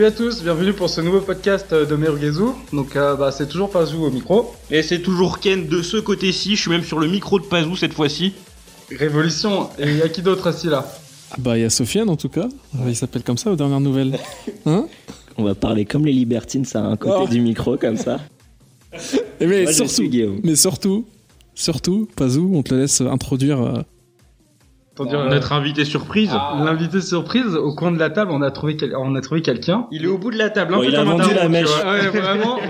Salut à tous, bienvenue pour ce nouveau podcast de Merugezu. Donc euh, bah, c'est toujours Pazou au micro. Et c'est toujours Ken de ce côté-ci, je suis même sur le micro de Pazou cette fois-ci. Révolution, et il y a qui d'autre assis là? Ah Bah, il y a Sofiane en tout cas. Il s'appelle comme ça aux dernières nouvelles. Hein? On va parler comme les libertines, ça, à un côté Oh. du micro, comme ça. Mais Moi, surtout, mais surtout, surtout, Pazou, on te laisse introduire. Pour dire, Notre invité surprise. L'invité surprise, au coin de la table, on a trouvé, quel- on a trouvé quelqu'un. Il est au bout de la table, Bon, peu il a vendu la mèche. Ouais, vraiment.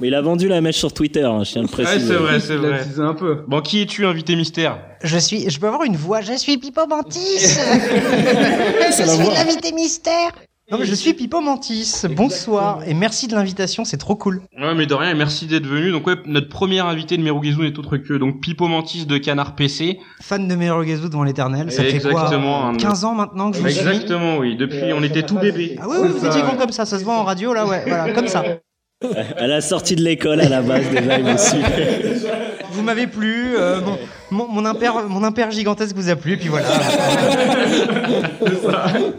Mais il a vendu la mèche sur Twitter, hein, je tiens à le Ouais, préciser. c'est vrai, c'est vrai. un peu. Bon, qui es-tu, invité mystère? Je suis, je peux avoir une voix. Je suis Pipo Mantis. je suis l'invité mystère. Non mais je suis Pipo Mantis. Bonsoir et merci de l'invitation, c'est trop cool. Ouais, mais de rien, et merci d'être venu. Donc ouais, notre premier invité de Merugezu n'est autre que donc Pipo Mantis de Canard PC. Fan de Merugezu devant l'éternel. Ça fait Exactement, quoi un- 15 ans maintenant que je vous suis? Exactement, oui. Depuis, on était tout bébé. Ah oui, oui, vous étiez con comme ça. Ça se voit en radio là, ouais, voilà, comme ça. À la sortie de l'école, à la base, déjà, il me suit. Vous m'avez plu. euh, mon, mon, mon impère, mon impère gigantesque vous a plu. Et puis voilà.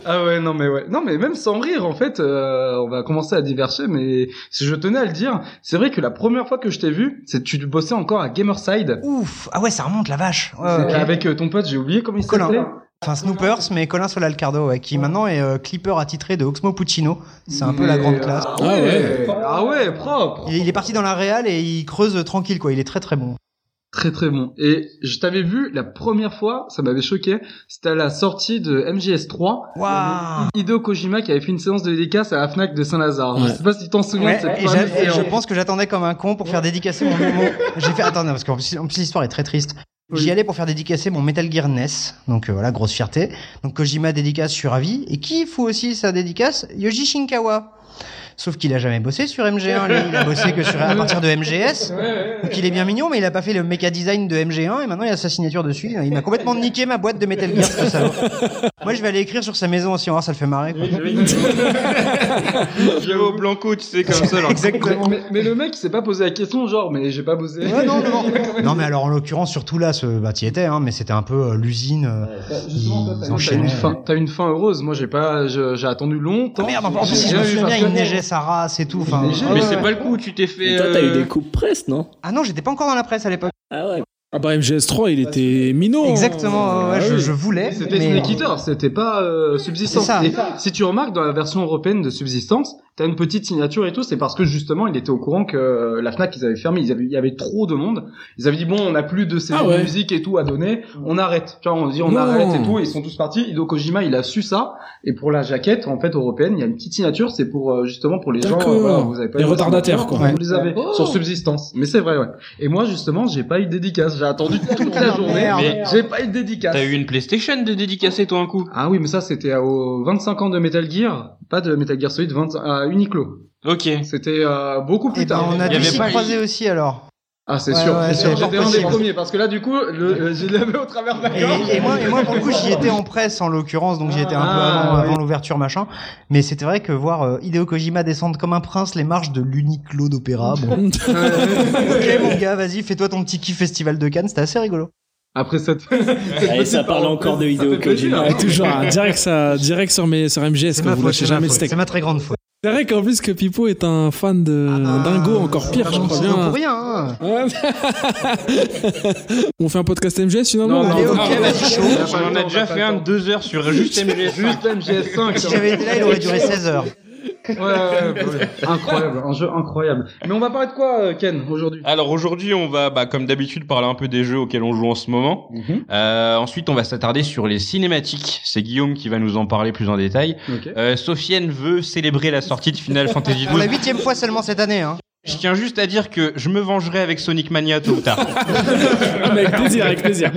Ah ouais, non mais ouais. Non mais même sans rire, en fait, euh, on va commencer à diverger, mais si je tenais à le dire, c'est vrai que la première fois que je t'ai vu, c'est que tu bossais encore à Gamerside. Ouf. Ah ouais, ça remonte la vache. Ouais. Avec euh, ton pote, j'ai oublié comment il s'appelait. Enfin Snoopers, mais Colin Solalcardo, ouais, qui maintenant est euh, clipper attitré de Oxmo Puccino. C'est un peu la grande classe. Ah ouais, ah ouais, propre. Il il est parti dans la réal et il creuse tranquille quoi, il est très très bon. Très très bon. Et je t'avais vu la première fois, ça m'avait choqué, c'était à la sortie de MGS3. Waouh Hideo Kojima qui avait fait une séance de dédicace à la Fnac de Saint-Lazare. Je sais pas si tu t'en souviens Ouais, de cette et, je pense que j'attendais comme un con pour faire dédicacer mon mon- J'ai fait attends non, parce qu'en plus, en plus, l'histoire est très triste. Oui. J'y allais pour faire dédicacer mon Metal Gear NES, donc euh, voilà grosse fierté. Donc Kojima dédicace sur avis et qui fout aussi sa dédicace Yoji Shinkawa. Sauf qu'il a jamais bossé sur MG1, lui, il a bossé que sur à partir de MGS. Donc il est bien mignon, mais il a pas fait le méca design de MG1 et maintenant il a sa signature dessus. Il m'a complètement niqué ma boîte de Metal Gear. Moi je vais aller écrire sur sa maison aussi, on va voir, ça le fait marrer. quoi. Je vais au Blanco, tu sais, comme ça. alors. Exactement. Mais, mais le mec il s'est pas posé la question genre mais j'ai pas bossé. Ouais, non, non, non. non, mais alors en l'occurrence, surtout là, ce, bah, t'y étais, hein, mais c'était un peu euh, l'usine. euh, toi, ils t'as une fin, t'as une fin heureuse. Moi, j'ai pas, j'ai attendu longtemps. Ah merde, en plus, si je me souviens il neigeait sa race et tout. Enfin, ah Mais ouais, c'est ouais. pas le coup, tu t'es fait. Et toi, t'as eu euh, des coupes presse, non? Ah non, j'étais pas encore dans la presse à l'époque. Ah ouais. Ah bah MGS3, il était minot. hein. Exactement, ouais, Ah je, oui. je voulais. C'était mais- Snake Eater, c'était pas euh, Subsistance. C'est ça. Et si tu remarques dans la version européenne de Subsistance, t'as une petite signature et tout, c'est parce que justement il était au courant que euh, la Fnac ils avaient fermé, ils avaient, il y avait trop de monde. Ils avaient dit bon, on a plus de CD Ah ouais. de musique et tout à donner, on arrête. Tu vois, on dit on Non. arrête et tout, et ils sont tous partis. Hideo Kojima il a su ça, et pour la jaquette en fait européenne, il y a une petite signature, c'est pour euh, justement pour les gens. D'accord. voilà, vous avez pas Les retardataires, signature, quoi. Vous les avez Oh. sur Subsistance. Mais c'est vrai, ouais. Et moi justement, j'ai pas eu de dédicace. J'ai attendu toute la journée, mais j'ai pas eu de dédicace. T'as eu une PlayStation de dédicacé, toi, un coup? Ah oui, mais ça c'était aux 25 ans de Metal Gear, pas de Metal Gear Solid 20, à Uniqlo. Ok. C'était euh, beaucoup plus Eh ben, tard. on a Il y dû avait s'y pas- croiser aussi alors. Ah c'est Ouais, sûr, ouais, c'est sûr. J'étais un des premiers parce que là du coup, le, le- je l'avais au travers de la gorge. Et, et moi, et moi, pour le coup, j'y étais en presse en l'occurrence, donc j'y étais un peu Ah, avant, oui. avant l'ouverture machin. Mais c'était vrai que voir euh, Hideo Kojima descendre comme un prince les marches de l'Uniqlo d'opéra. Bon. ok mon gars, vas-y, fais-toi ton petit kiff festival de Cannes, c'était assez rigolo. Après cette, cette Allez, ça parle encore de Hideo. Kojima. Toujours, hein, direct, ça, direct sur, mes, sur MGS, quand vous lâchez jamais de faute, steak. c'est ma très grande faute. C'est vrai qu'en plus que Pipo est un fan de Dingo, encore pire, je crois bien. pour rien. Hein. On fait un podcast MGS finalement Non, non, Allez, non, on a On déjà fait un de deux heures sur juste MGS. Juste MGS5. Si j'avais été là, il aurait duré 16 heures. Ouais, ouais, ouais, ouais. incroyable, un jeu incroyable. Mais on va parler de quoi, euh, Ken, aujourd'hui? Alors aujourd'hui, on va, bah, comme d'habitude, parler un peu des jeux auxquels on joue en ce moment. Mhm. Euh, ensuite, on va s'attarder sur les cinématiques. C'est Guillaume qui va nous en parler plus en détail. Ok. Euh, Sofiane veut célébrer la sortie de Final Fantasy Pour la XII. huitième fois seulement cette année. Hein. Je tiens juste à dire que je me vengerai avec Sonic Mania tôt ou tard. Avec plaisir, avec plaisir.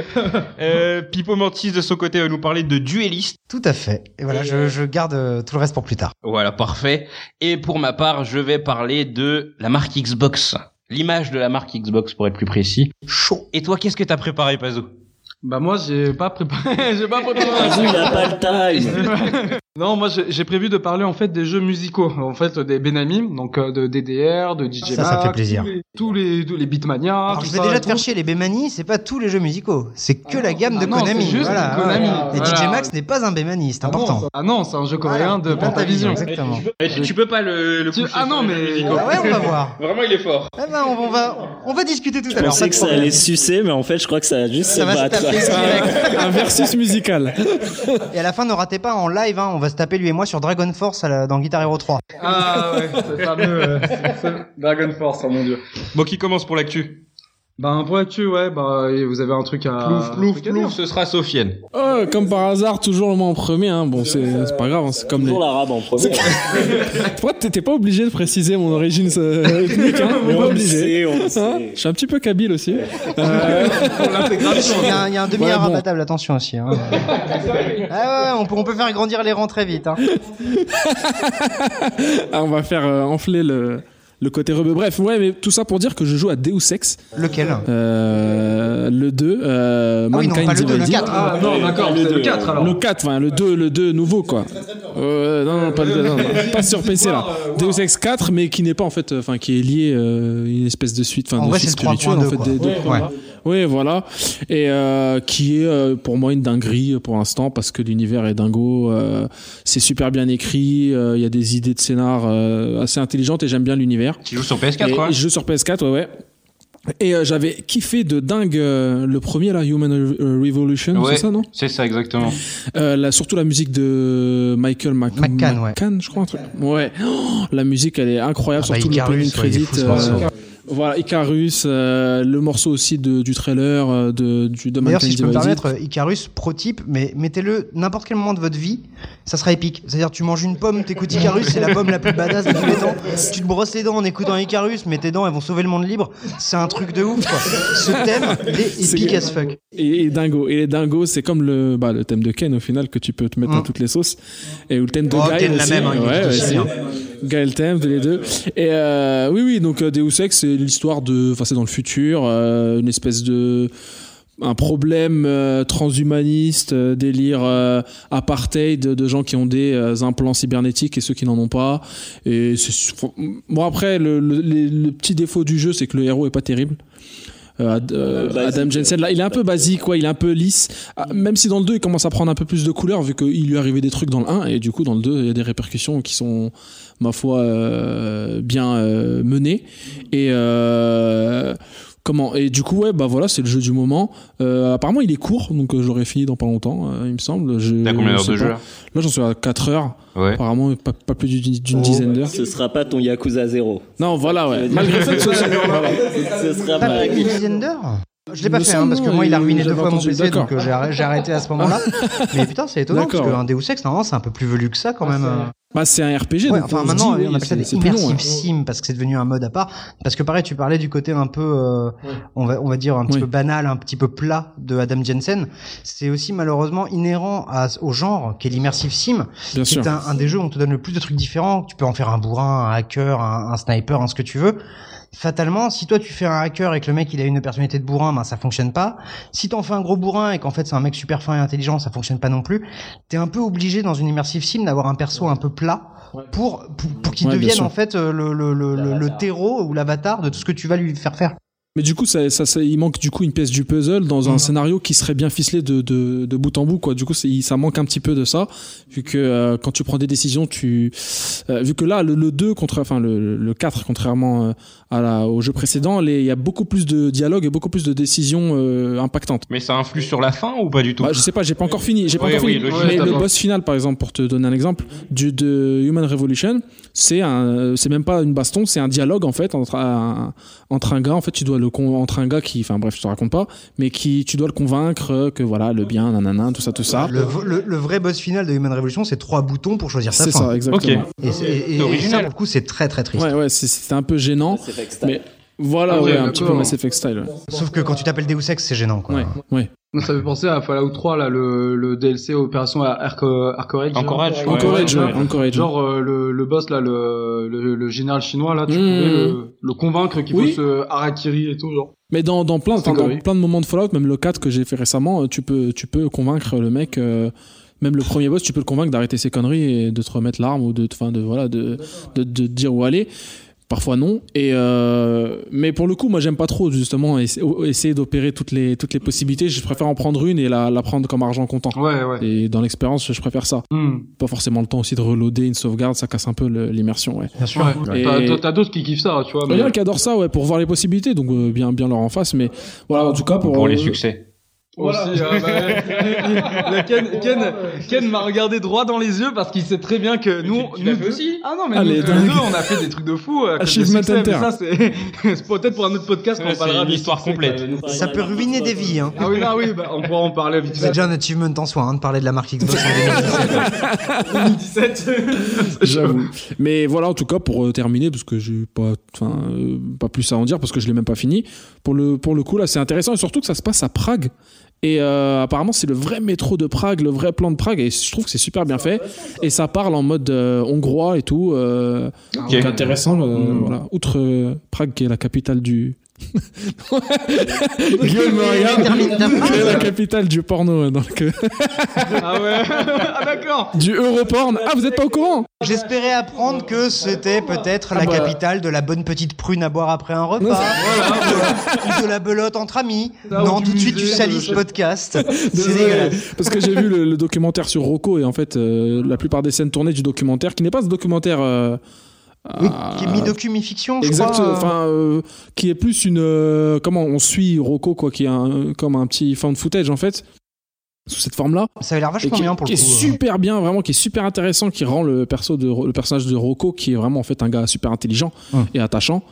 euh, Pipo Mantis de son côté va nous parler de Duelist. Tout à fait. Et voilà, je, je garde euh, tout le reste pour plus tard. Voilà, parfait. Et pour ma part, je vais parler de la marque Xbox. L'image de la marque Xbox pour être plus précis. Chaud. Et toi, qu'est-ce que t'as préparé, Pazo? Bah moi j'ai pas préparé, j'ai pas préparé. Vas-y, il a pas le time. non, moi j'ai prévu de parler en fait des jeux musicaux, en fait des Benami, donc euh, de DDR, de DJ Ça, ça fait plaisir. tous les tous les, tous les Beatmania. Alors, tout je vais ça déjà et te faire chier, les Bemani, c'est pas tous les jeux musicaux. C'est que la gamme de Ah non, Konami. c'est juste voilà, Konami. Et Voilà. DJ Max n'est pas un Bemani, c'est Ah important. Ah non, c'est un jeu coréen de Pentavision. Exactement. Eh, tu, tu peux pas le, le Tu- pousser ah non, mais-. Ah ouais, on va voir. Vraiment, il est fort. Eh ben, on, va, on va discuter tout à Je l'heure. pensais pas de que ça allait sucer, mais en fait, je crois que ça va juste se battre. Un versus musical. Et à la fin, ne ratez pas en live, hein, on va se taper lui et moi sur Dragon Force la- dans Guitar Hero 3. Ah ouais, c'est fameux euh, Dragon Force, oh mon dieu. Bon, qui commence pour l'actu? Ben pour là-dessus, ouais, bah et vous avez un truc à. Plouf, un plouf, à plouf, ce sera Sofiane. Oh, comme par hasard, toujours moi en premier. Hein. Bon, c'est c'est pas grave, hein, c'est comme les. Toujours l'arabe en premier. Pourquoi t'étais pas obligé de préciser mon origine euh, ethnique hein? Mais Pas on le obligé. sait, on le Hein? sait. Je suis un petit peu kabyle aussi. Euh. Il y a, un- il y a un demi-heure Ouais, bon. imbattable, attention aussi. Hein. ah ouais, ouais, on peut, on peut faire grandir les rangs très vite. Hein. ah, on va faire euh, enfler le, le côté rebeu. Bref, ouais, mais tout ça pour dire que je joue à Deus Ex, Lequel euh, le 2, euh, Ah oui, non, Mankind pas le 2, le Divided. 4. Ah non, d'accord, le 4 alors. Le 4, enfin le 2, le 2 nouveau quoi. Euh, non, non, pas, le, non, non, pas sur PC là. Deus Ex 4, mais qui n'est pas en fait, euh, enfin qui est lié euh, une espèce de suite, enfin En de vrai, suite spirituelle en 3.2, fait quoi. des deux Ouais. Oui, voilà. Et euh, qui est euh, pour moi une dinguerie pour l'instant parce que l'univers est dingo. euh, c'est super bien écrit. euh, Il y a des idées de scénar euh, assez intelligentes et j'aime bien l'univers. Tu joues sur PS4, Et quoi je joue sur PS4, ouais, ouais. Et euh, j'avais kiffé de dingue euh, le premier là, Human Re- Revolution, Ouais. c'est ça non? C'est ça, exactement. euh, la- surtout la musique de Michael Mac McCann, ouais. McCann, je crois un truc. Ouais. Oh, la musique elle est incroyable, Ah bah, surtout le Icarus, opening ouais, credit. Voilà, Icarus, euh, le morceau aussi de, du trailer euh, de du de D'ailleurs, si je peux me permettre, Icarus, pro type, mais mettez-le n'importe quel moment de votre vie, ça sera épique. C'est-à-dire, tu manges une pomme, t'écoutes Icarus, c'est la pomme la plus badass de tous les temps. Tu te brosses les dents en écoutant Icarus, mais tes dents, elles vont sauver le monde libre. C'est un truc de ouf, quoi. Ce thème, il est épique as fuck. Et, et dingo. Et les dingos, c'est comme le, bah, le thème de Ken au final que tu peux te mettre Mm. à toutes les sauces. Et ou le thème de Oh, Guy Ken la aussi. même, hein, est ouais, le thème les deux. Et euh, oui, oui. Donc euh, Deus Ex, c'est l'histoire de, enfin c'est dans le futur, euh, une espèce de un problème euh, transhumaniste, délire apartheid de, de gens qui ont des implants cybernétiques et ceux qui n'en ont pas. Et bon après le, le, les- le petit défaut du jeu, c'est que le héros est pas terrible. Euh, euh, Basique. Adam Jensen là il est un peu basique quoi il est un peu lisse Ah, même si dans le 2 il commence à prendre un peu plus de couleur vu qu'il lui est arrivé des trucs dans le 1 et du coup dans le 2 il y a des répercussions qui sont ma foi euh, bien euh, menées et euh, comment et du coup ouais bah voilà c'est le jeu du moment Euh, apparemment il est court donc euh, j'aurais fini dans pas longtemps euh, il me semble Je- T'as combien d'heures de jeu là là j'en suis à 4 heures Ouais. apparemment pas, pas plus d'une Oh, dizaine d'heures Ce sera pas ton Yakuza 0. non voilà ouais malgré que ce soit voilà. Ce sera Pas pas. plus d'une dizaine d'heures Je l'ai pas fait, hein, parce que moi, il a ruiné deux fois mon PC, donc euh, j'ai arrêté, j'ai arrêté à ce moment-là. Mais putain, c'est étonnant, parce qu'un Deus Ex, normalement, c'est un peu plus velu que ça, quand même. Bah c'est un RPG Ouais, donc enfin on se maintenant dit, on appelle ça c'est- des c'est long, immersive ouais. sim parce que c'est devenu un mode à part. Parce que pareil tu parlais du côté un peu euh, on va on va dire un petit Oui. peu banal un petit peu plat de Adam Jensen. C'est aussi malheureusement inhérent à, au genre qu'est l'immersive sim bien qui sûr. est un, un des jeux où on te donne le plus de trucs différents. Tu peux en faire un bourrin un hacker un, un sniper un ce que tu veux fatalement si toi tu fais un hacker et que le mec il a une personnalité de bourrin ben ça fonctionne pas. Si t'en fais un gros bourrin et qu'en fait c'est un mec super fin et intelligent ça fonctionne pas non plus. T'es un peu obligé dans une immersive sim d'avoir un perso un peu plat pour pour, pour qu'il Ouais, devienne en fait euh, le, le, le, le, le terreau ou l'avatar de tout ce que tu vas lui faire faire. Mais du coup, ça, ça, ça- il manque du coup une pièce du puzzle dans un scénario qui serait bien ficelé de, de, de bout en bout, quoi. Du coup, c'est- ça manque un petit peu de ça, vu que euh, quand tu prends des décisions, tu, euh, vu que là, le, le 2 contre, enfin le, le 4, contrairement euh, à la, au jeu précédent, les- il y a beaucoup plus de dialogue et beaucoup plus de décisions euh, impactantes. Mais ça influe sur la fin ou pas du tout? Bah, je sais pas, j'ai pas encore fini. J'ai pas Oui, encore oui, fini. logique, mais le boss final, par exemple, pour te donner un exemple, du de Human Revolution, c'est un, c'est même pas une baston, c'est un dialogue en fait entre un, entre un gars. En fait, tu dois le con- entre un gars qui, enfin bref, je te raconte pas, mais qui, tu dois le convaincre que voilà, le bien, nanana, tout ça, tout ça. Le, le, le vrai boss final de Human Revolution, c'est trois boutons pour choisir sa C'est fin. ça, exactement. Et, c'est- et- et- C'est original. et ça, pour le coup, c'est très très triste. Ouais, ouais, c'est- c'était un peu gênant, C'est mais voilà, Ah ouais, ouais, un petit peu. Mass Effect style. ouais. Sauf que quand tu t'appelles Deus Ex, c'est gênant, quoi. Ouais, ouais. Ça fait penser à Fallout 3 là, le, le DLC Opération Arco- Arcourage. Encourage, ouais. Encourage, ouais. ouais, Encourage. Genre euh, le, le boss là, le, le, le général chinois là, tu Mmh. pouvais le, le convaincre qu'il Oui. faut se harakiri et tout genre. Mais dans, dans plein, dans plein de moments de Fallout, même le 4 que j'ai fait récemment, euh, tu peux, tu peux convaincre le mec, euh, même le premier boss, tu peux le convaincre d'arrêter ses conneries et de te remettre l'arme ou de, enfin, de, voilà, de, de, de te dire où aller. Parfois non. Et euh, mais pour le coup, moi j'aime pas trop justement essa- essayer d'opérer toutes les toutes les possibilités. Je préfère en prendre une et la, la prendre comme argent comptant. Ouais ouais. Et dans l'expérience, je préfère ça. Hmm. Pas forcément le temps aussi de reloader une sauvegarde, ça casse un peu l'immersion. Ouais. Bien sûr. Ouais. Et- T'as- d'autres qui kiffent ça, tu vois. Il y en a qui adorent ça, ouais, pour voir les possibilités, donc euh, bien bien leur en face. Mais voilà, en tout cas pour, Pour les euh, Aussi, ah bah, Ken, Ken, Ken m'a regardé droit dans les yeux parce qu'il sait très bien que nous, tu l'as nous deux- aussi Ah non, mais Allez, nous deux, on a fait des trucs de fou. Achievement succès, mais Hunter. ça, c'est peut-être pour un autre podcast qu'on parlera des l'histoire complète. quoi. Ça peut ruiner des vies. Hein. Ah oui, non, oui, bah, on pourra en parler vite C'est déjà un achievement en soi hein, de parler de la marque Xbox en 2017. 2017. J'avoue. Mais voilà, en tout cas, pour euh, terminer, parce que j'ai pas, enfin, euh, pas plus à en dire, parce que je l'ai même pas fini. Pour le, pour le coup, là, c'est intéressant, et surtout que ça se passe à Prague. Et euh, apparemment, c'est le vrai métro de Prague, le vrai plan de Prague, et je trouve que c'est super bien fait. Et ça parle en mode euh, hongrois et tout. Euh, Ok. donc intéressant, euh, Mm. voilà. Outre Prague, qui est la capitale du. Guillaume me regarde. Termine ta phrase. Qui est la capitale du porno, donc euh, Ah ouais. Ah d'accord. du Europorn. Ah, vous êtes pas au courant? J'espérais apprendre que c'était peut-être Ah la bah. capitale de la bonne petite prune à boire après un repas, ou de la belote entre amis. Ça, non, tout de suite tu salis ce podcast. C'est dégueulasse. Parce que j'ai vu le, le documentaire sur Rocco et en fait, euh, la plupart des scènes tournées du documentaire, qui n'est pas ce documentaire. euh, Oui, euh, qui est mi-docu, mi-fiction, je Exact, crois. enfin, euh, qui est plus une. euh, comment on suit Rocco, quoi, qui est un, comme un petit found footage en fait, sous cette forme-là. Ça avait l'air vachement qui, bien pour qui le coup. est super bien, vraiment, qui est super intéressant, qui rend le, perso de, le personnage de Rocco, qui est vraiment en fait un gars super intelligent Hum. et attachant,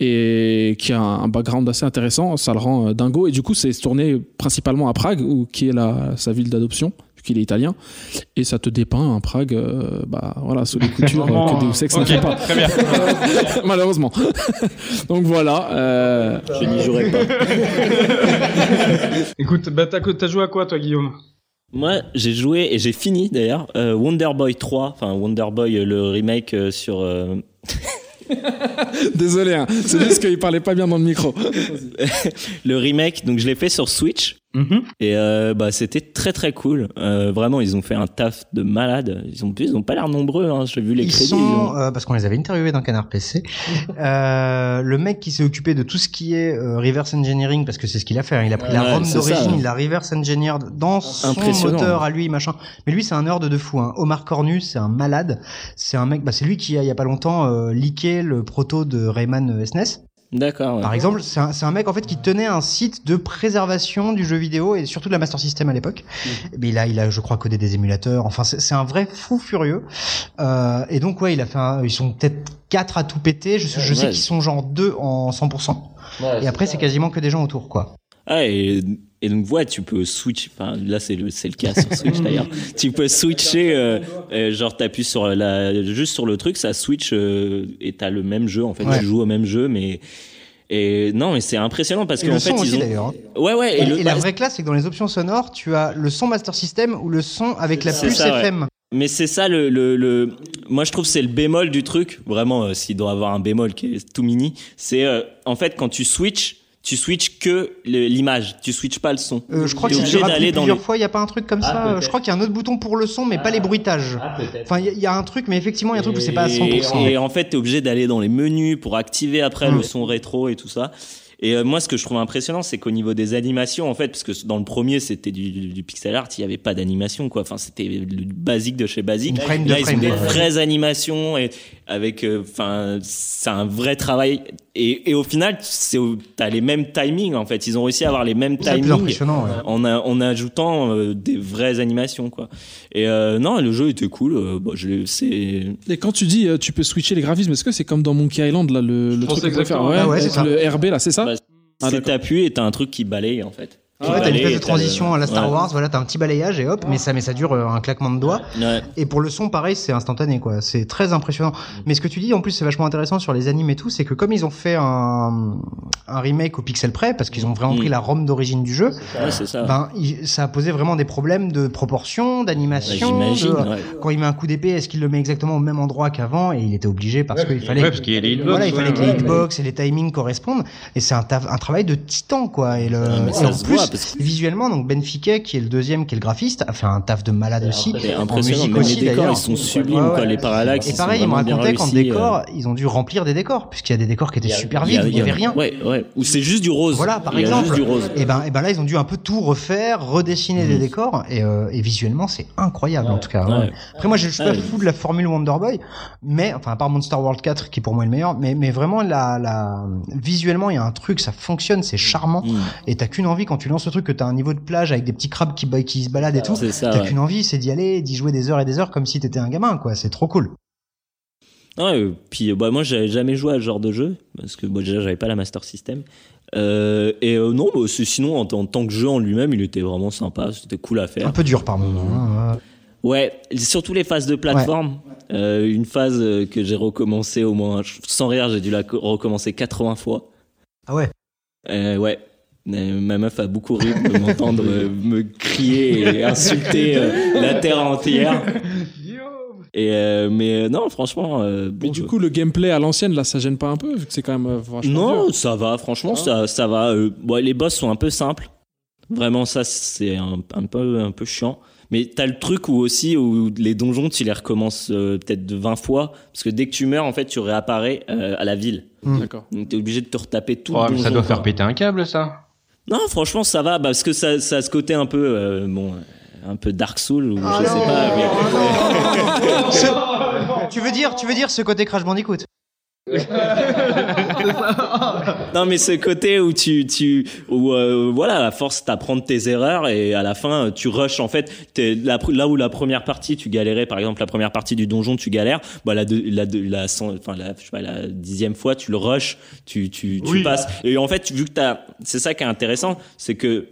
et qui a un background assez intéressant, ça le rend euh, dingo. Et du coup, c'est tourné principalement à Prague, où, qui est la, sa ville d'adoption, qu'il est italien, et ça te dépeint un Prague, euh, bah voilà, sous les coutures euh, que Deus Ex fait pas, très bien. malheureusement. Donc voilà. euh, Je n'y jouerai pas. Écoute, bah t'as t'as joué à quoi toi, Guillaume? Moi, j'ai joué et j'ai fini d'ailleurs euh, Wonder Boy 3, enfin Wonder Boy euh, le remake euh, sur euh, Désolé, hein, c'est juste qu'il parlait pas bien dans le micro. le remake. Donc je l'ai fait sur Switch et euh, bah c'était très très cool. Euh, vraiment, ils ont fait un taf de malade. Ils ont ils ont pas l'air nombreux. Hein. J'ai vu les Ils crédits. sont, ils ont- euh, parce qu'on les avait interviewés dans Canard PC, euh, le mec qui s'est occupé de tout ce qui est euh, reverse engineering, parce que c'est ce qu'il a fait, hein. il a pris la ROM d'origine, il l'a reverse engineered dans son moteur à lui, machin. Mais lui, c'est un nerd de fou. Hein. Omar Cornus, c'est un malade. C'est un mec, bah, c'est lui qui a, il y a pas longtemps, euh, leaké le proto de Rayman SNES. D'accord. ouais. Par exemple, c'est un, c'est un mec en fait qui tenait un site de préservation du jeu vidéo et surtout de la Master System à l'époque. Mais il a, il a, je crois, codé des émulateurs. Enfin, c'est c'est un vrai fou furieux. Euh, et donc ouais, il a fait. Un, ils sont peut-être quatre à tout péter. Je, je sais Ouais. qu'ils sont genre deux en 100%. et après, c'est quasiment que des gens autour, quoi. Ah, et, et donc, ouais, tu peux switch. Enfin, là, c'est le, c'est le cas sur Switch d'ailleurs. Tu peux switcher, euh, euh, genre, t'appuies sur la, juste sur le truc, ça switch euh, et t'as le même jeu. En fait, Ouais. tu joues au même jeu, mais. Et non, mais c'est impressionnant parce Et qu'en le fait, son ils aussi ont. d'ailleurs. hein. Ouais, ouais, Et, et, le- et la bah, vraie classe, c'est que dans les options sonores, tu as le son Master System ou le son avec la C'est puce ça, ouais. FM. Mais c'est ça le, le, le- moi je trouve que c'est le bémol du truc. Vraiment, euh, s'il doit avoir un bémol qui est tout mini, c'est euh, en fait quand tu switches, tu switches que l'image, tu switches pas le son. Euh, je crois rappuies d'aller dans plusieurs les- fois, il y a pas un truc comme Ah, ça. peut-être. Je crois qu'il y a un autre bouton pour le son, mais pas les bruitages. Enfin, il y, a- y a un truc, mais effectivement, il y a un truc où c'est pas à 100%. Et, et en fait, t'es obligé d'aller dans les menus pour activer après Mm. le son rétro et tout ça. Et euh, moi, ce que je trouve impressionnant, c'est qu'au niveau des animations, en fait, parce que dans le premier, c'était du, du- du pixel art, il y avait pas d'animation, quoi. Enfin, c'était le basique de chez basique. De Là, ils frame, ont des vraies animations et avec, euh, enfin, c'est un vrai travail. Et, et au final, c'est, au- t'as les mêmes timings, en fait. Ils ont réussi à avoir les mêmes C'est le plus timings impressionnant. ouais. en, a- en ajoutant euh, des vraies animations, quoi. Et euh, non, le jeu était cool. euh, bah, je l'ai- c'est Et quand tu dis euh, tu peux switcher les graphismes, est-ce que c'est comme dans Monkey Island là le, le truc exactement. ouais, Ah ouais, avec c'est ça. le RB là, c'est ça? Bah, Ah, c'est t'appuies et t'as un truc qui balaye en fait. Ouais, t'as une espèce de transition le- à la Star ouais. Wars, voilà, t'as un petit balayage et hop, mais ça, mais ça dure euh, un claquement de doigts. Ouais. Et pour le son, pareil, c'est instantané, quoi. C'est très impressionnant. Mais ce que tu dis, en plus, c'est vachement intéressant sur les animes et tout, c'est que comme ils ont fait un, un remake au pixel près, parce qu'ils ont vraiment Mm. pris la ROM d'origine du jeu, Ouais, c'est ça. ben, il- ça a posé vraiment des problèmes de proportion, d'animation. J'imagine. de- ouais. Quand il met un coup d'épée, est-ce qu'il le met exactement au même endroit qu'avant? Et il était obligé parce qu'il fallait. Ouais, parce qu'il y a les hitbox. Voilà, il ouais, fallait que les hitbox et les timings correspondent. Et c'est un, travail de titan, quoi. Et, le, Ah, mais et ça en se plus, voit, parce que- visuellement, donc Ben Fiquet, qui est le deuxième, qui est le graphiste, a fait un taf de malade aussi. C'est En impressionnant. musique aussi, les décors, ils sont sublimes, Ouais, quoi. ouais. Les parallaxes. Et ils pareil, sont il me vraiment bien racontait qu'en décor, euh. ils ont dû remplir des décors, puisqu'il y a des décors qui étaient super vides, où il y avait rien. Ouais, ouais. Ou c'est juste du rose. Voilà, par Il exemple. juste du rose. Et ben, et ben là, ils ont dû un peu tout refaire, redessiner des décors, et, euh, et visuellement, c'est incroyable en tout cas. Après, moi, je suis pas fou de la formule Wonder Boy, mais enfin, à part Monster World 4 qui pour moi est le meilleur, mais mais vraiment la, la visuellement, il y a un truc, ça fonctionne, c'est charmant, Mm. et t'as qu'une envie quand tu ce truc que t'as un niveau de plage avec des petits crabes qui, se baladent et tout. C'est ça, T'as ouais. qu'une envie, c'est d'y aller, d'y jouer des heures et des heures comme si t'étais un gamin, quoi. C'est trop cool. Ouais, euh, puis euh, bah, moi j'avais jamais joué à ce genre de jeu parce que bah, déjà j'avais pas la Master System. Euh, et euh, non, bah, sinon en, en tant que jeu en lui-même, il était vraiment sympa, c'était cool à faire. Un peu dur par moment. hein, ouais. Surtout les phases de plateforme. Euh, une phase que j'ai recommencé au moins, sans rire, j'ai dû la co- recommencer 80 fois. Ah ouais. Ouais. Ma meuf a beaucoup ri de m'entendre euh, me crier et insulter euh, la terre entière. Et euh, mais euh, non, franchement, euh, bon Mais du jeu. coup, le gameplay à l'ancienne, là, ça gêne pas un peu, vu que c'est quand même euh, Non, dur. ça va, franchement, ça, ça va. euh, bon, les boss sont un peu simples. Vraiment, ça, c'est un, un peu, un peu chiant. Mais t'as le truc où aussi, où les donjons, tu les recommences euh, peut-être de 20 fois. Parce que dès que tu meurs, en fait, tu réapparais euh, à la ville. D'accord. Donc t'es obligé de te retaper tout Oh, le mais ça doit quoi. faire péter un câble, ça. Non, franchement, ça va. bah, parce que ça, ça a ce côté un peu, euh, bon, un peu Dark Soul, ou Ah je sais non, pas. mais- Ce- Tu veux dire, tu veux dire ce côté Crash Bandicoot? Non, mais ce côté où tu, tu, où, euh, voilà, à force t'apprends de tes erreurs et à la fin tu rushes en fait. La, pr- là où la première partie tu galérais, par exemple la première partie du donjon tu galères, bah la, deux- la, la, enfin la, je sais pas, la dixième fois tu le rushes, tu, tu, tu Oui. passes. Et en fait vu que t'as, c'est ça qui est intéressant, c'est que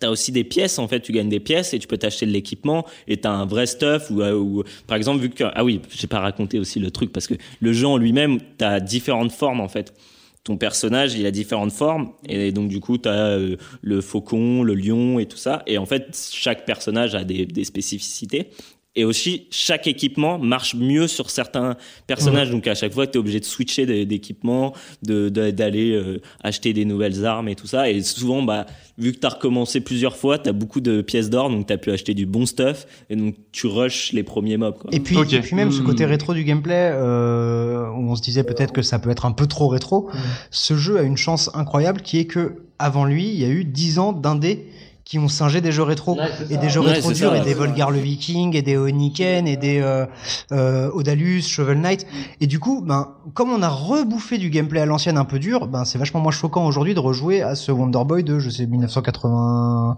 T'as aussi des pièces, en fait, tu gagnes des pièces et tu peux t'acheter de l'équipement et t'as un vrai stuff ou, euh, ou par exemple, vu que, ah oui, j'ai pas raconté aussi le truc parce que le jeu en lui-même, t'as différentes formes, en fait. Ton personnage, il a différentes formes et donc, du coup, t'as euh, le faucon, le lion et tout ça. Et en fait, chaque personnage a des spécificités. Et aussi, chaque équipement marche mieux sur certains personnages. Donc, à chaque fois, tu es obligé de switcher d'équipement, de, de- d'aller euh, acheter des nouvelles armes et tout ça. Et souvent, bah, vu que tu as recommencé plusieurs fois, tu as beaucoup de pièces d'or, donc tu as pu acheter du bon stuff. Et donc, tu rushes les premiers mobs. Quoi. Et puis, et puis même ce côté rétro du gameplay, euh, où on se disait peut-être que ça peut être un peu trop rétro, ce jeu a une chance incroyable qui est que avant lui, il y a eu 10 ans d'indés qui ont singé des jeux rétro. Et des jeux Ouais, rétro durs et des Volgar le Viking et des Oniken et des euh, euh, Odalus, Shovel Knight. Et du coup ben comme on a rebouffé du gameplay à l'ancienne un peu dur ben c'est vachement moins choquant aujourd'hui de rejouer à ce Wonder Boy de je sais 1980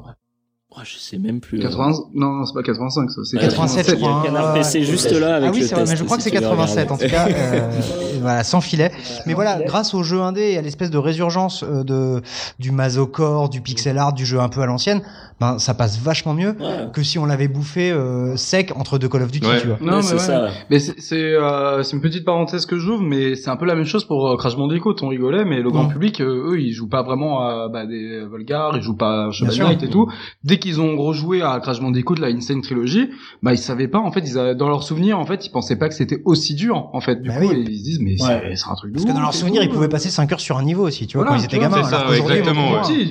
Oh, je sais même plus. euh. 80... Non, non, c'est pas 85, ça. C'est Ouais, 87 je Il y a crois un canard hein. PC juste là avec ah oui, le c'est vrai, mais je crois que c'est tu veux 87 en tout cas, euh, voilà, sans filet. Mais voilà, grâce au jeu indé et à l'espèce de résurgence euh, de du masocore, du pixel art, du jeu un peu à l'ancienne, ben ça passe vachement mieux Ouais. que si on l'avait bouffé euh, sec entre deux Call of Duty, Ouais. tu vois. Non, Ouais, mais c'est ouais. ça. ouais. Mais c'est c'est euh, c'est une petite parenthèse que j'ouvre, mais c'est un peu la même chose pour euh, Crash Bandicoot. On rigolait, mais le grand public, euh, eux, ils jouent pas vraiment à bah, des Volgar, ils jouent pas à Shovel sûr. Knight et tout. Dès qu'ils ont rejoué à Crash Bandicoot, la Insane Trilogy, bah ils savaient pas. En fait, ils avaient, dans leurs souvenirs, en fait, ils pensaient pas que c'était aussi dur. En fait, du Bah coup, oui. et ils se disent, mais Ouais. c'est un truc de Parce que dans leurs souvenirs, ils pouvaient passer 5 heures sur un niveau aussi, tu vois, Voilà, quand ils étaient vois, gamins. ça, exactement, ouais. tu,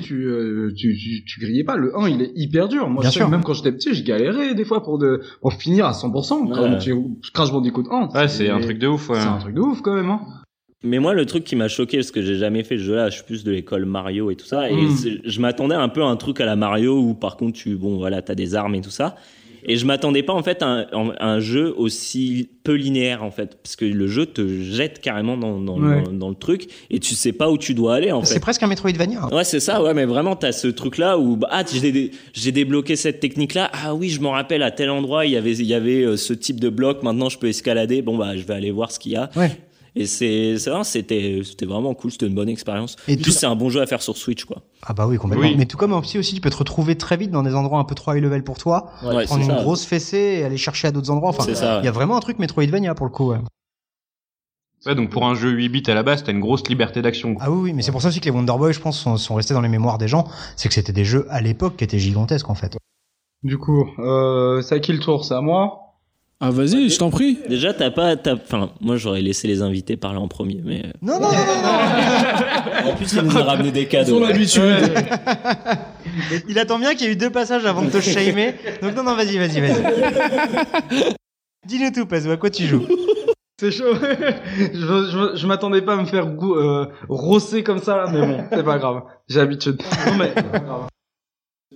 tu, tu grillais pas. Le 1, il est hyper dur. Moi, Bien je sais sûr. que même quand j'étais petit, je galérais des fois pour de, pour finir à 100%. Quand Ouais. tu Crash Bandicoot 1. Ouais, c'est un truc de ouf, ouais. C'est un truc de ouf, quand même, hein. Mais moi, le truc qui m'a choqué, parce que j'ai jamais fait ce jeu-là, je suis plus de l'école Mario et tout ça, et Mm. je m'attendais un peu à un truc à la Mario où, par contre, tu, bon, voilà, t'as des armes et tout ça. Et je m'attendais pas, en fait, à un, à un jeu aussi peu linéaire, en fait. Parce que le jeu te jette carrément dans, dans, Ouais. dans, dans le truc, et tu sais pas où tu dois aller, en C'est fait. presque un Metroidvania. Ouais, c'est ça, ouais, mais vraiment, t'as ce truc-là où, bah, ah, j'ai dé- j'ai débloqué cette technique-là. Ah oui, je m'en rappelle, à tel endroit, il y avait, il y avait euh, ce type de bloc. Maintenant, je peux escalader. Bon, bah, je vais aller voir ce qu'il y a. Ouais. Et c'est, c'était, c'était vraiment cool, c'était une bonne expérience. Et tout- puis c'est un bon jeu à faire sur Switch, quoi. Ah bah oui, complètement. Oui. Mais tout comme en psy aussi, tu peux te retrouver très vite dans des endroits un peu trop high level pour toi, Ouais, prendre une ça. grosse fessée et aller chercher à d'autres endroits. Enfin, ça. il y a vraiment un truc Metroidvania pour le coup. ouais. Ouais, donc pour un jeu 8 bits à la base, t'as une grosse liberté d'action. quoi. Ah oui, oui, mais c'est pour ça aussi que les Wonder Boy, je pense, sont, sont restés dans les mémoires des gens. C'est que c'était des jeux à l'époque qui étaient gigantesques en fait. Du coup, euh, c'est à qui le tour C'est à moi Ah, vas-y, je t'en prie. Déjà, t'as pas, t'as, enfin, moi j'aurais laissé les invités parler en premier, mais euh, Non, non, non, non, non. en plus ils nous ont ramené des Ils cadeaux. ont l'habitude. Il attend bien qu'il y ait eu deux passages avant de te shamer. Donc non, non, vas-y, vas-y, vas-y. Dis-nous tout, Pazou, à quoi tu joues? C'est chaud. je je, je m'attendais pas à me faire gou- euh, rosser comme ça là, mais bon, c'est pas grave. J'ai l'habitude. Non mais C'est hein, Attends,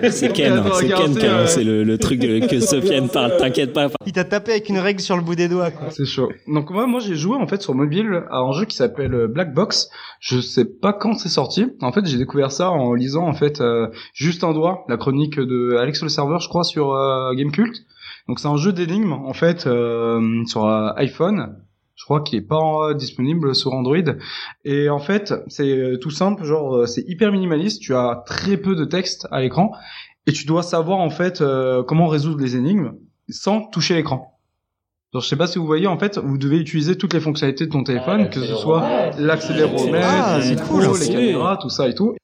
c'est Ken c'est, qui a euh, lancé le, le truc de, que Sofiane parle, t'inquiète pas. Il t'a tapé avec une règle sur le bout des doigts, quoi. c'est chaud. Donc moi, moi j'ai joué en fait sur mobile à un jeu qui s'appelle euh, Black Box. Je sais pas quand c'est sorti. En fait, j'ai découvert ça en lisant en fait euh, juste un doigt, la chronique de Alex le serveur, je crois, sur euh, Gamecult. Donc c'est un jeu d'énigmes en fait euh, sur euh, iPhone. Je crois qu'il est pas euh, disponible sur Android. Et en fait, c'est euh, tout simple, genre euh, c'est hyper minimaliste. Tu as très peu de texte à l'écran et tu dois savoir en fait euh, comment résoudre les énigmes sans toucher l'écran. Alors, je sais pas si vous voyez, en fait, vous devez utiliser toutes les fonctionnalités de ton téléphone, que ce soit l'accéléromètre, Ah, les c'est micros, cool, les caméras, tout ça et tout.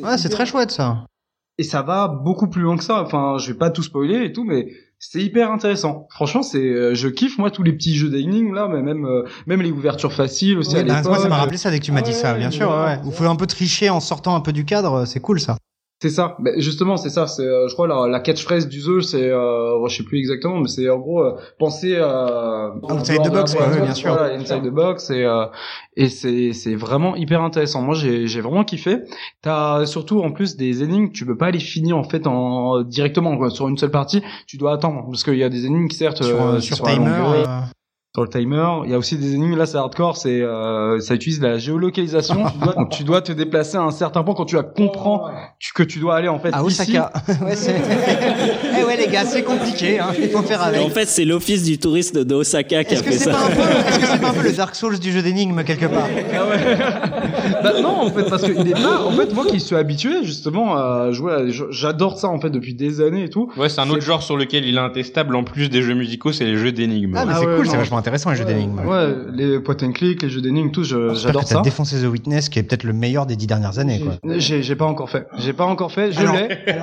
Ouais, c'est très chouette, ça. Et ça va beaucoup plus loin que ça. Enfin, je vais pas tout spoiler et tout, mais c'est hyper intéressant. Franchement, c'est, euh, je kiffe moi tous les petits jeux d'énigmes là, mais même euh, même les ouvertures faciles aussi Oui, à bah, moi, ça m'a rappelé ça dès que tu m'as dit ça, bien sûr, ouais. ouais. Vous pouvez un peu tricher en sortant un peu du cadre, c'est cool, ça. C'est ça. Ben, justement, c'est ça. C'est, euh, je crois la, la catchphrase du jeu, c'est, euh, je sais plus exactement, mais c'est en gros euh, penser à Outside the box, quoi, ouais, bien sûr. Voilà, inside the box et euh, et c'est c'est vraiment hyper intéressant. Moi, j'ai j'ai vraiment kiffé. T'as surtout en plus des énigmes, tu peux pas les finir en fait en directement quoi, sur une seule partie. Tu dois attendre parce qu'il y a des énigmes qui certes Sur, euh, euh, sur la timer. Sur le timer. Il y a aussi des énigmes, là c'est hardcore, c'est euh, ça utilise la géolocalisation. tu dois, donc tu dois te déplacer à un certain point quand tu as comprends tu- que tu dois aller en fait À ici. Osaka. ouais, c'est... eh ouais, les gars, c'est compliqué, hein. Il faut faire avec. en fait, c'est l'office du touriste d'Osaka qui a fait c'est ça. pas un peu, est-ce que c'est pas un peu le Dark Souls du jeu d'énigmes quelque part? Bah non en fait parce que il est pas en fait moi qui suis habitué justement à jouer à- j'adore ça en fait depuis des années et tout Ouais, c'est un autre genre sur lequel il est intestable en plus des jeux musicaux, c'est les jeux d'énigmes. Ah, mais Ah c'est ouais, cool, c'est vachement intéressant les jeux d'énigmes. ouais les point and click les jeux d'énigmes tout je- j'adore que t'as ça défoncé The Witness, qui est peut-être le meilleur des dix dernières années, quoi. j'ai pas encore fait j'ai pas encore fait je l'ai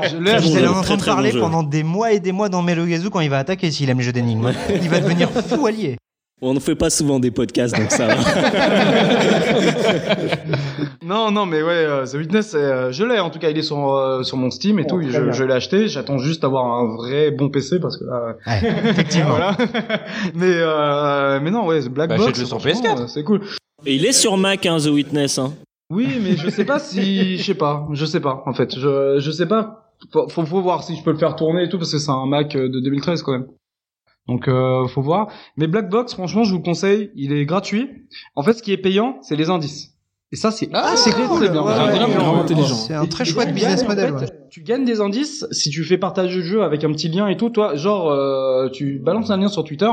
je l'ai Très Vous bon allez jeu, en très, entendre très bon parler pendant des mois et des mois dans Melogazu quand il va attaquer s'il aime les jeux d'énigmes. Il va devenir fou allié. On ne fait pas souvent des podcasts, donc ça va. non non mais ouais euh, The Witness euh, je l'ai en tout cas il est sur euh, sur mon Steam et tout je, je l'ai acheté j'attends juste d'avoir un vrai bon PC parce que là Ouais, effectivement. voilà mais euh, mais non ouais Black Bah, Box achète-le sur franchement, PS4. euh, c'est cool Et il est sur Mac, hein, The Witness. Hein. Oui, mais je sais pas si, je sais pas, je sais pas, en fait, je, je sais pas. Faut, faut, faut voir si je peux le faire tourner et tout, parce que c'est un Mac euh, de 2013 quand même. Donc, euh, faut voir. Mais Black Box, franchement, je vous le conseille, il est gratuit. En fait, ce qui est payant, c'est les indices. Et ça, c'est Ah, c'est très, cool. très bien. ouais, C'est ouais, vraiment ouais, vraiment ouais. intelligent. C'est un très et chouette business gagnes, en model. fait, ouais. Tu gagnes des indices si tu fais partage de jeu avec un petit lien et tout. Toi, genre, euh, tu balances un lien sur Twitter.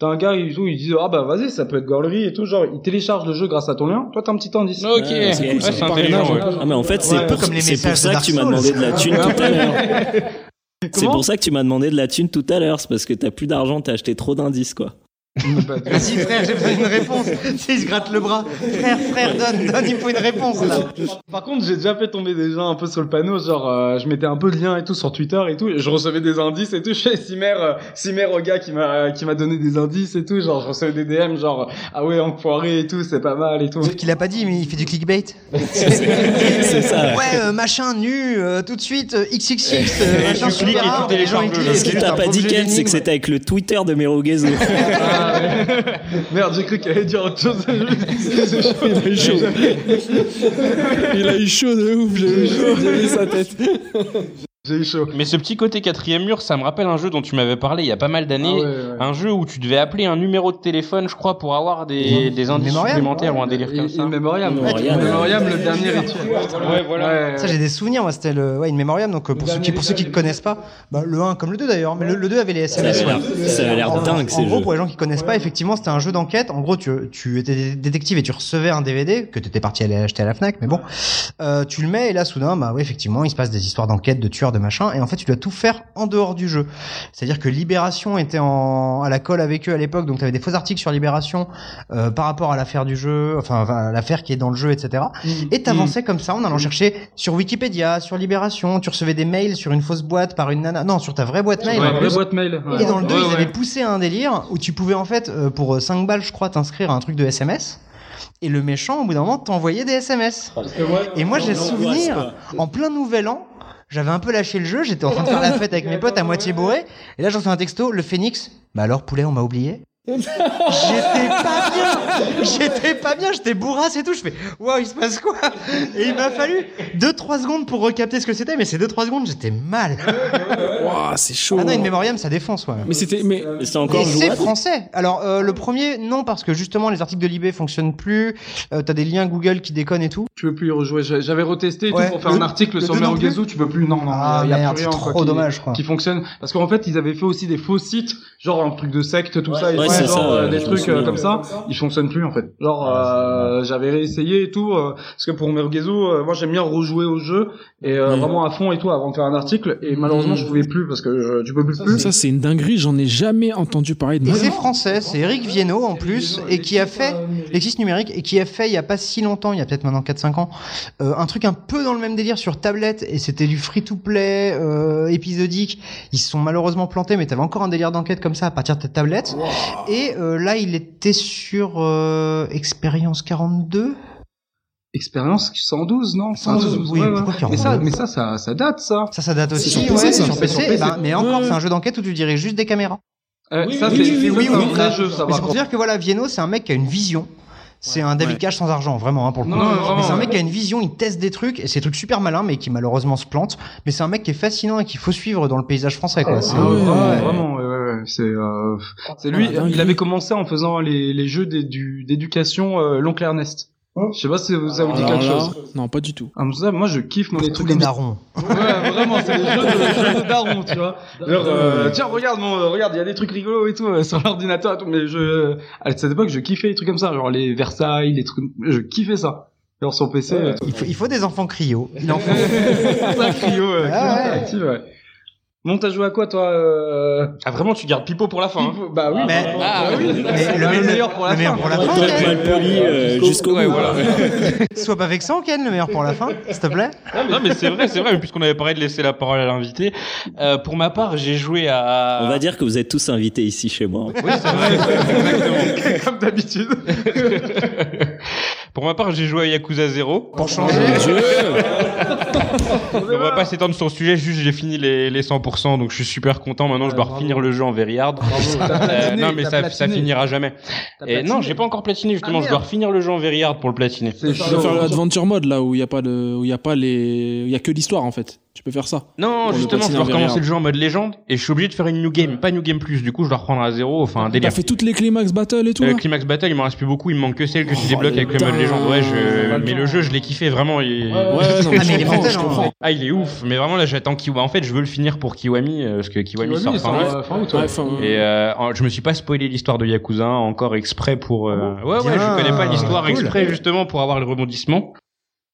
T'as un gars et tout, il dit ah bah vas-y ça peut être Gorlery et tout genre il télécharge le jeu grâce à ton lien. Toi t'as un petit indice. Ok, Ouais, c'est cool, Ouais, ça. c'est intelligent. ouais. Ah, mais en fait, c'est Ouais, pour, comme les c'est pour ça que tu m'as demandé de la thune tout à l'heure. C'est pour ça que tu m'as demandé de la thune tout à l'heure. C'est parce que t'as plus d'argent, t'as acheté trop d'indices, quoi. Bah, Vas-y frère, j'ai besoin d'une réponse. il se gratte le bras. Frère, frère, donne, donne, il faut une réponse là. Par contre, j'ai déjà fait tomber des gens un peu sur le panneau, genre euh, je mettais un peu de liens et tout sur Twitter et tout, et je recevais des indices et tout. Je fais Simer, euh, Simer au gars qui m'a qui m'a donné des indices et tout, genre je recevais des DM genre ah ouais enfoiré et tout, c'est pas mal et tout. Sauf qu'il a pas dit, mais il fait du clickbait. C'est ça. ouais. Euh, machin nu, euh, tout de suite, euh, XXX, euh, machin tu cliques et les gens. Ce t'as un pas dit, Ken, c'est que c'était avec le Twitter de Merogezo. Ah, ouais. Merde, j'ai cru qu'elle allait dire autre chose. Il a eu chaud. Il a eu chaud de ouf, j'ai vu, j'ai vu sa tête. J'ai eu chaud. Mais ce petit côté quatrième mur, ça me rappelle un jeu dont tu m'avais parlé il y a pas mal Ah d'années. ouais, ouais. Un jeu où tu devais appeler un numéro de téléphone, je crois, pour avoir des, des indices Memoriam. supplémentaires ou un délire comme ça. In Memoriam, le dernier rituel. Ouais, voilà. Ouais. Ça, j'ai des souvenirs, moi, c'était le, ouais, une mémoriam. Donc, euh, pour ceux qui, pour ceux qui ne connaissent pas, bah, le 1 comme le 2 d'ailleurs, mais le, le 2 avait les SMS. ouais. ça avait l'air En, dingue en gros, pour les gens qui connaissent pas, effectivement, c'était un jeu d'enquête. En gros, tu, tu étais détective et tu recevais un DVD que tu étais parti aller acheter à la Fnac, mais bon, euh, tu le mets et là, soudain, bah oui, effectivement, il se passe des histoires d'enquête, de tueurs, de machin, et en fait, tu dois tout faire en dehors du jeu. C'est-à-dire que Libération était en, à la colle avec eux à l'époque, donc tu avais des faux articles sur Libération euh, par rapport à l'affaire du jeu, enfin, enfin, l'affaire qui est dans le jeu, etc. Et t'avançais comme ça en allant chercher sur Wikipédia, sur Libération, tu recevais des mails sur une fausse boîte par une nana, non, sur ta vraie boîte mail. Ouais, en vraie plus. boîte mail. ouais. Et dans le 2, Ouais, ils ouais. avaient poussé à un délire où tu pouvais en fait, euh, pour 5 balles, je crois, t'inscrire à un truc de SMS. Et le méchant, au bout d'un moment, t'envoyait des SMS. Et moi, j'ai souvenir, en plein nouvel an, j'avais un peu lâché le jeu, j'étais en train de faire la fête avec mes potes à moitié bourré. Et là, j'en fais un texto, le Phoenix. Bah alors, poulet, on m'a oublié? J'étais pas bien, j'étais pas bien, j'étais bourrasse et tout. Je fais, waouh, il se passe quoi? Et il m'a fallu 2-3 secondes pour recapter ce que c'était, mais ces 2-3 secondes, j'étais mal. Ouah, c'est chaud. Ah non, une mémoriam, ça défonce, ouais. Mais c'était, mais c'est encore Et c'est français. Alors euh, le premier, non, parce que justement les articles de Libé fonctionnent plus. Euh, T'as des liens Google qui déconnent et tout. Tu veux plus y rejouer. J'a- J'avais retesté et Ouais. tout pour faire Le- un article le sur Merugezu, tu peux plus. Non, non, Ah, il y a merde, plus rien c'est quoi, trop qui- dommage, quoi. Qui fonctionne. Parce qu'en fait, ils avaient fait aussi des faux sites, genre un truc de secte, tout ça, et ouais, c'est genre, ça, euh, ouais, des je trucs souviens, euh, comme ouais. ça. Ils fonctionnent plus en fait. Genre, euh, j'avais réessayé et tout, euh, parce que pour Merugezu, euh, moi j'aime bien rejouer au jeu et euh, Mm. vraiment à fond et tout avant de faire un article. Et malheureusement, je pouvais plus parce que euh, tu peux plus. plus. ça, c'est une dinguerie. J'en ai jamais entendu parler de c'est français, c'est Eric Viennot en plus, et qui a fait Lexis numérique et qui a fait il y a pas si longtemps, il y a peut-être maintenant 4-5 ans, euh, un truc un peu dans le même délire sur tablette et c'était du free-to-play euh, épisodique. Ils se sont malheureusement plantés, mais t'avais encore un délire d'enquête comme ça à partir de ta tablette. Et euh, là, il était sur euh, Expérience 42. Expérience 112, non? 112, oui, ouais, ouais. pourquoi Mais ça, 42? mais ça, ça, ça date ça. Ça, ça date aussi. sur ouais, PC, ça. sur C'est PC. sur PC. ben, mais encore, Ouais. c'est un jeu d'enquête où tu diriges juste des caméras. Euh, Oui, ça, oui, c'est oui, un oui. vrai jeu, ça c'est pour te dire que voilà, Viennot, c'est un mec qui a une vision. C'est un David Ouais. Cage sans argent, vraiment, hein, pour le coup. Non, non, vraiment, mais c'est un ouais. mec qui a une vision, il teste des trucs, et c'est des trucs super malins, mais qui malheureusement se plantent. Mais c'est un mec qui est fascinant et qu'il faut suivre dans le paysage français, quoi. Ah ouais, Ouais. vraiment, C'est, euh, c'est lui. Ah, il avait commencé en faisant les, les jeux d'édu- d'éducation, euh, l'oncle Ernest. Je sais pas si ça vous ça vous dit Alors quelque là, chose. Non, pas du tout. Ah, mais ça, moi, je kiffe les Tous trucs les darons. Ouais, vraiment, c'est des jeux de, jeux de darons, tu vois. Genre, euh, tiens, regarde, mon, euh, regarde, il y a des trucs rigolos et tout euh, sur l'ordinateur, et tout, mais je, à cette époque, je kiffais les trucs comme ça, genre les Versailles, les trucs, je kiffais ça. Genre sur PC, et tout. Il faut, il faut des enfants cryo. Il en faut. ça, Cryo, euh, Ah ouais. Ouais. Bon, t'as joué à quoi, toi euh... Ah vraiment, tu gardes Pipo pour la fin. hein. Bah oui, Mais- ah, oui. Mais le, le meilleur pour la le meilleur fin. pour la fin, euh, jusqu'au Ouais, voilà. Sois pas vexant, Ken, le meilleur pour la fin, s'il te plaît. non mais c'est vrai, c'est vrai. Puisqu'on avait parlé de laisser la parole à l'invité, euh, pour ma part, j'ai joué à. On va dire que vous êtes tous invités ici chez moi. Oui, c'est vrai. Exactement. Comme d'habitude. Pour ma part, j'ai joué à Yakuza 0. Pour changer. On va pas s'étendre sur le sujet, juste j'ai fini les, les 100%, donc je suis super content. Maintenant, je dois refinir le jeu en very hard. Euh, non, mais ça, ça finira jamais. Et non, j'ai pas encore platiné justement. Ah, je dois refinir le jeu en very hard pour le platiner. C'est Tu peux faire l'adventure mode là où il y a pas de, où il y a pas les, il y a que l'histoire en fait. Tu peux faire ça. Non, justement, je dois recommencer le jeu en mode légende et je suis obligé de faire une new game, pas new game plus. Du coup, je dois reprendre à zéro. Enfin, un T'as délire. fait toutes les climax battle et tout. Euh, Climax Battle, il m'en reste plus beaucoup. Il me manque que celle que tu Oh, débloques le avec le mode. Légende. Ouais, je... Ouais, mais le jeu, je l'ai kiffé vraiment. il- Ouais, non, Ah, mais il est mortel, hein. comprends. Ah, il est ouf. Mais vraiment, là, j'attends Kiwami. En fait, je veux le finir pour Kiwami, euh, parce que Kiwami, sort fin août. fin août, Ouais, ouais. enfin, Et euh, je me suis pas spoilé l'histoire de Yakuza 1 encore exprès pour. euh, Ouais, ouais, Bien. je connais pas l'histoire Cool. exprès justement pour avoir le rebondissement.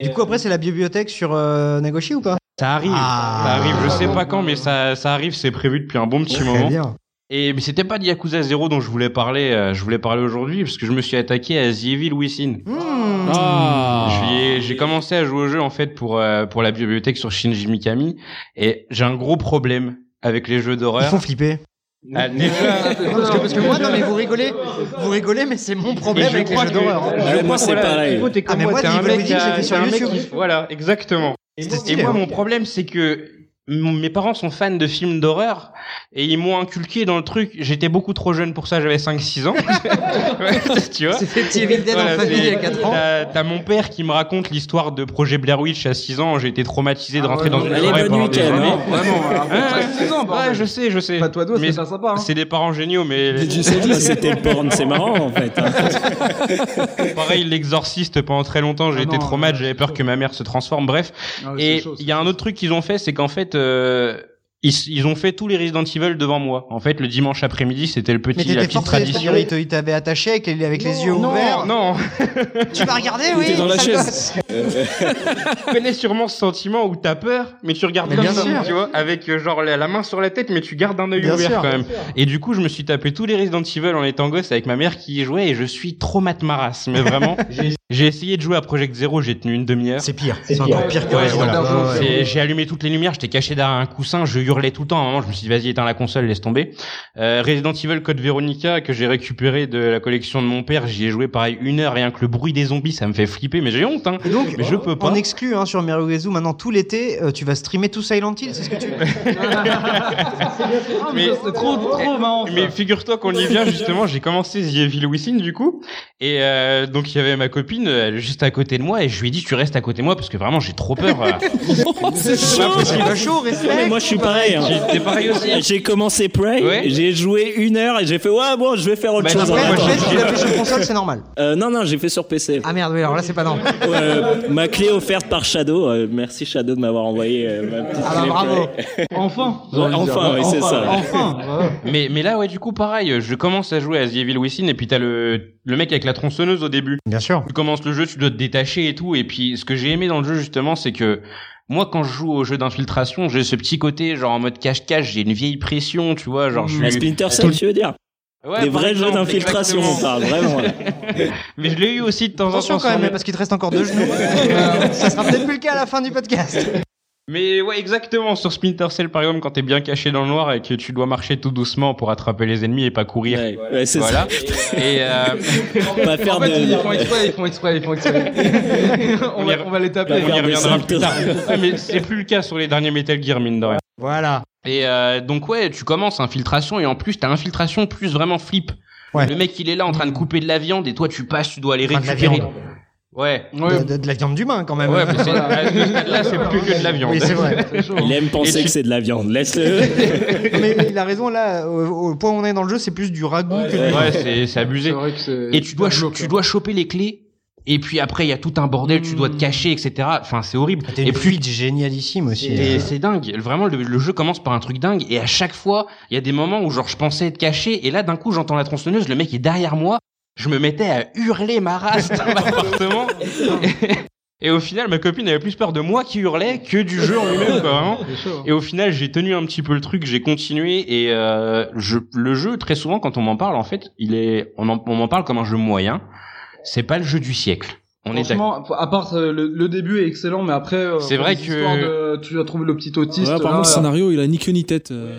Du coup, après, c'est la bibliothèque sur euh, Nagoshi ou pas? Ça arrive. Ah. Ça arrive. Je sais pas quand, mais ça, ça arrive. C'est prévu depuis un bon petit moment. bien. Et mais c'était pas de Yakuza 0 dont je voulais parler. euh, je voulais parler aujourd'hui parce que je me suis attaqué à The Evil Within. Hmm. Ah. J'y ai- J'ai commencé à jouer au jeu en fait pour euh, pour la bibliothèque sur Shinji Mikami et j'ai un gros problème avec les jeux Ils d'horreur. font flipper. Ah, Non, parce, que, parce que moi, non, mais vous rigolez, vous rigolez, mais c'est mon problème je avec les jeux d'horreur. hein. Ouais, moi, c'est pareil. Ah, mais moi, un mec Within, qui a- j'ai fait sur t'es un mec YouTube. qui- Voilà, exactement. Et moi, hein. mon problème, c'est que mes parents sont fans de films d'horreur et ils m'ont inculqué dans le truc. J'étais beaucoup trop jeune pour ça, j'avais 5-6 ans. Ouais, tu vois C'est fait petit Evil Dead Voilà, en famille c'est- il y a 4 ans. T'as t'as mon père qui me raconte l'histoire de Projet Blair Witch à 6 ans. J'ai été traumatisé de Ah rentrer ouais, dans non, une forêt pendant des années. hein. Vraiment, alors, Hein t'as 6 ans, Ouais, je sais, je sais. Pas toi, Mais c'est pas sympa. Hein. c'est des parents géniaux, mais. C'était le porn, c'est marrant en fait. hein. pareil, l'exorciste pendant très longtemps, j'ai Ah été non, traumatisé, ouais, j'avais peur que ma mère se transforme. Bref, Ah et il y a un autre truc qu'ils ont fait, c'est qu'en fait, euh, ils, ils ont fait tous les Resident Evil devant moi. En fait, le dimanche après-midi, c'était le Mais petit, la t'étais petite forcé, tradition. c'est-à-dire il te- il t'avait attaché avec les, yeux non, ouverts. non, Tu vas regarder, Il oui. était dans la chaise. tu connais sûrement ce sentiment où t'as peur, mais tu regardes Mais comme bien ça, sûr. tu vois, avec euh, genre la, la main sur la tête, mais tu gardes un œil Bien ouvert sûr. quand même. Et du coup, je me suis tapé tous les Resident Evil en étant gosse avec ma mère qui y jouait et je suis trop mat maras, mais vraiment. j'ai essayé de jouer à Project Zero, j'ai tenu une demi-heure. C'est pire. C'est encore pire que Ouais, voilà. Ouais, ouais. J'ai allumé toutes les lumières, j'étais caché derrière un coussin, je hurlais tout le temps. À un moment, je me suis dit, vas-y, éteins la console, laisse tomber. Euh, Resident Evil Code Veronica, que j'ai récupéré de la collection de mon père, j'y ai joué pareil une heure, rien que le bruit des zombies, ça me fait flipper, mais j'ai honte, hein. Et donc, Mais je peux pas. on exclut hein, sur Merugezu maintenant tout l'été, euh, tu vas streamer tout Silent Hill, c'est ce que tu Ah, mais Mais- c'est trop, trop marrant. ça. Mais figure-toi qu'on y vient justement, j'ai commencé The Evil Within du coup, et euh, donc il y avait ma copine euh, juste à côté de moi, et je lui ai dit tu restes à côté de moi parce que vraiment j'ai trop peur. c'est chaud. C'est pas chaud, Mais respect. moi je suis pareil. Hein. T'es pareil aussi. J'ai commencé Prey, Ouais. j'ai joué une heure et j'ai fait ouais bon je vais faire autre Bah, chose. Après, après, tu l'as fait sur console, c'est normal. Euh, non non j'ai fait sur PC. Ah merde, oui, alors là, c'est pas normal. Euh, ma clé offerte par Shadow. euh, merci Shadow de m'avoir envoyé euh, ma petite Ah bah, clé bravo. Enfin. Ouais, enfin, oui, c'est ça. Enfin. Mais mais là ouais du coup pareil, je commence à jouer à The Evil Within et puis t'as le le mec avec la tronçonneuse au début. Bien sûr. Tu commences le jeu, tu dois te détacher et tout, et puis ce que j'ai aimé dans le jeu justement, c'est que moi, quand je joue au jeu d'infiltration, j'ai ce petit côté, genre en mode cache-cache, j'ai une vieille pression, tu vois, genre je La suis... Splinter Cell tu veux dire Ouais, Des vrais jeux d'infiltration on parle vraiment. Mais je l'ai eu aussi de temps en Attention temps. quand sans même, parce qu'il te reste encore deux genoux. Ça sera peut-être plus le cas à la fin du podcast. Mais ouais, exactement. Sur Splinter Cell, par exemple, quand t'es bien caché dans le noir et que tu dois marcher tout doucement pour attraper les ennemis et pas courir. Ouais, ouais, c'est Voilà. Et euh, ça. Pas faire En fait, ils font exprès, ils font exprès, ils font exprès. on, va, on va les taper. on y reviendra plus tard. Ouais, mais c'est plus le cas sur les derniers Metal Gear, mine de rien. Voilà. Et euh, donc ouais, tu commences infiltration et en plus t'as infiltration plus vraiment flip. Ouais. Le mec il est là en train de couper de la viande et toi tu passes, tu dois aller Enfin, de la récupérer. Ouais. Ouais. De, de- de la viande d'humain quand même. Ouais, mais c'est- plus que de la viande. Oui, c'est vrai. Il aime penser Et tu- que c'est de la viande. Laisse-le. Non, mais il a raison là, au, au point où on est dans le jeu, c'est plus du ragoût que du. Ouais, c'est c'est C'est abusé. vrai que c'est. Et tu dois tu dois choper les clés. Et puis après il y a tout un bordel, tu dois te cacher, etc. Enfin c'est horrible. T'as Et une plus fuite génialissime aussi. Et c'est dingue. Vraiment, le, le jeu commence par un truc dingue. Et à chaque fois, il y a des moments où genre je pensais être caché. Et là, d'un coup, j'entends la tronçonneuse. Le mec est derrière moi. Je me mettais à hurler ma race dans l'appartement. Et, et au final, ma copine avait plus peur de moi qui hurlait que du jeu en lui-même, quoi, vraiment. Et au final, j'ai tenu un petit peu le truc, j'ai continué et euh, je, le jeu très souvent quand on m'en parle, en fait, il est, on m'en parle comme un jeu moyen. C'est pas le jeu du siècle. On est à part euh, le, le début est excellent, mais après, euh, C'est vrai que- de- tu as trouvé le petit autiste. Ouais, apparemment, là, le scénario, il a ni queue ni tête. euh,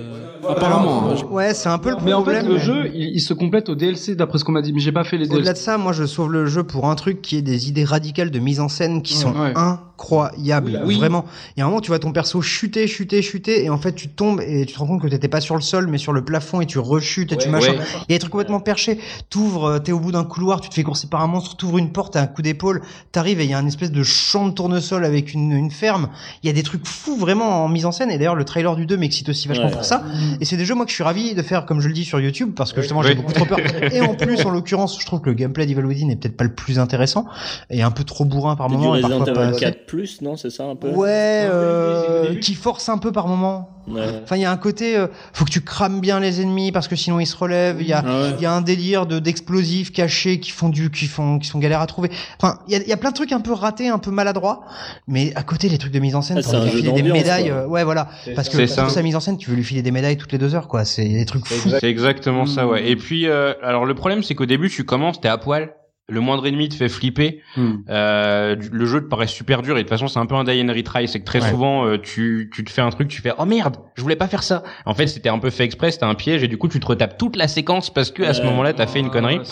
apparemment. Ouais, c'est un peu le Mais en fait, problème. le jeu, il, il se complète au DLC, d'après ce qu'on m'a dit. Mais j'ai pas fait les Au-delà DLC. de ça, moi je sauve le jeu pour un truc qui est des idées radicales de mise en scène qui sont Ouais. Incroyables. Oui. Vraiment. Il y a un moment, tu vois ton perso chuter, chuter, chuter, et en fait tu tombes et tu te rends compte que t'étais pas sur le sol mais sur le plafond et tu rechutes et tu machin. Ouais. Il y a des trucs complètement perchés. T'ouvres, euh, t'es au bout d'un couloir, tu te fais courser par un monstre, t'ouvres une porte, t'as un coup d'épaule, t'arrives et il y a un espèce de champ de tournesol avec une, une ferme. Il y a des trucs fous vraiment en mise en scène et d'ailleurs le trailer du 2 m'excite aussi vachement Ouais. pour ça. Et c'est des jeux moi que je suis ravi de faire comme je le dis sur YouTube parce que justement j'ai beaucoup trop peur. Et en plus en l'occurrence je trouve que le gameplay d'Evil Within n'est peut-être pas le plus intéressant et un peu trop bourrin par moment et Resident parfois pas Evil assez. 4 plus, non C'est ça un peu Ouais, euh, qui force un peu par moment. Ouais. Enfin, il y a un côté, euh, faut que tu crames bien les ennemis parce que sinon ils se relèvent. Il y a, Ah ouais. il y a un délire de d'explosifs cachés qui font du, qui font, qui sont galères à trouver. Enfin, il y a, il y a plein de trucs un peu ratés, un peu maladroits. Mais à côté, les trucs de mise en scène, Ah, jeu filer des médailles. euh, ouais, voilà. Parce que, parce ça. que sa mise en scène, tu veux lui filer des médailles toutes les deux heures, quoi. C'est des trucs fous. C'est exactement ça, ouais. Et puis, euh, alors le problème, c'est qu'au début, tu commences, t'es à poil. Le moindre ennemi te fait flipper. Hmm. Euh, le jeu te paraît super dur et de toute façon, c'est un peu un die and retry. C'est que très Ouais. souvent, euh, tu, tu te fais un truc, tu fais oh merde, je voulais pas faire ça. En fait, c'était un peu fait exprès, c'était un piège et du coup, tu te retapes toute la séquence parce que à ce Ouais. moment-là, t'as fait une connerie. Ouais,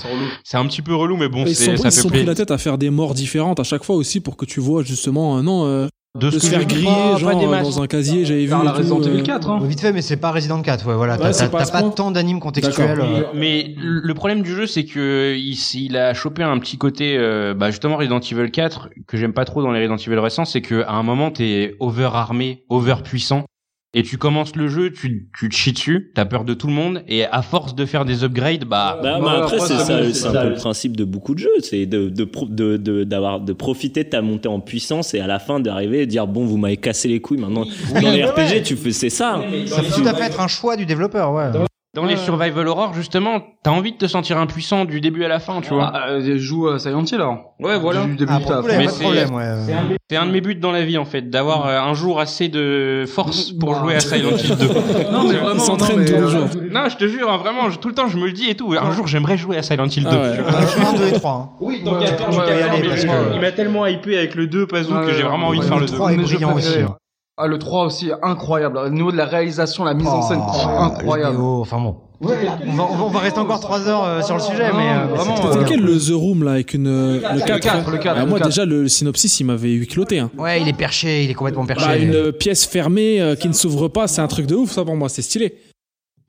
c'est un petit peu relou, mais bon, Ils sont, ça ils fait sont pris plaisir. la tête à faire des morts différentes à chaque fois aussi pour que tu vois justement, euh, non, euh, De, ce de se que faire griller, pas- pas genre des masses. dans un casier, j'avais vu. La Resident euh, Evil 4, hein. Vite fait, mais c'est pas Resident 4, ouais, voilà. Ouais, T'as pas pas tant d'animes contextuels. Euh. Mais le problème du jeu, c'est que il, il a chopé un petit côté, euh, bah justement Resident Evil 4 que j'aime pas trop dans les Resident Evil récents, c'est que à un moment t'es over armé, over puissant, et tu commences le jeu, tu tu te chies dessus, t'as peur de tout le monde, et à force de faire des upgrades, bah Bah, bah, après, c'est ça c'est un peu le principe de beaucoup de jeux, c'est de de de de d'avoir de profiter de ta montée en puissance et à la fin d'arriver et dire bon vous m'avez cassé les couilles maintenant dans les ouais, RPG tu fais c'est ça. Ça peut tout à fait être un choix du développeur, ouais. dans les survival horror justement, t'as envie de te sentir impuissant du début à la fin, tu vois. Ah, euh, joue à Silent Hill alors. Ouais, voilà. Du début Ah, a Mais pas de c'est- problème, ouais. C'est un de mes buts dans la vie en fait, d'avoir euh, un jour assez de force pour jouer à Silent Hill 2. Non, mais vraiment, Il s'entraîne non, mais, tous les euh, jours. Non, je te jure, hein, vraiment, je- tout le temps je me le dis et tout. Un jour j'aimerais jouer à Silent Hill 2. Ah ouais. tu vois. Euh, 1, 2 et 3. hein. Oui, je vais y que- il m'a tellement hypé avec le 2 Pazou que j'ai vraiment envie de faire le le 2. Hein. Ah, le 3 aussi, incroyable. Au niveau de la réalisation, la mise en scène, Oh, incroyable. enfin bon. On va, on va, on va rester encore 3 heures euh, sur le sujet, Non, mais euh, vraiment, euh, C'était bien. quel le The Room là avec une euh, le 4 4, le 4, Ah, le Moi 4. déjà le synopsis il m'avait huitloté. Hein. Ouais, il est perché, il est complètement perché. Bah, une euh, pièce fermée euh, qui ne s'ouvre pas, c'est un truc de ouf ça pour moi, c'est stylé.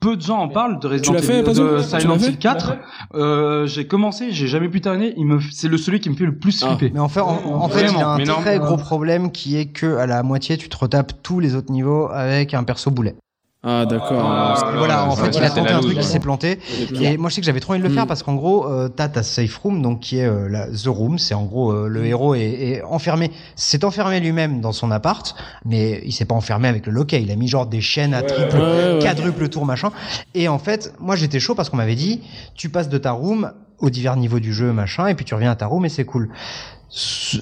Peu de gens en parlent de Resident Evil, de Tu Silent Hill 4. Euh, j'ai commencé, j'ai jamais pu terminer. Il me, c'est le celui qui me fait le plus Ah. flipper. Mais en fait, en, en fait, il Vraiment, a un mais non. très gros problème qui est que à la moitié, tu te retapes tous les autres niveaux avec un perso boulet. Ah d'accord. Ah, voilà, en fait, il a tenté un truc qui hein. s'est planté. Et moi, je sais que j'avais trop envie de le faire Mm. parce qu'en gros, euh, t'as ta safe room, donc qui est euh, la the room. C'est en gros euh, le héros est, est enfermé. C'est enfermé lui-même dans son appart, mais il s'est pas enfermé avec le loquet. Il a mis genre des chaînes à triple, Ouais, ouais, ouais. quadruple tour, machin. Et en fait, moi, j'étais chaud parce qu'on m'avait dit, tu passes de ta room aux divers niveaux du jeu, machin, et puis tu reviens à ta room et c'est cool.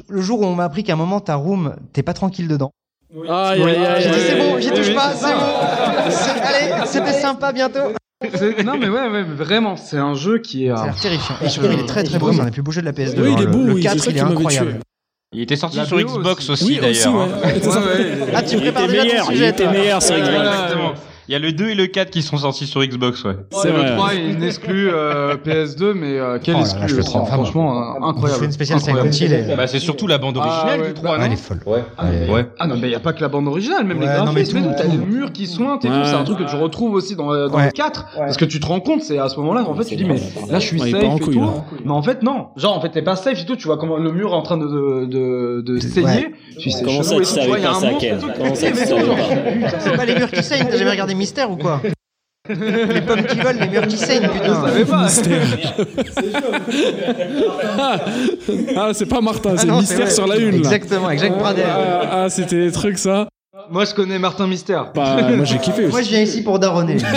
Le jour où on m'a appris qu'à un moment ta room, t'es pas tranquille dedans. Aïe aïe aïe. J'ai dit c'est bon, j'y touche pas, c'est bon. C'est- Allez, c'était sympa bientôt. C'est- non, mais ouais, ouais, mais vraiment, c'est un jeu qui est. A euh, terrifiant. Et surtout, il est très très beau, c'est un des plus beaux jeux de la PS2. Oui, il hein. est Le- beau, Le oui, c'est 4, ça il est incroyable. Il était sorti La sur BO Xbox aussi. aussi, Oui aussi d'ailleurs. ouais. hein. C'est ça. ouais, ouais. Ah, tu Il prépares était déjà meilleur, ton il sujet, était toi. meilleur sur Xbox. Il y a le 2 et le 4 qui sont sortis sur Xbox, ouais. C'est le vrai. 3 est une exclue euh, PS2, mais euh, quel Oh là là, exclu je le trouve vraiment- Franchement, euh, incroyable. une spéciale Bah, c'est surtout la bande Ah, originale ouais. du 3, Ah, non elle est folle. Ouais. Ouais. Ah non, mais il n'y a pas que la bande originale, même les Ouais, non, mais graphismes, et tout, t'as les murs qui sointent et Ouais. tout, c'est un truc que tu retrouves aussi dans, euh, dans Ouais. le 4, parce que tu te rends compte, c'est à ce moment-là, en fait, tu dis, mais là, je suis safe et tout. Mais en fait, non. Genre, en fait, t'es pas safe et tout, tu vois comment le mur est en train de, de, de, de saigner. Ouais. Tu sais, Comment ça, tu savais pas un ça. Comment ça, tu mais savais non, pas C'est pas les murs qui saignent, t'as jamais regardé Mystère ou quoi Les pommes qui volent, les murs qui saignent, Je putain. savais pas. Ah c'est pas Martin, Ah c'est non, Mystère sur la une. Exactement, avec Jacques Pradel. Ah, ah, c'était des trucs ça. Moi, je connais Martin Mystère. Bah, moi j'ai kiffé Moi, aussi. je viens ici pour daronner.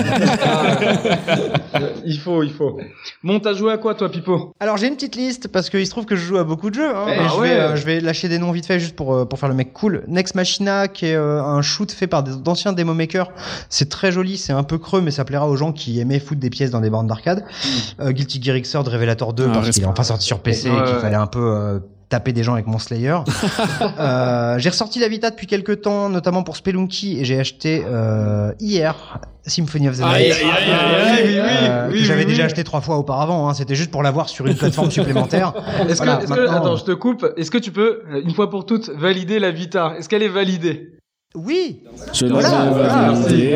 Il faut, il faut. Bon, t'as joué à quoi, toi, Pipo? Alors j'ai une petite liste parce qu'il se trouve que je joue à beaucoup de jeux. Hein, Eh, et je, ouais. vais, euh, je vais lâcher des noms vite fait juste pour, euh, pour faire le mec cool. Next Machina qui est euh, un shoot fait par des- d'anciens demo makers. C'est très joli, c'est un peu creux mais ça plaira aux gens qui aimaient foutre des pièces dans des bornes d'arcade. Euh, Guilty Gear Xrd Revelator 2 Ah, parce qu'il est enfin sorti sur PC Ouais, et qu'il ouais. fallait un peu euh, taper des gens avec mon Slayer. euh, j'ai ressorti la Vita depuis quelques temps, notamment pour Spelunky et j'ai acheté euh, hier Symphony of the Night. Euh, j'avais oui, déjà oui. acheté trois fois auparavant, hein. c'était juste pour l'avoir sur une plateforme supplémentaire. Est-ce que, que- attends, je te coupe. Est-ce que tu peux, euh, une fois pour toutes, valider la Vita? Est-ce qu'elle est validée? Oui, voilà. voilà. validé.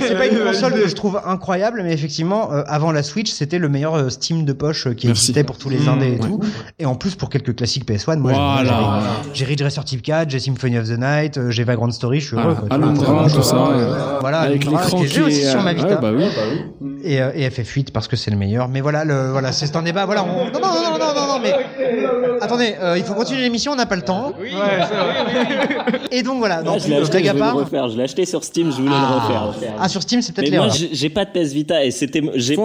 C'est pas, une console que je trouve incroyable, mais effectivement, euh, avant la Switch, c'était le meilleur euh, Steam de poche euh, qui Merci. existait pour tous les Mmh, indés et ouais. tout. Et en plus, pour quelques classiques PS1, moi, j'ai- Voilà. j'ai- j'ai Ridge Racer Type 4, j'ai Symphony of the Night, j'ai Vagrant Story, je suis heureux. Ah, quoi, Alundra, vois. tout ça. Voilà, Avec l'écran qui j'ai aussi est- sur ma ouais, Vita. bah oui. Et, euh, et FF8 parce que c'est le meilleur. Mais voilà, le, voilà, c'est un débat. Voilà, on- non, non, non, non, non, non, mais attendez, euh, il faut continuer l'émission, on n'a pas le temps. Et donc voilà, Ah, donc je l'ai acheté, blague je vais le refaire. Je l'ai acheté sur Steam, je voulais le refaire. Ah, sur Steam, c'est peut-être Mais moi, l'erreur. j'ai pas de PS Vita et c'était, j'ai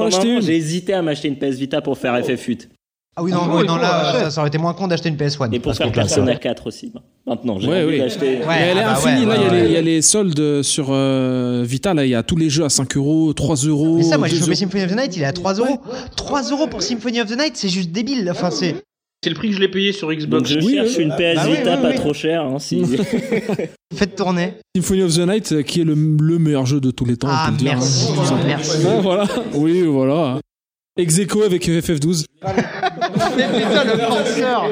j'ai hésité à m'acheter une PS Vita pour faire FF8 Ah oui, non, Ah, oui, non là, achète. ça, ça aurait été moins con d'acheter une PS1. et pour parce faire Persona 4 aussi. Maintenant, j'ai Ouais, envie oui. d'acheter. Ouais, elle est ah bah infinie. ouais, là, il y a ouais, les- il y, ouais. a les soldes sur euh, Vita. Là, il y a tous les jeux à 5 euros, 3 euros. Mais ça, moi, j'ai 2 chopé euros. Symphony of the Night, il est à 3 euros. 3 euros pour Symphony of the Night, c'est juste débile. Enfin, c'est. C'est le prix que je l'ai payé sur Donc Xbox. je Oui, cherche oui. une PS Bah oui, Vita oui, pas trop chère. Hein, si... Faites tourner. Symphony of the Night, euh, qui est le, le meilleur jeu de tous les temps. Ah, on peut le dire, merci, hein, merci. Ah, voilà. Oui, voilà. Ex aequo avec FF12. Mais putain, le penseur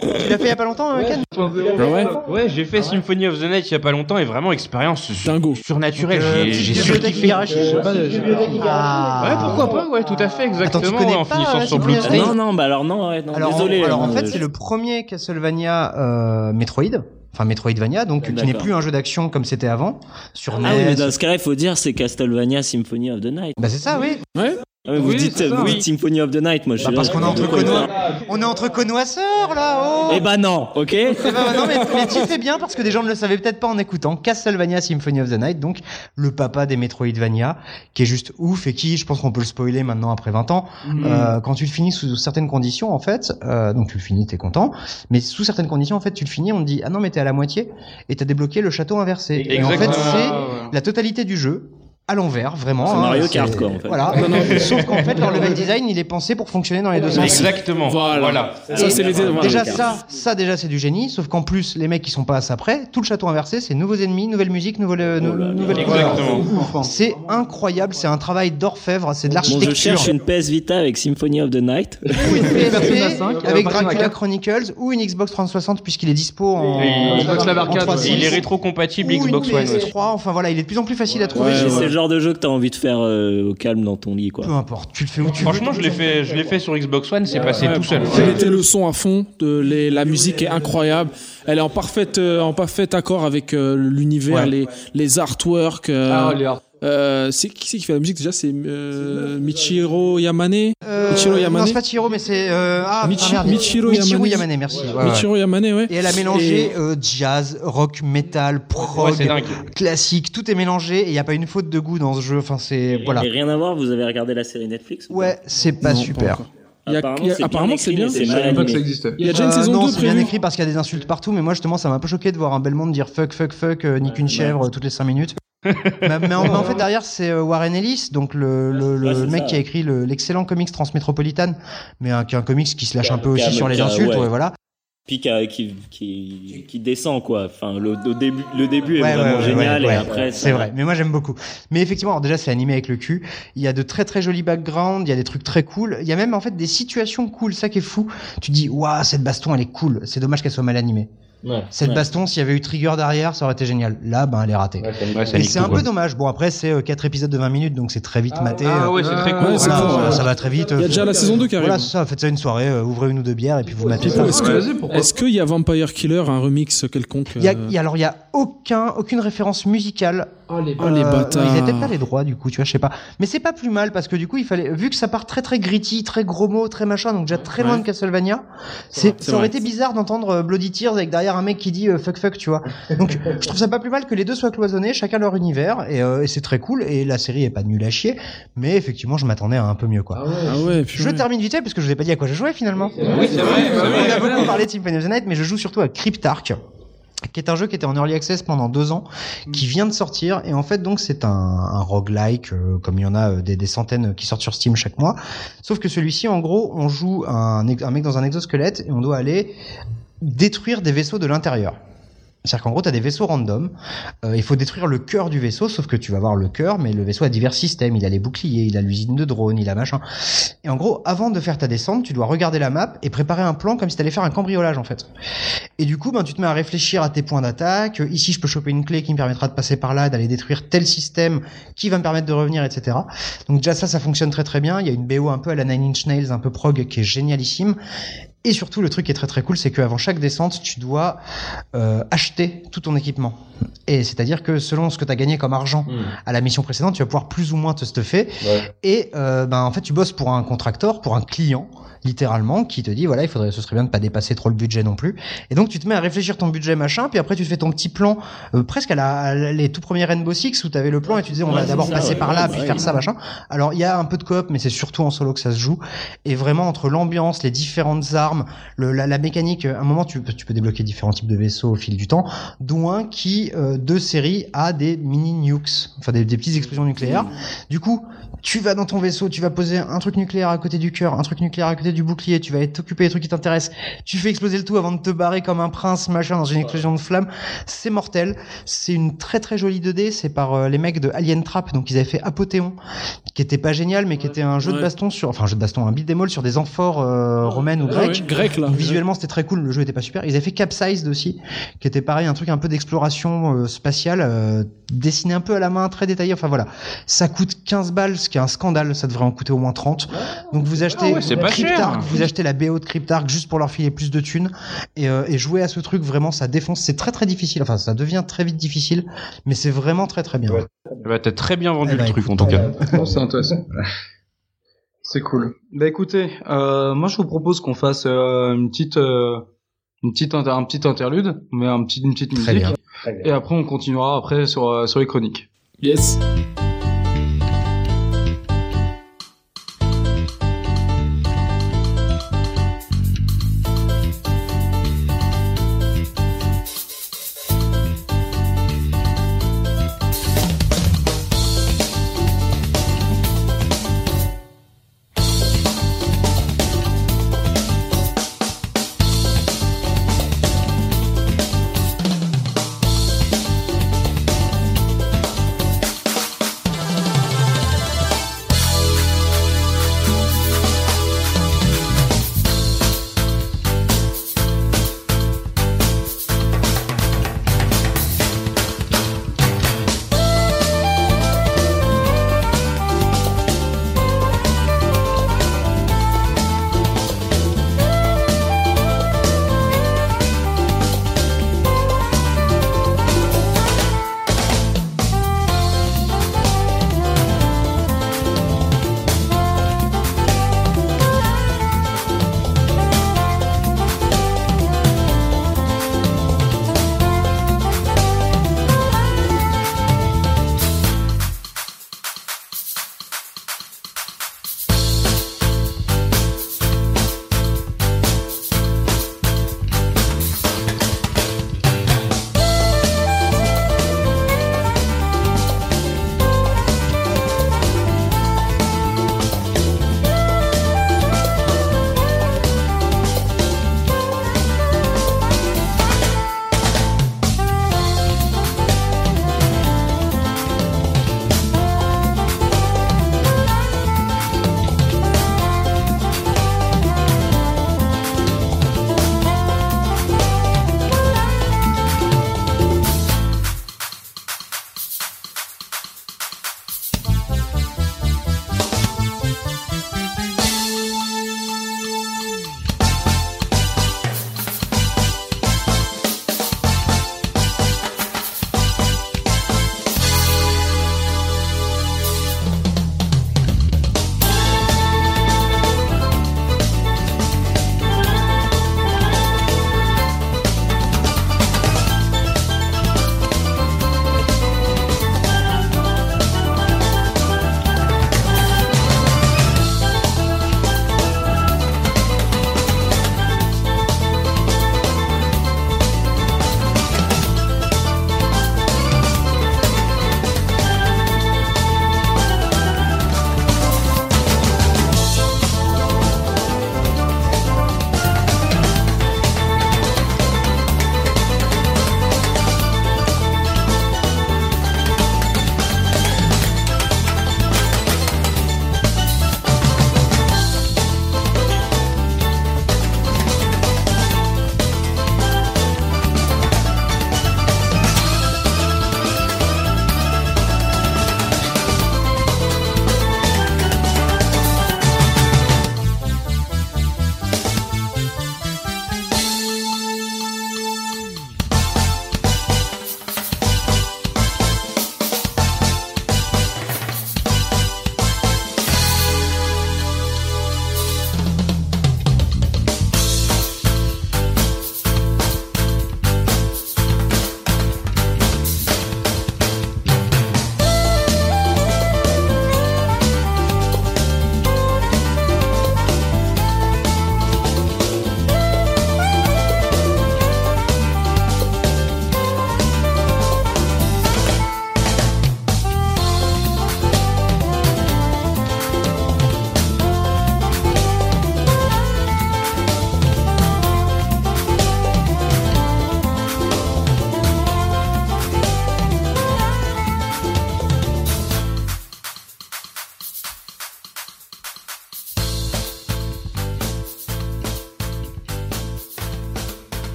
Tu l'as fait il y a pas longtemps, euh, Ken Ah ouais Ouais, j'ai fait Symphony of the Night il y a pas longtemps et vraiment expérience su- Dingo. surnaturelle. Donc, euh, J'ai j'ai surkiffé. Ah. Ouais, pourquoi pas, ouais, tout à fait, exactement. Attends, tu connais ouais, en pas, finissant euh, sur Symphony of the Bloodstained. Night Non, non, bah alors non, ouais, non Alors, désolé. alors en hein, fait, je- c'est le premier Castlevania euh, Metroid, enfin Metroidvania, donc qui n'est plus un jeu d'action comme c'était avant sur Ah oui, mais NES. dans ce cas-là, il faut dire c'est Castlevania Symphony of the Night. Bah c'est ça, oui. Ouais Ah, mais vous Oui, dites, ça, vous dites Symphony of the Night, moi je Bah, suis parce là, qu'on est entre connoisseurs. On est entre connoisseurs là. Oh. Eh bah non, ok Eh ben, non mais, mais tu fais bien parce que des gens ne le savaient peut-être pas en écoutant. Castlevania Symphony of the Night, donc le papa des Metroidvania, qui est juste ouf et qui, je pense qu'on peut le spoiler maintenant après 20 ans. Euh, quand tu le finis sous certaines conditions, en fait, euh, donc tu le finis, t'es content. Mais sous certaines conditions, en fait, tu le finis, on te dit ah non mais t'es à la moitié et t'as débloqué le château inversé. Et en fait, c'est la totalité du jeu à l'envers, vraiment. C'est hein, Mario Kart, quoi, en fait. Voilà. Sauf qu'en fait, leur level design, il est pensé pour fonctionner dans les deux sens. Exactement. Voilà. Voilà. Ça, c'est les. Déjà Kart. ça, ça déjà c'est du génie, sauf qu'en plus les mecs qui sont pas assez après, tout le château inversé, c'est nouveaux ennemis, nouvelle musique, nouvelle, euh, nou- nouvelle Exactement. C'est incroyable, c'est un travail d'orfèvre, c'est de Bon, je l'architecture. cherche une PS Vita avec Symphony of the Night. Ou une PSP Persona 5, avec euh, Persona Dracula 4. Chronicles ou une Xbox 360 puisqu'il est dispo en, Xbox Live Arcade, en 3.6. Et il est rétro-compatible Xbox One. PS3, aussi. enfin voilà, il est de plus en plus facile à trouver. Genre de jeu que t'as envie de faire euh, au calme dans ton lit, quoi. Peu importe, tu le fais où tu Franchement, veux. je l'ai fait, je l'ai fait sur Xbox One, c'est passé tout seul. J'ai mettez le son à fond, de, les, la musique est incroyable. Elle est en parfaite, euh, en parfait accord avec euh, l'univers, Ouais. les, les artworks. euh, Ah, les euh, c'est qui c'est qui fait la musique déjà? C'est euh, Michiro Yamane? Euh, Michiro Yamane? Non, c'est pas Chihiro, mais c'est euh, ah, Michi- merde. Michiro Yamane. merci. ouais, ouais. Michiro Yamane, ouais. Et elle a mélangé Et- euh, jazz, rock, metal, prog, classique, tout est mélangé et il n'y a pas une faute de goût dans ce jeu. Enfin, c'est voilà. Et rien à voir, vous avez regardé la série Netflix ou Ouais, c'est pas Non, super. a- Apparemment, a- c'est bien apparemment, c'est bien. c'est pas que ça existait. Il y a déjà une saison Euh, non, 2 c'est bien écrit parce qu'il y a des insultes partout, mais moi justement ça m'a un peu choqué de voir un Belmont dire fuck, fuck, fuck, euh, nique une chèvre toutes les 5 minutes. Mais, mais en, mais en fait derrière c'est euh, Warren Ellis, donc le, le, le Ouais, mec ça, qui a écrit le- l'excellent comics Transmétropolitane, mais un, qui est un comics qui se lâche un peu aussi sur les insultes, ouais. voilà. Puis qui, descend, quoi. Enfin, le, début, le début est Ouais, vraiment ouais, génial ouais, et après. C'est vrai, mais moi j'aime beaucoup. Mais effectivement, alors déjà c'est animé avec le cul. Il y a de très très jolis backgrounds, il y a des trucs très cool. Il y a même en fait des situations cool, ça qui est fou. Tu dis waouh cette baston elle est cool. C'est dommage qu'elle soit mal animée. Cette Ouais. baston, s'il y avait eu Trigger derrière, ça aurait été génial. Là, ben elle est ratée. Ouais, Et c'est un peu dommage. Bon après c'est 4 épisodes de 20 minutes, donc c'est très vite maté. Ah Euh, ouais, c'est très cool. c'est voilà, cool, ça, va très vite. Il y a déjà la saison 2 qui arrive. Voilà, c'est ça. Faites ça une soirée, euh, ouvrez une ou deux bières et puis vous matez ça. Est-ce que- Est-ce qu'il y a Vampire Killer, un remix quelconque Il y a, euh, y a- alors il y a aucun, aucune référence musicale Oh les Euh, bâtards. Ils avaient peut-être pas les droits, du coup, tu vois, je sais pas. Mais c'est pas plus mal parce que du coup, il fallait, vu que ça part très très gritty, très gros mots, très machin, donc déjà très loin Ouais. de Castlevania, ça aurait été bizarre d'entendre euh, Bloody Tears avec derrière un mec qui dit euh, fuck fuck, tu vois. Donc, je trouve ça pas plus mal que les deux soient cloisonnés, chacun leur univers, et, euh, et c'est très cool. Et la série est pas nulle à chier, mais effectivement, je m'attendais à un peu mieux, quoi. Ah ouais, Je termine vite fait parce que je vous ai pas dit à quoi je jouais finalement. Oui, c'est vrai. On a beaucoup parlé de Symphony of the Night, mais je joue surtout à Cryptarch qui est un jeu qui était en early access pendant deux ans, qui vient de sortir, et en fait donc c'est un, un roguelike, euh, comme il y en a euh, des, des centaines qui sortent sur Steam chaque mois, sauf que celui-ci en gros on joue un mec dans un exosquelette et on doit aller détruire des vaisseaux de l'intérieur. C'est-à-dire qu'en gros, tu as des vaisseaux random. Euh, il faut détruire le cœur du vaisseau, sauf que tu vas voir le cœur, mais le vaisseau a divers systèmes. Il a les boucliers, il a l'usine de drones, il a machin. Et en gros, avant de faire ta descente, tu dois regarder la map et préparer un plan comme si tu allais faire un cambriolage, en fait. Et du coup, ben, tu te mets à réfléchir à tes points d'attaque. Ici, je peux choper une clé qui me permettra de passer par là, d'aller détruire tel système qui va me permettre de revenir, etc. Donc déjà, ça, ça fonctionne très très bien. Il y a une BO un peu à la Nine Inch Nails, un peu prog, qui est génialissime. Et surtout, le truc qui est très très cool, c'est qu'avant chaque descente, tu dois euh, acheter tout ton équipement. Et c'est-à-dire que selon ce que tu as gagné comme argent à la mission précédente, tu vas pouvoir plus ou moins te stuffer. Et euh, ben en fait, tu bosses pour un contracteur, pour un client littéralement qui te dit voilà il faudrait ce serait bien de pas dépasser trop le budget non plus. Et donc tu te mets à réfléchir ton budget machin puis après tu te fais ton petit plan euh, presque à, la, à les tout premiers Rainbow Six où tu avais le plan et tu disais on Ouais, va d'abord passer ouais, par là puis faire ça machin. Alors il y a un peu de coop mais c'est surtout en solo que ça se joue. Et vraiment entre l'ambiance les différentes armes le, la, la mécanique à un moment tu, peux- tu peux débloquer différents types de vaisseaux au fil du temps dont un qui euh, de série a des mini nukes enfin des, des petites explosions nucléaires. Du coup tu vas dans ton vaisseau, tu vas poser un truc nucléaire à côté du cœur, un truc nucléaire à côté du bouclier, tu vas t'occuper des trucs qui t'intéressent, tu fais exploser le tout avant de te barrer comme un prince, machin, dans une explosion de flammes. C'est mortel. C'est une très très jolie 2D, c'est par euh, les mecs de Alien Trap, donc ils avaient fait Apothéon, qui était pas génial, mais qui était un jeu de baston sur, enfin un jeu de baston, un beat'em all sur des amphores euh, romaines ou Ah grecques. Truc grec là. Visuellement, c'était très cool. Le jeu était pas super. Ils avaient fait Capsized aussi, qui était pareil, un truc un peu d'exploration euh, spatiale, euh, dessiné un peu à la main, très détaillé. Enfin voilà, ça coûte 15 balles, ce qui est un scandale. Ça devrait en coûter au moins 30. Donc vous achetez Ah ouais, pas Cryptark, vous achetez la BO de Cryptark juste pour leur filer plus de thunes et, euh, et jouer à ce truc. Vraiment, ça défonce. C'est très très difficile. Enfin, ça devient très vite difficile, mais c'est vraiment très très bien. Bah, t'as très bien vendu Eh bah, le truc écoute, en tout cas. Oh, c'est intéressant. C'est cool. Bah écoutez, euh, moi je vous propose qu'on fasse euh, une petite, euh, une petite inter- un petit interlude, mais un petit, une petite Très musique, bien. et après on continuera après sur euh, sur les chroniques. Yes.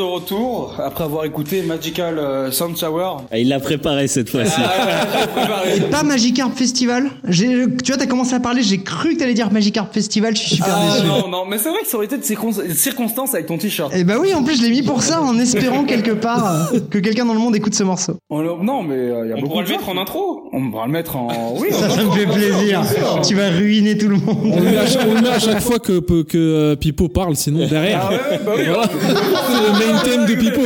De retour après avoir écouté Magical euh, Sound Shower. Ah, Il l'a préparé cette fois-ci. Et pas Magikarp Festival J'ai- Tu vois, t'as commencé à parler, j'ai cru que t'allais dire Magikarp Festival, je suis super Ah déçu. non, non, mais c'est vrai que ça aurait été de circon- circonstances avec ton t-shirt. Et bah oui, en plus je l'ai mis pour ça, en espérant quelque part euh, que quelqu'un dans le monde écoute ce morceau. On Non, mais euh, il y a On beaucoup pourra de le mettre en intro. On va le mettre en. Oui, Ça, ça me fait plaisir. Tu vas ruiner tout le On monde. le met à chaque, on le met à chaque fois que, que, que, euh, Pipo parle, sinon derrière. Ah ouais, bah oui. Voilà. C'est le main thème de Pipo.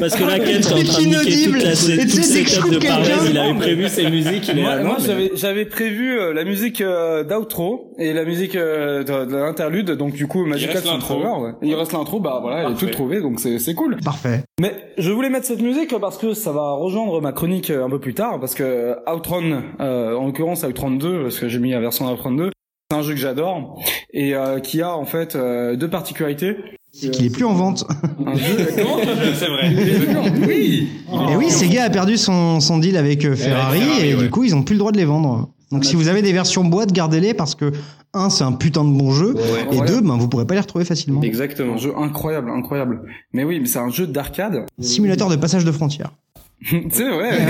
Parce que là, Ken, est en train de niquer inaudible. toute la Et tu sais, toute cette que je tête coupe de parler. Il avait prévu ses musiques, il est Moi, là. moi, mais- j'avais j'avais prévu euh, la musique euh, d'outro et la musique euh, de, de l'interlude donc du coup Magical reste l'intro. Ouais. Il reste l'intro bah voilà elle est toute trouvée donc c'est c'est cool. Parfait. Mais je voulais mettre cette musique parce que ça va rejoindre ma chronique euh, un peu plus tard parce que Outrun euh, en l'occurrence Outrun 2 parce que j'ai mis la version Outrun 2 c'est un jeu que j'adore et euh, qui a en fait euh, deux particularités. C'est qu'il est plus en vente. Un jeu C'est vrai. Oui. Et oui, Sega a perdu son, son deal avec Ferrari, et ouais. du coup ils ont plus le droit de les vendre. Donc si vous avez des versions boîte, gardez-les parce que un, c'est un putain de bon jeu, et Ouais. deux, ben vous pourrez pas les retrouver facilement. Exactement. Un jeu incroyable, incroyable. Mais oui, mais c'est un jeu d'arcade. Simulateur de passage de frontières. c'est vrai. Ouais,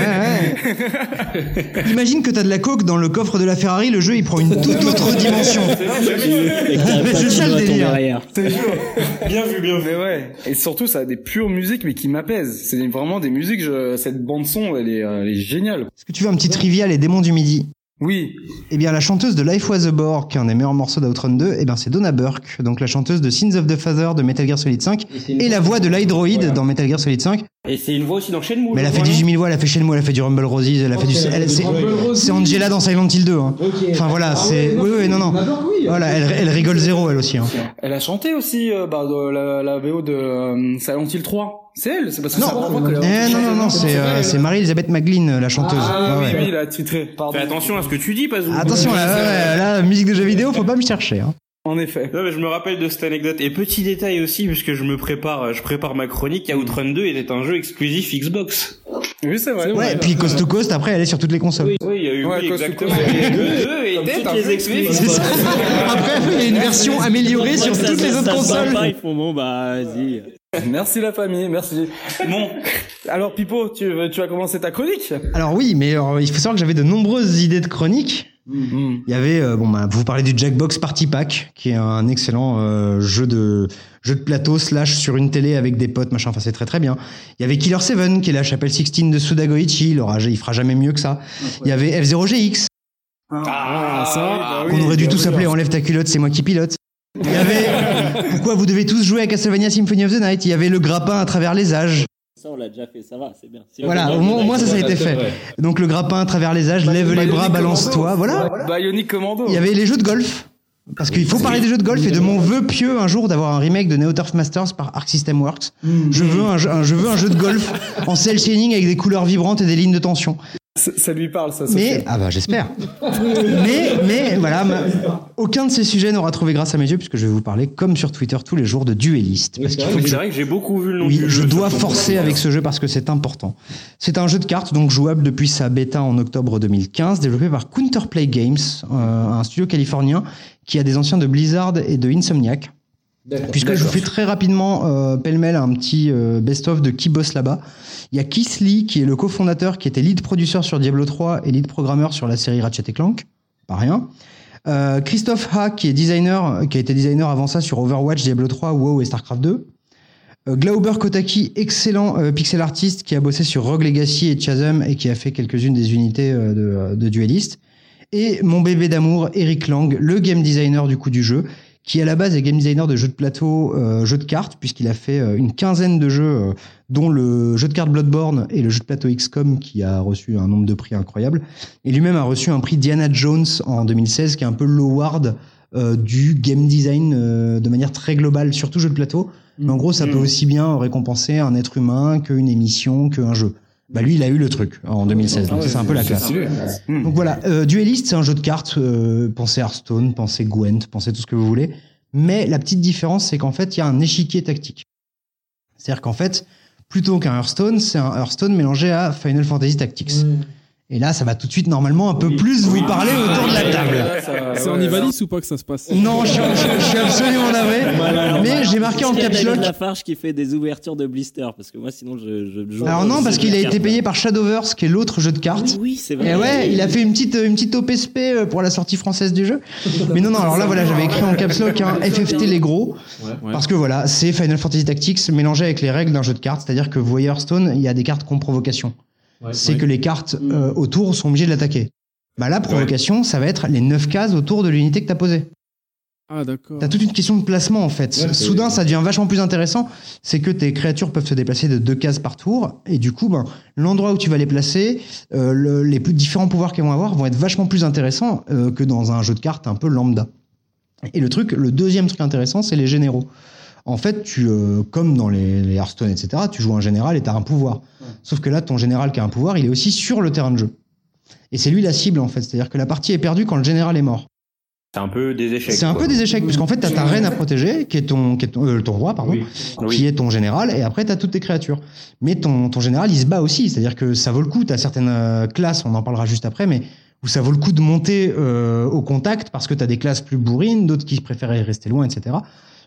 ouais. Imagine que t'as de la coke dans le coffre de la Ferrari, le jeu il prend une toute autre dimension. Et c'est ça, le délire. Bien vu, bien vu. Mais ouais. Et surtout, ça a des pures musiques, mais qui m'apaisent. C'est vraiment des musiques. Je... Cette bande son, elle est, euh, elle est géniale. Est-ce que tu veux un petit trivia, les démons du midi? Oui. Eh bien, la chanteuse de Life Was a Bore, qui est un des meilleurs morceaux d'Outrun 2, eh bien, c'est Donna Burke, donc la chanteuse de Sins of the Father de Metal Gear Solid 5, et la voix de l'Hydroid dans Metal Gear Solid 5. Et c'est une voix aussi dans Shenmue. Mais elle a fait crois, 18 non 000 voix, elle a fait Shenmue, elle a fait du Rumble Roses, elle a fait du, elle- c'est, c'est Angela dans Silent Hill 2, hein. Enfin voilà, c'est, oui, oui, non, non. Voilà, elle, elle rigole zéro, elle aussi, hein. Elle a chanté aussi euh, bah, de la, la BO de euh, Silent Hill 3. C'est elle. C'est parce que Non. a Eh, non, non, non, c'est, euh, c'est Marie-Elisabeth McGlynn, la chanteuse. Ah Ouais, oui, ouais. oui, il a titré. Pardon. Fais attention à ce que tu dis, Pazou. Attention, là, ouais, ouais, là, musique de jeux vidéo, faut pas me chercher, hein. En effet. Non, mais je me rappelle de cette anecdote. Et petit détail aussi, puisque je me prépare, je prépare ma chronique, Outrun 2 était un jeu exclusif Xbox. Oui, c'est vrai. Ouais, et puis Coast to Coast, après, elle est sur toutes les consoles. Oui, il y a eu, Ouais, oui, Coast to exactement. Le 2 était Toutes les jeu exclus. C'est ça. Après, il y a une version améliorée sur toutes les autres ça consoles. sympa, Ils font bon, bah, vas-y. Merci la famille, merci. Bon, alors Pipo, tu, tu vas commencer ta chronique Alors oui, mais alors, il faut savoir que j'avais de nombreuses idées de chroniques. Hmm. Il y avait, euh, bon, bah, vous parlez du Jackbox Party Pack, qui est un excellent euh, jeu de jeu de plateau slash sur une télé avec des potes, machin. Enfin, c'est très très bien. Il y avait Killer 7, qui est la chapelle 16 de Suda Goichi. Il, aura, il fera jamais mieux que ça. Il y avait F0GX, Ah, ça, qu'on aurait dû tous appeler Enlève ta culotte, c'est moi qui pilote. Il y avait Pourquoi vous devez tous jouer à Castlevania Symphony of the Night? Il y avait le grappin à travers les âges. Ça, on l'a déjà fait, ça va, c'est bien. Si Voilà, au moins, au moins, ça, ça a été fait. Donc le grappin à travers les âges, lève les bras, balance-toi, voilà. Bionic Commando. Il y avait les jeux de golf. Parce qu'il faut parler des jeux de golf et de mon vœu pieux un jour d'avoir un remake de Neo Turf Masters par Arc System Works. Je veux un, jeu- un- je veux un jeu de golf en cel shading avec des couleurs vibrantes et des lignes de tension. Ça, ça lui parle, ça. Mais fait. ah bah j'espère. mais mais voilà, ma- aucun de ces sujets n'aura trouvé grâce à mes yeux puisque je vais vous parler comme sur Twitter tous les jours de dueliste. Parce qu'il faut que C'est je vrai que j'ai beaucoup vu le nom oui, du je jeu. dois forcer avec ce jeu parce que c'est important. C'est un jeu de cartes donc jouable depuis sa bêta en octobre 2015, développé par Counterplay Games, euh, un studio californien qui a des anciens de Blizzard et de Insomniac. Puisque je vous fais très rapidement euh, pêle-mêle un petit euh, best-of de qui bosse là-bas. Il y a Keith Lee qui est le cofondateur, qui était lead producer sur Diablo 3 et lead programmeur sur la série Ratchet Clank. Pas rien. Euh, Christophe Ha qui est designer, qui a été designer avant ça sur Overwatch, Diablo 3, WoW et StarCraft 2. Euh, Glauber Kotaki, excellent euh, pixel artiste qui a bossé sur Rogue Legacy et Chasm et qui a fait quelques-unes des unités de, de dueliste. Et mon bébé d'amour, Eric Lang, le game designer du coup du jeu, qui à la base est game designer de jeux de plateau, euh, jeux de cartes, puisqu'il a fait euh, une quinzaine de jeux, euh, dont le jeu de cartes Bloodborne et le jeu de plateau XCOM, qui a reçu un nombre de prix incroyable. Et lui-même a reçu un prix Diana Jones en 2016, qui est un peu l'award euh, du game design euh, de manière très globale, surtout jeu de plateau. Mais en gros, ça peut aussi bien récompenser un être humain qu'une émission, qu'un jeu. Bah lui, il a eu le truc en 2016, donc ça, c'est un peu la classe. Donc voilà, euh, Duelist, c'est un jeu de cartes. euh, pensez Hearthstone, pensez Gwent, pensez tout ce que vous voulez. Mais la petite différence, c'est qu'en fait, il y a un échiquier tactique. C'est-à-dire qu'en fait, plutôt qu'un Hearthstone, c'est un Hearthstone mélangé à Final Fantasy Tactics. Et là, ça va tout de suite normalement un peu plus vous parler autour de la table. C'est en Ivalice ou pas que ça se passe? Non, je, suis- je- je suis absolument navré. Mais j'ai marqué en caps David lock. Lafarge qui fait des ouvertures de blister? Parce que moi sinon je, je joue. Alors non, parce qu'il a été payé par Shadowverse, qui est l'autre jeu de cartes. Oui, c'est vrai. Et ouais, il a fait une petite une petite OPSP euh, pour la sortie française du jeu. Mais non non, alors là voilà, j'avais écrit en caps lock un FFT les gros parce que voilà, c'est Final Fantasy Tactics mélangé avec les règles d'un jeu de cartes, c'est-à-dire que vous voyez Hearthstone, il y a des cartes contre provocation. C'est que les cartes euh, autour sont obligées de l'attaquer. Bah là, provocation, ça va être les 9 cases autour de l'unité que t'as posée. Ah, d'accord. T'as toute une question de placement en fait. Soudain, ça devient vachement plus intéressant. C'est que tes créatures peuvent se déplacer de deux cases par tour, et du coup, ben, l'endroit où tu vas les placer, euh, le- les plus différents pouvoirs qu'elles vont avoir vont être vachement plus intéressants euh, que dans un jeu de cartes un peu lambda. Et le truc, le deuxième truc intéressant, c'est les généraux. En fait, tu, euh, comme dans les, les Hearthstone, etc., tu joues un général et t'as un pouvoir. Sauf que là, ton général qui a un pouvoir, il est aussi sur le terrain de jeu. Et c'est lui la cible en fait. C'est-à-dire que la partie est perdue quand le général est mort. C'est un peu des échecs. C'est un peu des échecs, puisqu'en fait, t'as ta reine à protéger, qui est ton, qui est ton, euh, ton roi, pardon, Oui. qui est ton général, et après, t'as toutes tes créatures. Mais ton, ton général, il se bat aussi, c'est-à-dire que ça vaut le coup, t'as certaines euh, classes, on en parlera juste après, mais où ça vaut le coup de monter euh, au contact, parce que t'as des classes plus bourrines, d'autres qui préféraient rester loin, etc.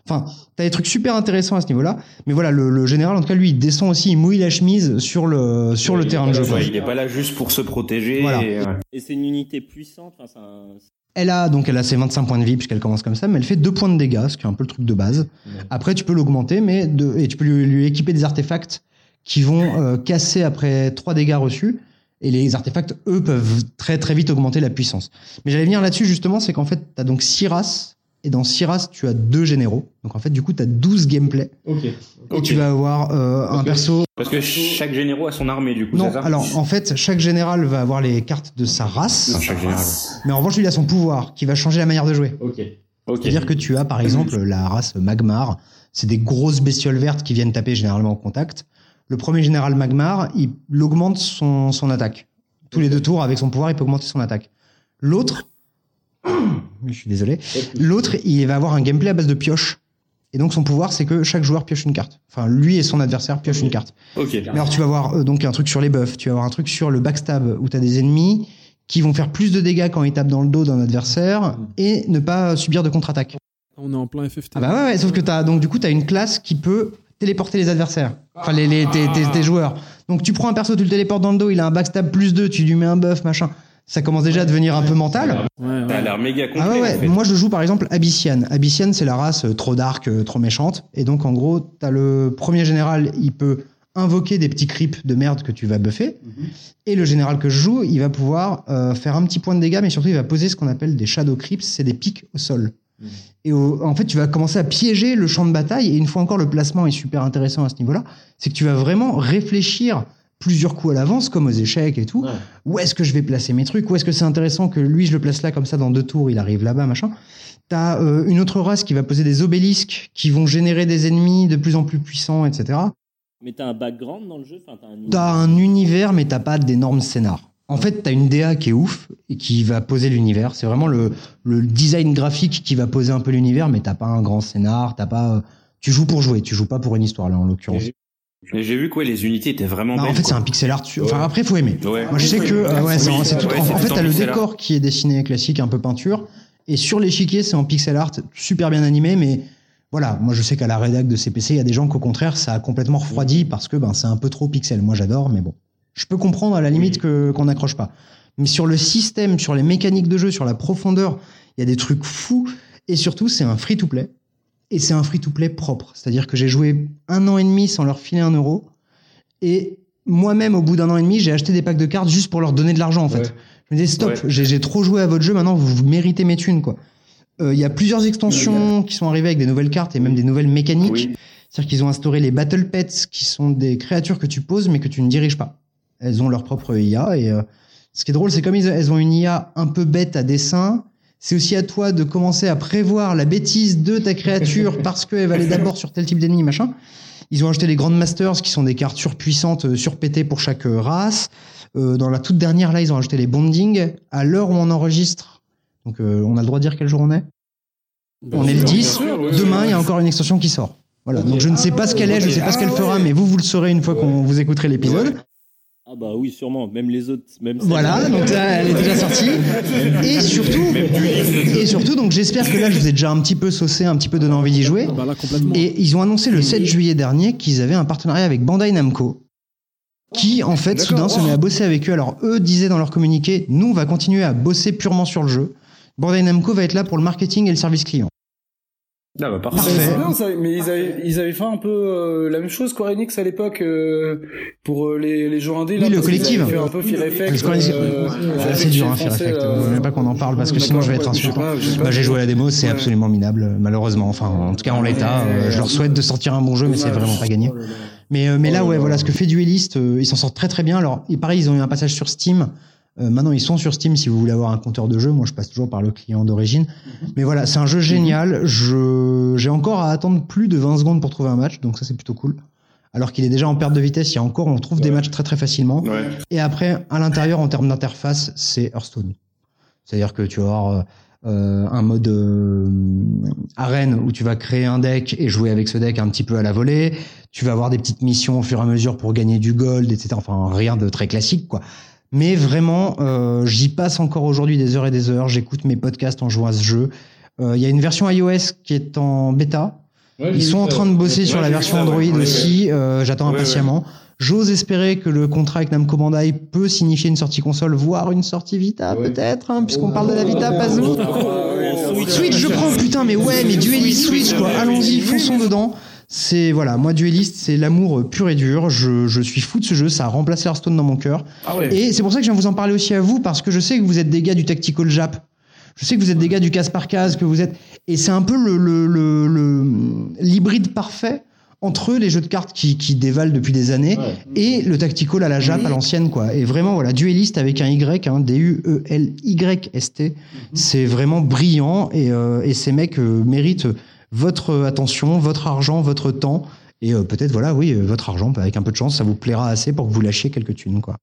Enfin, t'as des trucs super intéressants à ce niveau-là, mais voilà, le, le général, en tout cas, lui, il descend aussi, il mouille la chemise sur le, sur le terrain de jeu. il est pas là juste pour se protéger. Voilà. et. Et c'est une unité puissante. Enfin, c'est un- Elle a donc elle a ses 25 points de vie puisqu'elle commence comme ça, mais elle fait 2 points de dégâts, ce qui est un peu le truc de base. Après, tu peux l'augmenter, mais de, et tu peux lui, lui équiper des artefacts qui vont euh, casser après 3 dégâts reçus. Et les artefacts, eux, peuvent très très vite augmenter la puissance. Mais j'allais venir là-dessus justement, c'est qu'en fait, tu as donc 6 races. Et dans 6 races, tu as deux généraux. Donc en fait, du coup, tu as 12 gameplay. Ok. Et tu vas avoir euh, un perso Parce que chaque généraux a son armée du coup. non, ça alors en fait, chaque général va avoir les cartes de sa race, Non, chaque général. mais en revanche, lui, il a son pouvoir qui va changer la manière de jouer. Ok. Ok. C'est-à-dire que tu as par exemple la race Magmar, c'est des grosses bestioles vertes qui viennent taper généralement au contact. Le premier général Magmar, il, il augmente son, son attaque. Tous les deux tours, avec son pouvoir, il peut augmenter son attaque. L'autre, je suis désolé, l'autre, il va avoir un gameplay à base de pioche. Et donc son pouvoir, c'est que chaque joueur pioche une carte. Enfin, lui et son adversaire piochent une carte. Ok. Mais alors tu vas avoir euh, donc un truc sur les buffs, tu vas avoir un truc sur le backstab où tu as des ennemis qui vont faire plus de dégâts quand ils tapent dans le dos d'un adversaire et ne pas subir de contre-attaque. On est en plein FFT. Ah bah ouais, ouais, sauf que t'as donc du coup t'as une classe qui peut téléporter les adversaires, enfin les, les tes, tes- tes joueurs. Donc tu prends un perso, tu le téléportes dans le dos, il a un backstab plus 2, tu lui mets un buff, machin. Ça commence déjà à devenir un peu mental. Ouais, ouais. Ça a l'air méga complet Ah ouais, ouais. en fait. Moi, je joue par exemple Abyssian. Abyssian, c'est la race euh, trop dark, euh, trop méchante. Et donc, en gros, t'as le premier général, il peut invoquer des petits creeps de merde que tu vas buffer. Et le général que je joue, il va pouvoir euh, faire un petit point de dégâts, mais surtout, il va poser ce qu'on appelle des shadow creeps, c'est des pics au sol. Et au- en fait, tu vas commencer à piéger le champ de bataille. Et une fois encore, le placement est super intéressant à ce niveau-là. C'est que tu vas vraiment réfléchir plusieurs coups à l'avance, comme aux échecs et tout. Où est-ce que je vais placer mes trucs? Où est-ce que c'est intéressant que lui, je le place là, comme ça, dans deux tours, il arrive là-bas, machin. T'as euh, une autre race qui va poser des obélisques qui vont générer des ennemis de plus en plus puissants, etc. Mais t'as un background dans le jeu? Enfin, t'as un. T'as un univers, mais t'as pas d'énormes scénars. En fait, t'as une DA qui est ouf et qui va poser l'univers. C'est vraiment le, le design graphique qui va poser un peu l'univers, mais t'as pas un grand scénar, t'as pas. euh, Tu joues pour jouer, tu joues pas pour une histoire là en l'occurrence. Mais j'ai vu que ouais, les unités étaient vraiment Non, belles. en fait, c'est un pixel art. Enfin, après, faut aimer. Ouais. Moi, je sais que euh, ouais, c'est Oui, tout. en, fait, t'as le art. décor qui est dessiné classique, un peu peinture, et sur l'échiquier, c'est en pixel art, super bien animé, mais voilà. Moi, je sais qu'à la rédac de CPC, il y a des gens qu'au contraire, ça a complètement refroidi parce que ben c'est un peu trop pixel. Moi, j'adore, mais bon, je peux comprendre à la limite que qu'on n'accroche pas. Mais sur le système, sur les mécaniques de jeu, sur la profondeur, il y a des trucs fous, et surtout, c'est un free to play. Et c'est un free-to-play propre. C'est-à-dire que j'ai joué un an et demi sans leur filer un euro. Et moi-même, au bout d'un an et demi, j'ai acheté des packs de cartes juste pour leur donner de l'argent, en fait. Je me disais, stop, Ouais. j'ai trop joué à votre jeu, maintenant vous, vous méritez mes thunes, quoi. Euh, Il y a plusieurs extensions qui sont arrivées avec des nouvelles cartes et même des nouvelles mécaniques. Oui. C'est-à-dire qu'ils ont instauré les Battle Pets, qui sont des créatures que tu poses, mais que tu ne diriges pas. Elles ont leur propre IA. Et euh, ce qui est drôle, c'est comme ils- elles ont une IA un peu bête à dessin, c'est aussi à toi de commencer à prévoir la bêtise de ta créature parce qu'elle va aller d'abord sur tel type d'ennemi, machin. Ils ont ajouté les Grand Masters, qui sont des cartes surpuissantes, euh, surpétées pour chaque euh, race. Euh, dans la toute dernière, là, ils ont ajouté les Bonding. À l'heure où on enregistre, donc euh, on a le droit de dire quel jour on est? On est le 10. Demain, il y a encore une extension qui sort. Voilà. Donc je ne sais pas ce qu'elle est, je ne sais pas ce qu'elle fera, mais vous, vous le saurez une fois qu'on vous écouterez l'épisode. Ah Ah bah oui, sûrement. Même les autres, même Voilà, donc là, elle est déjà sortie. Et surtout, et surtout, donc j'espère que là, je vous ai déjà un petit peu saucé, un petit peu donné envie d'y jouer. Ah bah. Et ils ont annoncé le 7 juillet dernier qu'ils avaient un partenariat avec Bandai Namco. Qui, en fait, soudain se met à bosser avec eux. Alors, eux disaient dans leur communiqué, nous, on va continuer à bosser purement sur le jeu. Bandai Namco va être là pour le marketing et le service client. Ah bah parfait. Bien, ça, mais ils avaient, ils avaient fait un peu euh, la même chose Square Enix à l'époque euh, pour euh, les, les jeux indés. Oui, là, le parce qu'ils collectif. avaient fait un peu Fear Effect. Euh, c'est dur, hein, Effect Fear Effect. là. Vaut mieux pas qu'on en parle parce que sinon je vais être pas. Bah, j'ai joué à la démo, c'est Ouais. absolument minable, malheureusement. Enfin, en tout cas, en l'état, euh, je leur souhaite de sortir un bon jeu, mais c'est vraiment pas gagné. Mais, euh, mais là, ouais, voilà, ce que fait Duelist, euh, ils s'en sortent très très bien. Alors, pareil, ils ont eu un passage sur Steam. Euh, maintenant, ils sont sur Steam si vous voulez avoir un compteur de jeu. Moi, je passe toujours par le client d'origine. Mais voilà, c'est un jeu génial. Je, j'ai encore à attendre plus de 20 secondes pour trouver un match, donc ça, c'est plutôt cool. Alors qu'il est déjà en perte de vitesse, il y a encore, on trouve des matchs très très facilement. Ouais. Et après, à l'intérieur, en termes d'interface, c'est Hearthstone. C'est-à-dire que tu vas avoir euh, un mode euh, arène où tu vas créer un deck et jouer avec ce deck un petit peu à la volée. Tu vas avoir des petites missions au fur et à mesure pour gagner du gold, etc. Enfin, rien de très classique, quoi. Mais vraiment, euh, j'y passe encore aujourd'hui des heures et des heures. J'écoute mes podcasts en jouant à ce jeu. Euh, Il y a une version iOS qui est en bêta. Ils sont en train de bosser sur la version Android aussi. euh, J'attends impatiemment. J'ose espérer que le contrat avec Namco Bandai peut signifier une sortie console, voire une sortie Vita, peut-être, hein, puisqu'on parle de la Vita, pas nous. Switch, je prends, putain, mais ouais, mais Duelist Switch, quoi. Allons-y, fonçons dedans. C'est voilà, moi Duelist, c'est l'amour euh, pur et dur. Je, je suis fou de ce jeu, ça a remplacé Hearthstone dans mon cœur. Ah ouais. Et c'est pour ça que je viens vous en parler aussi à vous, parce que je sais que vous êtes des gars du tactical Jap. Je sais que vous êtes des gars du case par case, que vous êtes. Et c'est un peu le, le, le, le- l'hybride parfait entre les jeux de cartes qui, qui dévalent depuis des années et le tactical à la Jap à l'ancienne, quoi. Et vraiment, voilà, dueliste avec un Y, hein, D-U-E-L-Y-S-T. C'est vraiment brillant et, euh, et ces mecs euh, méritent votre attention, votre argent, votre temps. Et euh, peut-être, voilà, oui, euh, votre argent, avec un peu de chance, ça vous plaira assez pour que vous lâchiez quelques thunes, quoi.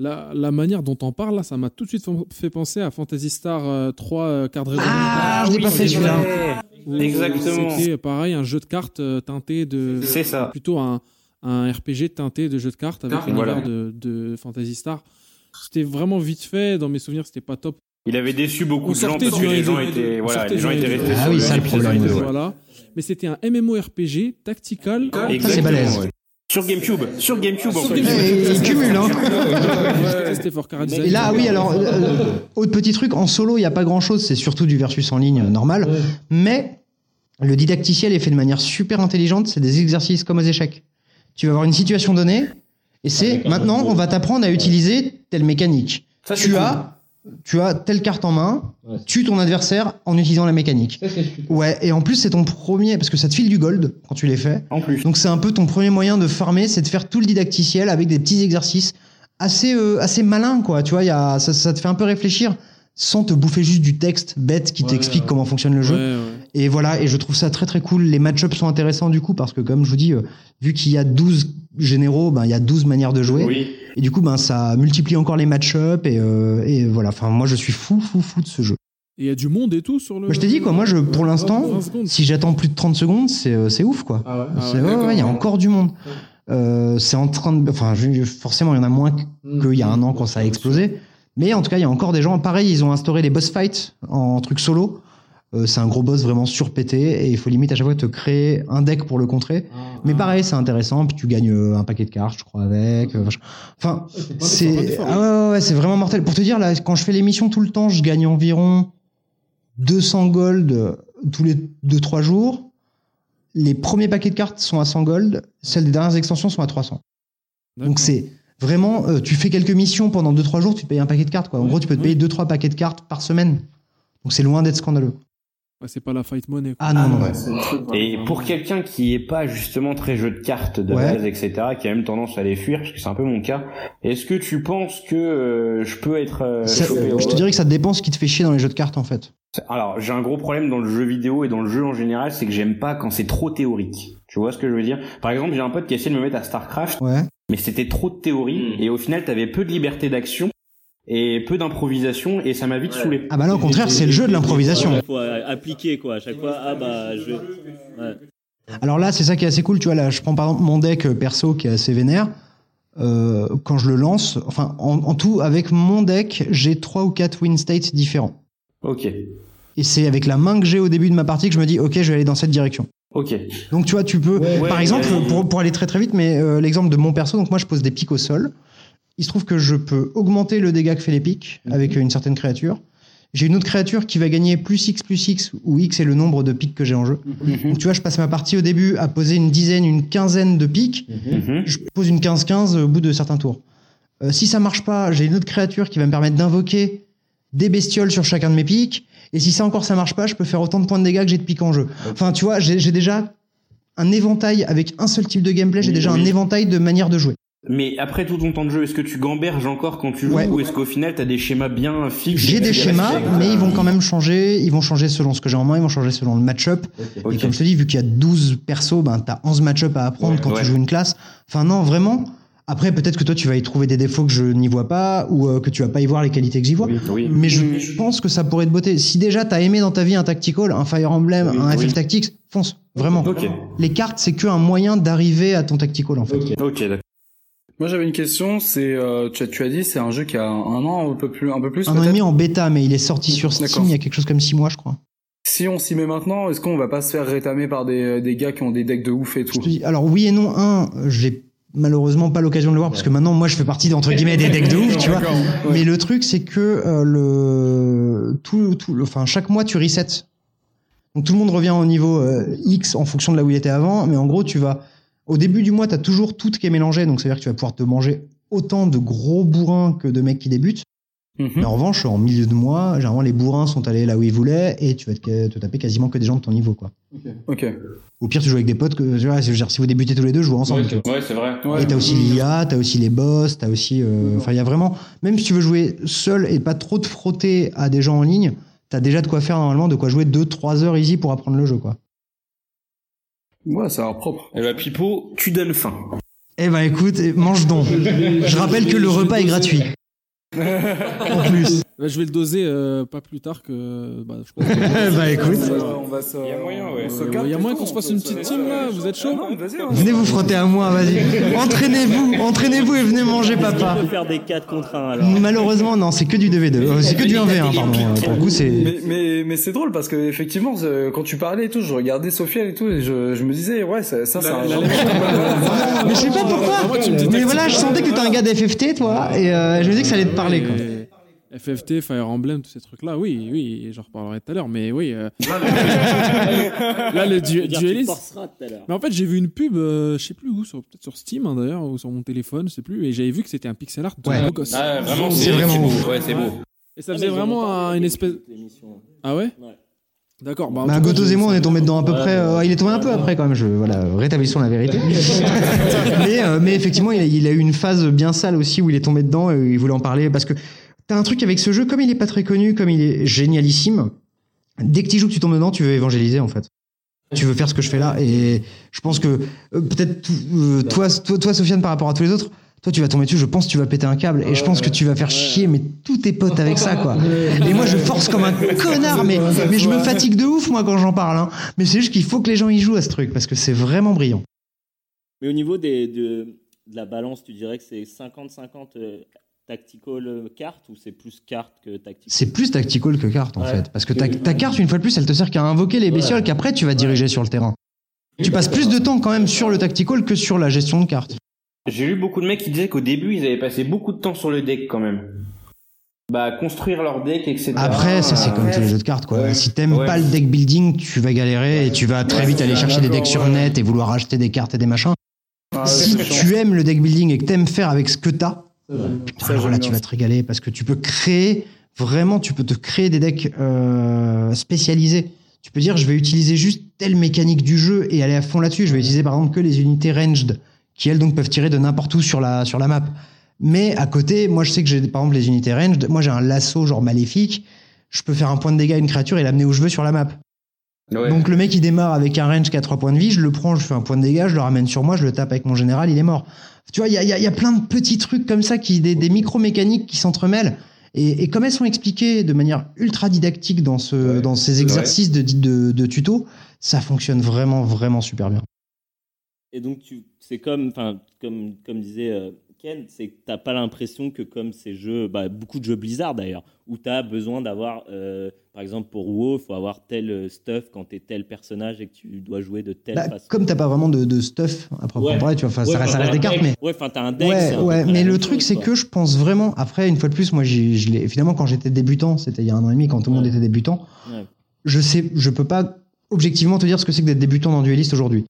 La, la manière dont on parle, là, ça m'a tout de suite fa- fait penser à Fantasy Star euh, 3 euh, carte raisonnée. Ah, je l'ai pas fait celui-là. Exactement. C'était pareil, un jeu de cartes euh, teinté de. C'est ça. Plutôt un, un RPG teinté de jeu de cartes avec Voilà. l'univers de, de Fantasy Star. C'était vraiment vite fait. Dans mes souvenirs, c'était pas top. Il avait déçu beaucoup On de gens parce que les 1 et gens 2. étaient, On voilà, sortait les gens du 1 et étaient 2. restés Ah sur oui, le ça, le épisode problème, ouais. Voilà. Mais c'était un MMORPG tactical. c'est Exactement, balèze. ouais. Sur GameCube, sur GameCube en Sur plus. GameCube. Et il cumule, hein. Et là, oui, alors, euh, autre petit truc, en solo, il n'y a pas grand chose, c'est surtout du versus en ligne euh, normal. Mais le didacticiel est fait de manière super intelligente, c'est des exercices comme aux échecs. Tu vas avoir une situation donnée, et c'est maintenant, on va t'apprendre à utiliser telle mécanique. Ça, tu cool. as, tu as telle carte en main, tue ton adversaire en utilisant la mécanique. Ouais, et en plus, c'est ton premier, parce que ça te file du gold quand tu les fais. En plus. Donc c'est un peu ton premier moyen de farmer, c'est de faire tout le didacticiel avec des petits exercices assez euh, assez malins quoi. Tu vois, il y a, ça, ça te fait un peu réfléchir sans te bouffer juste du texte bête qui t'explique comment fonctionne le jeu. Ouais, ouais. Et voilà, et je trouve ça très très cool. Les match-ups sont intéressants du coup parce que comme je vous dis, euh, vu qu'il y a 12 généraux, ben il y a 12 manières de jouer. Oui. Et du coup, ben ça multiplie encore les match-ups et, euh, et voilà. Enfin, moi je suis fou fou fou de ce jeu. Et il y a du monde et tout sur le. Moi je t'ai dit quoi, moi je pour l'instant, 20 secondes. si j'attends plus de 30 secondes, c'est euh, c'est ouf quoi. Ah C'est- ouais, ouais, ouais, il y a encore du monde. Euh, c'est en train de, enfin, je- forcément, il y en a moins Mm. qu'il y a un an quand ça a explosé. Mais en tout cas, il y a encore des gens. Pareil, ils ont instauré les boss fights en truc solo. Euh, c'est un gros boss vraiment surpété et il faut limite à chaque fois te créer un deck pour le contrer. Mais pareil, c'est intéressant. Puis tu gagnes euh, un paquet de cartes, je crois, avec. euh. Enfin, c'est ah ouais, ouais, ouais, c'est vraiment mortel. Pour te dire, là, quand je fais l'émission tout le temps, je gagne environ 200 gold tous les 2-3 jours. Les premiers paquets de cartes sont à 100 gold, celles des dernières extensions sont à 300. D'accord. Donc c'est vraiment, euh, tu fais quelques missions pendant 2-3 jours, tu te payes un paquet de cartes. Quoi. En gros, tu peux te payer 2-3 paquets de cartes par semaine. Donc c'est loin d'être scandaleux. Ouais, c'est pas la fight money. quoi. Ah non, non. Et pour quelqu'un qui est pas justement très jeu de cartes de Ouais. base, etc., qui a même tendance à les fuir, parce que c'est un peu mon cas, est-ce que tu penses que euh, je peux être euh, Ça- je te dirais que ça dépend ce qui te fait chier dans les jeux de cartes en fait. Alors, j'ai un gros problème dans le jeu vidéo et dans le jeu en général, c'est que j'aime pas quand c'est trop théorique. Tu vois ce que je veux dire? Par exemple, j'ai un pote qui a essayé de me mettre à StarCraft, Ouais. mais c'était trop de théorie, Mm. et au final, t'avais peu de liberté d'action et peu d'improvisation, et ça m'a vite saoulé. Ah bah là, au contraire, c'est le jeu de l'improvisation. Il faut euh, appliquer quoi. À chaque fois, ah bah je. Ouais. Alors là, c'est ça qui est assez cool. Tu vois, là, je prends par exemple mon deck euh, perso qui est assez vénère. euh, quand je le lance, enfin en, en tout avec mon deck, j'ai trois ou quatre win states différents. Ok. Et c'est avec la main que j'ai au début de ma partie que je me dis ok je vais aller dans cette direction. Ok. Donc tu vois tu peux par Ouais, exemple ouais. pour, pour aller très très vite mais euh, l'exemple de mon perso donc moi je pose des pics au sol. Il se trouve que je peux augmenter le dégât que fait les pics avec une certaine créature. J'ai une autre créature qui va gagner plus X plus X où X est le nombre de pics que j'ai en jeu. Donc tu vois je passe ma partie au début à poser une dizaine une quinzaine de pics Mhm. je pose une 15-15 au bout de certains tours. Euh, si ça marche pas, j'ai une autre créature qui va me permettre d'invoquer des bestioles sur chacun de mes pics. Et si ça encore ça marche pas, je peux faire autant de points de dégâts que j'ai de pics en jeu. Enfin, tu vois, j'ai déjà un éventail avec un seul type de gameplay, j'ai déjà un éventail de manières de jouer. Mais après tout ton temps de jeu, est-ce que tu gamberges encore quand tu joues Ouais. ou est-ce qu'au final t'as des schémas bien fixes J'ai des schémas, mais ils vont quand même changer. Ils vont changer selon ce que j'ai en main, ils vont changer selon le match-up. Et comme je te dis, vu qu'il y a 12 persos, ben, t'as 11 match-up à apprendre Ouais, quand ouais. tu joues une classe. Enfin, non, vraiment. Après, peut-être que toi, tu vas y trouver des défauts que je n'y vois pas, ou euh, que tu vas pas y voir les qualités que j'y vois. Oui, oui. Mais je, je pense que ça pourrait te botter. Si déjà t'as aimé dans ta vie un tactical, un Fire Emblem, Oui, un FF. Tactics, fonce. Vraiment. Les cartes, c'est qu'un moyen d'arriver à ton tactical, en fait. Ok, d'accord. Moi j'avais une question, c'est euh, tu, as, tu as dit c'est un jeu qui a un an un peu plus un peu plus Un an et demi en bêta, mais il est sorti sur Steam il y a quelque chose comme 6 mois, je crois. Si on s'y met maintenant, est-ce qu'on va pas se faire rétamer par des, des gars qui ont des decks de ouf et tout? Dis, alors oui et non. Un, j'ai malheureusement pas l'occasion de le voir parce que maintenant, moi, je fais partie d'entre guillemets des decks de ouf, tu vois. Mais le truc, c'est que euh, le tout, tout, le- enfin chaque mois, tu resets. Donc tout le monde revient au niveau euh, X en fonction de là où il était avant, mais en gros, tu vas au début du mois, tu as toujours tout qui est mélangé, donc ça veut dire que tu vas pouvoir te manger autant de gros bourrins que de mecs qui débutent. Mhm. Mais en revanche, en milieu de mois, généralement les bourrins sont allés là où ils voulaient et tu vas te, te taper quasiment que des gens de ton niveau, quoi. Ok. Au pire, tu joues avec des potes que, tu vois, je veux dire, si vous débutez tous les deux, jouez ensemble. Ouais, c'est vrai. Ouais. Et t'as aussi l'IA, t'as aussi les boss, t'as aussi. euh, Enfin, il y a vraiment. Même si tu veux jouer seul et pas trop te frotter à des gens en ligne, t'as déjà de quoi faire normalement, de quoi jouer 2-3 heures easy pour apprendre le jeu, quoi. Ouais, ça a l'air propre. Eh ben Pipo, tu donnes faim. Eh ben écoute, mange donc. Je rappelle que le repas est gratuit. En plus. Bah, je vais le doser euh, pas plus tard que. Bah, je pense que- bah écoute, on va se. Il y a moyen, ouais. on se Euh, capte il y a moyen qu'on se fasse une petite team là, vous êtes chaud Non, vas-y, hein. venez vous frotter à moi, vas-y. Entraînez-vous, entraînez-vous et venez manger papa. On peut faire des 4 contre 1 alors. Malheureusement, non, c'est que du 2v2. Euh, C'est que du 1v1, pardon. Euh, Pour le coup, c'est. Mais, mais, mais c'est drôle parce que effectivement, quand tu parlais et tout, je regardais Sofiane et tout, et je, je me disais, ouais, ça, ça c'est un Mais je sais pas pourquoi. dis Mais voilà, je sentais que t'étais un gars d'FFT, toi, et euh, je me dis que ça allait te parler, quoi. FFT, Fire Emblem, tous ces trucs-là, oui, oui, j'en reparlerai tout à l'heure, mais oui. euh, Là, le du- dueliste. Mais en fait, j'ai vu une pub, euh, je sais plus où, peut-être sur Steam hein, d'ailleurs, ou sur mon téléphone, je sais plus, et j'avais vu que c'était un pixel art de Ouais. beau gosse. Ah, vraiment, C'est vraiment beau. Ouais, c'est beau. Et ça Ah, faisait ont vraiment un- une espèce. Ah ouais Ouais. D'accord. Bah, Bah, Gotos et moi, on est tombé dedans à peu Ouais, près. euh, il est tombé un peu après quand même. Je, voilà, rétablissons la vérité. mais, euh, mais effectivement, il a, il a eu une phase bien sale aussi où il est tombé dedans et il voulait en parler parce que t'as un truc avec ce jeu, comme il est pas très connu, comme il est génialissime. Dès que tu joues, que tu tombes dedans, tu veux évangéliser en fait. Tu veux faire ce que je fais là et je pense que euh, peut-être euh, toi, toi, toi, Sofiane, par rapport à tous les autres. Toi, tu vas tomber dessus, je pense que tu vas péter un câble et je pense que tu vas faire chier, mais tous tes potes avec ça, quoi. Et moi, je force comme un connard, mais, mais je me fatigue de ouf, moi, quand j'en parle. Hein. Mais c'est juste qu'il faut que les gens y jouent à ce truc parce que c'est vraiment brillant. Mais au niveau des, de, de la balance, tu dirais que c'est 50-50 euh, tactical carte ou c'est plus carte que tactical? C'est plus tactical que carte, en Ouais. fait. Parce que ta, ta carte, une fois de plus, elle te sert qu'à invoquer les bestioles qu'après tu vas diriger sur le terrain. Tu passes plus de temps quand même sur le tactical que sur la gestion de cartes. J'ai lu beaucoup de mecs qui disaient qu'au début, ils avaient passé beaucoup de temps sur le deck quand même. Bah, construire leur deck, etc. Après, ça c'est comme tous les jeux de cartes, quoi. Ouais. Si t'aimes Ouais. pas le deck building, tu vas galérer et tu vas très vite aller chercher des decks sur net et vouloir acheter des cartes et des machins. Ah, si tu aimes le deck building et que t'aimes faire avec ce que t'as, Ça, alors là tu vas te régaler parce que tu peux créer vraiment, tu peux te créer des decks euh, spécialisés. Tu peux dire je vais utiliser juste telle mécanique du jeu et aller à fond là-dessus. Je vais utiliser par exemple que les unités ranged qui elles donc peuvent tirer de n'importe où sur la sur la map. Mais à côté, moi je sais que j'ai par exemple les unités ranged. Moi j'ai un lasso genre maléfique. Je peux faire un point de dégâts à une créature et l'amener où je veux sur la map. Ouais. Donc le mec il démarre avec un range qui a 3 points de vie, je le prends, je fais un point de dégâts, je le ramène sur moi, je le tape avec mon général, il est mort. Tu vois, il y a, il y a- il y a plein de petits trucs comme ça, qui, des, des micro-mécaniques qui s'entremêlent. Et, et comme elles sont expliquées de manière ultra didactique dans, ce, dans ces exercices de, de, de tuto, ça fonctionne vraiment, vraiment super bien. Et donc, tu, c'est comme, enfin, comme, comme disait c'est que t'as pas l'impression que comme ces jeux, bah, beaucoup de jeux Blizzard d'ailleurs, où t'as besoin d'avoir, euh, par exemple pour WoW, faut avoir tel euh, stuff quand t'es tel personnage et que tu dois jouer de telle Bah, façon. comme t'as pas vraiment de, de stuff à proprement Ouais. parler, tu vois, Ouais, ça, reste- ça enfin, reste des cartes, mais. Ouais, enfin t'as un deck. Ouais, mais le truc c'est que je pense vraiment, après une fois de plus, moi je finalement quand j'étais débutant, c'était il y a un an et demi quand tout le monde était débutant, je sais, je peux pas objectivement te dire ce que c'est que d'être débutant dans Duelist aujourd'hui.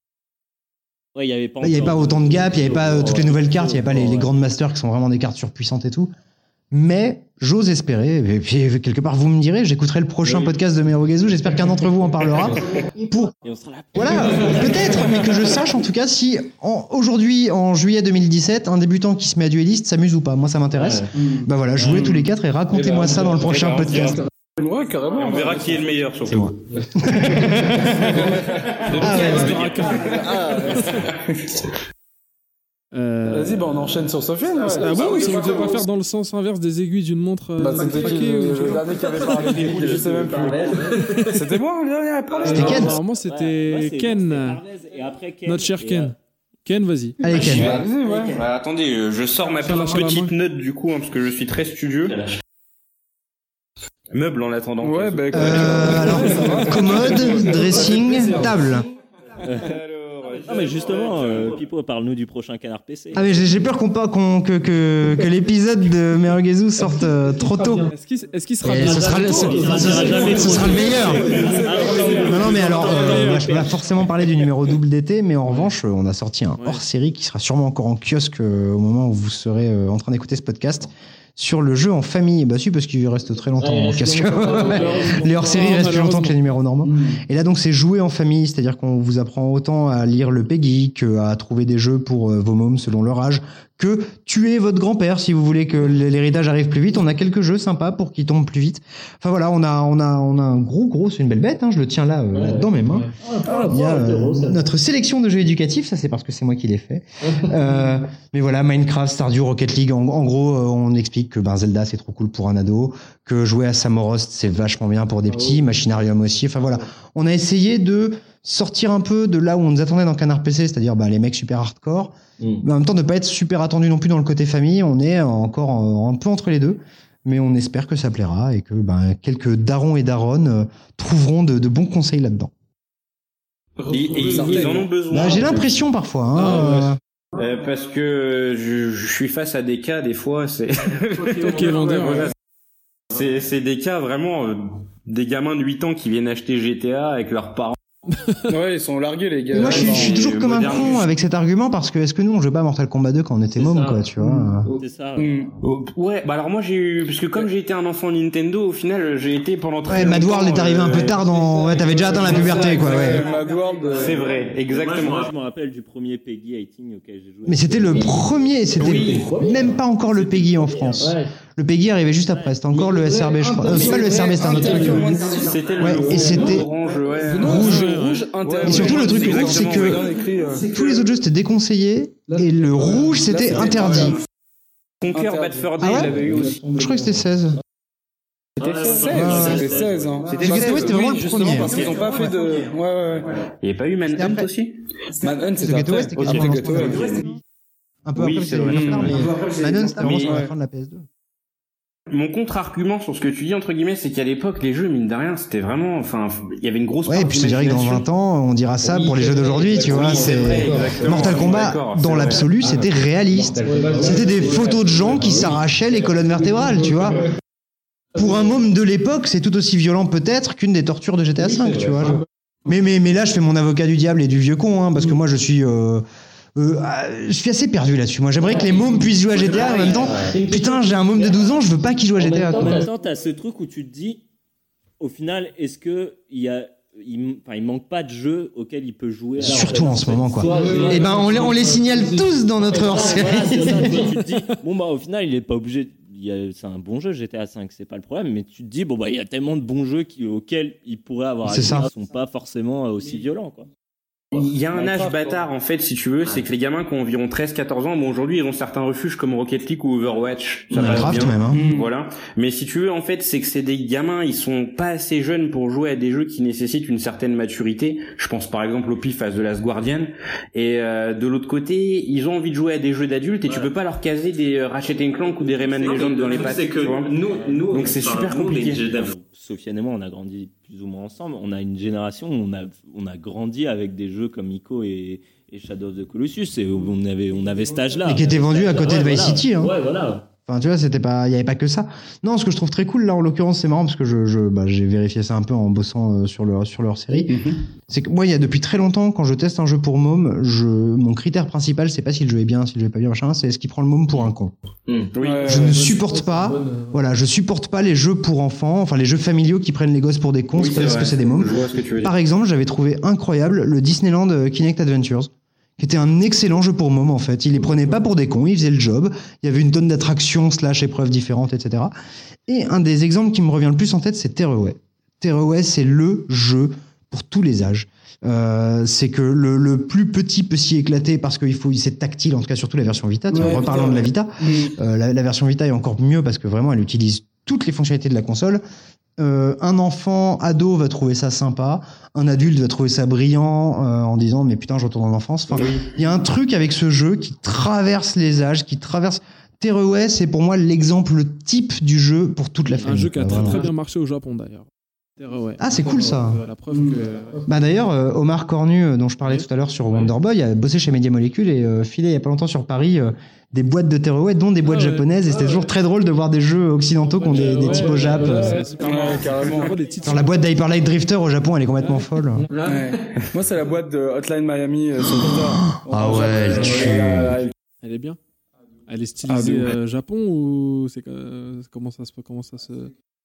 Ouais, il y avait pas. Il n'y avait pas autant de gap, il n'y avait pas euh, toutes les nouvelles cartes, il n'y avait pas les, les Ouais. grandes masters qui sont vraiment des cartes surpuissantes et tout. Mais j'ose espérer, et puis quelque part vous me direz, j'écouterai le prochain podcast de Merogezu, j'espère qu'un d'entre vous en parlera, pour. Voilà, peut-être, mais que je sache en tout cas si aujourd'hui, en juillet 2017, un débutant qui se met à dueliste s'amuse ou pas. Moi, ça m'intéresse. Bah voilà, jouez tous les quatre et racontez-moi ça dans le prochain podcast. Ouais, carrément. On verra qui est le meilleur surtout. C'est moi. Ah, ouais. Euh, Vas-y, bah on enchaîne sur Sofiane. ouais. Ah bon, ça ne pas faire dans le sens inverse des aiguilles d'une montre euh, Bah, c'était le, le dernier qui avait parlé des roues, je sais même plus. C'était moi le dernier à parler C'était Ken. Normalement, c'était Ken, notre cher Ken. euh, Ken, vas-y. Allez, Ken. Vas-y, ouais. Bah, attendez, euh, je sors ma petite note du coup, hein, parce que je suis très studieux. Meuble en attendant. Ouais, bah écoute. Euh, alors, commode, dressing, table. Non, mais justement, euh, Pipo, parle-nous du prochain canard PC. Ah mais j'ai peur qu'on pas qu'on que que, que l'épisode de Merugezu sorte euh, trop tôt. Est-ce qu'il est-ce qu'il sera bien ce sera, le- ce, ce- ce sera le meilleur. Non, non, mais alors, euh, moi, je peux pas forcément parler du numéro double d'été, mais en revanche, on a sorti un hors-série qui sera sûrement encore en kiosque euh, au moment où vous serez euh, en train d'écouter ce podcast sur le jeu en famille. Bah si, parce qu'il reste très longtemps les hors-séries restent plus longtemps que les numéros normaux. Et là, donc, c'est jouer en famille, c'est-à-dire qu'on vous apprend autant à lire le Peggy qu'à trouver des jeux pour euh, vos mômes selon leur âge, que tuer votre grand-père si vous voulez que l'héritage arrive plus vite. On a quelques jeux sympas pour qu'il tombe plus vite. Enfin voilà, on a, on a, on a un gros, gros, c'est une belle bête. Hein, je le tiens là, euh, là dans mes mains. Il y a euh, notre sélection de jeux éducatifs, ça c'est parce que c'est moi qui l'ai fait. Euh, mais voilà, Minecraft, Stardew, Rocket League, en, en gros, euh, on explique que ben, Zelda c'est trop cool pour un ado, que jouer à Samorost c'est vachement bien pour des petits, Machinarium aussi. Enfin voilà, on a essayé de sortir un peu de là où on nous attendait dans Canard PC, c'est-à-dire ben, les mecs super hardcore, mais en même temps de pas être super attendu non plus dans le côté famille. On est encore en- un peu entre les deux. Mais on espère que ça plaira et que ben, quelques darons et daronnes euh, trouveront de, de bons conseils là-dedans. Ils, ils- ils en ont besoin. Bah, J'ai l'impression parfois. Hein, euh, Euh, parce que je, je suis face à des cas des fois, c'est voilà. des cas vraiment euh, des gamins de 8 ans qui viennent acheter GTA avec leurs parents. Ouais, ils sont largués, les gars. Moi, je suis, je suis toujours comme un con avec cet argument parce que est-ce que nous, on jouait pas à Mortal Kombat 2 quand on était môme, quoi, tu vois C'est ça. Hmm. Oh, Ouais, bah alors moi j'ai eu parce que comme j'ai été un enfant Nintendo, au final j'ai été pendant très Ouais, Mad longtemps, World est arrivé un peu euh, tard dans. Ouais, t'avais déjà atteint la puberté, quoi, ouais. Mad World, euh, C'est vrai, exactement. Moi, je me rappelle du premier Peggy 18 auquel j'ai joué. Mais c'était le premier, c'était Oui. même pas encore le Peggy en France. Le Peggy arrivait juste après, c'était encore le SRB, je crois. Euh, c'est pas le SRB, c'était un autre truc. C'était le Ouais, et rouge, c'était- orange, ouais. Rouge. Et surtout, le truc c'est que- euh. Tous les autres jeux c'était déconseillé et le rouge c'était interdit. Conquer Bad Fur Day, Ah ouais il l'avait eu aussi. Je crois que c'était 16. C'était 16, c'était 16. Hein. C'était c'était vraiment oui, le premier. Parce qu'ils ont pas fait de. Ouais, ouais, ouais. Il n'y a pas eu Manhunt après. aussi Manhunt, c'était après. c'était Gateway, lancement. ok. Un peu Oui, après, c'est c'était mais Manon c'était vraiment sur la fin de la PS2. Mon contre-argument sur ce que tu dis, entre guillemets, c'est qu'à l'époque, les jeux, mine de rien, c'était vraiment, enfin, il y avait une grosse Ouais, et puis je te dirais que dans d'imagination. 20 ans, on dira ça pour les jeux d'aujourd'hui, tu vois. C'est. Mortal Kombat, dans l'absolu, c'était réaliste. C'était des photos de gens qui s'arrachaient les colonnes vertébrales, tu vois. Pour un môme de l'époque, c'est tout aussi violent peut-être qu'une des tortures de GTA V, tu vois. Mais, mais, mais là, je fais mon avocat du diable et du vieux con, hein, parce que moi, je suis, euh, euh, ah, je suis assez perdu là-dessus. Moi, j'aimerais que les mômes puissent jouer à GTA en même temps. Putain, j'ai un môme de 12 ans, je veux pas qu'il joue à GTA. En même temps, t'as ce truc où tu te dis, au final, est-ce que il y a, il, enfin, il manque pas de jeux auxquels il peut jouer. alors, Surtout en ce moment, quoi. Soit- Et ben, on les, on les signale tous dans notre hors-série. Voilà, bon bah au final, il est pas obligé. C'est un bon jeu GTA 5, c'est pas le problème, mais tu te dis bon bah il y a tellement de bons jeux qui, auxquels il pourrait avoir C'est accès ça. qui sont pas forcément euh, aussi violents quoi. Il y a un âge bâtard en fait si tu veux, c'est que les gamins qui ont environ 13-14 ans, bon aujourd'hui ils ont certains refuges comme Rocket League ou Overwatch, ça passe bien. même. Hein. Mm. Voilà. Mais si tu veux, en fait, c'est que c'est des gamins, ils sont pas assez jeunes pour jouer à des jeux qui nécessitent une certaine maturité. Je pense par exemple au pif à The Last Guardian. Et euh, de l'autre côté, ils ont envie de jouer à des jeux d'adultes et tu peux pas leur caser des euh, Ratchet Clank ou des Rayman Legends dans les pattes. C'est que tu vois. nous, nous, Donc c'est super nous, compliqué. les Jedi- Sofiane et moi, on a grandi plus ou moins ensemble. On a une génération où on a, on a grandi avec des jeux comme Ico et, et Shadow of the Colossus. Et on avait, on avait cet âge-là. Et qui était vendu à côté de Vice. City. Hein. Ouais, voilà. Enfin, tu vois, c'était pas, il y avait pas que ça. Non, ce que je trouve très cool là, en l'occurrence, c'est marrant parce que je, je bah, j'ai vérifié ça un peu en bossant euh, sur leur sur leur série. Mhm. C'est que moi, il y a depuis très longtemps, quand je teste un jeu pour môme, je, mon critère principal, c'est pas si le jeu est bien, si le jeu est pas bien, machin, c'est est-ce qu'il prend le môme pour un con. Oui. Ouais, Je ne supporte pas, voilà, je supporte pas les jeux pour enfants, enfin les jeux familiaux qui prennent les gosses pour des cons, Oui, parce vrai. que c'est des mômes. Par exemple, j'avais trouvé incroyable le Disneyland euh, Kinect Adventures, qui était un excellent jeu pour mômes en fait. Il les prenait pas pour des cons, il faisait le job. Il y avait une tonne d'attractions slash épreuves différentes, etc. Et un des exemples qui me revient le plus en tête, c'est Terraway. Terraway, c'est le jeu pour tous les âges. Euh, c'est que le, le plus petit peut s'y éclater parce qu'il faut, c'est tactile, en tout cas surtout la version Vita. Reparlons Vita, de la Vita. Euh, la, la version Vita est encore mieux parce que vraiment elle utilise toutes les fonctionnalités de la console. Euh, un enfant ado va trouver ça sympa, un adulte va trouver ça brillant euh, en disant mais putain je retourne en enfance. Enfin, il y a un truc avec ce jeu qui traverse les âges, qui traverse. Terraway, c'est pour moi l'exemple type du jeu pour toute la Un famille. jeu qui a quoi, très, très bien marché au Japon d'ailleurs. Ouais. Ah, c'est cool, ça. Euh, La preuve que. Bah d'ailleurs, euh, Omar Cornu, dont je parlais tout à l'heure sur Wonder Boy, a bossé chez Media Molecule et euh, filé il y a pas longtemps sur Paris euh, des boîtes de Terraway, dont des boîtes Ah ouais. japonaises. Et c'était toujours très drôle de voir des jeux occidentaux qui ont des, des typos Jap. Ouais, euh. Ouais, Genre la boîte d'Hyper Light Drifter au Japon, elle est complètement folle. Ouais. Moi, c'est la boîte de Hotline Miami euh. Ah ouais, elle tue. elle Elle est bien. Elle est stylisée Ah, ouf. euh, Japon ou c'est euh, comment ça se comment ça se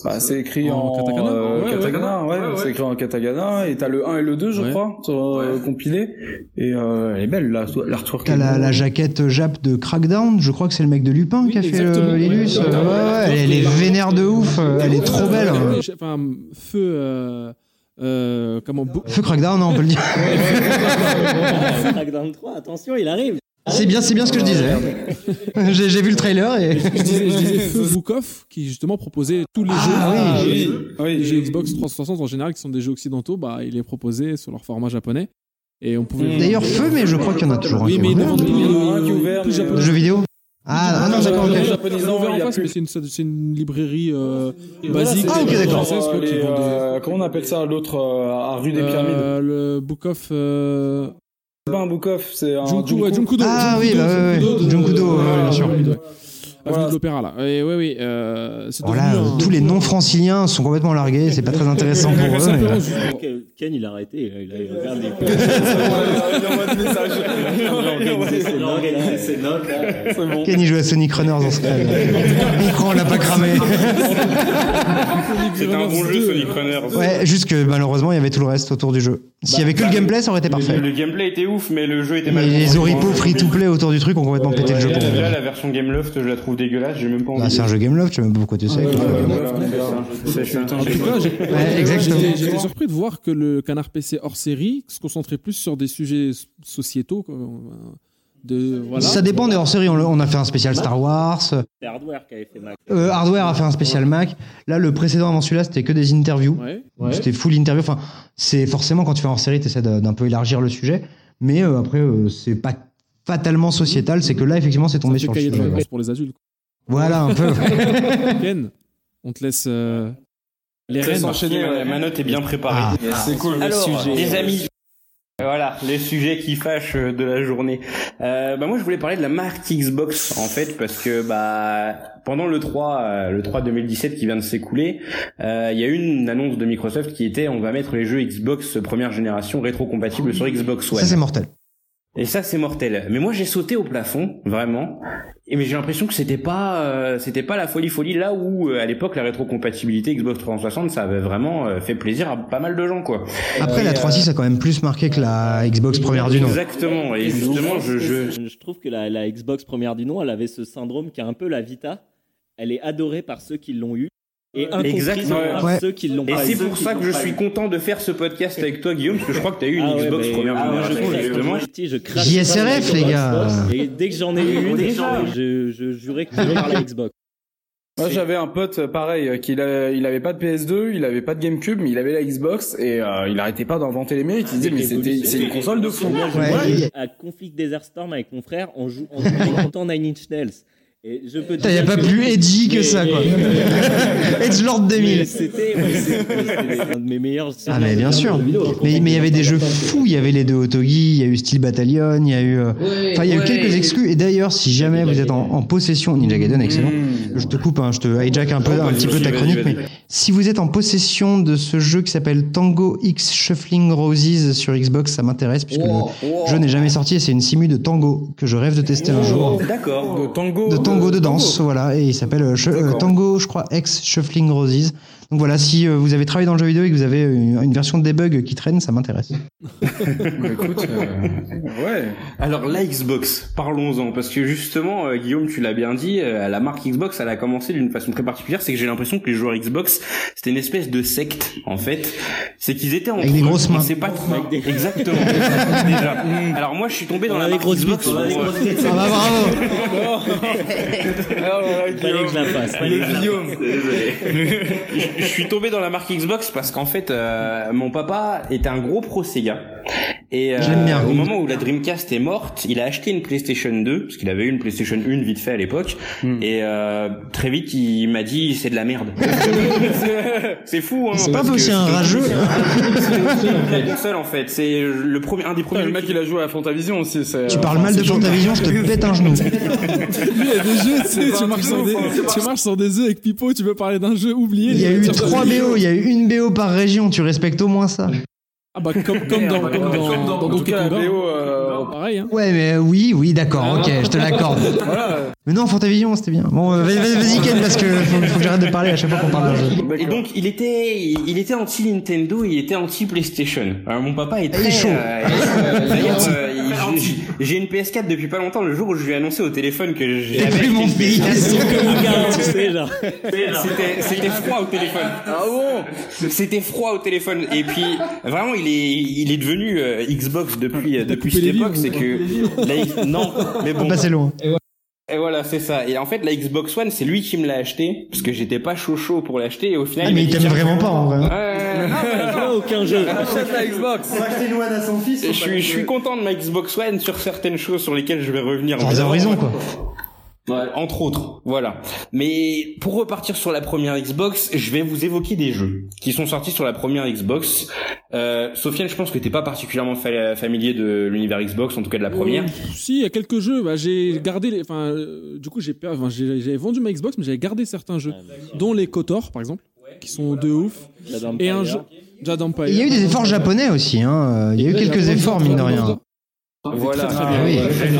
Bah, c'est écrit En en, katakana? Euh, Ouais, katakana, ouais, ouais, ouais. c'est écrit en katakana, et t'as le 1 et le 2, je Ouais. crois, sur, euh, compilés, et euh, elle est belle, la- l'artwork. T'as la, la jaquette Jap de Crackdown, je crois que c'est le mec de Lupin Oui, qui a fait euh, Euh, ouais, elle, elle est vénère de ouf, euh, elle est trop belle. Enfin, feu euh, euh, comment Feu Crackdown, non, on peut le dire. Crackdown 3, attention, il arrive. C'est bien, c'est bien ce que je disais. J'ai j'ai vu le trailer et. je disais, je disais Feu qui justement proposait tous les Ah jeux oui. les oui, oui. les jeux Xbox 360 en général qui sont des jeux occidentaux bah il les proposait sur leur format japonais et on pouvait D'ailleurs, Feu, mais je crois qu'il y en a toujours un oui qui est mais Il y en a un qui est plus, japonais. De jeux vidéo ah, ah non, d'accord, ok. En face, mais c'est une, c'est une librairie euh, basique. Ah, ok, les- d'accord. euh, comment on appelle ça, l'autre, euh, à rue des Euh, Pyramides le Book of euh, C'est pas un off, c'est un Junku, Junkudo. Ah oui, bah Junkudo euh, bien sûr. Avenue Voilà. de l'Opéra là. Et ouais, oui, euh, c'est Voilà, un- tous les noms franciliens sont complètement largués, c'est pas très intéressant pour eux. Mais- Ken, il a arrêté. Il, a, il regarde les Il a organisé ses notes, bon. Ken il joue à Sonic Runners en ce cas. Il prend, on l'a pas cramé. C'est un bon jeu, Sonic Runners. Ouais, juste que malheureusement il y avait tout le reste autour du jeu. S'il y avait que le gameplay, ça aurait été parfait. le gameplay était ouf, mais le jeu était mal les oripeaux free-to-play autour du truc ont complètement pété le jeu la version Game Loft, je la trouve dégueulasse, j'ai même pas envie. Ah, c'est un jeu Game Love, tu sais même pas pourquoi tu sais. J'étais surpris de voir que le Canard PC hors série se concentrait plus sur des sujets sociétaux. quoi, De, voilà. Ça dépend des hors-séries. On, on a fait un spécial Star Wars. C'est Hardware qui avait fait Mac. Euh, Hardware a fait un spécial Mac. Là, le précédent avant celui-là, c'était que des interviews. Ouais. C'était full interview. Enfin, c'est forcément quand tu fais en série, tu essaies d'un peu élargir le sujet. Mais euh, après, euh, c'est pas fatalement sociétal. C'est que là, effectivement, c'est tombé sur le cahier de sujet. pour les adultes. Voilà, un peu. Ken, on te laisse euh, les rênes. enchaîner, ouais. Ma note est bien préparée. Ah. C'est cool. Alors, sujet. les amis. Voilà, les sujets qui fâchent euh, de la journée. Euh, bah moi, je voulais parler de la marque Xbox en fait parce que bah pendant le 3, euh, le 3 2017 qui vient de s'écouler, euh, il y a eu une annonce de Microsoft qui était on va mettre les jeux Xbox première génération rétro-compatibles sur Xbox One. Ça, c'est mortel. Et ça, c'est mortel. Mais moi, j'ai sauté au plafond, vraiment. Et mais j'ai l'impression que c'était pas, euh, c'était pas la folie folie là où euh, à l'époque la rétrocompatibilité Xbox 360, ça avait vraiment euh, fait plaisir à pas mal de gens, quoi. Après, Et, la euh, 3.6 a quand même plus marqué que la Xbox première du nom. Exactement. Et justement, je, je, Je trouve que la, la Xbox première du nom, elle avait ce syndrome qui est un peu la Vita. Elle est adorée par ceux qui l'ont eu. Et Exactement. par Ouais. ceux qui l'ont Et c'est pour ça que je suis content de faire ce podcast avec toi, Guillaume, parce que je crois que t'as eu une Ah ouais, Xbox première ah ouais, génération, je crache, justement. je- crache JSRF, les gars. Et dès que j'en ai eu une, je, je jurais que je par la Xbox. Moi, j'avais un pote euh, pareil, euh, qu'il il avait pas de PS2, il avait pas de GameCube, mais il avait la Xbox et euh, il arrêtait pas d'inventer les mérites. Il disait mais c'était c'est une console de fou. Ouais. À Conflict Desert Storm avec mon frère, on joue en jouant Nine Inch Nails. Et je peux te Putain, y a pas plus edgy que Mais- ça, quoi. Edgelord mais 2000. C'était un de mes meilleurs. Ah mais bien sûr. Mais il y avait des jeux fous. Il y avait les deux Otogi, il y a eu Steel Battalion, il y a eu. euh, Enfin, il y a eu quelques exclus. Et d'ailleurs, si jamais vous êtes en, en possession, Ninja Gaiden, excellent. Je te coupe, hein, je te hijack un peu, un petit peu ta chronique, mais si vous êtes en possession de ce jeu qui s'appelle Tango X Shuffling Roses sur Xbox, ça m'intéresse puisque le jeu n'est jamais sorti et c'est une simu de tango que je rêve de tester un jour. D'accord. De tango. Tango de danse, voilà, et il s'appelle euh, euh. Tango, je crois, X Shuffling Roses. Donc voilà, si euh, vous avez travaillé dans le jeu vidéo et que vous avez une, une version de debug qui traîne, ça m'intéresse. Bah, écoute, euh, ouais. Alors la Xbox, parlons-en, parce que justement, euh, Guillaume, tu l'as bien dit, euh, la marque Xbox, elle a commencé d'une façon très particulière, c'est que j'ai l'impression que les joueurs Xbox, c'était une espèce de secte, en fait. C'est qu'ils étaient en Avec des grosses mains. C'est pas trop. Exactement. Déjà. Alors moi, je suis tombé dans On la marque grosses Xbox. on grosses. Ah bah bravo Fallait que je la fasse. que je suis tombé dans la marque Xbox parce qu'en fait, euh, mon papa était un gros pro Sega. Et euh, J'aime bien. au moment où la Dreamcast est morte, il a acheté une PlayStation 2 parce qu'il avait eu une PlayStation 1 vite fait à l'époque. Hmm. Et euh, très vite, il m'a dit c'est de la merde. c'est fou. Hein, C'est pas parce que aussi un rageux. C'est la console en fait. C'est le premier, un des premiers. Putain, le mec il a joué à Fantavision aussi. c'est- Tu parles mal de Fantavision, je te pète un genou. Lui, il y a des jeux, tu sais, tu marches, sur des, tu marches sur des œufs avec Pipo, tu veux parler d'un jeu oublié. Il y a eu trois BO, il y a eu une BO par région, tu respectes au moins ça. Ah bah comme, comme dans, comme dans, dans, En tout Donkey cas, la Kong. BO, euh, Pareil, hein. Ouais, mais euh, oui, oui, d'accord, ok, je te l'accorde. voilà. Mais non, Fantavision, c'était bien. Bon, euh, vas-y, vas-y, Ken, parce que faut, faut que j'arrête de parler à chaque fois qu'on parle d'un jeu. Et donc il était, il était anti Nintendo, il était anti PlayStation. Alors mon papa est Il très est chaud. euh, euh, euh, j'ai- une PS4 depuis pas longtemps. Le jour où je lui ai annoncé au téléphone que j'avais plus mon genre. C'était, c'était froid au téléphone. Ah bon C'était froid au téléphone. Et puis, vraiment, il est, il est devenu euh, Xbox depuis, euh, depuis cette époque. C'est que, non, mais bon. C'est loin. Et voilà, c'est ça. Et en fait, la Xbox One, c'est lui qui me l'a acheté parce que j'étais pas chaud chaud pour l'acheter. Et au final, Ah, il mais m'a il t'aime vraiment pas, en vrai. euh, non, non. Aucun jeu. Achète la Xbox. Et je suis, je suis content de ma Xbox One sur certaines choses sur lesquelles je vais revenir. Forza Horizon, quoi. Ouais, entre autres, voilà. Mais pour repartir sur la première Xbox, je vais vous évoquer des jeux qui sont sortis sur la première Xbox. Euh, Sofiane, je pense que t'es pas particulièrement fa- familier de l'univers Xbox, en tout cas de la première. Euh, si, il y a quelques jeux. Bah, j'ai gardé les. Enfin, euh, du coup, j'ai enfin, j'ai- j'avais vendu ma Xbox, mais j'avais gardé certains jeux, dont les Kotor, par exemple, qui sont de ouf. Et un jeu. Il y a eu des efforts japonais aussi, hein. Il y a eu quelques efforts, mine de rien. Voilà. Très, très Ah bien.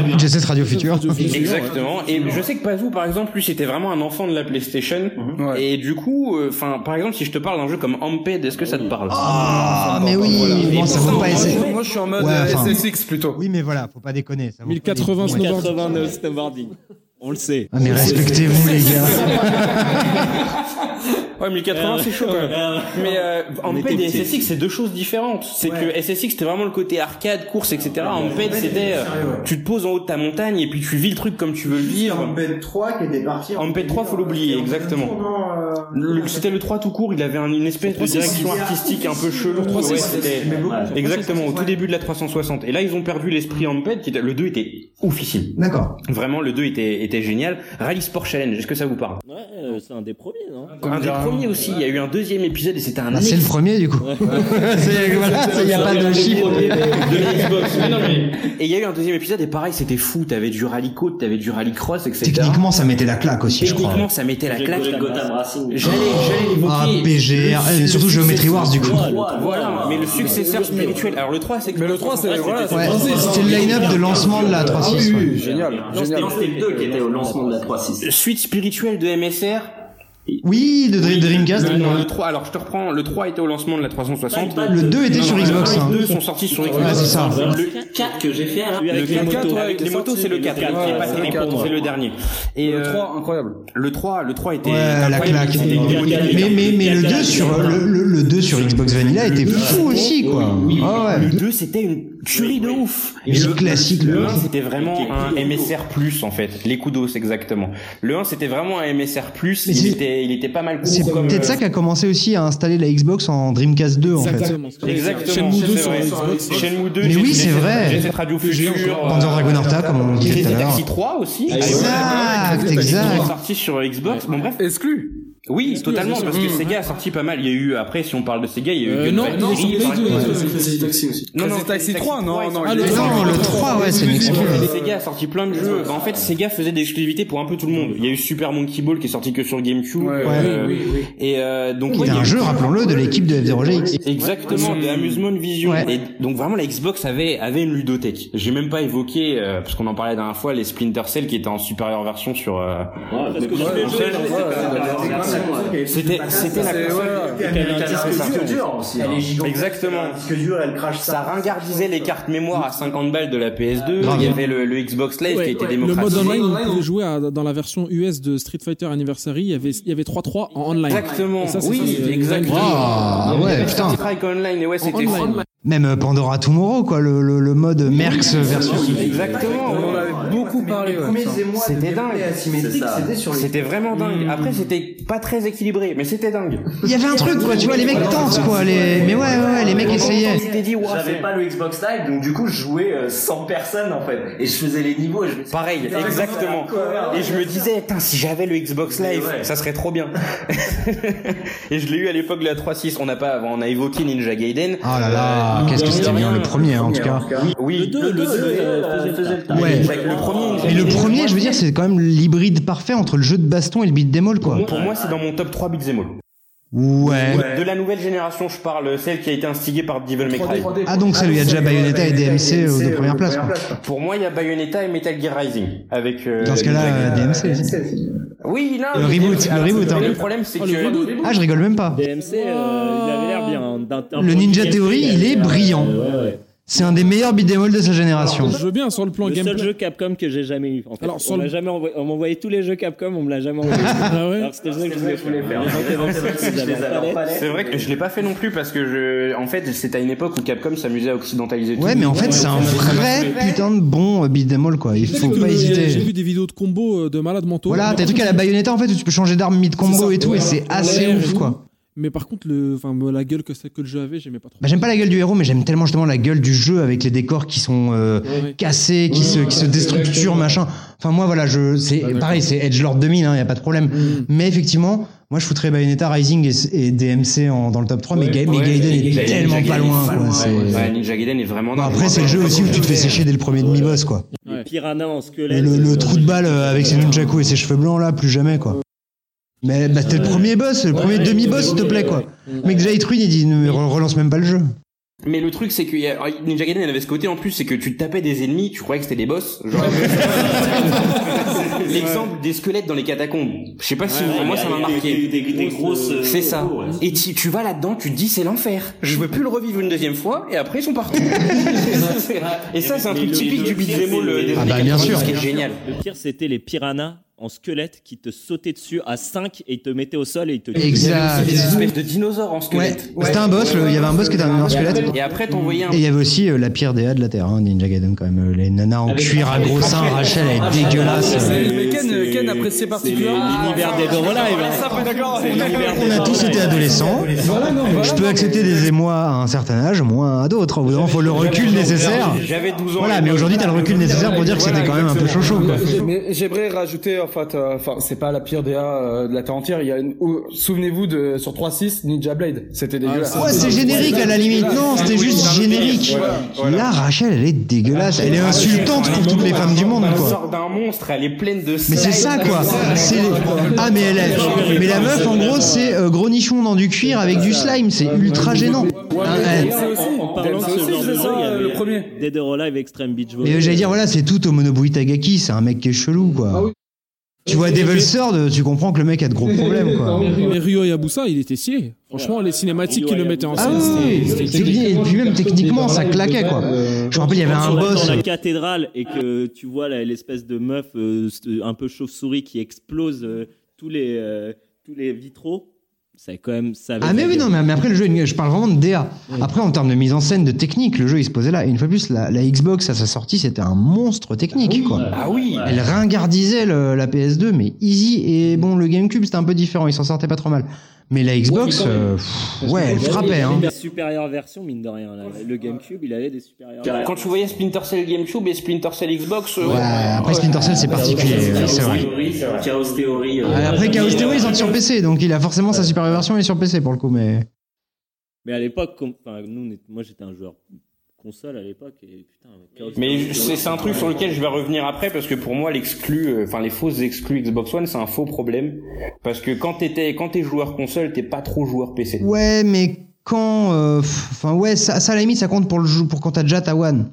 oui. Jet Set Radio Future. Exactement. Et je sais que Pazou, par exemple, lui, c'était vraiment un enfant de la PlayStation. Ouais. Et du coup, euh, enfin, par exemple, si je te parle d'un jeu comme Amped, est-ce que ça te parle? Ah, mais oui, bon, ça vaut pas essayer. Moi je suis en mode Ouais, euh, enfin. SSX plutôt. Oui, mais voilà, faut pas déconner. ça vaut pas 1080 déconner. snowboard. 89 snowboarding. On le sait. Ah, mais respectez-vous, les gars. Ouais, 1080, c'est chaud quand même. Mais euh, Amped était et. SSX, c'est deux choses différentes. C'est que SSX, c'était vraiment le côté arcade, course, etc. Amped, c'était, euh, tu te poses en haut de ta montagne et puis tu vis le truc comme tu veux le vivre. Amped 3 qui était parti. Amped 3, faut l'oublier, exactement. C'était le 3 tout court, il avait un- une espèce de direction artistique un peu chelou. Ouais, c'était- Exactement, au tout début de la 360. Et là, ils ont perdu l'esprit Amped, qui était, le 2 était oufissime. D'accord. Vraiment, le 2 était, était génial. Rally Sport Challenge, est-ce que ça vous parle? Ouais, euh, c'est un des premiers, non? Un des premiers aussi, il y a eu un deuxième épisode et c'était un Ah, c'est le premier, du coup. Il y a pas de chiffre. de la Xbox. Mais non, mais- Et il y a eu un deuxième épisode et pareil, c'était fou. T'avais du rallye côte, t'avais du rallye cross, etc. Techniquement, ça mettait la claque aussi, je crois. Techniquement, ça mettait la claque. J'allais, j'allais l'évoquer. Ah, PGR, Le- et surtout le Geometry Wars, du coup. Voilà, mais le successeur spirituel. Alors le 3, c'est que Mais le 3 c'est c'était le line-up de lancement de la 3.6. ouais. Génial, génial. c'était le 2 qui était au lancement de la 3.6. suite spirituelle de MSR. Oui, de Dream- Dreamcast. Le, non, le 3, alors je te reprends, le 3 était au lancement de la 360. Le 2 était sur Xbox. hein. Les deux sont sortis sur Xbox. Ouais, c'est ça. Le 4 que j'ai fait, là, Celui avec le les 4, motos. ouais, avec les motos, c'est le 4. quatre, Il est pas ouais, terrible, c'est le c'est le dernier. Et Le euh, 3, incroyable. le 3, le 3 était Ouais, la claque. Mais, mais, mais le 2 sur, le, le, le 2 sur Xbox Vanilla était fou aussi, quoi. Ah. Le 2, c'était une tuerie de ouf. Et le classique, le le 1, 1. c'était vraiment un MSR+, en fait. Les Kudos, exactement. Le 1, c'était vraiment un MSR+, Mais il était, il était pas mal C'est peut-être ça qui a commencé aussi à installer la Xbox en Dreamcast 2, en fait. Exactement. Shenmue 2 c'est sur vrai. Xbox. Shenmue 2. Mais oui, c'est vrai. J'ai Radio Future. Panzer Dragon Horta, comme on disait tout à l'heure. Taxi 3 aussi. Exact, Ils exact. sont sortis sur Xbox. Bon bref. Exclu. Oui, totalement, parce que Sega a sorti pas mal. Il y a eu, après, si on parle de Sega, il y a eu Euh, non, non, par Play exemple. 2, Non, Ouais. c'est Crazy Taxi aussi. Non, non, Taxi 3, non, non. Ah, le est- trois, Non, le 3, ouais, c'est une. Sega a sorti plein de jeux. En fait, Sega faisait des exclusivités pour un peu tout le monde. Il y a eu Super Monkey Ball qui est sorti que sur GameCube. Ouais, euh, oui, oui, Et euh, donc, il y a un eu- jeu, rappelons-le, de l'équipe de F0GX. Exactement, de Amusement Vision. Ouais. Et donc vraiment la Xbox avait avait une ludothèque. J'ai même pas évoqué euh, parce qu'on en parlait la dernière fois les Splinter Cell qui étaient en supérieure version sur. C'était c'était la console. ouais. qui avait un disque disque dur. dur aussi. Elle est gigantesque. Exactement. Un disque dur, elle crache Ça ça. ringardisait les cartes mémoire à 50 balles de la PS2. Grave. Il y avait le, Xbox Live qui était ouais. Le mode démocratisé. online, on pouvait jouer à- dans la version US de Street Fighter Anniversary. Il y avait, il y avait 3-3 en online. Exactement. Et ça, c'est oui, exactement. Ah, ouais, putain. Strike Online, et ouais, c'était online. Même Pandora Tomorrow, quoi, le, mode Merx versus. Exactement. Beaucoup parlé. ouais. C'était dingue. asymétrique, c'était sur les. C'était vraiment dingue. Après, c'était pas très équilibré, mais c'était dingue. Il y avait un truc, quoi, tu vois, les mecs tentent, quoi, les... mais ouais, ouais, ouais, les mecs essayaient. J'avais pas le Xbox Live, donc du coup, je jouais euh, sans personne en fait. Et je faisais les niveaux. Je Pareil, exactement. Et je me disais, putain, si j'avais le Xbox Live, Ouais. ça serait trop bien. et je l'ai eu à l'époque de la 3.6. On n'a pas, on a évoqué Ninja Gaiden. Oh là là, qu'est-ce que c'était bien, le premier, hein, en tout cas. Oui, Le 2, le 2 faisait le taf. Ouais. Le premier Mais le premier, je veux dire, c'est quand même l'hybride parfait entre le jeu de baston et le beat all, quoi. Pour moi, c'est dans mon top 3 beat'em all. Ouais. De la nouvelle génération, je parle, celle qui a été instigée par Devil May Cry. Ah, donc ça lui a déjà Bayonetta et DMC aux deux premières places, quoi. Pour moi, il y a Bayonetta et Metal Gear Rising. Avec, euh, Dans ce cas-là, euh. DMC. Oui, non. Le reboot, le reboot, hein. Le problème, c'est que, Ah, je rigole même pas. DMC, euh, il avait l'air bien. Le Ninja Theory, il est l'air, brillant. euh, ouais, ouais. C'est un des meilleurs beat all de sa génération. Je veux bien sur le plan Le seul jeu Capcom que j'ai jamais eu. En fait. Alors, on le- m'a jamais envoyé, on m'envoyait tous les jeux Capcom, on me l'a jamais envoyé. Ah ouais Alors c'était le jeu que je voulais faire. C'est vrai que je l'ai pas fait non plus parce que je, en fait, c'était à une époque où Capcom s'amusait à occidentaliser tout. Ouais, mais en fait, c'est un vrai putain de bon beat all, quoi. Il faut pas le- J'ai hésiter. vu des vidéos de combos euh, de malades mentaux. Voilà, t'as des trucs à la Bayonetta, en fait, où tu peux changer d'arme mid-combo et tout, et c'est assez ouf, quoi. Mais par contre, le, enfin, la gueule que, c'est- que le jeu avait, j'aimais pas trop. Bah, j'aime pas la gueule du héros, mais j'aime tellement justement la gueule du jeu avec les décors qui sont euh, Ouais. cassés, qui se, qui se déstructurent, machin. Enfin, moi, voilà, je, c'est Ah, pareil, c'est Edgelord 2000, hein, y a pas de problème. Mm. Mais effectivement, moi, je foutrais Bayonetta, Rising et, et DMC en, dans le top 3, mais, Ga- mais Gaiden est Ninja tellement pas loin, pas quoi. loin, c'est- ouais. Ninja Gaiden est vraiment. Dingue. après, c'est le jeu aussi où tu te fais sécher dès le premier demi-boss, quoi. Les piranhas en Et squelette. le, le trou de balle euh, avec ses nunchaku et ses cheveux blancs, là, plus jamais, quoi. Mais bah, c'était le premier boss, le premier demi-boss, s'il te plaît, quoi. Mec, déjà, il il dit, ne re- relance même pas le jeu. Mais le truc, c'est que y a- Ninja Gaiden avait ce côté en plus, c'est que tu tapais des ennemis, tu croyais que c'était des boss. Genre... L'exemple des squelettes dans les catacombes. Je sais pas si vous- moi ça m'a marqué. Des, des grosses. euh, C'est ça. ouais. Et tu, tu vas là-dedans, tu te dis c'est l'enfer. Je veux plus le revivre une deuxième fois, et après ils sont partout. et ça, c'est un truc typique du beat'em all Ah bah, bien 90, sûr. qui est génial. Le pire, c'était les piranhas en squelette qui te sautaient dessus à 5 et te mettaient au sol et ils te Exact. Des espèces de dinosaures en Ouais, squelette. c'était un boss, le- il y avait un boss qui était un énorme squelette. Et après t'envoyais un Et il y avait aussi euh, la pire DA de la Terre, hein, Ninja Gaiden quand même. Euh, Les nanas en cuir à gros seins, Rachel, elle est dégueulasse. Mais Ken, Ken appréciait particulièrement. L'univers des Live. hein. Ça, d'accord. On a tous été adolescents. Je peux accepter des émois à un certain âge, moins à d'autres. Au bout d'un faut le recul nécessaire. J'avais 12 ans. Voilà, mais aujourd'hui, t'as le recul nécessaire pour dire que c'était quand même un peu chaud chaud, j'aimerais rajouter, en fait, euh, enfin, c'est pas la pire DA euh, de la Terre entière. Il y a une, ou- souvenez-vous de sur 3.6 Ninja Blade, c'était dégueulasse. Ouais, c'est générique à la limite. Non, c'était juste générique. Là, Rachel, elle est dégueulasse. Elle est insultante pour toutes les femmes du monde, Elle sort d'un monstre, elle est pleine de Mais c'est ça quoi. C'est ah mais elle est... mais la meuf en gros c'est euh, gros nichon dans du cuir avec du slime, c'est ultra gênant. Ah. En parlant de C'est ce aussi, genre de c'est jeu, ça, il y avait le premier. Dead or Alive Extreme Beach Mais Volley. euh, j'allais dire voilà, c'est tout au Monobui Tagaki, c'est un mec qui est chelou quoi. Tu vois Devil's Third, tu comprends que le mec a de gros problèmes, quoi. Mais Ryo Yabusa, il était stylé. Franchement, les cinématiques qu'il le mettait en Ah scène, oui, c'était- oui, et puis même techniquement, ça claquait, quoi. Je me rappelle, il y avait un boss. dans la cathédrale et que tu vois là, l'espèce de meuf euh, un peu chauve-souris qui explose euh, tous les euh, tous les vitraux, c'est quand même ça. Ah mais oui non mais, mais après le jeu je parle vraiment de DA. Après en termes de mise en scène de technique le jeu il se posait là et une fois de plus la, la Xbox à sa sortie c'était un monstre technique quoi. Ah oui. Elle ringardisait le- la PS2 mais easy et bon le GameCube c'était un peu différent il s'en sortait pas trop mal. Mais la Xbox quand même. euh, pff, ouais elle frappait hein. Des supérieures versions mine de rien. là. Le GameCube, il avait des supérieures. versions. Quand tu voyais Splinter Cell GameCube et Splinter Cell Xbox, euh, Ouais, après Splinter Cell c'est particulier ouais, c'est vrai. Chaos Theory. euh, Ah, Après Chaos Theory ils sont sur PC donc il a forcément sa supérieure version il est sur PC pour le coup mais Mais à l'époque, enfin, nous, moi j'étais un joueur console à l'époque et putain. Mais c'est un truc sur lequel je vais revenir après parce que pour moi l'exclu, euh, enfin les fausses exclus Xbox One c'est un faux problème parce que quand t'étais quand t'es joueur console t'es pas trop joueur PC. Ouais, mais quand, euh, enfin ouais, ça, ça à la limite ça compte pour le jeu, pour quand t'as déjà ta One.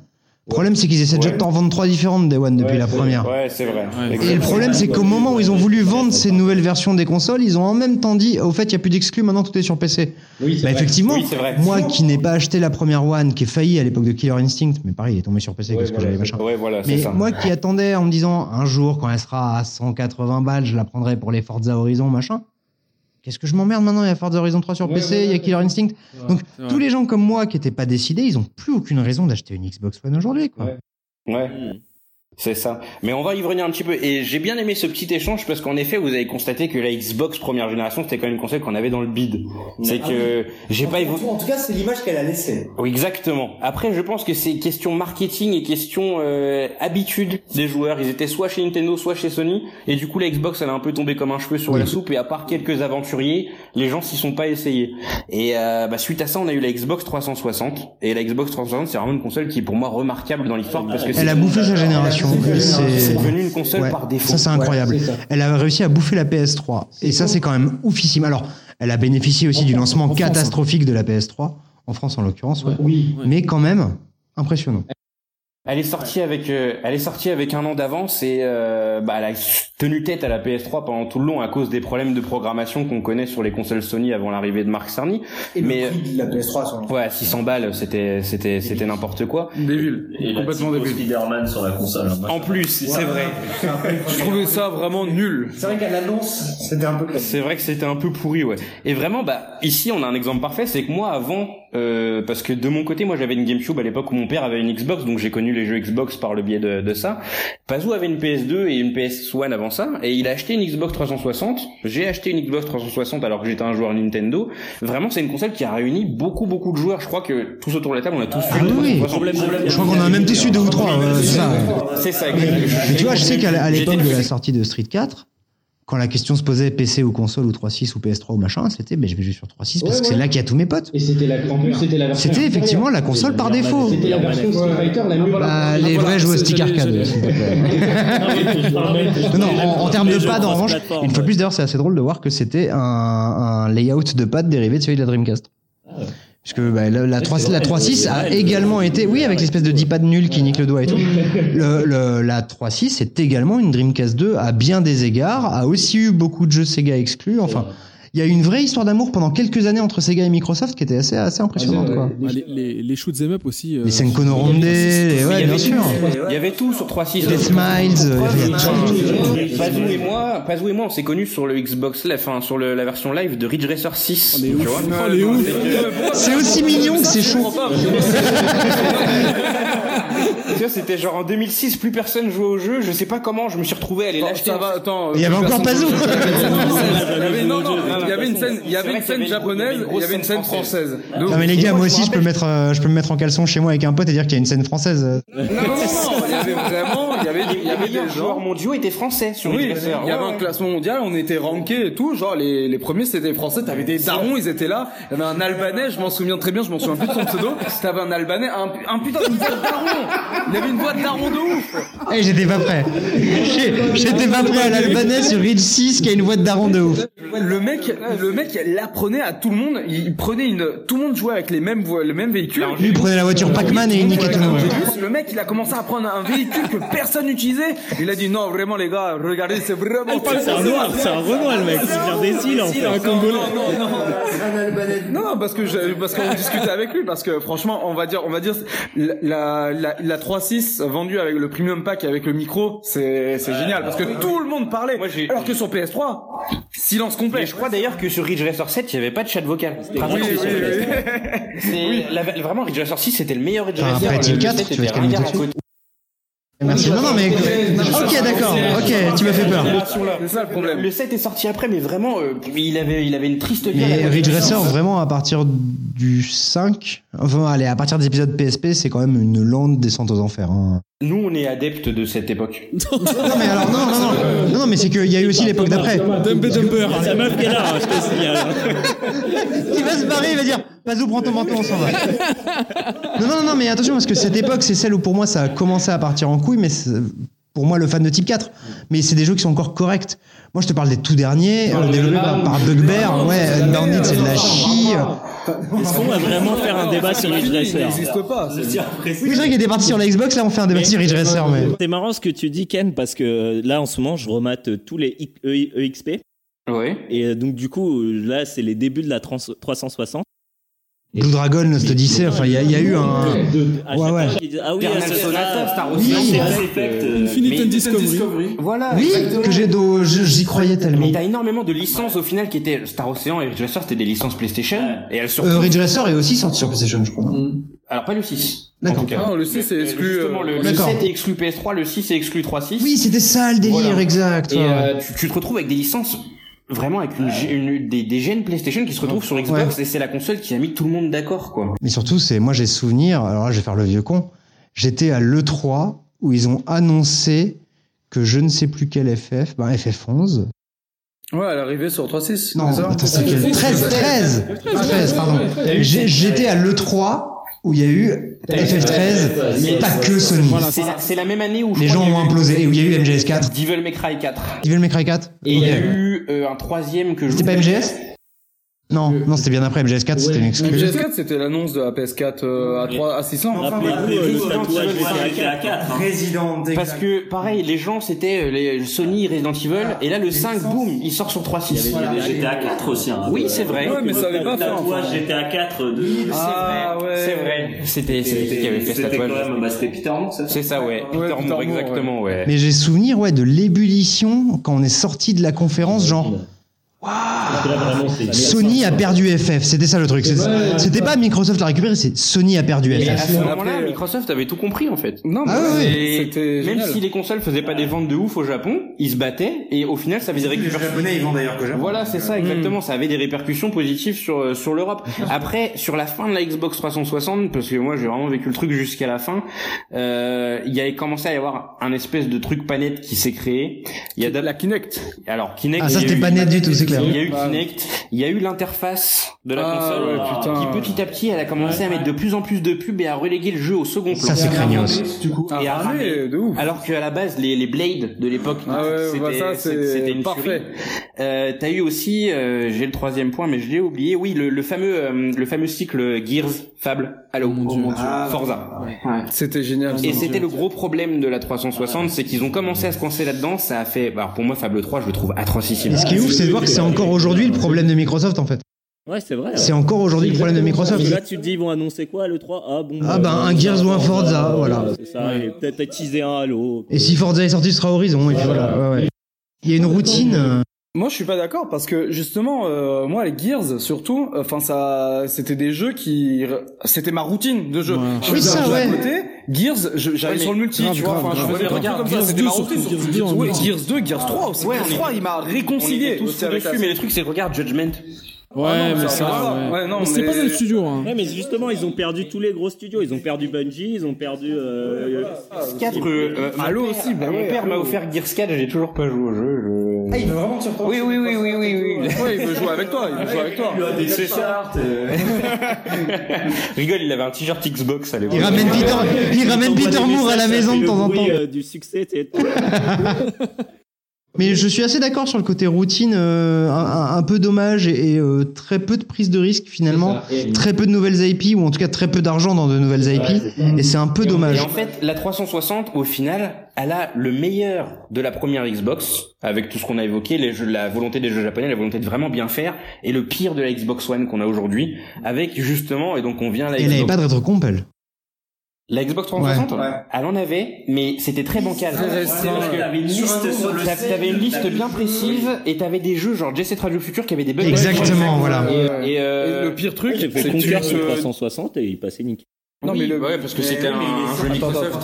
Le problème c'est qu'ils essaient déjà de t'en vendre trois différentes des One depuis la première. Ouais c'est vrai. Et le problème c'est qu'au moment où ils ont voulu vendre ces nouvelles versions des consoles, ils ont en même temps dit, au fait il y a plus d'exclus, maintenant tout est sur PC. Oui, c'est Bah vrai. effectivement, Oui, c'est vrai. moi qui n'ai pas acheté la première One, qui est failli à l'époque de Killer Instinct, mais pareil, il est tombé sur PC Ouais, parce que j'avais machin. Ouais voilà c'est Mais ça. moi qui attendais en me disant un jour quand elle sera à 180 balles, je la prendrai pour les Forza Horizon machin. Qu'est-ce que je m'emmerde maintenant Il y a Forza Horizon 3 sur Ouais, PC, ouais, il y a. Killer Instinct. Donc tous les gens comme moi qui n'étaient pas décidés, ils ont plus aucune raison d'acheter une Xbox One aujourd'hui quoi. Ouais. C'est ça. Mais on va y revenir un petit peu. Et j'ai bien aimé ce petit échange parce qu'en effet, vous avez constaté que la Xbox première génération, c'était quand même une console qu'on avait dans le bid. C'est Ah que j'ai pas évo- En tout cas, c'est l'image qu'elle a laissée. Oui, exactement. Après, je pense que c'est question marketing et question euh, habitude des joueurs. Ils étaient soit chez Nintendo, soit chez Sony, et du coup, la Xbox, elle a un peu tombé comme un cheveu sur la soupe. Et à part quelques aventuriers, les gens s'y sont pas essayés. Et euh, bah, suite à ça, on a eu la Xbox 360. Et la Xbox 360, c'est vraiment une console qui est pour moi remarquable dans l'histoire parce que c'est Elle a bouffé sa génération. C'est devenu une console Ouais, par défaut. ça c'est incroyable. Ouais, c'est ça. Elle a réussi à bouffer la PS3 et ça c'est quand même oufissime. Alors, elle a bénéficié aussi En du France, lancement France, hein. catastrophique de la PS3 en France en l'occurrence, ouais. Oui. mais quand même impressionnant. Elle est sortie avec, euh, elle est sortie avec un an d'avance et euh, bah, elle a tenu tête à la PS3 pendant tout le long à cause des problèmes de programmation qu'on connaît sur les consoles Sony avant l'arrivée de Mark Cerny. Et Mais- le prix de la PS3 sur Ouais, 600 balles, c'était, c'était, c'était n'importe quoi. Débile. Et Complètement débile. Spider-Man sur la console. hein. En plus, c'est vrai. Je trouvais ça vraiment nul. C'est vrai qu'à l'annonce, c'était un peu C'est vrai que c'était un peu pourri, ouais. Et vraiment, bah, ici, on a un exemple parfait, c'est que moi, avant, euh, parce que de mon côté, moi, j'avais une GameCube à l'époque où mon père avait une Xbox, donc j'ai connu les jeux Xbox par le biais de, de ça. Pazou avait une PS2 et une PS1 avant ça, et il a acheté une Xbox 360. J'ai acheté une Xbox 360 alors que j'étais un joueur Nintendo. Vraiment, c'est une console qui a réuni beaucoup, beaucoup de joueurs. Je crois que tous autour de la table, on a tous Ah eu une oui, oui. 360. Je crois qu'on a même eu deux ou trois. ouais, c'est ça. Ça. Mais tu vois, je sais qu'à l'époque de la sortie de Street 4, quand la question se posait PC ou console ou 3.6 ou PS3 ou machin, c'était ben, je vais jouer sur 3.6 parce Ouais, que c'est ouais. là qu'il y a tous mes potes. Et c'était la, en plus, c'était la version. C'était effectivement la console par défaut. C'était la version Street Fighter la mieux. Bah, les vrais joueurs c'est- stick arcade. Non, non, en, en termes de pad, en revanche, une fois de plus, d'ailleurs, c'est assez drôle de voir que c'était un, un layout de pad dérivé de celui de la Dreamcast. Puisque bah, la, la 3, la 3.6 a également été, oui, avec l'espèce de D-pad nul qui nique le doigt et tout. Le, le- la 3.6 est également une Dreamcast 2 à bien des égards, a aussi eu beaucoup de jeux Sega exclus. Enfin, il y a eu une vraie histoire d'amour pendant quelques années entre Sega et Microsoft qui était assez, assez impressionnante, quoi. Ah, les, les, les shoot 'em up aussi. euh, Les Senko no Ronde, les- ouais, bien sûr. Il y avait tout sur 3.6. Les Smiles, euh, il y avait tout. Pazou et moi, Pazou et moi, on s'est connus sur le Xbox Live, enfin sur le, la version live de Ridge Racer 6. tu vois. Oh, les ouf. C'est aussi mignon que c'est chaud. Tu vois, c'était genre en 2006, plus personne jouait au jeu. Je sais pas comment, je me suis retrouvé à aller l'acheter. Ça va, attends. Il y avait encore Pazou. Il y avait, non, non, il y avait une scène, il y avait une scène japonaise, il y avait une il y avait une grosse scène française. Non mais les gars, moi aussi je peux mettre, euh, je peux me mettre en caleçon chez moi avec un pote et dire qu'il y a une scène française. Non, non, non, il y avait vraiment, il y avait, il y avait Les des joueurs mondiaux étaient français sur Oui, Ridge Racer. il y avait un classement mondial, on était rankés et tout, genre les, les premiers c'était français, t'avais des darons, ils étaient là, il y avait un albanais, je m'en souviens très bien, je m'en souviens plus de son pseudo, t'avais un albanais, un, un putain de daron, il y avait une voix de daron de ouf. Eh j'étais pas prêt. J'ai- J'étais pas prêt à l'albanais sur Ridge 6 qui a une voix de daron de ouf. Le mec, le mec l'apprenait à tout le monde. Il prenait une, tout le monde jouait avec les mêmes, vo- le même véhicule. Lui, il prenait la voiture Pac-Man et il niquait tout le monde. Le mec, il a commencé à prendre un véhicule que personne n'utilisait. Il a dit non, vraiment les gars, regardez, c'est vraiment. C'est un noir, c'est un renoir le mec, il vient des îles en fait. Non, non, non, non. Non, parce que parce qu'on discutait avec lui, parce que franchement, on va dire, on va dire, la, la, la 3.6 vendue avec le premium pack et avec le micro, c'est, c'est génial, parce que tout le monde parlait. Moi, Alors que sur PS3, silence complet. Mais je crois d'ailleurs que sur Ridge Racer 7, il n'y avait pas de chat vocal. Oui, oui, oui. C'est la- vraiment Ridge Racer 6, c'était le meilleur Ridge Racer. après Team le 4, 7 tu te. Merci. Non, non, mais. Ok, d'accord. Ok, tu m'as fait peur. C'est ça le problème. Le 7 est sorti après, mais vraiment, euh, il avait, il avait une triste. Mais côté. Ridge Racer, vraiment, à partir du 5, enfin, allez, à partir des épisodes PSP, c'est quand même une lente descente aux enfers. hein. Nous, on est adeptes de cette époque. Non, mais alors, non, non, non, non, non, mais c'est qu'il y a eu aussi l'époque d'après. Dumper Dumper. La meuf qui est là, je te signale. Il va se barrer, il va dire Pazou, prends ton manteau, on s'en va. Non, non, non, mais attention, parce que cette époque, c'est celle où pour moi ça a commencé à partir en couille, mais pour moi, le fan de type 4. Mais c'est des jeux qui sont encore corrects. Moi, je te parle des tout derniers, euh, développés par, par Bugbear. Ouais, Unbounded, c'est de la chie. Est-ce qu'on va vraiment faire un débat sur Ridge Il Racer n'existe pas. c'est- Oui, c'est vrai qu'il était parti sur la Xbox, là, on fait un débat sur Ridge Racer, mais. C'est marrant ce que tu dis Ken parce que euh, là en ce moment je remate tous les I- E- EXP Ouais. et euh, donc du coup euh, là c'est les débuts de la trans- 360. Blue Dragon, Lost Odyssey, enfin, il y, a- il y a eu un. À Ouais, ouais. Ah oui, Sonata. Star. Ocean, Oui. Effect, euh, Infinite and Discovery. Voilà. Oui, exactement. que j'ai do- j'y croyais tellement. Mais t'as énormément de licences au final qui étaient Star Ocean et Ridge Racer, c'était des licences PlayStation. Et elles se Euh, Ridge Racer est aussi sorti sur PlayStation, je crois. Alors pas le 6. D'accord. Non, le 6 est Euh, exclu. Justement, euh, le, le D'accord. 7 est exclu PS3, le 6 est exclu 3.6. Oui, c'était ça le délire, Voilà. exact. Et ouais. euh, tu, tu te retrouves avec des licences vraiment avec une, une- des, des gènes PlayStation qui se retrouvent sur Xbox et c'est la console qui a mis tout le monde d'accord quoi. Mais surtout, c'est moi j'ai souvenir, alors là je vais faire le vieux con, j'étais à l'E3 où ils ont annoncé que je ne sais plus quel FF, ben FF11. Ouais, elle est arrivée sur 3.6. Non, attends, c'est quel 13, 13 13, pardon. J'ai- J'étais à l'E3 où il y a eu FF13, pas que Sony. C'est la, même année où Les gens ont implosé, et où il y a eu MGS4. Devil May Cry 4. Devil May Cry 4 Et il y a eu euh, un troisième que je C'était pas MGS Non, non, c'était bien après MGS4, c'était une exclue. MGS4, c'était l'annonce de la PS4 euh, à 3 à 600. Rappelez-vous euh, le tatouage Devil GTA 4. Resident Parce que pareil, les gens c'était euh, les Sony Resident Evil et là le 5 boum, il sort sur 3.6. Il y avait GTA 4 aussi. Hein. Oui, c'est vrai. Ouais, mais ça avait pas fait. tatouage enfin. GTA 4 de. Ah, ouais. C'est vrai. C'était c'est qui avait fait ce C'était quand même, bah, c'était Peter Moore, ça. C'est ça ouais. Peter Moore, exactement ouais. Mais j'ai souvenir, ouais, de l'ébullition quand on est sorti de la conférence, genre, Là, vraiment, c'est. Sony a perdu FF, c'était ça le truc. C'était pas Microsoft l'a récupéré, c'est Sony a perdu Et à FF. ce moment-là, Microsoft avait tout compris en fait. Non, mais Ah ouais, Et c'était même génial. si les consoles faisaient pas des ventes de ouf au Japon, ils se battaient et au final ça faisait des répercussions. japonais, ils vendent d'ailleurs que Japon. Voilà, c'est ça exactement. Ça avait des répercussions positives sur euh, sur l'Europe. Après, sur la fin de la Xbox 360, parce que moi j'ai vraiment vécu le truc jusqu'à la fin, euh, il y avait commencé à y avoir un espèce de truc pas net qui s'est créé. Il y a la Kinect. alors Kinect. Ah, ça c'était pas net du tout, c'est clair. Il y a eu Ah. Kinect, il y a eu l'interface de la Ah, console ouais, putain. qui petit à petit elle a commencé à mettre de plus en plus de pubs et à reléguer le jeu au second plan. Ça c'est craignos. Ah, Et à ramer. de ouf. Alors qu'à la base, les, les Blades de l'époque, Ah ouais, c'était, bah ça, c'est c'était une parfait. Euh, t'as eu aussi, euh, j'ai le troisième point, mais je l'ai oublié. Oui, le, le fameux, euh, le fameux cycle Gears, Fable, Halo, Ah, Forza. C'était génial. Et c'était le gros problème de la 360, c'est qu'ils ont commencé à se coincer là-dedans. Ça a fait, bah, pour moi, Fable 3, je le trouve atrocissime. Et ce qui est ouf, c'est de voir que c'est encore aujourd'hui le problème de Microsoft en fait. Ouais, c'est vrai. C'est encore aujourd'hui le problème de Microsoft. Là, tu te dis, ils vont annoncer quoi le 3 Ah bon. Ah bah, ben un Gears ou un Forza, voilà. C'est ça, et peut-être teaser un Halo. Et si Forza est sorti, ce sera Horizon, et puis voilà. Ouais, ouais. Il y a une routine. Euh, Moi, je suis pas d'accord parce que justement, euh, moi, les Gears, surtout, enfin, ça, c'était des jeux qui, c'était ma routine de jeu. Ouais. Je Oui, faisais ça, un jeu ouais. à côté, Gears, j'allais Ouais, sur le multi, grave, tu vois, enfin, je faisais des Ouais, trucs comme ça, Gears c'était 2 ma routine. Gears 2 en Ouais, multi. Gears 2, Gears 3 aussi. Ouais, Gears on est- 3, il m'a On était réconcilié dessus, mais le truc, c'est regarde Judgment. Ouais, Ah non, mais ça, ouais. Ouais, non, mais mais- pas le même studio, hein. Ouais, mais justement, ils ont perdu tous les gros studios. Ils ont perdu Bungie, ils ont perdu. Euh, 4, euh, euh, Halo père- aussi, bah mon père m'a offert Gears 4, j'ai toujours pas joué au jeu. Je... Ah, il veut vraiment te surprendre. Oui, oui, oui, oui, oui, oui. Ouais, il veut jouer avec toi, il veut jouer avec toi. Il a des t-shirts. euh, Rigole, il avait un t-shirt Xbox à l'époque. Il ramène Peter, il ramène Peter Moore à la maison de le temps en temps. euh, du succès, t'es- Mais je suis assez d'accord sur le côté routine, euh, un, peu dommage et, et, euh, très peu de prise de risque finalement. Et- très peu de nouvelles IP ou en tout cas très peu d'argent dans de nouvelles IP et c'est un peu Et dommage. en fait, la 360, au final, elle a le meilleur de la première Xbox, avec tout ce qu'on a évoqué, les jeux, la volonté des jeux japonais, la volonté de vraiment bien faire, et le pire de la Xbox One qu'on a aujourd'hui, avec justement, et donc on vient à la Et elle avait Xbox. pas de rétro-compel. La Xbox 360, Ouais. elle en avait, mais c'était très bancal. Très restreint. Parce que T'avais une liste sur le une liste bien précise, et t'avais des jeux genre Jet Radio Future qui avaient des bugs. Exactement, voilà. Et, euh, et, euh, Et le pire truc, fait c'est que tu Conquer sur te- 360 et il passait nickel. Non, mais le. ouais, parce que c'était un, mais il est un sorti- jeu Microsoft.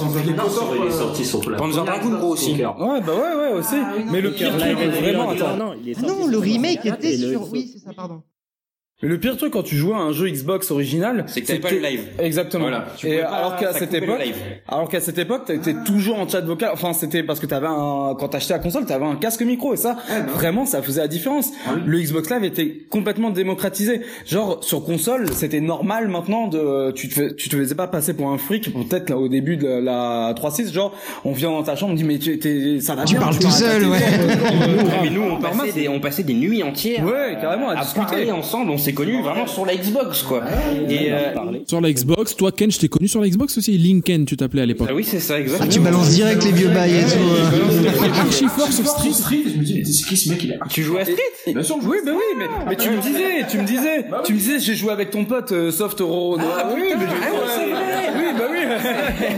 il est sorti sur la Panzer Dragoon, gros, aussi. Ouais, bah ouais, ouais, aussi. mais le pire truc, vraiment, attends. Non, il est Ah le remake 64 était sur. Oui, c'est ça, pardon. Mais le pire truc quand tu jouais à un jeu Xbox original, C'est que t'avais pas le live. Exactement. Voilà. Tu Et alors qu'à cette époque, alors qu'à cette époque, t'étais toujours en chat vocal. Enfin, c'était parce que t'avais un, quand t'achetais la console, t'avais un casque micro et ça, vraiment, ça faisait la différence. Le Xbox Live était complètement démocratisé. Genre sur console, c'était normal maintenant de, tu te, fais- tu te faisais pas passer pour un freak. Peut-être là au début de la 3.6, genre, on vient dans ta chambre, on dit mais tu, t'es, ça va Tu bien, parles vois, tout t'as seul, ouais. mais nous, on passait, des, on passait des nuits entières. Ouais, carrément, à discuter. ensemble. S'est connus vraiment sur la Xbox, quoi. Et euh, Sur la Xbox, toi Ken, je t'ai connu sur la Xbox aussi. Linken, tu t'appelais à l'époque. ah oui, c'est ça, Ah, exactement. tu balances direct les vieux bails et tout. euh. Archi fort sur Street. Street, je me dis, mais c'est qui ce mec, il est Tu jouais à Street Bien sûr, Oui, bah oui, mais, mais tu me disais, tu me disais, tu me disais, j'ai joué avec ton pote euh, Soft Roro. Ah, oui, mais j'ai- bah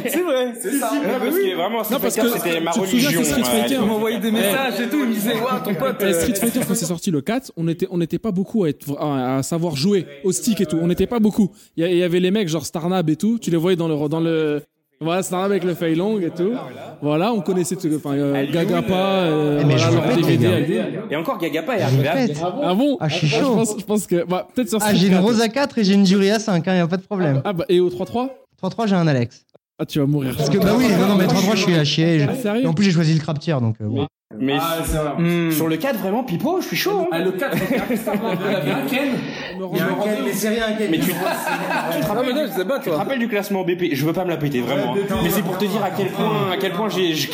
c'est vrai. C'est ça. Ah, parce que vraiment, Street Non, parce Fighter, que c'était ma tu te souviens religion. que Street. Fighter, Il m'envoyait des messages et tout, il me disait, ouais, ton pote. Euh, Street Fighter quand c'est sorti le 4, on était on n'était pas beaucoup à, être, à, à savoir jouer au stick et tout. On n'était pas beaucoup. Il y, avait les mecs genre Starnab et tout. Tu les voyais dans le dans le voilà Starnab avec le longue et tout. Voilà, on connaissait tout. Enfin euh, Gagapa. euh, mais voilà, leur DVD, des- Et encore, Gagapa est arrivé à... Ah bon? Ah, je suis Je chaud. pense, je pense que bah, peut-être sur Ah, j'ai une 4. Rosa 4 et j'ai une Jury A 5, hein, y a pas de problème. Ah bah et au 3-3 3-3, j'ai un Alex. Ah tu vas mourir. Parce que, bah oui, non, non, mais 3-3, je suis à chier. Ah, sérieux Et en plus, j'ai choisi le craptier, donc euh, bon. Mais Ah, c'est hmm. sur le 4, vraiment, Pipo, je suis chaud. hein. Ah, le 4, il y avait un Ken. Il y a un Ken, mais c'est rien, un Ken. Mais tu, tu te rappelles, mais non, je sais pas, tu te toi. rappelles du classement BP Je veux pas me la péter, vraiment. Mais c'est pour te dire à quel point, à quel point j'ai le jeu.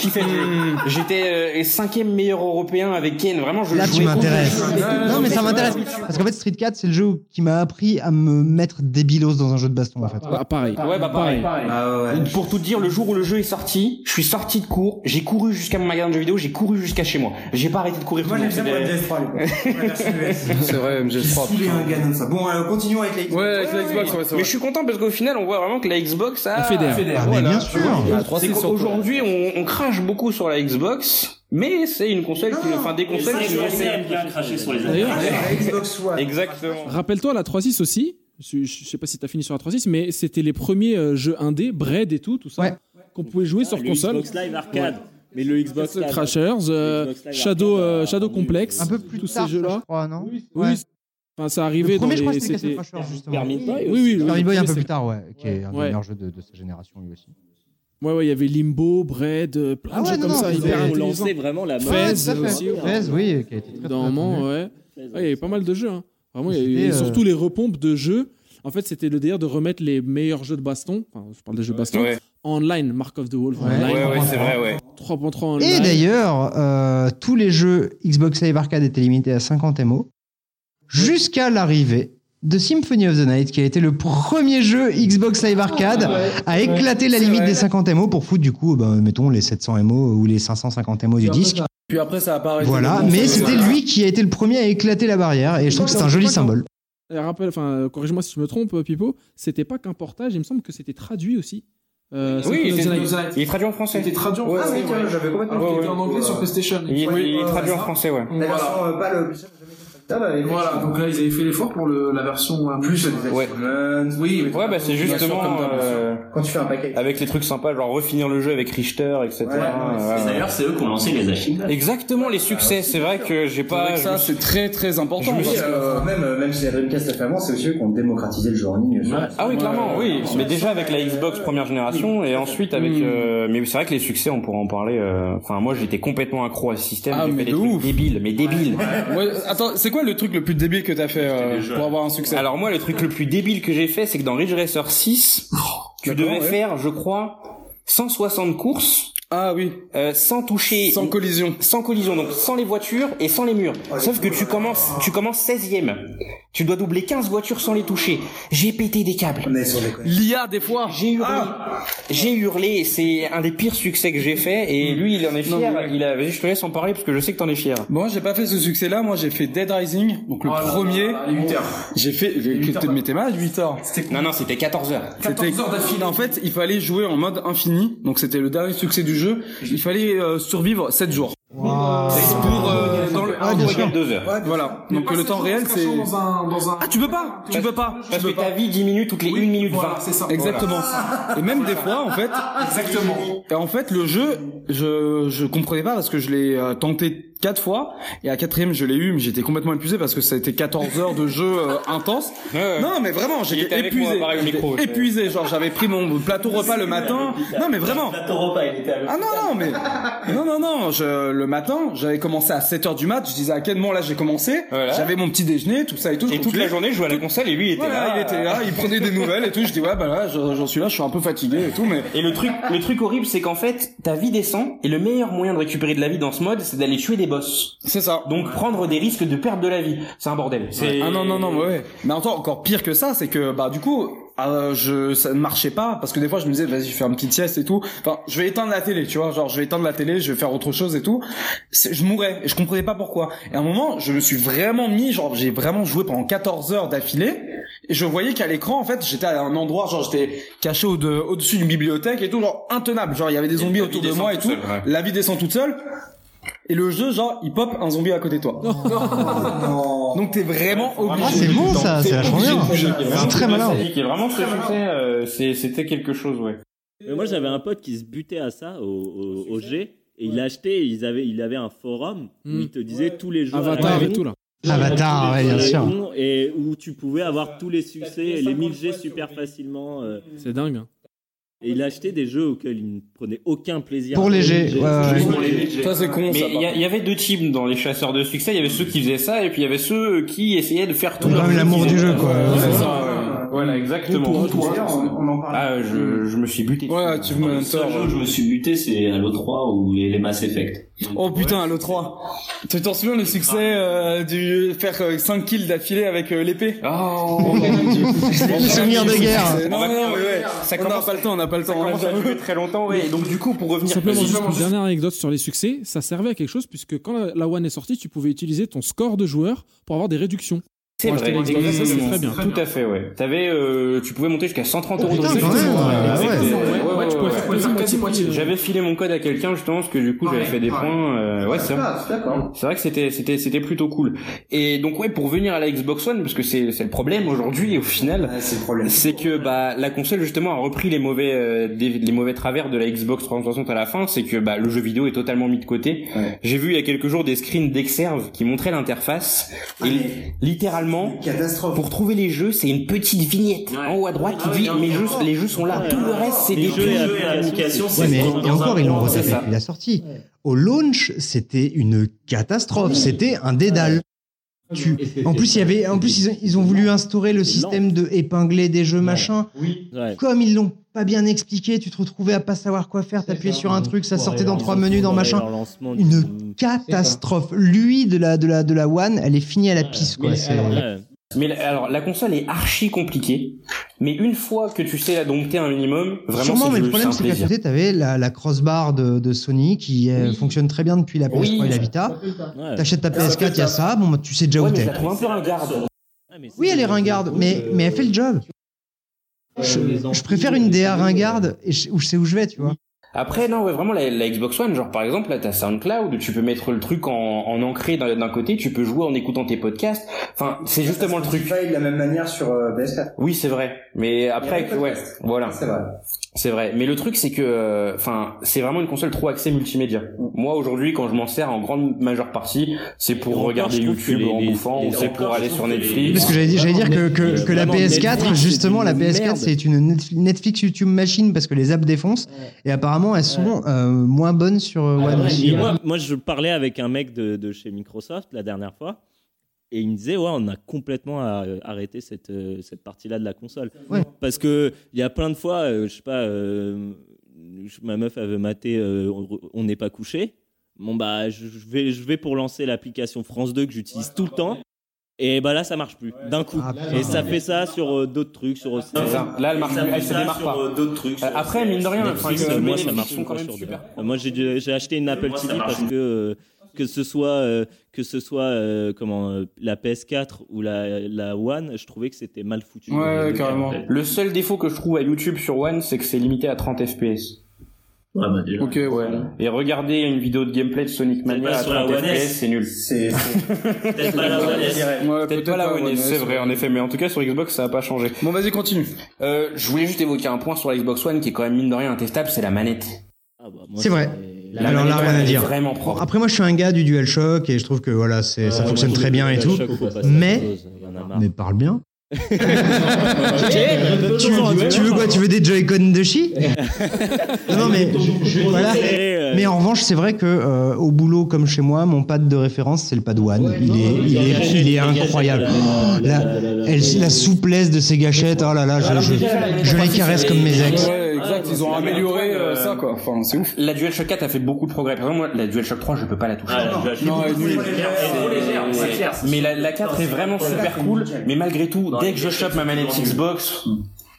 J'étais euh, cinquième meilleur européen avec Ken. Vraiment, je Là, tu m'intéresses. Non, mais ça m'intéresse. Parce qu'en fait, Street 4, c'est le jeu qui m'a appris à me mettre débilos dans un jeu de baston, en fait. Ah, pareil. Ouais, bah pareil. Ah ouais. Pour tout te dire, le jour où le jeu est sorti, je suis sorti de cours, j'ai couru jusqu'à mon magasin de jeux vidéo, j'ai couru jusqu'à chez moi. J'ai pas arrêté de courir. Moi j'aime bien c'était- pour MGS3 à l'époque. C'est vrai, MGS3. Il est un gamin ça. Bon, alors continuons avec les Ouais, avec la Xbox, ouais, c'est Mais je suis content parce qu'au final, on voit vraiment que la Xbox a... Fédère. Ah, mais bien sûr. La C'est 3.6 surtout. qu'aujourd'hui, on, on crache beaucoup sur la Xbox, mais c'est une console qui, enfin des consoles qui C'est aime bien cracher sur les La Xbox One. Exactement. Rappelle-toi la 3.6 aussi. Je, je sais pas si t'as fini sur la 3.6, mais c'était les premiers euh, jeux indés, Bread et tout, tout ça, Ouais. qu'on pouvait jouer sur Le console. Xbox Live Arcade. Mais le Xbox Live Crashers, euh, Xbox Live Shadow, Arcade, euh, euh, Shadow oui. Complex, Un peu plus tous tard, ces jeux-là. je crois, non Oui, Ouais. enfin, ça arrivait Le premier, dans je crois les. c'était Crashers, justement. Boy Oui, oui, Boy un peu plus tard, ouais, qui est un des meilleurs jeux de, de sa génération, lui aussi. Ouais, ouais, il y avait Limbo, Bread, euh, plein Ah de ouais, jeux non, comme non, ça, hyper c'est- On intelligents. lançait vraiment la Fez, à fait. aussi, ouais. Fez, oui, qui a été très, D'un moment, ouais. Il y avait pas mal de jeux. Hein. Vraiment, il y et euh, surtout les repompes de jeux. En fait, c'était le délire de remettre les meilleurs jeux de baston. Enfin, je parle des jeux de baston. Ouais. Online, Mark of the Wolf. Ouais. online. Ouais, ouais, c'est vrai, ouais. 3.3 online. Et d'ailleurs, euh, tous les jeux Xbox Live Arcade étaient limités à 50 MO jusqu'à l'arrivée de Symphony of the Night, qui a été le premier jeu Xbox Live Arcade à éclater la limite des 50 MO pour foutre du coup, ben, mettons les 700 MO ou les 550 MO du disque. Puis après, ça a pas arrêté. Voilà, mais c'était lui qui a été le premier à éclater la barrière et je trouve que c'est un joli symbole. Et rappelle, enfin, euh, corrige-moi si je me trompe, Pipo, c'était pas qu'un portage, il me semble que c'était traduit aussi. Euh, Oui, c'est- Night. il est traduit en français. C'était traduit en Ouais, français. oui, tiens, ouais. j'avais complètement qu'il Ouais, était en ouais. anglais sur PlayStation. Il, est- Ouais, il est ouais, traduit ouais, en ça. français, ouais. Version, euh, pas le. Ah, bah, Voilà, donc là ils avaient fait l'effort pour le, la version euh, Plus Ouais. Oui, mais Ouais, bah c'est justement euh, quand tu fais un package. avec les trucs sympas, genre refinir le jeu avec Richter, etc. Ouais, ouais, Ouais, c'est- ouais. D'ailleurs, c'est eux qui ont lancé les Achilles. Exactement les succès. C'est vrai que j'ai pas. que ça, je- c'est très très important. Parce que- euh, même, euh, même si la Dreamcast l'a fait avant, c'est aussi eux qui ont démocratisé le jeu en ligne. Ah oui, clairement, oui. Mais déjà avec la Xbox première génération et ensuite avec. Mm. euh, mais c'est vrai que les succès, on pourra en parler. euh, Enfin, moi, j'étais complètement accro à ce système. Ah, j'ai mais fait des de ouf. débiles, mais débiles. Ouais, attends, c'est quoi le truc le plus débile que t'as fait euh, pour avoir un succès Alors moi, le truc le plus débile que j'ai fait, c'est que dans Ridge Racer 6, tu devais ouais. faire, je crois, 160 courses Ah oui. Euh, sans toucher, Sans collision. sans collision, donc sans les voitures et sans les murs. Sauf que tu commences, tu commences 16e. Tu dois doubler 15 voitures sans les toucher. J'ai pété des câbles. L'IA des fois. J'ai hurlé. J'ai hurlé. C'est un des pires succès que j'ai fait. Et lui, il en est fier. Non, mais- Il a, vas-y, je te laisse en parler parce que je sais que t'en es fier. Moi, j'ai pas fait ce succès-là. Moi, j'ai fait Dead Rising, donc le Oh là premier. là, les 8 heures. J'ai fait. Mais t'es mal, 8 heures. Non, non, c'était 14 heures. C'était 14 heures d'affilée. En fait, il fallait jouer en mode infini. Donc c'était le dernier succès du jeu. Il fallait euh, survivre 7 jours. Wow. Pour euh, dans le. 2 heures. voilà. Donc pas le temps réel parce c'est qu'un jour dans un, dans un... Ah, tu peux pas. Tu peux pas. Tu Parce peux que pas. ta vie diminue toutes les 1 minute 20. Voilà, c'est ça. Exactement. Et même des fois en fait Exactement. Et en fait, le jeu, je je comprenais pas parce que je l'ai euh, tenté quatre fois et à quatrième je l'ai eu, mais j'étais complètement épuisé parce que ça a été 14 heures de jeu euh, intense. Ouais. Non, mais vraiment, j'étais épuisé. moi, micro, épuisé, genre j'avais pris mon plateau repas le matin. Non, mais vraiment. Plateau repas, il était avec Ah non non mais non non non je, le matin j'avais commencé à 7 heures du mat je disais à quel moment là j'ai commencé Voilà. j'avais mon petit déjeuner tout ça et tout Et toute la journée, je jouais à la console et lui, il était voilà là. il était là il prenait des nouvelles et tout je dis ouais bah là j'en j'en suis là je suis un peu fatigué et tout mais Et le truc, le truc horrible, c'est qu'en fait, ta vie descend et le meilleur moyen de récupérer de la vie dans ce mode, c'est d'aller tuer des boss. c'est ça Donc prendre des risques de perdre de la vie, c'est un bordel. C'est Ah non non non ouais. Mais encore encore pire que ça, c'est que bah du coup euh, je ça ne marchait pas parce que des fois je me disais vas-y je fais une petite sieste et tout. Enfin je vais éteindre la télé, tu vois, genre je vais éteindre la télé, je vais faire autre chose et tout. C'est- Je mourais et je comprenais pas pourquoi. Et à un moment je me suis vraiment mis genre j'ai vraiment joué pendant 14 heures d'affilée et je voyais qu'à l'écran en fait j'étais à un endroit genre j'étais caché au de, au-dessus d'une bibliothèque et tout genre intenable. Genre il y avait des zombies autour de moi et tout. ouais. La vie descend toute seule. Et le jeu, genre, il pop un zombie à côté de toi. Donc t'es vraiment obligé. Ah, c'est bon, ça, c'est obligé bien. bouger. C'est très malin. Et vraiment ce succès, euh, c'était quelque chose, ouais. Mais moi, j'avais un pote qui se butait à ça, au, au, au G, et il achetait, ils avaient, il avait un forum où Hmm. il te disait tous les jours. Avatar et tout là. Avatar, ouais, bien sûr. Et où tu pouvais avoir tous les succès, les 1000 G super facilement. euh, C'est dingue. hein. Et il achetait des jeux auxquels il ne prenait aucun plaisir. Pour à les jouer. G, ouais. Ça c'est con Mais ça. il y, a- il y avait deux types dans les chasseurs de succès. Il y avait ceux qui faisaient ça et puis il y avait ceux qui essayaient de faire tout. L'amour du jeu, quoi. Ouais, c'est Ouais. ça, ouais. Voilà, exactement. D'ailleurs, on, on en parle. Ah, je, je me suis buté. Ouais, Achievement Le Hunter. seul jeu où je me suis buté, c'est à l'O3 ou les, les Mass Effect. Oh putain, le 3. Tu t'en souviens le succès euh, du faire 5 kills d'affilée avec euh, l'épée? Oh, Les souvenirs de guerre. C'est- Non, non, mais ouais. Ça on n'a commence- pas le temps, on n'a pas le temps. Ça on a commence à durer très longtemps, ouais. Et donc du coup, pour revenir, Simplement, juste une dernière anecdote sur les succès, ça servait à quelque chose puisque quand la, la One est sortie, tu pouvais utiliser ton score de joueur pour avoir des réductions. C'est vrai. exactement. très bien. Tout à fait, ouais. T'avais, euh, tu pouvais monter jusqu'à 130 euros de même, Ouais, ah ouais. J'avais filé mon code à quelqu'un justement parce que du coup j'avais fait des points. euh, ouais, c'est vrai. C'est vrai que c'était c'était c'était plutôt cool. Et donc ouais, pour venir à la Xbox One, parce que c'est c'est le problème aujourd'hui au final, c'est le problème. c'est que bah la console justement a repris les mauvais euh, les mauvais travers de la Xbox 360 à la fin, c'est que bah le jeu vidéo est totalement mis de côté. Ouais. J'ai vu il y a quelques jours des screens d'Exerve qui montraient l'interface et li- littéralement Catastrophe. pour trouver les jeux, c'est une petite vignette en haut à droite qui dit mes jeux les jeux sont là, tout le reste c'est des jeux et Ouais, mais et encore, ils l'ont ça. depuis la sortie. Au launch, c'était une catastrophe. C'était un dédale. Tu... En plus, il y avait, en plus, ils ont, voulu instaurer le système de épingler des jeux machin. Comme ils l'ont pas bien expliqué, tu te retrouvais à pas savoir quoi faire, t'appuyais sur un truc, ça sortait dans trois menus, dans machin. Une catastrophe. Lui de la de la de la One, elle est finie à la pisse quoi. Mais la- alors la console est archi compliquée, mais une fois que tu sais la dompter un minimum, vraiment Sûrement, c'est mais le problème c'est qu'à côté, t'avais la, la crossbar de, de Sony qui euh, Oui. fonctionne très bien depuis la PS3 Oui. et la Vita. Ouais. T'achètes ta PS4, il y a ça, bon, bah, tu sais déjà Ouais, où t'es. Oui, elle est ringarde, mais, mais elle fait le job. Je, je préfère une DA ringarde et je, où je sais où je vais, tu vois. Après non, ouais, vraiment la, la Xbox One, genre par exemple là t'as SoundCloud, tu peux mettre le truc en, en ancré d'un côté, tu peux jouer en écoutant tes podcasts. Enfin c'est justement le truc. Spotify de la même manière sur euh, PS4. Oui c'est vrai, mais après ouais, voilà. C'est vrai. C'est vrai, mais le truc c'est que, euh, enfin, c'est vraiment une console trop axée multimédia. Moi aujourd'hui, quand je m'en sers en grande majeure partie, c'est pour encore, regarder YouTube les- en bouffant, ou c'est pour aller sur Netflix. Parce que j'allais dire, j'allais dire que, que, que la vraiment, PS4, Netflix, justement, la une PS4, merde. c'est une Netf- Netflix YouTube machine parce que les apps défoncent. Et apparemment, elles sont euh, moins bonnes sur euh, One Ouais, aussi. et moi, moi, je parlais avec un mec de, de chez Microsoft la dernière fois. Et il me disait, ouais, on a complètement euh, arrêté cette, euh, cette partie-là de la console. Ouais. Parce que il y a plein de fois, euh, je sais pas, euh, ma meuf avait maté euh, On- n'est pas couché. Bon, bah, je vais, je vais pour lancer l'application France 2 que j'utilise tout le temps. Et bah là, ça marche plus, d'un coup. Ah, et ça fait ça sur euh, d'autres trucs, sur aussi. Là, elle marche elle se démarre sur, pas. euh, d'autres trucs. Euh, sur- après, mine de rien, Netflix, euh, moi, ça marche même sur deux. super. Euh, Moi, j'ai j'ai acheté une Apple TV parce que euh, que ce soit euh, que ce soit euh, comment euh, la PS4 ou la la One, je trouvais que c'était mal foutu. Ouais, carrément. Le seul défaut que je trouve à YouTube sur One, c'est que c'est limité à 30 FPS. Ouais, bah, déjà. Ok, ouais. Et regarder une vidéo de gameplay de Sonic Mania à sur la 30 One FPS, S. c'est nul. C'est peut-être pas la One S. Ouais, Peut-être pas la One S, c'est vrai, en effet, mais en tout cas sur Xbox ça a pas changé. Bon, vas-y, continue. Euh, je voulais juste évoquer un point sur la Xbox One qui est quand même mine de rien intestable, c'est la manette. Ah bah, moi, C'est vrai. La Alors là, rien à dire. Vraiment Bon, propre. après, moi, je suis un gars du DualShock et je trouve que voilà, c'est, ça fonctionne très bien et tout. Mais-. Mais parle bien. Tu, veux, tu veux quoi Tu veux des Joy-Con de chi? Non, non, mais voilà. Euh, Mais en revanche, c'est vrai que euh, au boulot comme chez moi, mon pad de référence c'est le pad One. Il est, il est, il est incroyable. Oh, la, elle- la souplesse de ces gâchettes, oh là là, je, je, je les caresse comme mes ex. Ouais, exact, ils ont amélioré euh, ça, quoi. Enfin, c'est ouf. La DualShock 4 a fait beaucoup de progrès. Par exemple, moi, la DualShock 3, je peux pas la toucher. Ah, la DualShock. Non, elle est. C'est clair. Mais la, la 4 est vraiment super cool. Mais malgré tout, dès que je chope ma manette Xbox,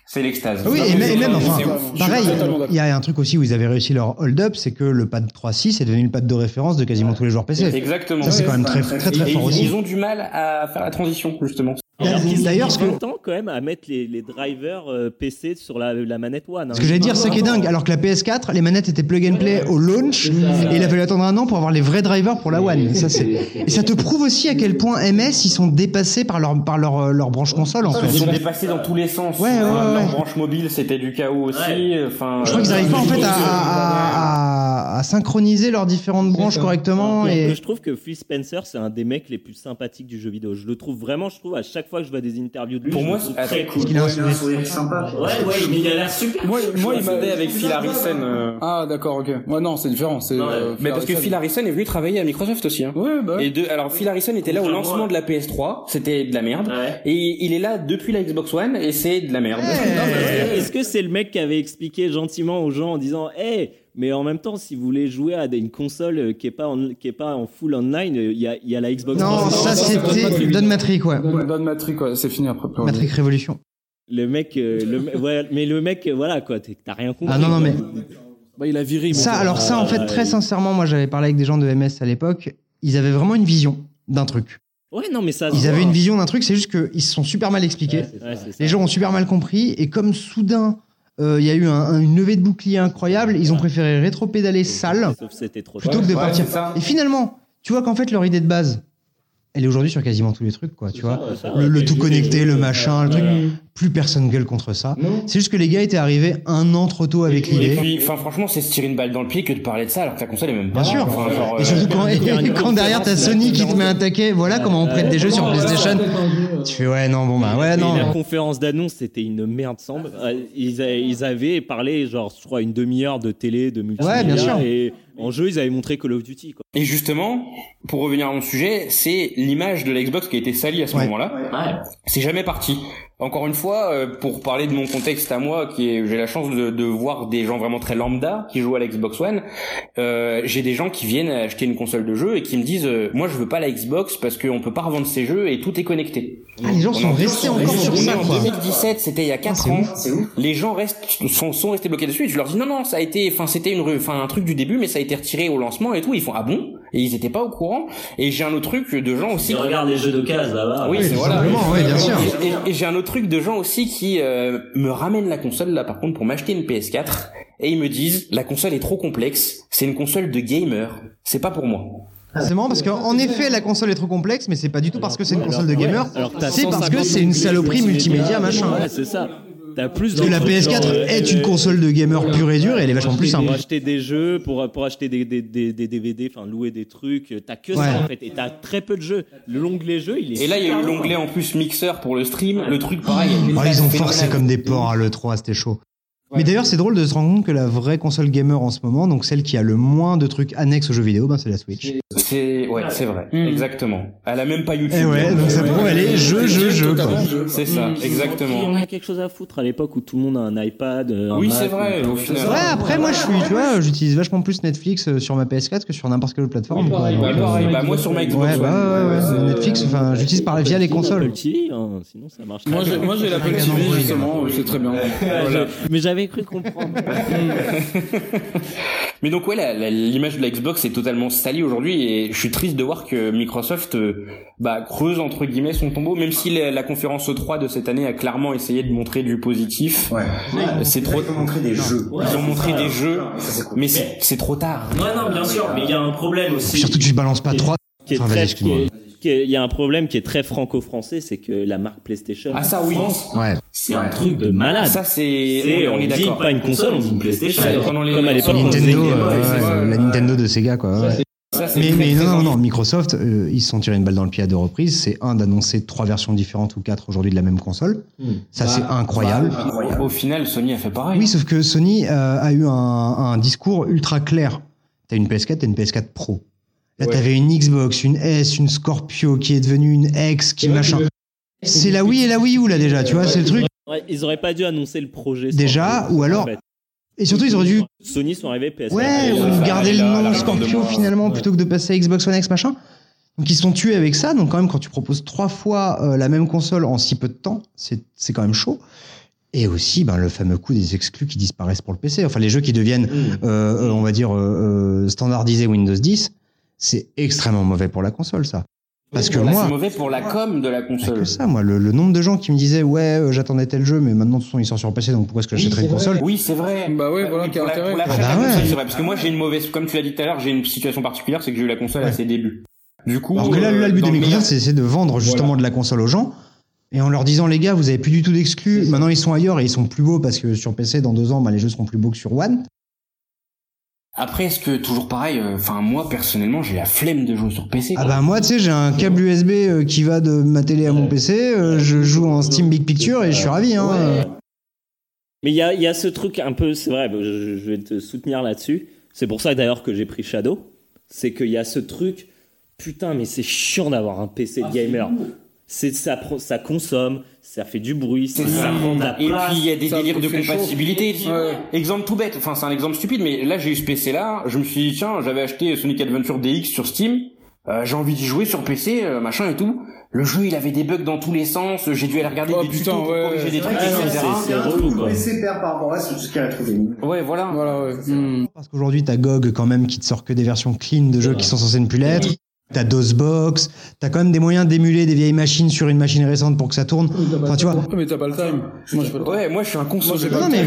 c'est l'extase. Oui, et, même- et même, enfin, pareil, il y a un truc aussi où ils avaient réussi leur hold-up, c'est que le pad 3.6 est devenu le pad de référence de quasiment tous les joueurs PC. Exactement. Ça, c'est quand même très, très, très fort ils, aussi. ils ont du mal à faire la transition, justement. D'ailleurs, ce que, 20 ans quand même à mettre les, les drivers euh, PC sur la, la manette One. hein. ce que j'allais dire, c'est qui est dingue. Alors que la PS4, les manettes étaient plug and play au launch, et il a fallu attendre un an pour avoir les vrais drivers pour la One. Et ça, c'est, et ça te prouve aussi à quel point MS, ils sont dépassés par leur, par leur, euh, leur branche console, en Ils fait. sont dépassés dans tous les sens. Ouais, ouais, Leur ouais. branche mobile, c'était du chaos aussi. Enfin, Je crois qu'ils n'arrivent pas, en fait, à, à, à, à synchroniser leurs différentes branches correctement, et, je trouve que Phil Spencer, c'est un des mecs les plus sympathiques du jeu vidéo. Je le trouve vraiment, je trouve, à chaque fois que je vois des interviews de lui, Pour moi, c'est- très cool. parce qu'il a un Il a un sourire sympa. Ouais, ouais, mais il a l'air super. Moi, moi, il m'a avec Phil Harrison. euh, Ah, d'accord, ok. Ouais, non, c'est différent. C'est. Euh, Mais parce que Phil Harrison est venu travailler à Microsoft aussi. Hein. Ouais, bah. Et de, alors Phil Harrison était là au lancement de la PS3, c'était de la merde. Ouais. Et il est là depuis la Xbox One et c'est de la merde. Est-ce que c'est le mec qui avait expliqué gentiment aux gens en disant, hey, mais en même temps, si vous voulez jouer à une console euh, qui est pas en, qui est pas en full online, euh, il y a, il y a la Xbox. non, 360. ça, c'était Don Matrick, ouais. Donne Matrix, ouais, c'est fini après. Matrick Révolution. Le mec, euh, le, ouais, mais le mec, euh, voilà quoi, t'as rien compris. Ah non, non, mais Bah, il a viré. ça, alors ça, en fait, très sincèrement, moi, j'avais parlé avec des gens de MS à l'époque. Ils avaient vraiment une vision d'un truc. Ouais, non, mais ça. Ils avaient une vision d'un truc, c'est juste qu'ils se sont super mal expliqués. Ouais, c'est ça. Les gens ont super mal compris, et comme soudain, euh, il y a eu un- un- une levée de bouclier incroyable, ils ont préféré rétro-pédaler sale Sauf que c'était trop plutôt que de partir. Et finalement, tu vois qu'en fait, leur idée de base, elle est aujourd'hui sur quasiment tous les trucs, quoi, tu vois. Le, le tout connecté, le machin, le truc. Plus personne gueule contre ça. C'est juste que les gars étaient arrivés un an trop tôt avec Et l'idée. puis, enfin, franchement, c'est se tirer une balle dans le pied que de parler de ça alors que ta console est même pas Bien sûr. Enfin, genre, Et euh, surtout quand, quand derrière t'as Sony qui te met un taquet, voilà comment on prête des jeux sur PlayStation. Tu fais ouais non bon bah ouais Et la non. conférence d'annonce, c'était une merde semble. Euh, Ils, avaient parlé, genre, je crois, une demi-heure de télé, de multimédia. Ouais, bien sûr. Et en jeu, ils avaient montré Call of Duty. Quoi. Et justement, pour revenir à mon sujet, c'est l'image de la Xbox qui a été salie à ce Ouais. moment-là. Ouais. C'est jamais parti. Encore une fois, euh, pour parler de mon contexte à moi, qui est, j'ai la chance de, de voir des gens vraiment très lambda qui jouent à la Xbox One. Euh, j'ai des gens qui viennent acheter une console de jeu et qui me disent, euh, moi je veux pas la Xbox parce qu'on peut pas revendre ces jeux et tout est connecté. Ah, les gens On sont en- restés encore sur ça en quoi. 2017, c'était il y a 4 c'est ans. ouf, Les gens restent sont, sont restés bloqués dessus et je leur dis non non, ça a été enfin c'était une enfin un truc du début mais ça a été retiré au lancement et tout, ils font ah bon et ils étaient pas au courant et j'ai un autre truc de gens aussi Si regarde les jeux d'occasion là-bas. oui, Oui, voilà. oui, bien sûr. Et, et- et j'ai un autre truc de gens aussi qui euh, me ramènent la console là par contre pour m'acheter une PS4 et ils me disent la console est trop complexe, c'est une console de gamer, c'est pas pour moi. C'est marrant parce qu'en effet la console est trop complexe mais c'est pas du tout parce que c'est une console de gamer. C'est parce que 150 c'est une saloperie multimédia machin. Ouais, c'est ça. T'as plus Parce que la trucs, PS4 genre, euh, est une console de gamer pure et dure et elle est vachement plus simple. Pour acheter des jeux, pour, pour acheter des, des, des, des DVD, enfin louer des trucs, t'as que Ouais. ça en fait. Et t'as très peu de jeux. L'onglet jeux, il est. Et là il y a eu l'onglet en plus mixeur pour le stream, le truc pareil. Oh, ils ont forcé comme des porcs à l'E3, c'était chaud. Mais d'ailleurs, c'est drôle de se rendre compte que la vraie console gamer en ce moment, donc celle qui a le moins de trucs annexes aux jeux vidéo, ben c'est la Switch. C'est ouais, c'est vrai, exactement. Elle a même pas YouTube. Eh ouais, donc ça prouve, elle est jeu, jeu, jeu. C'est ça, Il y exactement. en a quelque chose à foutre à l'époque où tout le monde a un iPad. euh, un Oui, c'est vrai. ou- Au final. Ouais, après, moi, je suis, tu vois, j'utilise vachement plus Netflix euh, sur ma PS4 que sur n'importe quelle autre plateforme. quoi. Bah, pareil, bah, moi sur ma Xbox. Ouais, bah, ouais, ouais, ouais. Netflix, enfin, j'utilise par via les consoles. Apple TV, hein, sinon ça marche. Moi, j'ai, bien. moi, j'ai l'Apple TV, justement, c'est très bien. Mais j'avais cru comprendre. Mais donc ouais, l'image de la Xbox est totalement salie aujourd'hui et je suis triste de voir que Microsoft euh, bah, creuse entre guillemets son tombeau, même si la, la conférence E3 de cette année a clairement essayé de montrer du positif. Ouais. C'est trop. Ils ont montré des jeux. Ils ont montré des jeux, mais c'est trop tard. Ouais, non, bien sûr, mais il y a un problème aussi. Surtout, tu balances pas trois. qui est Enfin, très, qui est- qui est- il y a un problème qui est très franco-français, c'est que la marque PlayStation. Ah ça oui. Ouais. C'est un truc de malade. Ça c'est. C'est- On est dit d'accord. pas une console, on dit une PlayStation. Comme à l'époque, on disait Nintendo, euh, la Nintendo de Sega, quoi. ouais. Ça, c'est Mais, non, non, non, Microsoft, euh, ils se sont tirés une balle dans le pied à deux reprises. C'est un d'annoncer trois versions différentes ou quatre aujourd'hui de la même console. Ça, c'est incroyable. Au final, Sony a fait pareil. Oui, sauf que Sony euh, a eu un, un discours ultra clair. T'as une PS4, t'as une PS4 Pro. Là, t'avais une Xbox, une S, une Scorpio qui est devenue une X, qui machin. C'est la Wii et la Wii U, là, déjà, tu vois, c'est le truc. Ouais, ils auraient pas dû annoncer le projet. Déjà, ou alors- en fait. Et surtout, ils auraient dû, Sony sont arrivés PS. ouais, ou garder le nom Scorpio finalement, plutôt que de passer à Xbox One X, machin. Donc, ils se sont tués avec ça. Donc, quand même, quand tu proposes trois fois euh, la même console en si peu de temps, c'est c'est quand même chaud. Et aussi, ben, le fameux coup des exclus qui disparaissent pour le PC. Enfin, les jeux qui deviennent, euh, euh, on va dire, standardisés Windows 10, c'est extrêmement mauvais pour la console, ça. Parce que Là, moi, c'est mauvais pour la com de la console. que ça, moi, le, le nombre de gens qui me disaient, ouais, euh, j'attendais tel jeu, mais maintenant, de toute façon, il sort sur PC, donc pourquoi est-ce que j'achèterais une console Oui, c'est vrai. Bah ouais, voilà, Oui, quel pour la- Ah bah ouais. vrai, parce que moi j'ai une mauvaise, comme tu l'as dit tout à l'heure, j'ai une situation particulière, c'est que j'ai eu la console à ses débuts. Du coup, Alors que là, là, le but dans de Microsoft, meilleur- c'est c'est de vendre justement de la console aux gens. Et en leur disant, les gars, vous avez plus du tout d'exclus. Maintenant, ils sont ailleurs et ils sont plus beaux parce que sur PC, dans deux ans, bah, les jeux seront plus beaux que sur One. Après, est-ce que toujours pareil, euh, enfin moi personnellement, j'ai la flemme de jouer sur PC. Ah bah, moi, tu sais, j'ai un câble USB euh, qui va de ma télé à mon PC. euh, je joue en Steam Big Picture et je suis ravi. Hein. Mais il y a, il y a ce truc un peu, c'est vrai, je, je vais te soutenir là-dessus. C'est pour ça d'ailleurs que j'ai pris Shadow. C'est qu'il y a ce truc, putain, mais c'est chiant d'avoir un PC de gamer. C'est ça, pro- ça consomme, ça fait du bruit, ça, ça prend de la Et place. puis il y a des délires de compatibilité. Ouais. Exemple tout bête, enfin c'est un exemple stupide, mais là j'ai eu ce PC là, je me suis dit tiens, j'avais acheté Sonic Adventure DX sur Steam, euh, j'ai envie d'y jouer sur PC, euh, machin et tout. Le jeu il avait des bugs dans tous les sens, j'ai dû aller regarder Oh, des putain, tutos pour ouais, corriger des trucs, etc. c'est- c'est relou, quoi. PC perd par rapport à ce qu'il y a à trouver. Ouais voilà. Voilà, ouais. Hmm. Parce qu'aujourd'hui, t'as GOG quand même qui te sort que des versions clean de jeux qui sont censés ne plus l'être. T'as DOSBox. T'as quand même des moyens d'émuler des vieilles machines sur une machine récente pour que ça tourne. Enfin, tu vois. Mais t'as pas le time. Moi, pas le. Ouais, moi je suis un console. Non, mais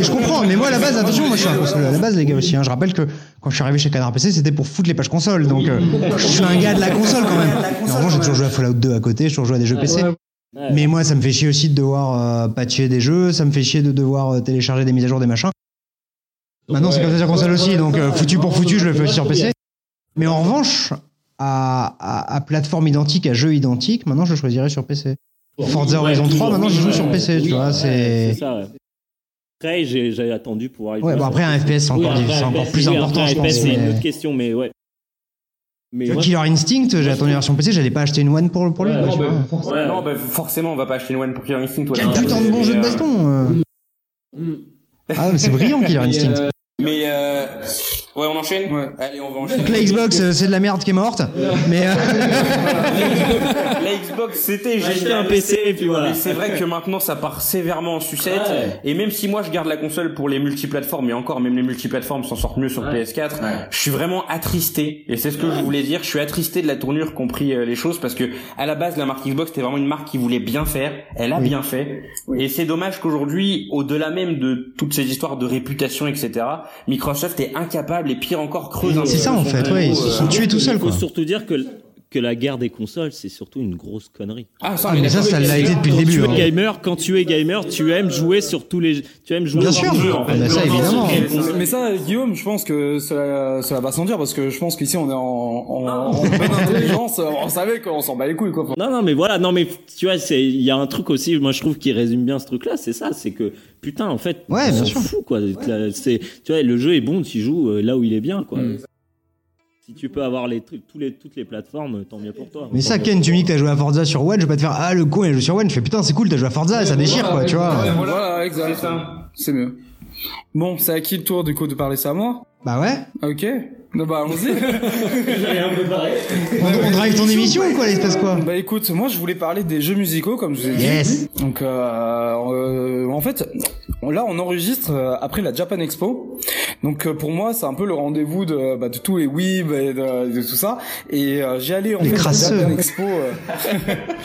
je comprends. Mais moi, à la base, attention, moi, je suis un console à la base, les gars aussi. hein. Je rappelle que quand je suis arrivé chez Canard PC, c'était pour foutre les pages console. Donc, euh, je suis un gars de la console quand même. Normalement, j'ai toujours joué à Fallout 2 à côté, j'ai toujours joué à des jeux PC. Mais moi, ça me fait chier aussi de devoir euh, patcher des jeux, ça me fait chier de devoir euh, télécharger des mises à jour des machins. Maintenant, c'est comme ça sur console aussi, donc euh, foutu pour foutu, je le fais aussi sur PC. Mais en revanche, à, à, à plateforme identique, à jeu identique, maintenant, je le choisirais sur PC. Forza Horizon 3, maintenant, je joue sur PC, tu vois, C'est c'est... ça, ouais. Après, j'ai attendu pouvoir y Ouais, bon, après, un PC. FPS, c'est encore, Oui, c'est après, encore FPS, plus oui, important, après, je pense. FPS, c'est une mais- autre question, mais ouais. Mais Tu vois, moi, Killer Instinct, j'ai attendu la version PC, j'allais pas acheter une One pour, pour lui. vois. ouais, Non, bah forcément on va pas acheter une One pour Killer Instinct. Quel putain de bon jeu de baston euh. Ah, mais c'est brillant, Killer Instinct. Mais euh... ouais, on enchaîne. Ouais. Allez, on va enchaîner. Donc la Xbox, euh, c'est de la merde qui est morte. Mais euh, La Xbox, c'était génial. un PC et puis voilà. Mais c'est vrai que maintenant ça part sévèrement en sucette. Ouais. Et même si moi je garde la console pour les multiplateformes, et encore même les multiplateformes s'en sortent mieux sur PS4, je suis vraiment attristé. Et c'est ce que je voulais dire. Je suis attristé de la tournure qu'ont pris euh, les choses parce que à la base la marque Xbox c'était vraiment une marque qui voulait bien faire. Elle a bien fait. Et c'est dommage qu'aujourd'hui, au-delà même de toutes ces histoires de réputation, etc., Microsoft est incapable et pire encore creuse c'est ça en fait, ouais, ils se euh, sont tués tout Il seuls faut quoi. surtout dire que, que la guerre des consoles, c'est surtout une grosse connerie. Ah, ça, Ah, mais ça, ça l'a été depuis le Quand début. tu es hein. gamer, quand tu es gamer, tu aimes jouer sur tous les, tu aimes jouer Bien sûr. jeux, en Ah, fait. ça, évidemment. Mais ça, Guillaume, je pense que cela, cela va sans dire parce que je pense qu'ici on est en, en, en bonne intelligence. On savait qu'on s'en bat les couilles, quoi. Non, non, mais voilà, non, mais tu vois, c'est, il y a un truc aussi, moi je trouve qui résume bien ce truc-là, c'est ça, c'est que, putain, en fait, Ouais, on bien s'en sûr. fout, quoi. C'est, tu vois, le jeu est bon, tu joues euh, là où il est bien, quoi. Mm. Si tu peux avoir les trucs, tous les, toutes les plateformes, tant mieux pour toi. Mais ça, Ken, tu me dis que t'as joué à Forza sur One, je vais pas te faire ah le con il a joué sur One. Je fais putain c'est cool, t'as joué à Forza, ça déchire quoi, tu vois. Voilà, exact. C'est mieux. Bon, c'est à qui le tour du coup de parler ça à moi? Bah ouais. Ok. Non, bah allons-y. On, on drive ton émission ou quoi, il se passe quoi Bah écoute, moi je voulais parler des jeux musicaux comme je vous ai dit. Yes. Donc euh, euh, en fait, là on enregistre euh, après la Japan Expo. Donc euh, pour moi c'est un peu le rendez-vous de, bah, de tous les weebs et de, de tout ça. Et euh, j'ai allé en Les fait crasseux. Japan Expo. euh,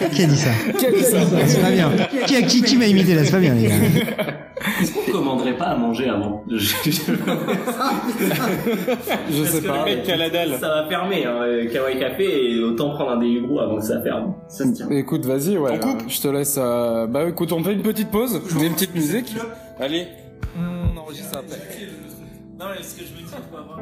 Qui a dit ça Qui a dit ça C'est pas bien. Qui, a- qui, qui m'a imité là C'est pas bien les gars. Est-ce qu'on commanderait pas à manger avant Je- je- Je sais que pas. le mec qui a la dalle. Ça va fermer, hein, euh, Kawaii Café, et autant prendre un Deliveroo avant que ça ferme. Ça se tient. Écoute, vas-y, ouais. euh, je te laisse. euh, Bah écoute, on fait une petite pause. Je mets une petite musique. Allez. On enregistre après. Non, mais ce que je veux dire, faut avoir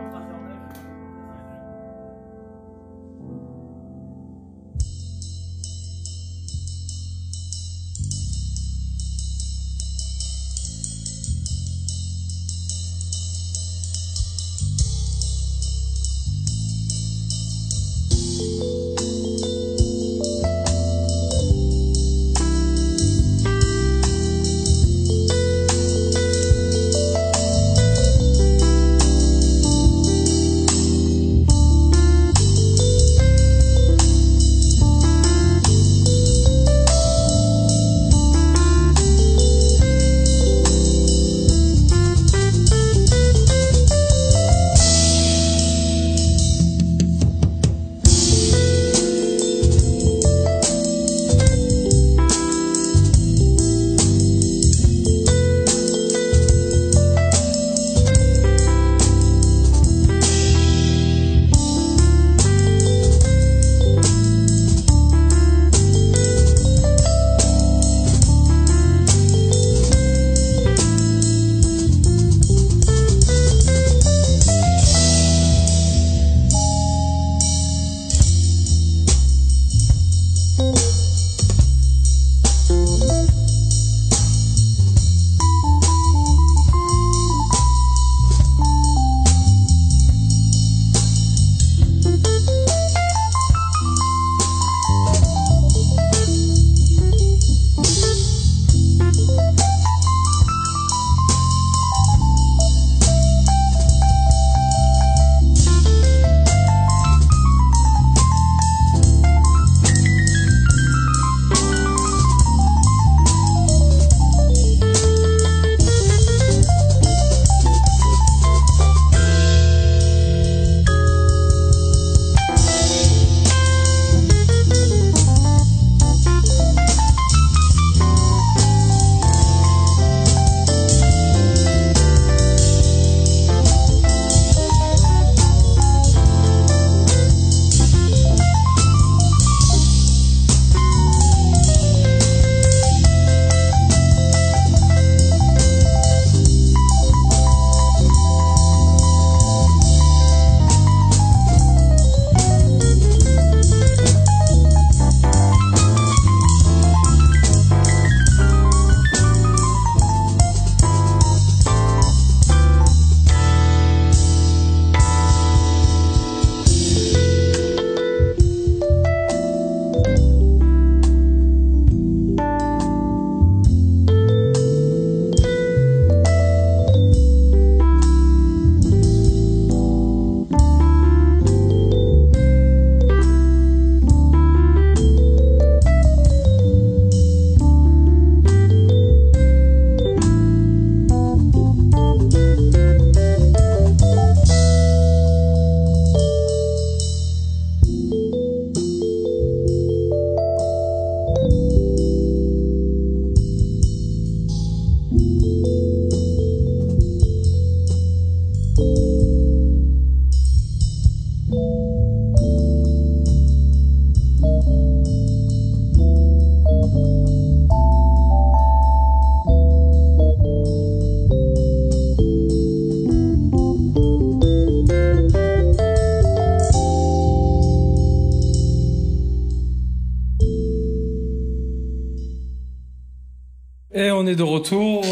est de retour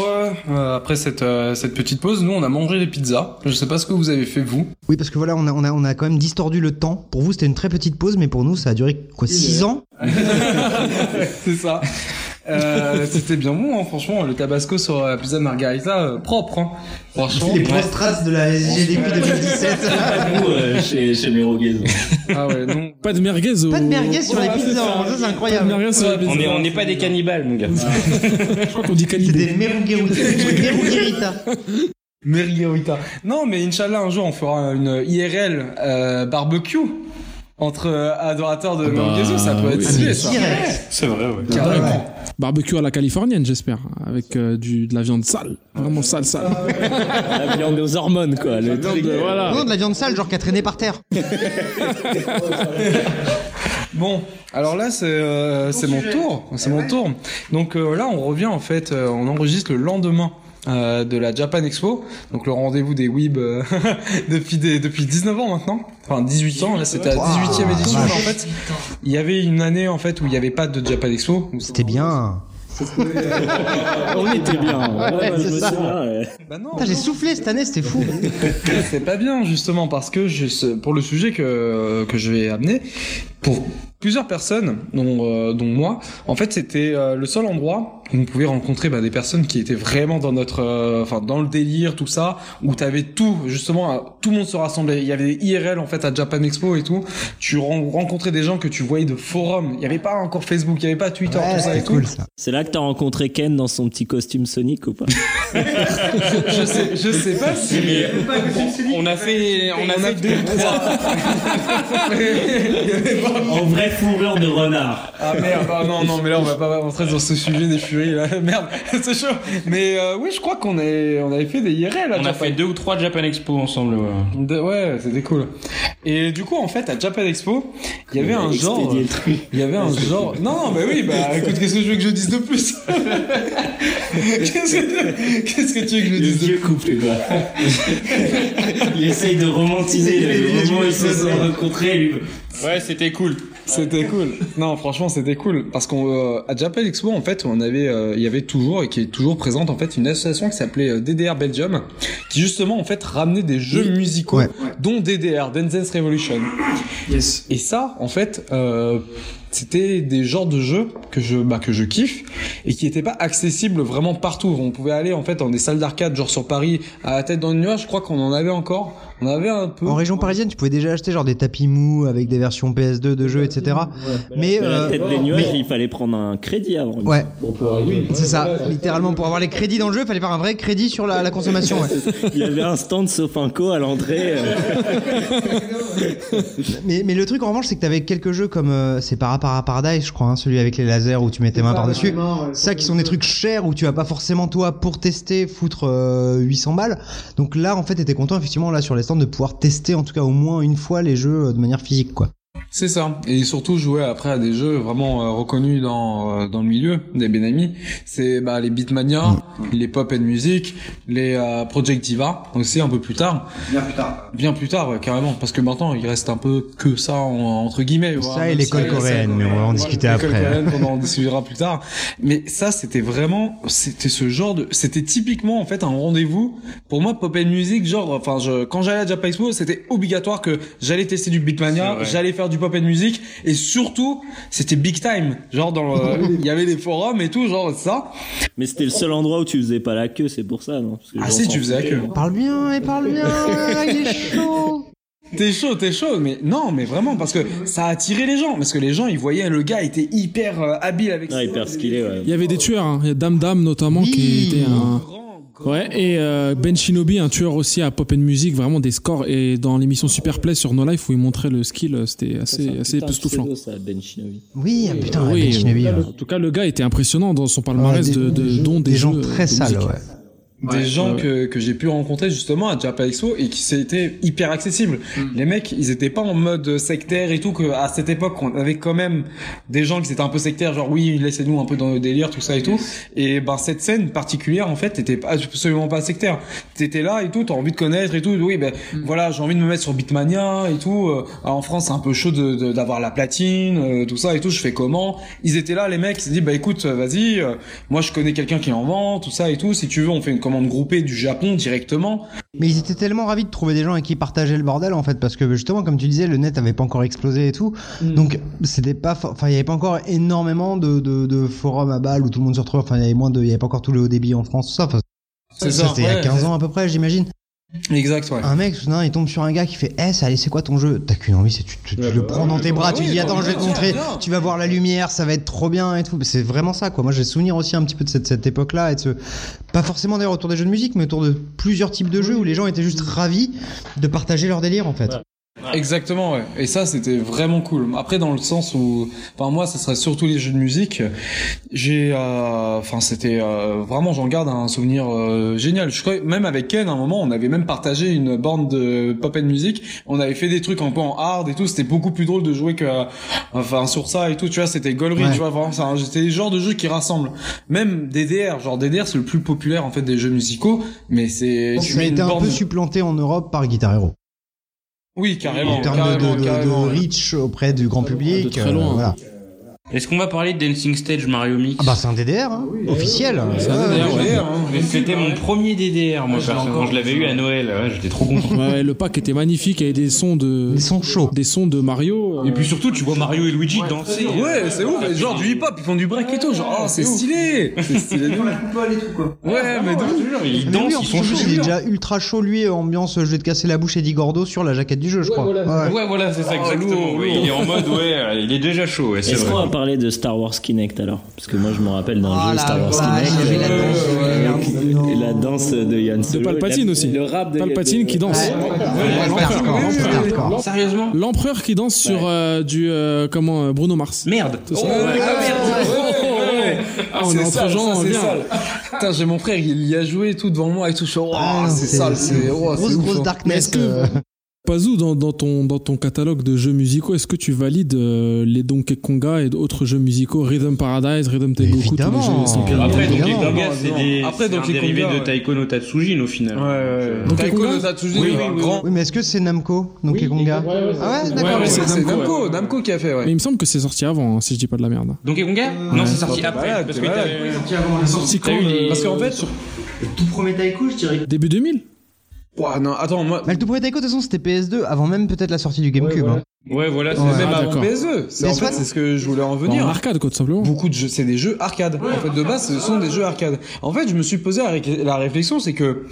euh, après cette euh, cette petite pause. Nous, on a mangé des pizzas. Je sais pas ce que vous avez fait vous. Oui, parce que voilà, on a, on a, on a quand même distordu le temps. Pour vous, c'était une très petite pause, mais pour nous, ça a duré quoi 6 ans? C'est ça. Euh, c'était bien bon, hein, franchement. Le tabasco sur la pizza margarita, euh, propre. Hein. Franchement. Les post-traces de la SGDP 2017. Nous, euh, chez, chez Meroguez. Ah ouais, non. Pas de merguez au... Pas de merguez sur les pizzas, hein, ça c'est Pas de incroyable. merguez sur les On est, pizzas. on n'est pas des cannibales, mon gars. Je crois qu'on dit C'est cannibaux. des meruguerita. Non, mais Inch'Allah, un jour, on fera une IRL euh, barbecue entre euh, adorateurs de bah, Meruguezo. Ça peut être oui. ça. Direct. C'est vrai, ouais. Carrément. Barbecue à la californienne, j'espère. Avec euh, du, de la viande sale. Vraiment sale, sale. La viande aux hormones, quoi. Le truc. voilà. Non, de la viande sale, genre qui a traîné par terre. Bon, alors là c'est euh, c'est mon tour, c'est mon tour. Donc euh, là on revient en fait, euh, on enregistre le lendemain. Euh, de la Japan Expo, donc le rendez-vous des Weeb euh, depuis des, depuis 19 ans maintenant, enfin 18 ans, là c'était la 18e édition, mais en fait il y avait une année en fait où il n'y avait pas de Japan Expo. C'était bien. On était bien. Ouais. Bah non, Putain, j'ai soufflé cette année, c'était fou. c'est pas bien justement parce que je, pour le sujet que que je vais amener, pour plusieurs personnes, dont euh, dont moi, en fait c'était euh, le seul endroit où on pouvait rencontrer bah, des personnes qui étaient vraiment dans notre, euh, enfin dans le délire tout ça, où t'avais tout justement, euh, tout le monde se rassemblait. Il y avait des IRL en fait à Japan Expo et tout. Tu ren- rencontrais des gens que tu voyais de forums. Il y avait pas encore Facebook, il y avait pas Twitter, Ouais, tout ça et tout. cool ça. C'est là que t'as rencontré Ken dans son petit costume Sonic ou pas? Je sais, je sais pas si. On a fait, on a fait deux, trois. En vraie fourrure de renard. Ah merde, ah non, non, mais là on va pas rentrer dans ce sujet des furies là. Merde, c'est chaud. Mais euh, oui, je crois qu'on est, on avait fait des IRL à On a Japan. fait deux ou trois Japan Expo ensemble. ouais. De- ouais, c'était cool. Et du coup, en fait, à Japan Expo, il y avait un genre, le il y avait un genre. Non, non, mais oui, bah écoute, qu'est-ce que tu veux que je dise de plus? Qu'est-ce que, qu'est-ce que tu veux que je Le dise de vieux couple, quoi. Il essaye de romantiser le moment où ils se sont rencontrés. Lui. Ouais, c'était cool. C'était cool. Non, franchement, c'était cool parce qu'on euh, à Japan Expo en fait, on avait euh, il y avait toujours et qui est toujours présente en fait une association qui s'appelait euh, DDR Belgium qui justement en fait ramenait des jeux musicaux Ouais. dont DDR Dance Dance Revolution. Yes. Et ça en fait euh, c'était des genres de jeux que je bah, que je kiffe et qui étaient pas accessibles vraiment partout. On pouvait aller en fait dans des salles d'arcade genre sur Paris à la tête dans le nuage, je crois qu'on en avait encore. On avait un peu En région parisienne, tu pouvais déjà acheter genre des tapis mous avec des versions PS2 de jeux, etc. Mais Mais la euh, tête des nuages, mais- il fallait prendre un crédit avant. ouais, c'est ça. Littéralement, pour avoir les crédits dans le jeu, il fallait faire un vrai crédit sur la, la consommation. Ouais. Il y avait un stand Sofinco à l'entrée. euh, Mais, mais le truc en revanche, c'est que t'avais quelques jeux comme euh, c'est Para Para Paradise, je crois, hein, celui avec les lasers où tu mets tes mains par dessus. Ça qui sont des trucs chers où tu vas pas forcément toi pour tester foutre euh, 800 balles. Donc là, en fait, t'étais content effectivement là sur les stands de pouvoir tester en tout cas au moins une fois les jeux euh, de manière physique, quoi. C'est ça. Et surtout jouer après à des jeux vraiment euh, reconnus dans euh, dans le milieu des Benami. C'est bah, les Beatmania, les Pop and Music, les euh, Project Diva aussi un peu plus tard. Bien plus tard. Bien plus tard, ouais, carrément. Parce que maintenant il reste un peu que ça en- entre guillemets. voilà. Ça et Même l'école si- coréenne, mais on va en discuter l'école après. coréenne, on en discutera plus tard. Mais ça c'était vraiment, c'était ce genre de, c'était typiquement en fait un rendez-vous. Pour moi, Pop and Music, genre, enfin, je, quand j'allais à Japan Expo, c'était obligatoire que j'allais tester du Beatmania, j'allais faire du Pop and Music, et surtout, c'était big time. Genre dans, le- il y avait des forums et tout, genre ça. Mais c'était le seul endroit où tu faisais pas la queue, c'est pour ça, non? Parce que les Ah si, tu faisais la queue. Parle bien, et parle bien, il est chaud. T'es chaud, t'es chaud, mais non, mais vraiment parce que ça a attiré les gens, parce que les gens ils voyaient le gars était hyper euh, habile avec. Ouais, ses- hyper skillé, ouais. Il y avait des tueurs, hein. il y a Dame Dame notamment qui était un. Ouais, et euh, Ben Shinobi, un tueur aussi à Pop and Music, vraiment des scores. Et dans l'émission Super Play sur No Life où il montrait le skill, euh, c'était assez, assez époustouflant. Ben Shinobi. Oui, ah, putain, Oui, Ben Shinobi, ouais. en tout cas, le gars était impressionnant dans son palmarès Ouais, des- de, de, des- dont des, des gens jeux, très de sales, musique. ouais. Des gens ouais. que, que j'ai pu rencontrer justement à Japan Expo et qui c'était hyper accessible. Les mecs, ils étaient pas en mode sectaire et tout que à cette époque on avait quand même des gens qui étaient un peu sectaires genre oui, laissez-nous un peu dans le délire tout ça et tout et ben cette scène particulière en fait était absolument pas sectaire. t'étais là et tout, t'as envie de connaître et tout. Oui, ben voilà, j'ai envie de me mettre sur Beatmania et tout. Euh, alors, en France, c'est un peu chaud de- de- d'avoir la platine, euh, tout ça et tout. Je fais comment? Ils étaient là, les mecs. Ils se disent bah écoute, vas-y, euh, moi je connais quelqu'un qui en vend, tout ça et tout. Si tu veux, on fait une commande groupée du Japon directement. Mais ils étaient tellement ravis de trouver des gens avec qui partager le bordel en fait parce que justement comme tu disais le net avait pas encore explosé et tout. Donc c'était pas enfin il y avait pas encore énormément de, de, de forums à balles où tout le monde se retrouvait. Enfin il y avait moins de il y avait pas encore tout le haut débit en France tout ça. Enfin, ça. ça, c'était il y a ouais. 15 ans à peu près j'imagine Exact, ouais. un mec soudain il tombe sur un gars qui fait eh ça allez c'est quoi ton jeu? T'as qu'une envie c'est tu, tu- tu le prends dans tes bras tu oui, dis attends je vais te montrer. tu vas voir la lumière ça va être trop bien et tout. C'est vraiment ça quoi. Moi j'ai souvenir aussi un petit peu de cette, cette époque là et de ce pas forcément d'ailleurs autour des jeux de musique mais autour de plusieurs types de jeux où les gens étaient juste ravis de partager leur délire en fait Exactement, ouais. Et ça, c'était vraiment cool. Après, dans le sens où, enfin, moi, ce serait surtout les jeux de musique. J'ai, euh, enfin, c'était euh, vraiment, j'en garde un souvenir euh, génial. Je crois, même avec Ken, à un moment, on avait même partagé une borne de pop and music. On avait fait des trucs un peu en hard et tout. C'était beaucoup plus drôle de jouer que, enfin, sur ça et tout. Tu vois, c'était Golry, Ouais. tu vois, vraiment, c'est un- c'était le genre de jeu qui rassemble. Même DDR, genre DDR, c'est le plus populaire en fait des jeux musicaux, mais c'est. tu ça a mets une été un borne- peu supplanté en Europe par Guitar Hero Oui, carrément. en termes carrément, de, de, de carrément. reach auprès du grand public. de très euh, loin. voilà. Est-ce qu'on va parler de Dancing Stage Mario Mix Ah bah c'est un DDR hein, officiel. C'est un Ouais, DDR, ouais. ouais. hein. C'était mon premier DDR, moi, perso, quand je l'avais eu à Noël. Ouais, j'étais trop content. Ouais, le pack était magnifique, il y avait des sons de, Ils sont chauds. des sons de Mario. euh, Et puis surtout, tu vois Mario et Luigi danser. Ouais, c'est ouf, mais genre du hip-hop, ils font du break et tout, genre oh c'est stylé, c'est stylé. de ouf. Ouais, mais de ouf. Ils Mais dansent, oui, en ils sont il chauds. est déjà ultra chaud lui, ambiance je vais te casser la bouche Eddie Gordo sur la jaquette du jeu, je crois. Ouais. Ouais, voilà, c'est ça, exactement. Ouais, Il est en mode, ouais, euh, il est déjà chaud, ouais, c'est vrai. Parler de Star Wars Kinect alors Parce que moi je me rappelle d'un Ah jeu Star Wars y avait la danse. Kinect. Et la danse de Yann De Solo. Palpatine La- aussi. Le rap de Palpatine qui danse. Sérieusement L'empereur qui danse sur euh, du euh, comment euh, Bruno Mars. Merde. Ah, on est entre gens, c'est sale. Putain, j'ai mon frère, il y a joué tout devant moi et tout. Je suis, oh, Ah, c'est sale, c'est oh, grosse grosse hein. darkness. est-ce que- euh, Pazou, dans, dans, ton, dans ton catalogue de jeux musicaux, est-ce que tu valides euh, les Donkey Konga et d'autres jeux musicaux Rhythm Paradise, Rhythm Tengoku, tous les jeux. Après, Donkey. Konga, c'est des, Après, c'est un Donkey dérivé Konga, de ouais. Taiko no Tatsujin au final. Ouais, ouais. Donkey Taiko Konga no Tatsujin, Oui, oui, oui, grand. Oui, mais est-ce que c'est Namco Donkey Konga Ah ouais, d'accord. Ouais, ouais, C'est Namco, Namco, Namco qui a fait, Mais il ouais. me semble que c'est sorti avant, hein, si je dis pas de la merde. Donkey Konga Non, c'est sorti après. parce que Sorti quand eu le- les- Parce qu'en fait, Tout premier Taiko, je dirais. Début 2000 Ouah, non, attends, moi, Mais le tout premier Taiko, de toute façon, c'était PS2, avant même peut-être la sortie du GameCube. hein. Ouais, voilà, c'est Ouais. même Ah, avant d'accord. PSE. C'est Mais en fait, c'est ce que je voulais en En venir. arcade, quoi, tout simplement. Beaucoup de jeux, c'est des jeux arcade. En fait, de base, ce sont des jeux arcade. En fait, je me suis posé la réflexion, c'est que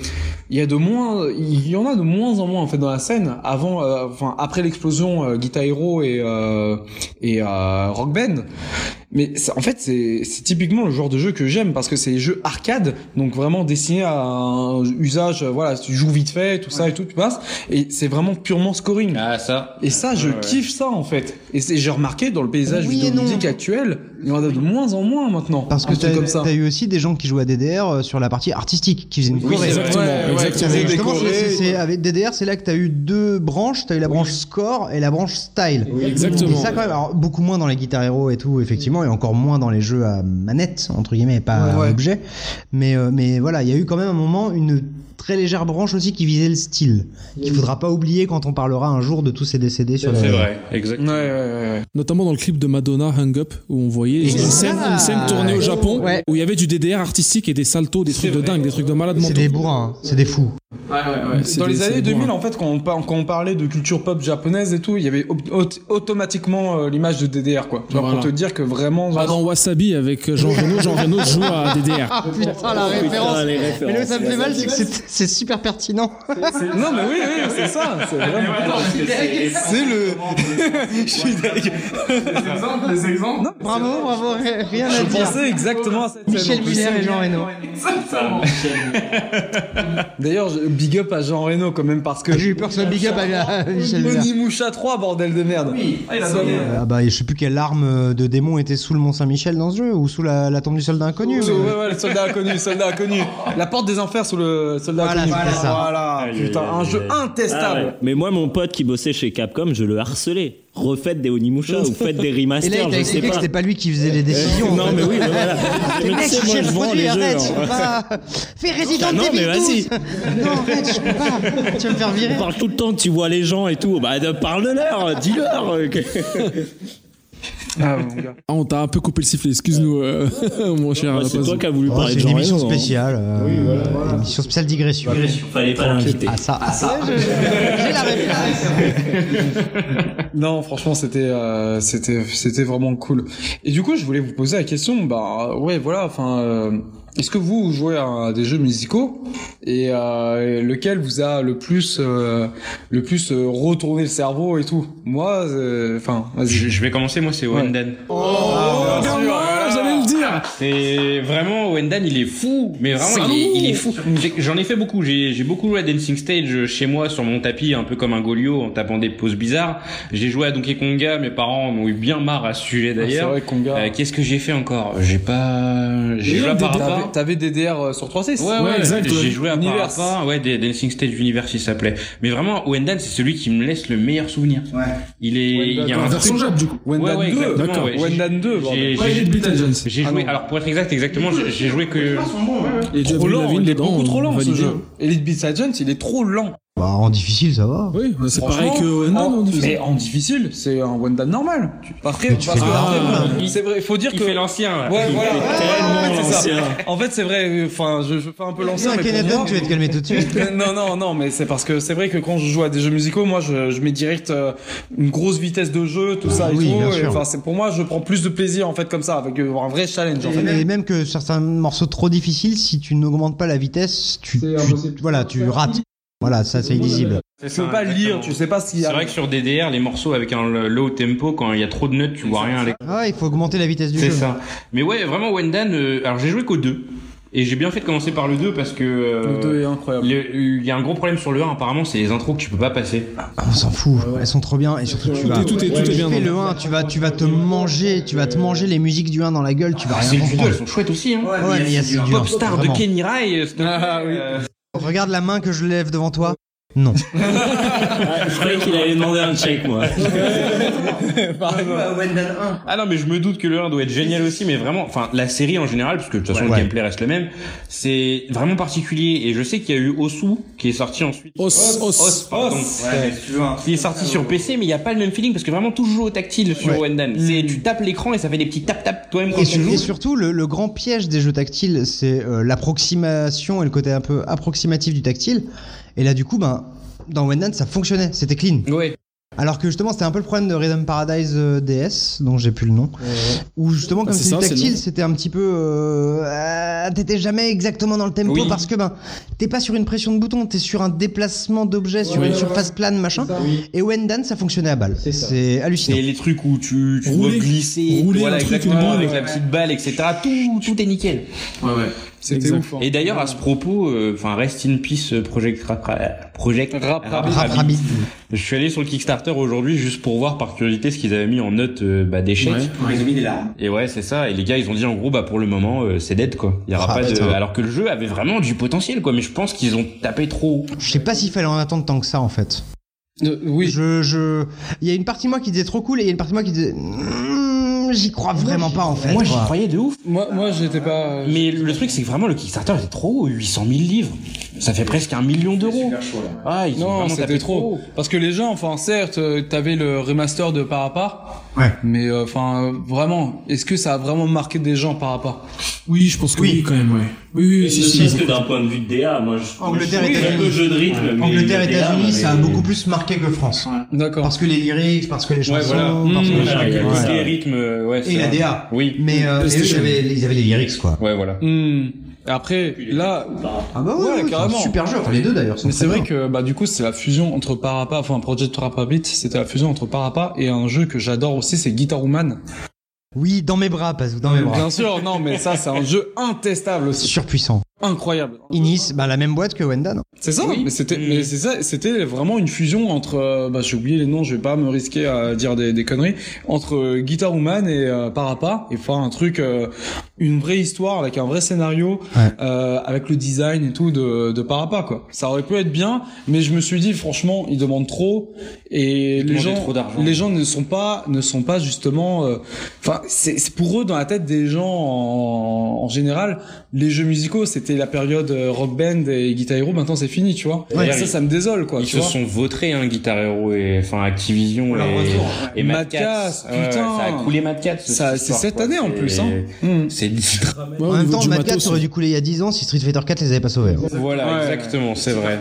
il y a de moins, il y en a de moins en moins en fait dans la scène. Avant, euh, enfin après l'explosion euh, Guitar Hero et euh, et euh, Rock Band. Mais ça- en fait, c'est c'est typiquement le genre de jeu que j'aime parce que c'est des jeux arcade, donc vraiment destinés à un usage. euh, Voilà, tu joues vite fait, tout ça et tout, tu passes. Et c'est vraiment purement scoring. Ah, ça. Et ça, je Ouais, ouais. kiffe ça en fait. Et c'est- j'ai remarqué dans le paysage Oui vidéoludique actuel, il y en a de moins en moins maintenant. Parce que t'as comme ça. t'as eu aussi des gens qui jouaient à DDR euh, sur la partie artistique, qui faisaient une Oui, exactement, Ouais, ouais, exactement. c'est- avec DDR, c'est là que t'as eu deux branches. T'as eu la branche score et la branche style. Exactement. Et ça, quand même, alors, beaucoup moins dans les Guitar Hero et tout, effectivement, et encore moins dans les jeux à manette, entre guillemets, et pas Ouais, à ouais. objet. Mais, euh, mais voilà, il y a eu quand même un moment une très légère branche aussi qui visait le style. Qu'il faudra pas oublier quand on parlera un jour de tous ces décédés sur C'est vrai, exactement. ouais, ouais, ouais. Notamment dans le clip de Madonna Hung Up où on voyait une scène, une scène tournée au Japon Ouais. où il y avait du DDR artistique et des saltos, des trucs de dingue, des trucs de malade C'est des bourrins, hein, c'est des fous. Dans des- les années des 2000, bourrins. en fait, quand on, par- quand on parlait de culture pop japonaise et tout, il y avait au- aut- automatiquement euh, l'image de DDR, quoi. Genre Voilà. pour te dire que vraiment. Ah, dans Wasabi avec Jean Reno, Jean Reno joue à DDR. Ah putain, la référence. les Mais là ça me fait mal, c'est que c'est- super pertinent. Non, mais oui, oui, c'est ça. C'est vraiment. C'est le. Je suis. Les exemples Non, Bravo, bravo, ri- rien à Je dire. pensais exactement à cette. Michel. Muller et Jean Reno. D'ailleurs, je- big up à Jean Reno quand même parce que. J'ai eu peur que ce big up à Michel Muller. Onimusha 3, bordel de merde. Ça- Ah bah, je sais plus quelle arme de démon était sous le Mont Saint-Michel dans ce jeu ou sous la, la tombe du soldat inconnu. Ouais, ouais, ouais, le soldat inconnu, le soldat inconnu. La porte des enfers sous le soldat Voilà, c'était ça. Voilà, putain, un jeu Ah intestable. ouais. Mais moi, mon pote qui bossait chez Capcom, je le harcelais. refaites des Onimusha ou faites des Et là, remasters, il t'a je sais expliqué que pas. c'était pas lui qui faisait les décisions. non, mais oui, mais voilà. Mais mec, tu sais, tu moi, je vends les jeux. arrête, je peux hein. pas. Fais Resident Ah non, Evil mais 12. vas-y. Non, arrête, je peux pas. Tu vas me faire virer. On parle tout le temps que tu vois les gens et tout. Bah, de- parle-leur, dis-leur. Ah, mon gars. Ah, on t'a un peu coupé le sifflet, excuse-nous, euh, mon cher. Ouais, c'est toi qui as voulu Oh, parler c'est une émission spéciale. euh, Émission spéciale digression. Fallait pas l'inviter. Ah ça, ah ça. J'ai la référence. Non, franchement, c'était euh, c'était c'était vraiment cool. Et du coup, je voulais vous poser la question. Bah ouais, voilà. Enfin, euh, est-ce que vous jouez à des jeux musicaux et euh, lequel vous a le plus euh, le plus euh, retourné le cerveau et tout? Moi, euh, enfin, vas-y. Je, je vais commencer, moi, c'est Ouais. Wendan. Ah, bien sûr. C'est vraiment Wendan, il est fou, mais vraiment il est, il est fou. J'en ai fait beaucoup. J'ai j'ai beaucoup joué à Dancing Stage chez moi sur mon tapis, un peu comme un Golio en tapant des poses bizarres. J'ai joué à Donkey Konga. Mes parents en ont eu bien marre à ce sujet Ah, C'est d'ailleurs. vrai, Konga. Euh, Qu'est-ce que j'ai fait encore? J'ai pas. J'ai joué à Parappa. T'avais DDR euh, sur 3.6 Ouais, ouais, exact, ouais. J'ai joué à. Parappa, ouais, Dancing Stage Universe, il s'appelait. Mais vraiment, Wendan, c'est celui qui me laisse le meilleur souvenir. Ouais. Il est, il y a un version Jap, du coup. Wendan Ouais, ouais, 2. exactement, D'accord. ouais. J'ai- Wendan 2. bordel. J'ai Ah joué. Alors pour être exact, exactement, j'ai- joué que. Trop Javel lent, Lavigne il est beaucoup trop lent ce jeu. Elite Beat Agent, il est trop lent. Bah, en difficile, ça va. Oui, bah, c'est Franchement, pareil que Wendan, en- on dit. Mais en difficile, c'est un Wendan normal. Après, parce fais que- après, c'est vrai, il faut dire Il que fait l'ancien. là. Ouais, Il voilà. fait tellement ouais, c'est ça. l'ancien. En fait, c'est vrai. Enfin, je, je fais un peu l'ancien, Non, mais Kenneth moi- Dunn, tu vas te calmer tout de suite. non, non, non, mais c'est parce que c'est vrai que quand je joue à des jeux musicaux, moi, je, je mets direct euh, une grosse vitesse de jeu, tout ça et Oui, tout. bien et sûr. Enfin, c'est pour moi, je prends plus de plaisir en fait comme ça, avec euh, un vrai challenge. En fait. Et même que certains morceaux trop difficiles, si tu n'augmentes pas la vitesse, tu, voilà, tu rates. Voilà, ça c'est illisible. Tu peux pas lire, tu sais pas ce qu'il y C'est a. vrai que sur DDR, les morceaux avec un low tempo, quand il y a trop de notes, tu vois rien. Ah, il faut augmenter la vitesse du C'est jeu. ça. Mais ouais, vraiment Wendan. euh, alors j'ai joué qu'au 2 et j'ai bien fait de commencer par le 2 parce que euh, Le 2 est incroyable. le- il y a un gros problème sur le 1 apparemment, c'est les intros que tu peux pas passer. Ah, on s'en fout, elles sont trop bien et surtout tu Tout vas. est- tout est- tout est bien le 1, tu vas, tu vas te manger, tu vas te manger les musiques du 1 dans la gueule, tu vas Ah, rien c'est le 2, comprendre. elles sont chouettes aussi. Hein. Ouais, mais il y a c'est dur. Popstar de. Kenny Rai. euh, Ah, oui. Regarde la main que je lève devant toi. Non. Ah, je croyais qu'il allait demander un check, moi. Wendan 1. Ah non, mais je me doute que le 1 doit être génial aussi, mais vraiment, enfin, la série en général, parce que de toute façon Ouais. le gameplay reste le même, c'est vraiment particulier. Et je sais qu'il y a eu Osu qui est sorti ensuite. Os, os. pardon. Ouais, tu veux un Qui est sorti sur PC, mais il n'y a pas le même feeling parce que vraiment tout joue au tactile sur Ouais. Wendan. C'est tu tapes l'écran et ça fait des petits tap tap toi-même quand Et, tu joues. et surtout, le, le grand piège des jeux tactiles, c'est euh, l'approximation et le côté un peu approximatif du tactile. Et là, du coup, ben, dans Wendan, ça fonctionnait, c'était clean. Ouais. Alors que justement, c'était un peu le problème de Rhythm Paradise euh, DS, dont j'ai plus le nom. Où justement, comme Ah, le tactile, c'était un petit peu. Euh, euh, t'étais jamais exactement dans le tempo Oui. parce que ben, t'es pas sur une pression de bouton, t'es sur un déplacement d'objet sur Ouais, une ouais, surface plane, machin. Et Wendan, ça fonctionnait à balle. C'est hallucinant. C'est les trucs où tu, tu dois Rouler. glisser, Rouler voilà exactement, avec ouais. la petite balle, etc. Tout, tout est nickel. Ouais, ouais. C'était ouf. hein. Et d'ailleurs, à ce propos, euh, enfin, rest in peace, euh, Project Project Rap Rap Rap Rabbit. Je suis allé sur le Kickstarter aujourd'hui juste pour voir par curiosité ce qu'ils avaient mis en note euh, bah, d'échec. Ouais. Et ouais, c'est ça. Et les gars, ils ont dit en gros, bah pour le moment, euh, c'est dead quoi. Il y aura Ah, pas de. putain. Alors que le jeu avait vraiment du potentiel quoi. Mais je pense qu'ils ont tapé trop. haut. Je sais pas s'il fallait en attendre tant que ça, en fait. Euh, oui. Je, je, il y a une partie de moi qui disait trop cool et il y a une partie de moi qui disait, j'y crois vraiment pas en fait. Moi, j'y croyais de ouf. Moi, moi, j'étais pas. Mais le truc, c'est que vraiment le Kickstarter était trop haut. 800 000 livres. Ça fait presque un million d'euros. Ah, ils Non, c'était trop. Parce que les gens, enfin, certes, euh, t'avais le remaster de Parappa. Ouais. Mais euh, enfin, euh, vraiment, est-ce que ça a vraiment marqué des gens Parappa Oui, je pense que oui, quand même, ouais. Oui, oui, oui, si, si. que d'un point de vue de DA, moi je. Angleterre, je suis États-Unis. jeu de rythme. mais Angleterre, le DA États-Unis, ça a beaucoup plus marqué que France. D'accord. Parce que les lyrics, parce que les chansons, Ouais, voilà. parce que Mmh, ouais. Les rythmes, ouais. Et la. DA. Oui. Mais, euh, ils avaient, ils avaient les lyrics, quoi. Ouais, voilà. Après, là, Ah bah ouais, Ouais, ouais, c'est carrément. un super jeu. Enfin, les deux d'ailleurs. sont mais c'est vrai bien. que bah du coup c'est la fusion entre Parappa, enfin Project Rabbit, c'était la fusion entre Parappa et un jeu que j'adore aussi, c'est Guitar Woman. Oui, dans mes bras, pas dans mes bras. Bien sûr, non, mais ça c'est un jeu intestable aussi. Surpuissant. Incroyable. Inis, bah la même boîte que Wenda, non? C'est ça, mais c'était, Mm. mais c'est ça, c'était vraiment une fusion entre, euh, bah, j'ai oublié les noms, je vais pas me risquer à dire des, des conneries, entre euh, Guitar Woman et euh, Parappa, et faire un truc, euh, une vraie histoire avec un vrai scénario, euh, avec le design et tout de, de Parappa, quoi. Ça aurait pu être bien, mais je me suis dit, franchement, ils demandent trop, et les gens, trop d'argent. les gens ne sont pas, ne sont pas justement, euh, enfin, c'est c'est pour eux dans la tête des gens en, en général, les jeux musicaux, c'était la période euh, rock band et guitar hero, maintenant c'est fini, tu vois. Ouais. Et ça, ça me désole, quoi. Ils tu se vois. sont vautrés, hein, Guitar Hero et enfin Activision et, et Mad Cats. Ouais, ouais, putain. ça a coulé Mad Cats. Ça- c'est cette année, en plus, hein. C'est En même temps, Mad 4 aurait dû couler il y a 10 ans si Street Fighter 4 les avait pas sauvés. hein. Voilà, exactement, c'est vrai.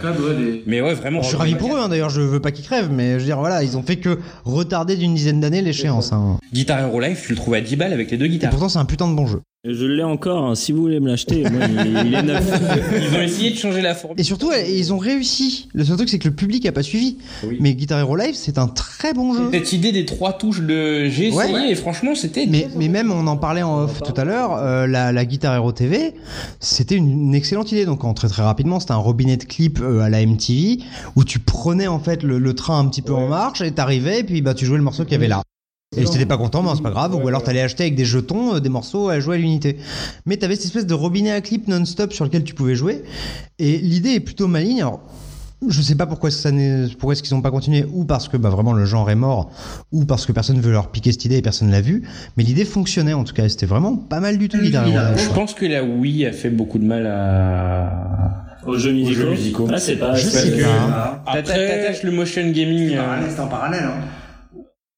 Mais ouais, vraiment. Je suis ravi pour eux, hein, d'ailleurs, je veux pas qu'ils crèvent, mais je veux dire, voilà, ils ont fait que retarder d'une dizaine d'années l'échéance. Hein. Guitar Hero Live, tu le trouves à 10 balles avec les deux Et guitares. pourtant, c'est un putain de bon jeu. Je l'ai encore, hein, si vous voulez me l'acheter, moi il, il est neuf. Ils ont essayé de changer la forme. Et surtout, ils ont réussi. Le seul truc, c'est que le public a pas suivi. Mais Guitar Hero Live, c'est un très bon jeu. Cette idée des trois touches de j'ai essayé Ouais. et franchement c'était. Mais, mais même, on en parlait en off tout à l'heure, euh, la, la Guitar Hero TV, c'était une, une excellente idée. Donc, en très très rapidement, c'était un robinet de clips euh, à la MTV où tu prenais en fait le, le train un petit peu en marche et t'arrivais et puis bah tu jouais le morceau qu'il y avait là. Et si t'étais pas content, ben c'est pas grave. Ou alors t'allais acheter avec des jetons euh, des morceaux à jouer à l'unité. Mais t'avais cette espèce de robinet à clips non-stop sur lequel tu pouvais jouer. Et l'idée est plutôt maligne. Alors, je sais pas pourquoi ça n'est- pourquoi est-ce qu'ils ont pas continué ou parce que bah vraiment le genre est mort ou parce que personne veut leur piquer cette idée et personne l'a vu mais l'idée fonctionnait en tout cas et c'était vraiment pas mal du tout Hero Live. Je pense que la Wii a fait beaucoup de mal à. Aux jeux musicaux. Ah, c'est pas- Je c'est sais pas-. Après- T'attaches le motion gaming. euh, C'est en parallèle, hein.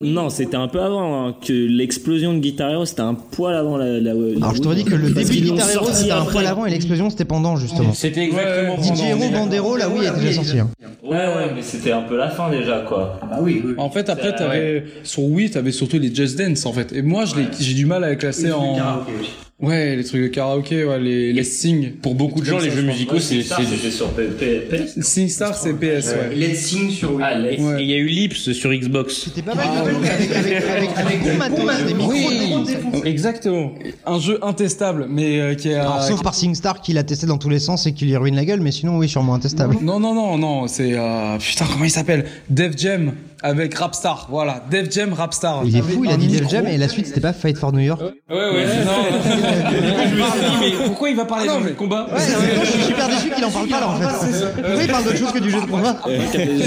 Non, c'était un peu avant hein, que l'explosion de Guitar Hero, c'était un poil avant la. la Alors je t'aurais dit que le début de Guitar Hero c'était un poil avant et l'explosion c'était pendant justement. C'était exactement DJ Hero Bandero là oui était déjà sorti. hein. Ouais, ouais, mais c'était un peu la fin déjà, quoi. Ah oui, oui. En fait, après, t'avais, sur Wii, t'avais surtout les Just Dance, en fait. Et moi, j'ai du mal à les classer en... Ouais, les trucs de karaoké, ouais, les, les sing. Pour beaucoup de gens, les jeux musicaux, c'est. C'est- sur PS. SingStar, c'est PS, ouais. Let's Sing sur Wii. Ah, il y a eu Lips sur Xbox. C'était pas mal tout avec, avec, avec, avec gros matos, des micros défoncés. Exactement. Un jeu intestable, mais euh, qui est... euh, sauf par SingStar qui l'a testé dans tous les sens et qui lui ruine la gueule mais sinon oui sûrement intestable. Non, non, non, non, c'est... euh, Putain, comment il s'appelle? Def Jam avec Rapstar, voilà. Def Jam, Rapstar. Il est fou, il a dit Def Jam et la suite c'était pas Fight for New York. Ouais, ouais, non. je me suis dit, mais pourquoi il va parler Ah non, de combat Ouais, je suis super déçu qu'il en parle pas là en fait. Pourquoi il parle d'autre chose que du jeu de combat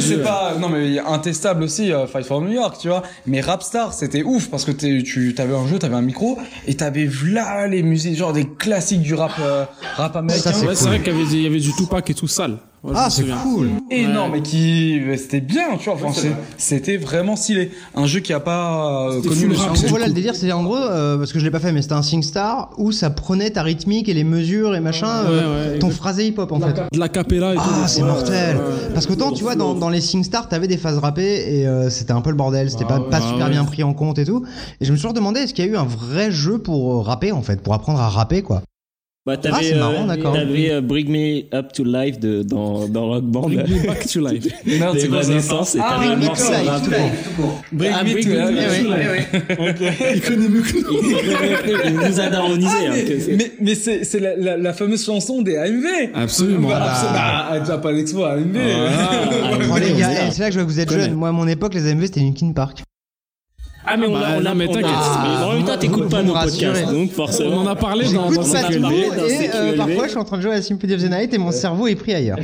C'est pas non mais intestable aussi euh, Fight for New York tu vois mais Rapstar c'était ouf parce que t'es- tu t'avais un jeu t'avais un micro et t'avais là les musiques genre des classiques du rap euh, rap américain Ça, c'est Ouais, c'est vrai qu'il y avait du Tupac et tout sale. Ouais, Ah c'est cool. énorme mais qui c'était bien tu vois enfin, c'est- c'était vraiment stylé un jeu qui a pas euh, connu le succès Voilà le délire c'est en gros euh, parce que je l'ai pas fait mais c'était un SingStar où ça prenait ta rythmique et les mesures et machin euh, ouais, ton phrasé hip hop en fait. De la capella et tout. Ah, c'est Ouais, mortel. ouais. Parce qu'autant, tu vois, dans, dans les SingStar, t'avais des phases rappées et euh, c'était un peu le bordel. C'était pas, pas Ah super ouais. bien pris en compte et tout. Et je me suis toujours demandé, est-ce qu'il y a eu un vrai jeu pour euh, rapper, en fait, pour apprendre à rapper, quoi? Bah, t'avais, Ah, c'est marrant, euh, d'accord. T'avais euh, Bring Me Up to Life de, dans, dans Rock Band. Bring me back to life. Merde, c'est quoi et Ah, t'avais Bring Me to Life, tout court. Bring Ah, Me Bring to Life. Il connaît mieux que nous. Il nous a daronisé. Ah, hein, mais, mais, mais c'est c'est la, la, la fameuse chanson des AMV Absolument. bah, Bah, absolument. bah, tu as pas l'expo AMV les gars, c'est là que je vois que vous êtes jeunes. Moi, à mon époque, les AMV, c'était Linkin Park. Ah, mais on bah, l'a, on l'a, non, mais t'inquiète. mais en même temps, t'écoutes pas nos podcasts, donc forcément. On en a parlé dans, dans dans et CQLB. euh, parfois, je suis en train de jouer à Symphony of the Night et mon cerveau est pris ailleurs.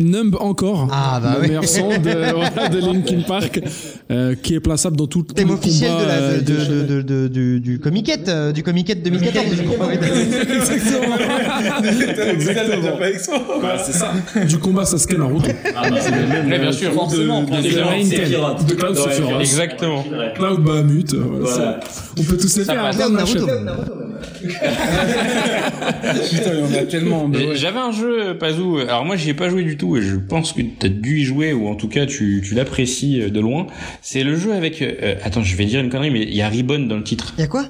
Numb encore. Ah, bah le oui. meilleur son de, voilà, de Linkin Park, euh, qui est plaçable dans tout, le officiel combat, de la, euh, de, de, de, de- du, du Comiquette, euh, du Comiquette 2014, je crois. Exactement. c'est ça. Du combat Sasuke Naruto. Ah, bah, c'est le même. Ouais, bien euh, sûr, forcément, de- Cloud Sephiroth. Exactement. Cloud Bahamut. On peut tous les faire. passe. hein, Naruto. Naruto. Putain, il y en a tellement. Et ouais. J'avais un jeu, Pazou. Alors moi, j'y ai pas joué du tout, et je pense que t'as dû y jouer, ou en tout cas, tu, tu l'apprécies euh, de loin. C'est le jeu avec. euh, attends, je vais dire une connerie, mais il y a Ribbon dans le titre. Y'a quoi?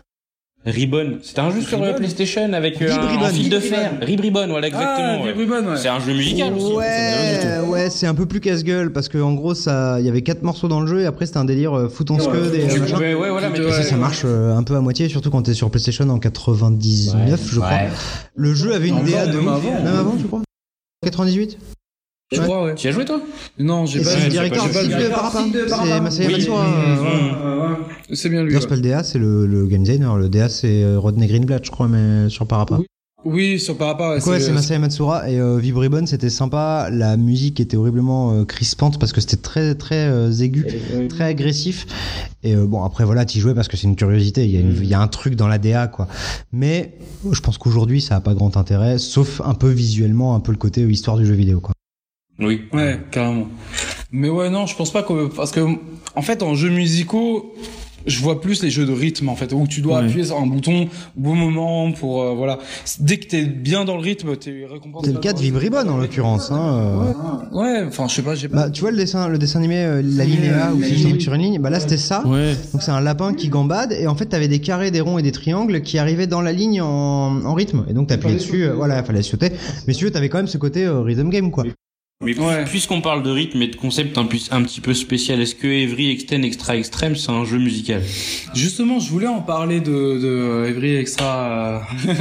Ribbon. C'était un jeu sur euh, PlayStation avec euh, un, fil de fer. Rib Ribbon, voilà exactement. Ah, ouais. Ribbon, ouais. C'est un jeu musical aussi. Ouais, ouais, c'est un peu plus casse-gueule parce que en gros, ça, il y avait quatre morceaux dans le jeu et après c'était un délire euh, foot en scud et, euh, pouvais- ouais, voilà, mais Et ça, ça marche euh, un peu à moitié, surtout quand t'es sur PlayStation en 99, je crois. Le jeu avait une DA de même avant. Même avant, tu crois 98 Je Ouais. crois, ouais. Tu y as joué toi Non, j'ai pas c'est le directeur pas- de Parappa. C'est bien lui. Ouais. c'est pas le DA, c'est le, le game designer. Le DA, c'est euh, Rodney Greenblatt, je crois, mais sur Parappa. Oui. Oui, sur Parappa, ouais. Ouais, c'est Masaya Matsuura et euh, Vib Ribbon, c'était sympa. La musique était horriblement euh, crispante parce que c'était très très euh, aigu, très agressif. Et euh, bon, après voilà, t'y jouais parce que c'est une curiosité. Il y, a une- il y a un truc dans la DA, quoi. Mais je pense qu'aujourd'hui, ça a pas grand intérêt, sauf un peu visuellement, un peu le côté euh, histoire du jeu vidéo, quoi. Oui. Ouais, carrément. Mais ouais, non, je pense pas que parce que en fait, en jeux musicaux, je vois plus les jeux de rythme en fait où tu dois Ouais. appuyer sur un bouton au bon moment pour euh, voilà. Dès que t'es bien dans le rythme, t'es récompensé. C'est le cas de Vib Ribbon en l'occurrence. Hein, euh. Ouais, enfin, je sais pas, j'ai pas. Bah, tu vois le dessin, le dessin animé, euh, la linéa, où c'est sur une ligne. Bah là, c'était ça. Ouais. Donc c'est un lapin qui gambade et en fait t'avais des carrés, des ronds et des triangles qui arrivaient dans la ligne en, en rythme et donc t'appuyais dessus, euh, voilà, fallait sauter. Mais si tu veux, t'avais quand même ce côté euh, rhythm game quoi. Mais Ouais. puisqu'on parle de rythme et de concept un, pu- un petit peu spécial, est-ce que Every Extend Extra Extreme c'est un jeu musical? Justement, je voulais en parler de de Every Extra. euh,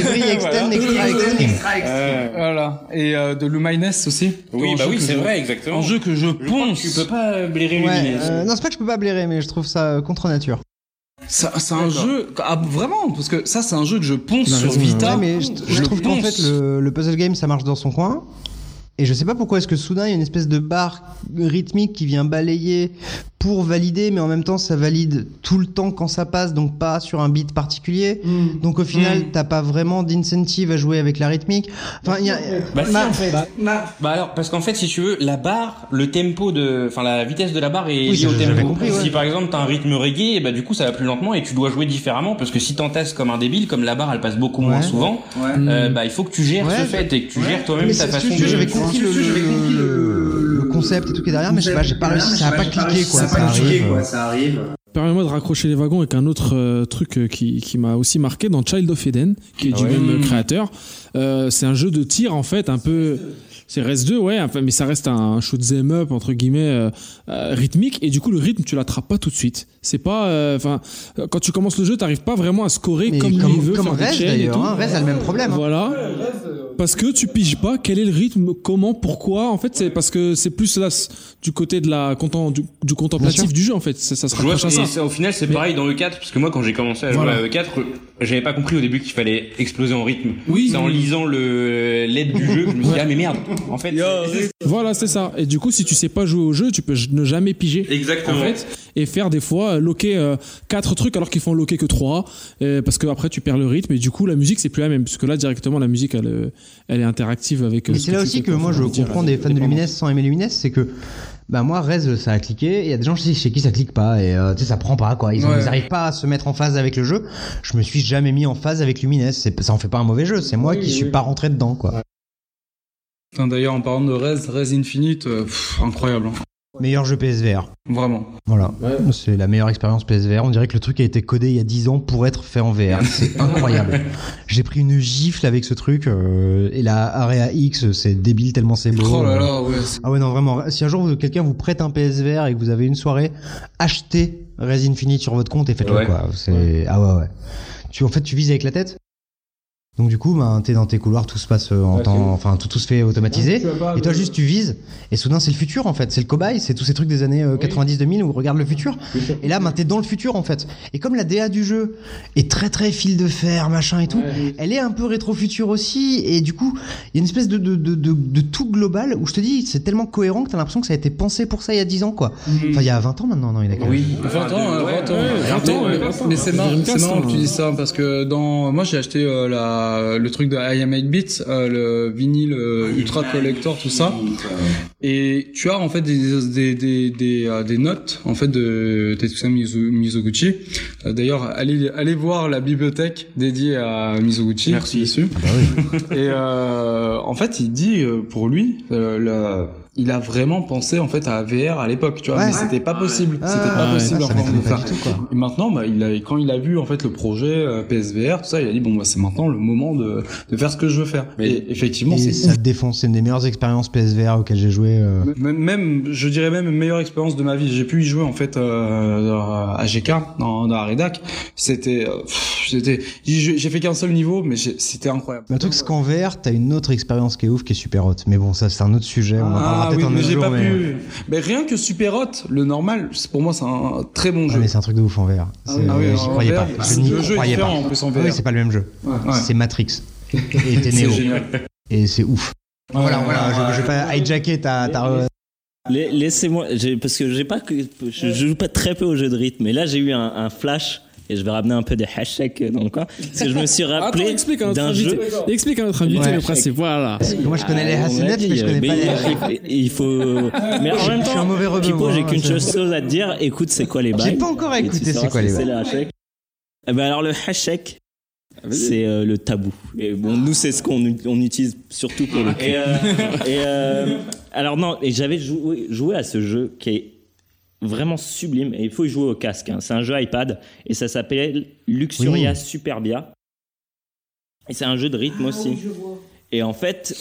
Every extend extra extreme. euh, voilà. Et euh, de Lumines aussi. Oui, bah oui, c'est je- vrai, exactement. Un jeu que je Je crois que ponce. tu peux pas blairer Ouais, Lumines. euh, non c'est pas que je peux pas blairer mais je trouve ça euh, contre nature. C'est un jeu. Ah, vraiment Parce que ça, c'est un jeu que je ponce sur Vita. Ouais, mais je, je je trouve qu'en fait le, le puzzle game ça marche dans son coin. Et je sais pas pourquoi est-ce que soudain il y a une espèce de barre rythmique qui vient balayer pour valider, mais en même temps ça valide tout le temps quand ça passe, donc pas sur un beat particulier. Donc au final t'as pas vraiment d'incentive à jouer avec la rythmique. Enfin il y a, Bah si en fait. Bah alors parce qu'en fait si tu veux la barre, le tempo de, enfin la vitesse de la barre est Oui, liée au tempo. compris, ouais. Si par exemple t'as un rythme reggae, et bah du coup ça va plus lentement et tu dois jouer différemment parce que si t'entasses comme un débile, comme la barre elle passe beaucoup moins souvent, Ouais. euh, bah il faut que tu gères Ouais. ce fait et que tu gères toi-même ta façon de. Compris le, le- le concept et tout qui est derrière, mais je sais pas, j'ai pas réussi, ça a pas cliqué quoi. Ça arrive. ça arrive. Permets-moi de raccrocher les wagons avec un autre euh, truc euh, qui, qui m'a aussi marqué dans Child of Eden, qui est du même euh, créateur. Euh, c'est un jeu de tir en fait, un peu. C'est Res 2, ouais, enfin, mais ça reste un shoot 'em up entre guillemets euh, euh, rythmique et du coup le rythme tu l'attrapes pas tout de suite. C'est pas, euh, enfin, euh, quand tu commences le jeu, t'arrives pas vraiment à scorer comme, comme, lui il veut comme Rez d'ailleurs, hein, Rez a le même problème. hein. Voilà. Parce que tu piges pas quel est le rythme, comment, pourquoi. En fait, c'est parce que c'est plus là du côté de la content, du, du contemplatif du jeu en fait. Ça, ça se Je vois, rapproche à ça. au final, c'est pareil dans le 4, parce que moi, quand j'ai commencé à jouer Voilà. à E4, j'avais pas compris au début qu'il fallait exploser en rythme. Oui. C'est en lisant le l'aide du jeu que je me suis dit, ah, mais merde. En fait, c'est- Voilà, c'est ça. Et du coup, si tu sais pas jouer au jeu, tu peux ne jamais piger. Exactement. En fait, et faire des fois euh, loquer euh, quatre trucs alors qu'ils font loquer que trois, euh, parce que après tu perds le rythme et du coup la musique c'est plus la même, puisque là directement la musique elle, elle est interactive avec. euh, Mais ce c'est là aussi que moi je comprends des fans de. Lumines sans aimer Lumines, c'est que bah moi Rez ça a cliqué, il y a des gens chez chez qui ça clique pas et euh, tu sais ça prend pas quoi, ils, ont- Ouais. ils arrivent pas à se mettre en phase avec le jeu. Je me suis jamais mis en phase avec Lumines, c'est ça en fait pas un mauvais jeu, c'est moi qui suis pas rentré dedans quoi. D'ailleurs, en parlant de Rez, Rez Infinite, euh, pff, incroyable. hein. Meilleur jeu PSVR. Vraiment. Voilà. C'est la meilleure expérience PSVR. On dirait que le truc a été codé il y a 10 ans pour être fait en VR. C'est incroyable. J'ai pris une gifle avec ce truc euh, et la Area X, c'est débile tellement c'est beau. Oh là là, ouais. Ah ouais non vraiment. Si un jour quelqu'un vous prête un PSVR et que vous avez une soirée, achetez Res Infinite sur votre compte et faites-le Ouais. quoi. C'est ah ouais ouais. Tu en fait tu vises avec la tête. Donc du coup, ben, t'es dans tes couloirs, tout se passe euh, en temps, enfin tout, tout se fait automatisé. Et toi juste tu vises. Et soudain c'est le futur en fait, c'est le cobaye, c'est tous ces trucs des années euh, 90-2000 où on regarde le futur. Et là, ben, t'es dans le futur en fait. Et comme la DA du jeu est très très fil de fer, machin et tout, elle est un peu rétro-futur aussi. Et du coup, il y a une espèce de, de, de, de, de tout global où je te dis, c'est tellement cohérent que t'as l'impression que ça a été pensé pour ça il y a 10 ans quoi. Enfin, il y a 20 ans maintenant, non, il a Oui. 20 ans, hein, 20 ans. ouais, 20 ans, ouais, ouais. 20 ans. Mais c'est marrant, Dreamcast, c'est marrant que tu hein. dis ça parce que dans moi j'ai acheté euh, le truc de I Am 8 Bits, euh, le vinyle euh, ultra collector tout ça. Et tu as en fait des des des des, euh, des notes en fait de Tetsuya Mizoguchi. Euh, D'ailleurs, allez allez voir la bibliothèque dédiée à Mizoguchi Merci. dessus. Et euh, en fait, il dit euh, pour lui euh, la il a vraiment pensé en fait à VR à l'époque, tu vois, Ouais. mais c'était pas possible, Ah, c'était pas ouais, possible ça encore de faire. tout, quoi. Et maintenant, bah, il a, quand il a vu en fait le projet euh, PSVR, tout ça, il a dit bon bah c'est maintenant le moment de, de faire ce que je veux faire. Et effectivement, Et c'est ça te défonce, c'est une des meilleures expériences PSVR auxquelles j'ai joué. euh. même, même, je dirais même une meilleure expérience de ma vie. J'ai pu y jouer en fait euh, à GK dans, dans la rédac. C'était, euh, c'était, j'ai fait qu'un seul niveau, mais c'était incroyable. Le truc, c'est qu'en VR, t'as une autre expérience qui est ouf, qui est super hot. Mais bon, ça, c'est un autre sujet. On en parlera Ah peut-être oui, un mais autre j'ai jour. pas mais... pu. Mais rien que Super Hot, le normal, pour moi c'est un très bon Ah, jeu. mais c'est un truc de ouf en VR. C'est- Ah oui, croyais VR, pas. Je n'y jeu croyais pas. en plus en Ah oui, VR. c'est pas le même jeu. Ouais. C'est Matrix. Et Neo. Et c'est ouf. Ouais, voilà, voilà. ouais, je, je vais pas hijacker ta. ta... La- Laissez-moi, parce que j'ai pas je, je joue pas très peu aux jeux de rythme, mais là j'ai eu un, un flash et je vais ramener un peu de hashtag dans le coin parce que je me suis rappelé d'un jeu. Explique à notre invité Ouais. le principe. Voilà. Moi, je connais les Ah, dit, mais je connais mais pas les il- Hasselnets. il, faut. Mais en Je- même je suis temps, un mauvais rebeu, Pipo, moi, j'ai hein, qu'une c'est- chose à te dire. Écoute, c'est quoi les bails J'ai pas encore écouté c'est quoi les C'est bails. le hashtag. Eh ben alors le hashtag, c'est euh, le tabou. Et bon, nous c'est ce qu'on on utilise surtout pour le. Et, euh, et, euh, alors non, et j'avais joué, joué à ce jeu qui est vraiment sublime et il faut y jouer au casque. hein. C'est un jeu iPad et ça s'appelle Luxuria Oui. Superbia. Et c'est un jeu de rythme aussi. Et en fait,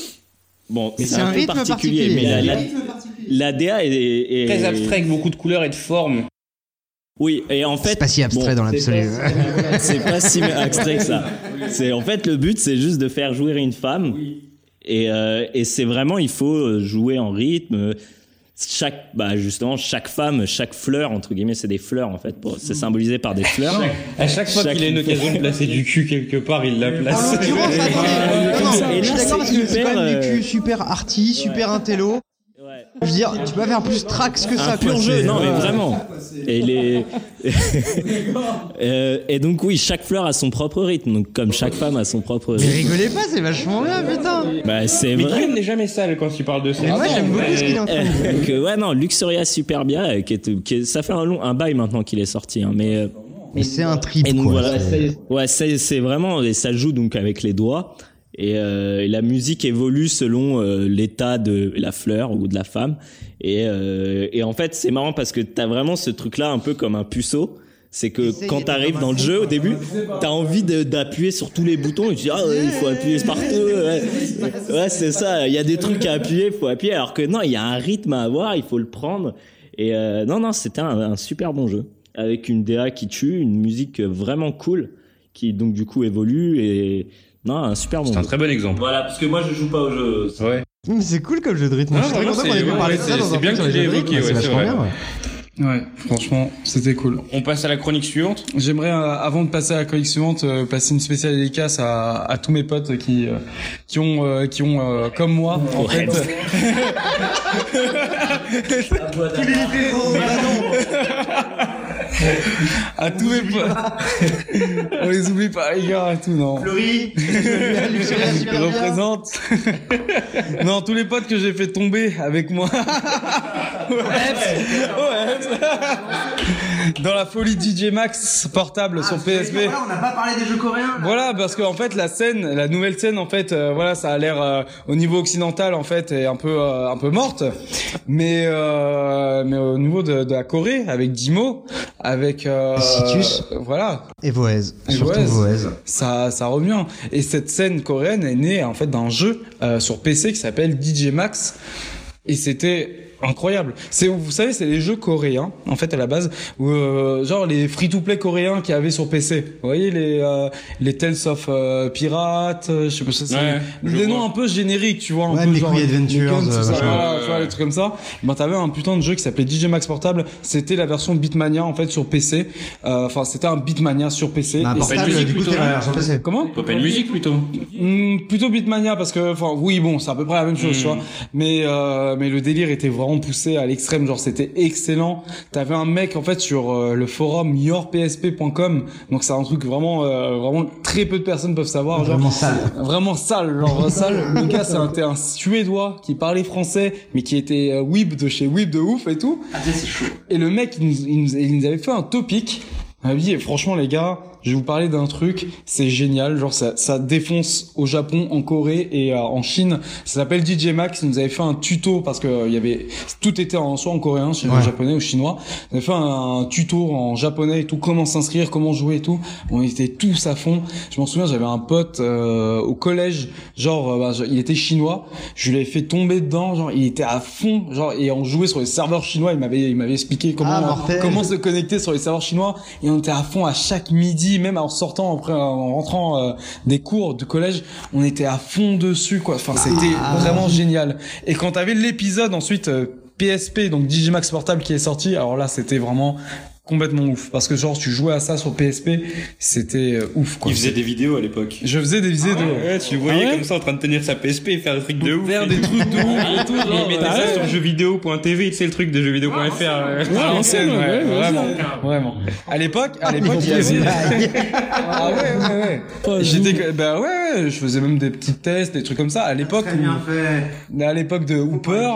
bon, c'est un, un peu rythme particulier, particulier. mais la, la, la DA est, est- Très abstrait avec beaucoup de couleurs et de formes. Oui, et en fait, C'est pas si abstrait bon, dans l'absolu. c'est pas si abstrait que ça. C'est en fait le but, c'est juste de faire jouer une femme. Et, euh, et c'est vraiment, il faut jouer en rythme. Chaque, bah justement, chaque femme, chaque fleur entre guillemets, c'est des fleurs en fait. pour- C'est symbolisé par des fleurs. À chaque fois qu'il a une occasion de placer du cul quelque part, il la place. non, non, Et je suis là, d'accord parce c'est que c'est quand hyper, même du euh, cul super arty, super intello. Ouais. Je veux dire, tu peux pas faire plus trax que ça. un pur quoi, jeu, non mais ouais. vraiment. Et les Euh, et donc oui, chaque fleur a son propre rythme, donc comme chaque femme a son propre Mais rythme. rigolez pas, c'est vachement bien, putain. Bah c'est Mais vrai. Guillaume n'est jamais sale quand il parle de ça. Mais moi, j'aime beaucoup ce qu'il est en train de dire. Euh, donc, euh, ouais non, Luxuria Superbia, euh, qui est, qui est- ça fait un long, un bail maintenant qu'il est sorti, hein, mais euh, Mais c'est un trip, et donc quoi. voilà, ouais c'est c'est vraiment et ça joue donc avec les doigts et, euh, et la musique évolue selon euh, l'état de la fleur ou de la femme et euh, et en fait c'est marrant parce que t'as vraiment ce truc là un peu comme un puceau. C'est que quand t'arrives dans le jeu au début, t'as envie d'appuyer sur tous les boutons et tu dis ah ouais, il faut appuyer partout. Ouais, ouais c'est ça. Il y a des trucs à appuyer, faut appuyer. Alors que non, il y a un rythme à avoir, il faut le prendre. Et euh, non non, c'était un, un super bon jeu avec une DA qui tue, une musique vraiment cool qui donc du coup évolue et non un super bon. C'est un très bon exemple. Voilà, parce que moi je joue pas au jeu. Ouais. Mais c'est cool comme jeu de rythme. Non, je suis très vraiment, content qu'on ait c'est- pu parler de ouais, ça c'est- dans un c'est bien que les tu jeux de l'aies rythme. évoqué, C'est ouais, c'est vrai. bien, ouais. Ouais, franchement, c'était cool. On passe à la chronique suivante. J'aimerais, euh, avant de passer à la chronique suivante, euh, passer une spéciale dédicace à, à tous mes potes qui euh, qui ont euh, qui ont euh, comme moi en Ouais. fait. à tous mes potes. On les oublie pas les gars et tout non. Fleury, représente. non, tous les potes que j'ai fait tomber avec moi. Ouais. Dans la folie DJ Max portable sur PSP. on n'a pas parlé des jeux coréens. Voilà, parce qu'en fait la scène, la nouvelle scène, en fait, euh, voilà, ça a l'air euh, au niveau occidental en fait est un peu euh, un peu morte, mais euh, mais au niveau de, de la Corée avec Dimo, avec euh, Citus. euh, voilà, Et Voez. Et Surtout Voez. Voez. ça ça revient. Et cette scène coréenne est née en fait d'un jeu euh, sur PC qui s'appelle DJ Max, et c'était incroyable. C'est vous savez c'est les jeux coréens en fait à la base où euh, genre les free to play coréens qu'il y avait sur PC. Vous voyez les euh, les Tales of euh, Pirates, euh, je sais pas ça c'est Ouais, des vois. noms un peu génériques, tu vois, un Ouais, peu genre Adventures, Guns, tout euh, ça, machin. voilà, Ouais, tu vois les trucs comme ça. Ben t'avais un putain de jeu qui s'appelait DJ Max portable, c'était la version Beatmania en fait sur PC. Euh, Enfin, c'était un Beatmania sur PC. Bah, Et portable, musique du coup, plutôt, t'es dans la version PC. Comment Open Music plutôt. Hmm, plutôt Beatmania parce que enfin oui bon c'est à peu près la même chose tu vois mais euh, mais le délire était vraiment poussé à l'extrême genre c'était excellent. T'avais un mec en fait sur euh, le forum yourpsp.com donc c'est un truc vraiment euh, vraiment très peu de personnes peuvent savoir genre. Vraiment sale. vraiment sale genre sale. Le gars c'était un suédois qui parlait français mais qui était euh, Weeb de chez Weeb de ouf et tout. Et le mec il nous, il nous, il nous avait fait un topic. Il m'a dit franchement les gars je vais vous parler d'un truc, c'est génial, genre ça, ça défonce au Japon, en Corée et euh, en Chine. Ça s'appelle DJ Max. Il nous avait fait un tuto parce que euh, y avait tout était en soit en coréen, soit en Ouais. japonais ou chinois. Il avait fait un, tuto en japonais et tout, comment s'inscrire, comment jouer et tout. On était tous à fond. Je m'en souviens, j'avais un pote euh, au collège, genre euh, bah, il était chinois. Je lui avais fait tomber dedans, genre il était à fond, genre et on jouait sur les serveurs chinois. Il m'avait il m'avait expliqué comment Ah, comment se connecter sur les serveurs chinois et on était à fond à chaque midi, même en sortant après en rentrant euh, des cours de collège, on était à fond dessus quoi. Enfin c'était Ah. vraiment génial. Et quand t'avais l'épisode ensuite euh, PSP donc Digimax portable qui est sorti, alors là c'était vraiment complètement ouf parce que genre tu jouais à ça sur PSP, c'était euh, ouf quoi. Il faisait des vidéos à l'époque. Je faisais des vidéos. Ouais, tu le voyais Ah ouais comme ça en train de tenir sa PSP et faire des trucs de ouf. Faire des trucs de ouf et tout. genre, Il mettait euh, ça sur jeuxvideo.tv, tu sais le truc de jeuxvideo.fr. euh. Ouais, l'ancienne, ouais, vraiment, vraiment. À l'époque, à l'époque, il y avait. Ah ouais, ouais, ouais. J'étais, que- bah ouais, ouais, je faisais même des petits tests, des trucs comme ça. À l'époque, où- à l'époque de Hooper.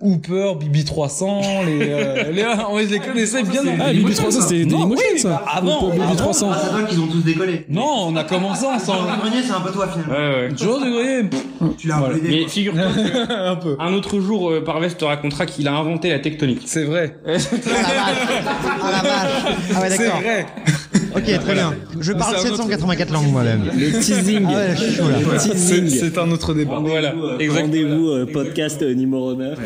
Hooper, Bibi 300, les, euh, les, je les connaissais bien. Ah, Bibi 300, c'était Dailymotion, oui, ça. bah, avant, Pour Bibi avant. 300. Ah, c'est toi qu'ils ont tous décollé. Non, on a commencé ensemble. Jean Grenier, c'est un peu toi finalement. Ouais, ouais. De Grenier. Tu l'as un peu aidé. Mais figure-toi un peu. un autre jour, euh, Parvez te racontera qu'il a inventé la tectonique. C'est vrai. Ah la vache. Ah ouais, C'est d'accord. vrai. Ok, très bien. Je parle C'est un autre- 784 langues moi-même. Le teasing. Ah ouais, je suis chaud là. C'est, Teasing. c'est un autre débat. Voilà. Exactement. Rendez-vous euh, podcast euh, numéro 9.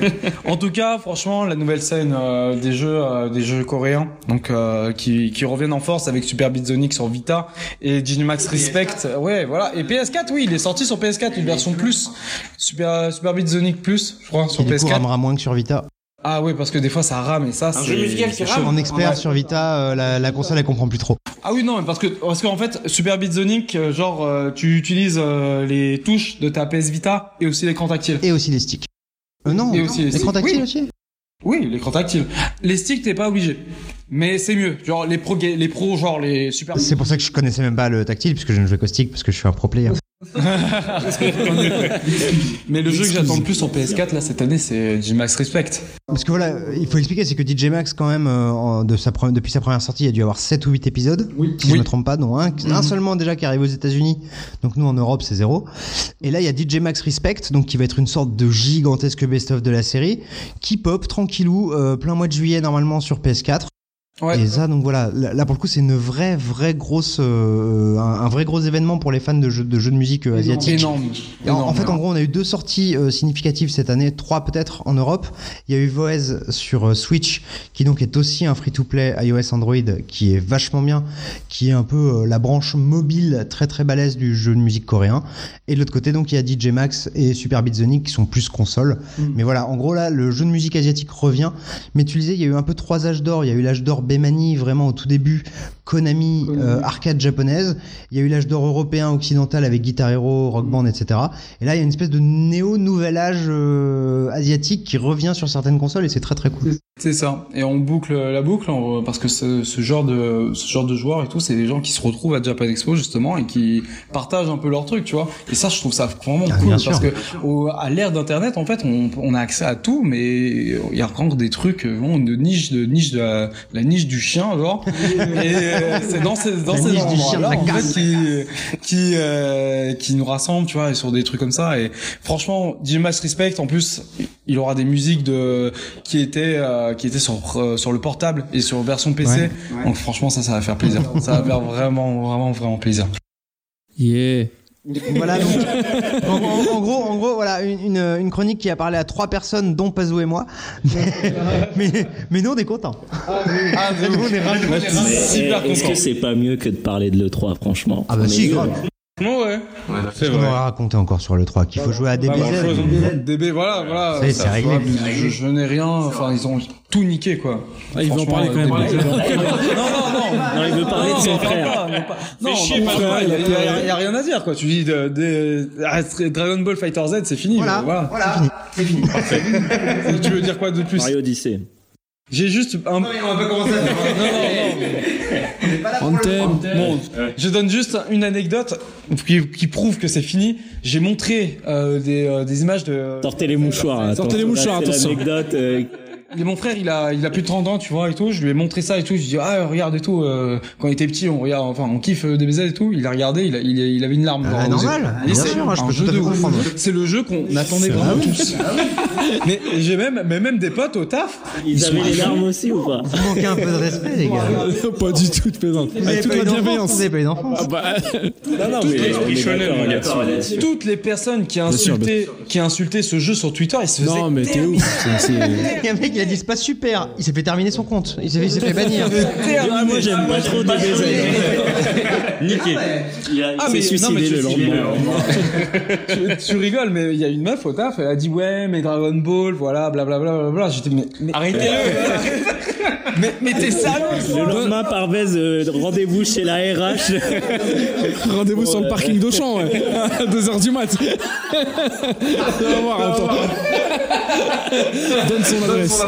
En tout cas, franchement, la nouvelle scène euh, des jeux, euh, des jeux coréens, donc euh, qui, qui reviennent en force avec Super Beat Sonic sur Vita et Digimax Respect. Ouais, voilà. Et PS4, oui, il est sorti sur PS4 une version plus, Super Super Beat Sonic plus, je crois, sur Qui du coup PS4. ramera moins que sur Vita. Ah ouais, parce que des fois ça rame et ça. c'est jeu musical qui rame. En expert Ouais. sur Vita, euh, la, la console elle comprend plus trop. Ah oui non, mais parce que parce qu'en fait Super Beat Sonic, euh, genre euh, tu utilises euh, les touches de ta PS Vita et aussi l'écran tactile. Et aussi les sticks. Euh, non, Et aussi les l'écran sticks. tactile Oui. aussi Oui, l'écran tactile. Les sticks, t'es pas obligé. Mais c'est mieux. Genre, les pros, les pros, genre, les super. C'est pour ça que je connaissais même pas le tactile, puisque je ne joue qu'au stick, parce que je suis un pro player. Mais le jeu que j'attends le plus sur PS4, là, cette année, c'est G-Max Respect. Parce que voilà, il faut expliquer, c'est que DJ Max, quand même, euh, en- de sa pre- depuis sa première sortie, il a dû avoir 7 ou 8 épisodes, si je Oui. me trompe pas, dont un, un seulement déjà qui arrive aux États-Unis. Donc nous, en Europe, c'est zéro. Et là, il y a DJ Max Respect, donc qui va être une sorte de gigantesque best-of de la série, qui pop tranquillou, euh, plein mois de juillet normalement sur PS4. Ouais. Et ça, donc voilà, là, pour le coup, c'est une vraie, vraie grosse, euh, un, un vrai gros événement pour les fans de jeux de, jeux de musique euh, asiatiques. Énorme. En, en Énorme. fait, en gros, on a eu deux sorties euh, significatives cette année, trois peut-être en Europe. Il y a eu Voez sur euh, Switch, qui donc est aussi un free-to-play iOS Android, qui est vachement bien, qui est un peu euh, la branche mobile très très balèze du jeu de musique coréen. Et de l'autre côté, donc, il y a DJ Max et Super Beat Sonic qui sont plus consoles. Mais voilà, en gros là, le jeu de musique asiatique revient. Mais tu disais, il y a eu un peu trois âges d'or. Il y a eu l'âge d'or Bemani, vraiment au tout début, Konami, euh, arcade japonaise. Il y a eu l'âge d'or européen, occidental avec Guitar Hero, Rock Band, etc. Et là, il y a une espèce de néo-nouvel âge euh, asiatique qui revient sur certaines consoles et c'est très très cool. C'est ça. Et on boucle la boucle on- parce que ce, ce genre de ce genre de joueurs et tout, c'est des gens qui se retrouvent à Japan Expo justement et qui partagent un peu leur truc, tu vois. Et ça, je trouve ça vraiment Ah, cool bien parce sûr. que au- à l'ère d'internet, en fait, on, on a accès à tout, mais il y a encore des trucs vraiment de niche de niche de la, la niche du chien, genre. et euh, c'est dans ces dans La ces endroits-là en fait, qui qui euh, qui nous rassemblent, tu vois, et sur des trucs comme ça. Et franchement, Dimas Respect, en plus, il aura des musiques de qui étaient euh, qui étaient sur euh, sur le portable et sur version PC. Ouais. Donc franchement, ça, ça va faire plaisir. ça va faire vraiment, vraiment, vraiment plaisir. Yeah. Voilà donc. en, en- en gros, en gros, voilà une, une, chronique qui a parlé à trois personnes, dont Pazou et moi. mais, mais nous, on est contents. Ah, Nous, on est ravis. Est-ce content. que c'est pas mieux que de parler de l'E3, franchement Ah bah On si, grave. Non, ouais. C'est Qu'est-ce qu'on vrai. aura raconté encore sur le 3 Qu'il faut jouer à DBZ. grand-chose. DB, voilà, voilà. Est, c'est réglé. Je, je n'ai rien. Enfin, ils ont tout niqué, quoi. Ah, il veut en Franchement, parler quand même. Non, non, non. Non, il veut parler de Non, son non, frère. non, Non, non, non, il y a- rien à dire, quoi. Tu dis de, de- ah, Dragon Ball Fighter Z, c'est fini. Voilà, Voilà. voilà, c'est fini. tu veux dire quoi de plus? Mario Odyssey. J'ai juste un. on va pas commencer à faire. Anthem. Bon, je donne juste une anecdote qui, qui prouve que c'est fini. J'ai montré euh, des, euh, des images de. Sortez les mouchoirs. Sortez les mouchoirs, attention. l'anecdote, euh, Et mon frère, il a, il a plus de 30 ans, tu vois, et tout. Je lui ai montré ça et tout. Je lui ai dit, ah, regarde et tout. euh, quand il était petit, on regarde, enfin, on kiffe euh, DBZ et tout. Il a regardé, il, a- il, il avait une larme. Ah, dans normal. Ah, c'est sûr, moi, je un peux jeu tout à de fait ouf. comprendre. C'est le jeu qu'on attendait vraiment tous. mais j'ai même, mais même des potes au taf. Ils avaient les larmes aussi ou pas Vous manquez un peu de respect, les gars. pas du tout de plaisante. Avec toute la d'enfance, bienveillance. Vous avez pas eu d'enfance. Ah Non, non, mais on est d'accord là-dessus. Toutes les personnes qui insultaient, qui insultaient ce jeu sur Twitter, ils se faisaient. non, mais t'es ouf. Il y a dit c'est pas super. Il s'est fait terminer son compte. Il s'est fait, il s'est fait bannir. Ah, moi j'aime pas trop DBZ. Niqué. Il a- il Ah, s'est mais- non, mais suicidé tu- le lendemain. tu, tu rigoles, mais il y a une meuf au taf, elle a dit ouais, mais Dragon Ball, voilà, blablabla, blablabla. J'étais mais, mais arrêtez-le. mais mais t'es sérieux Le lendemain, par Vez, euh, rendez-vous chez la RH. Rendez-vous sur le parking d'Auchan, ouais. À 2h du mat. On va voir, attends. Donne son adresse.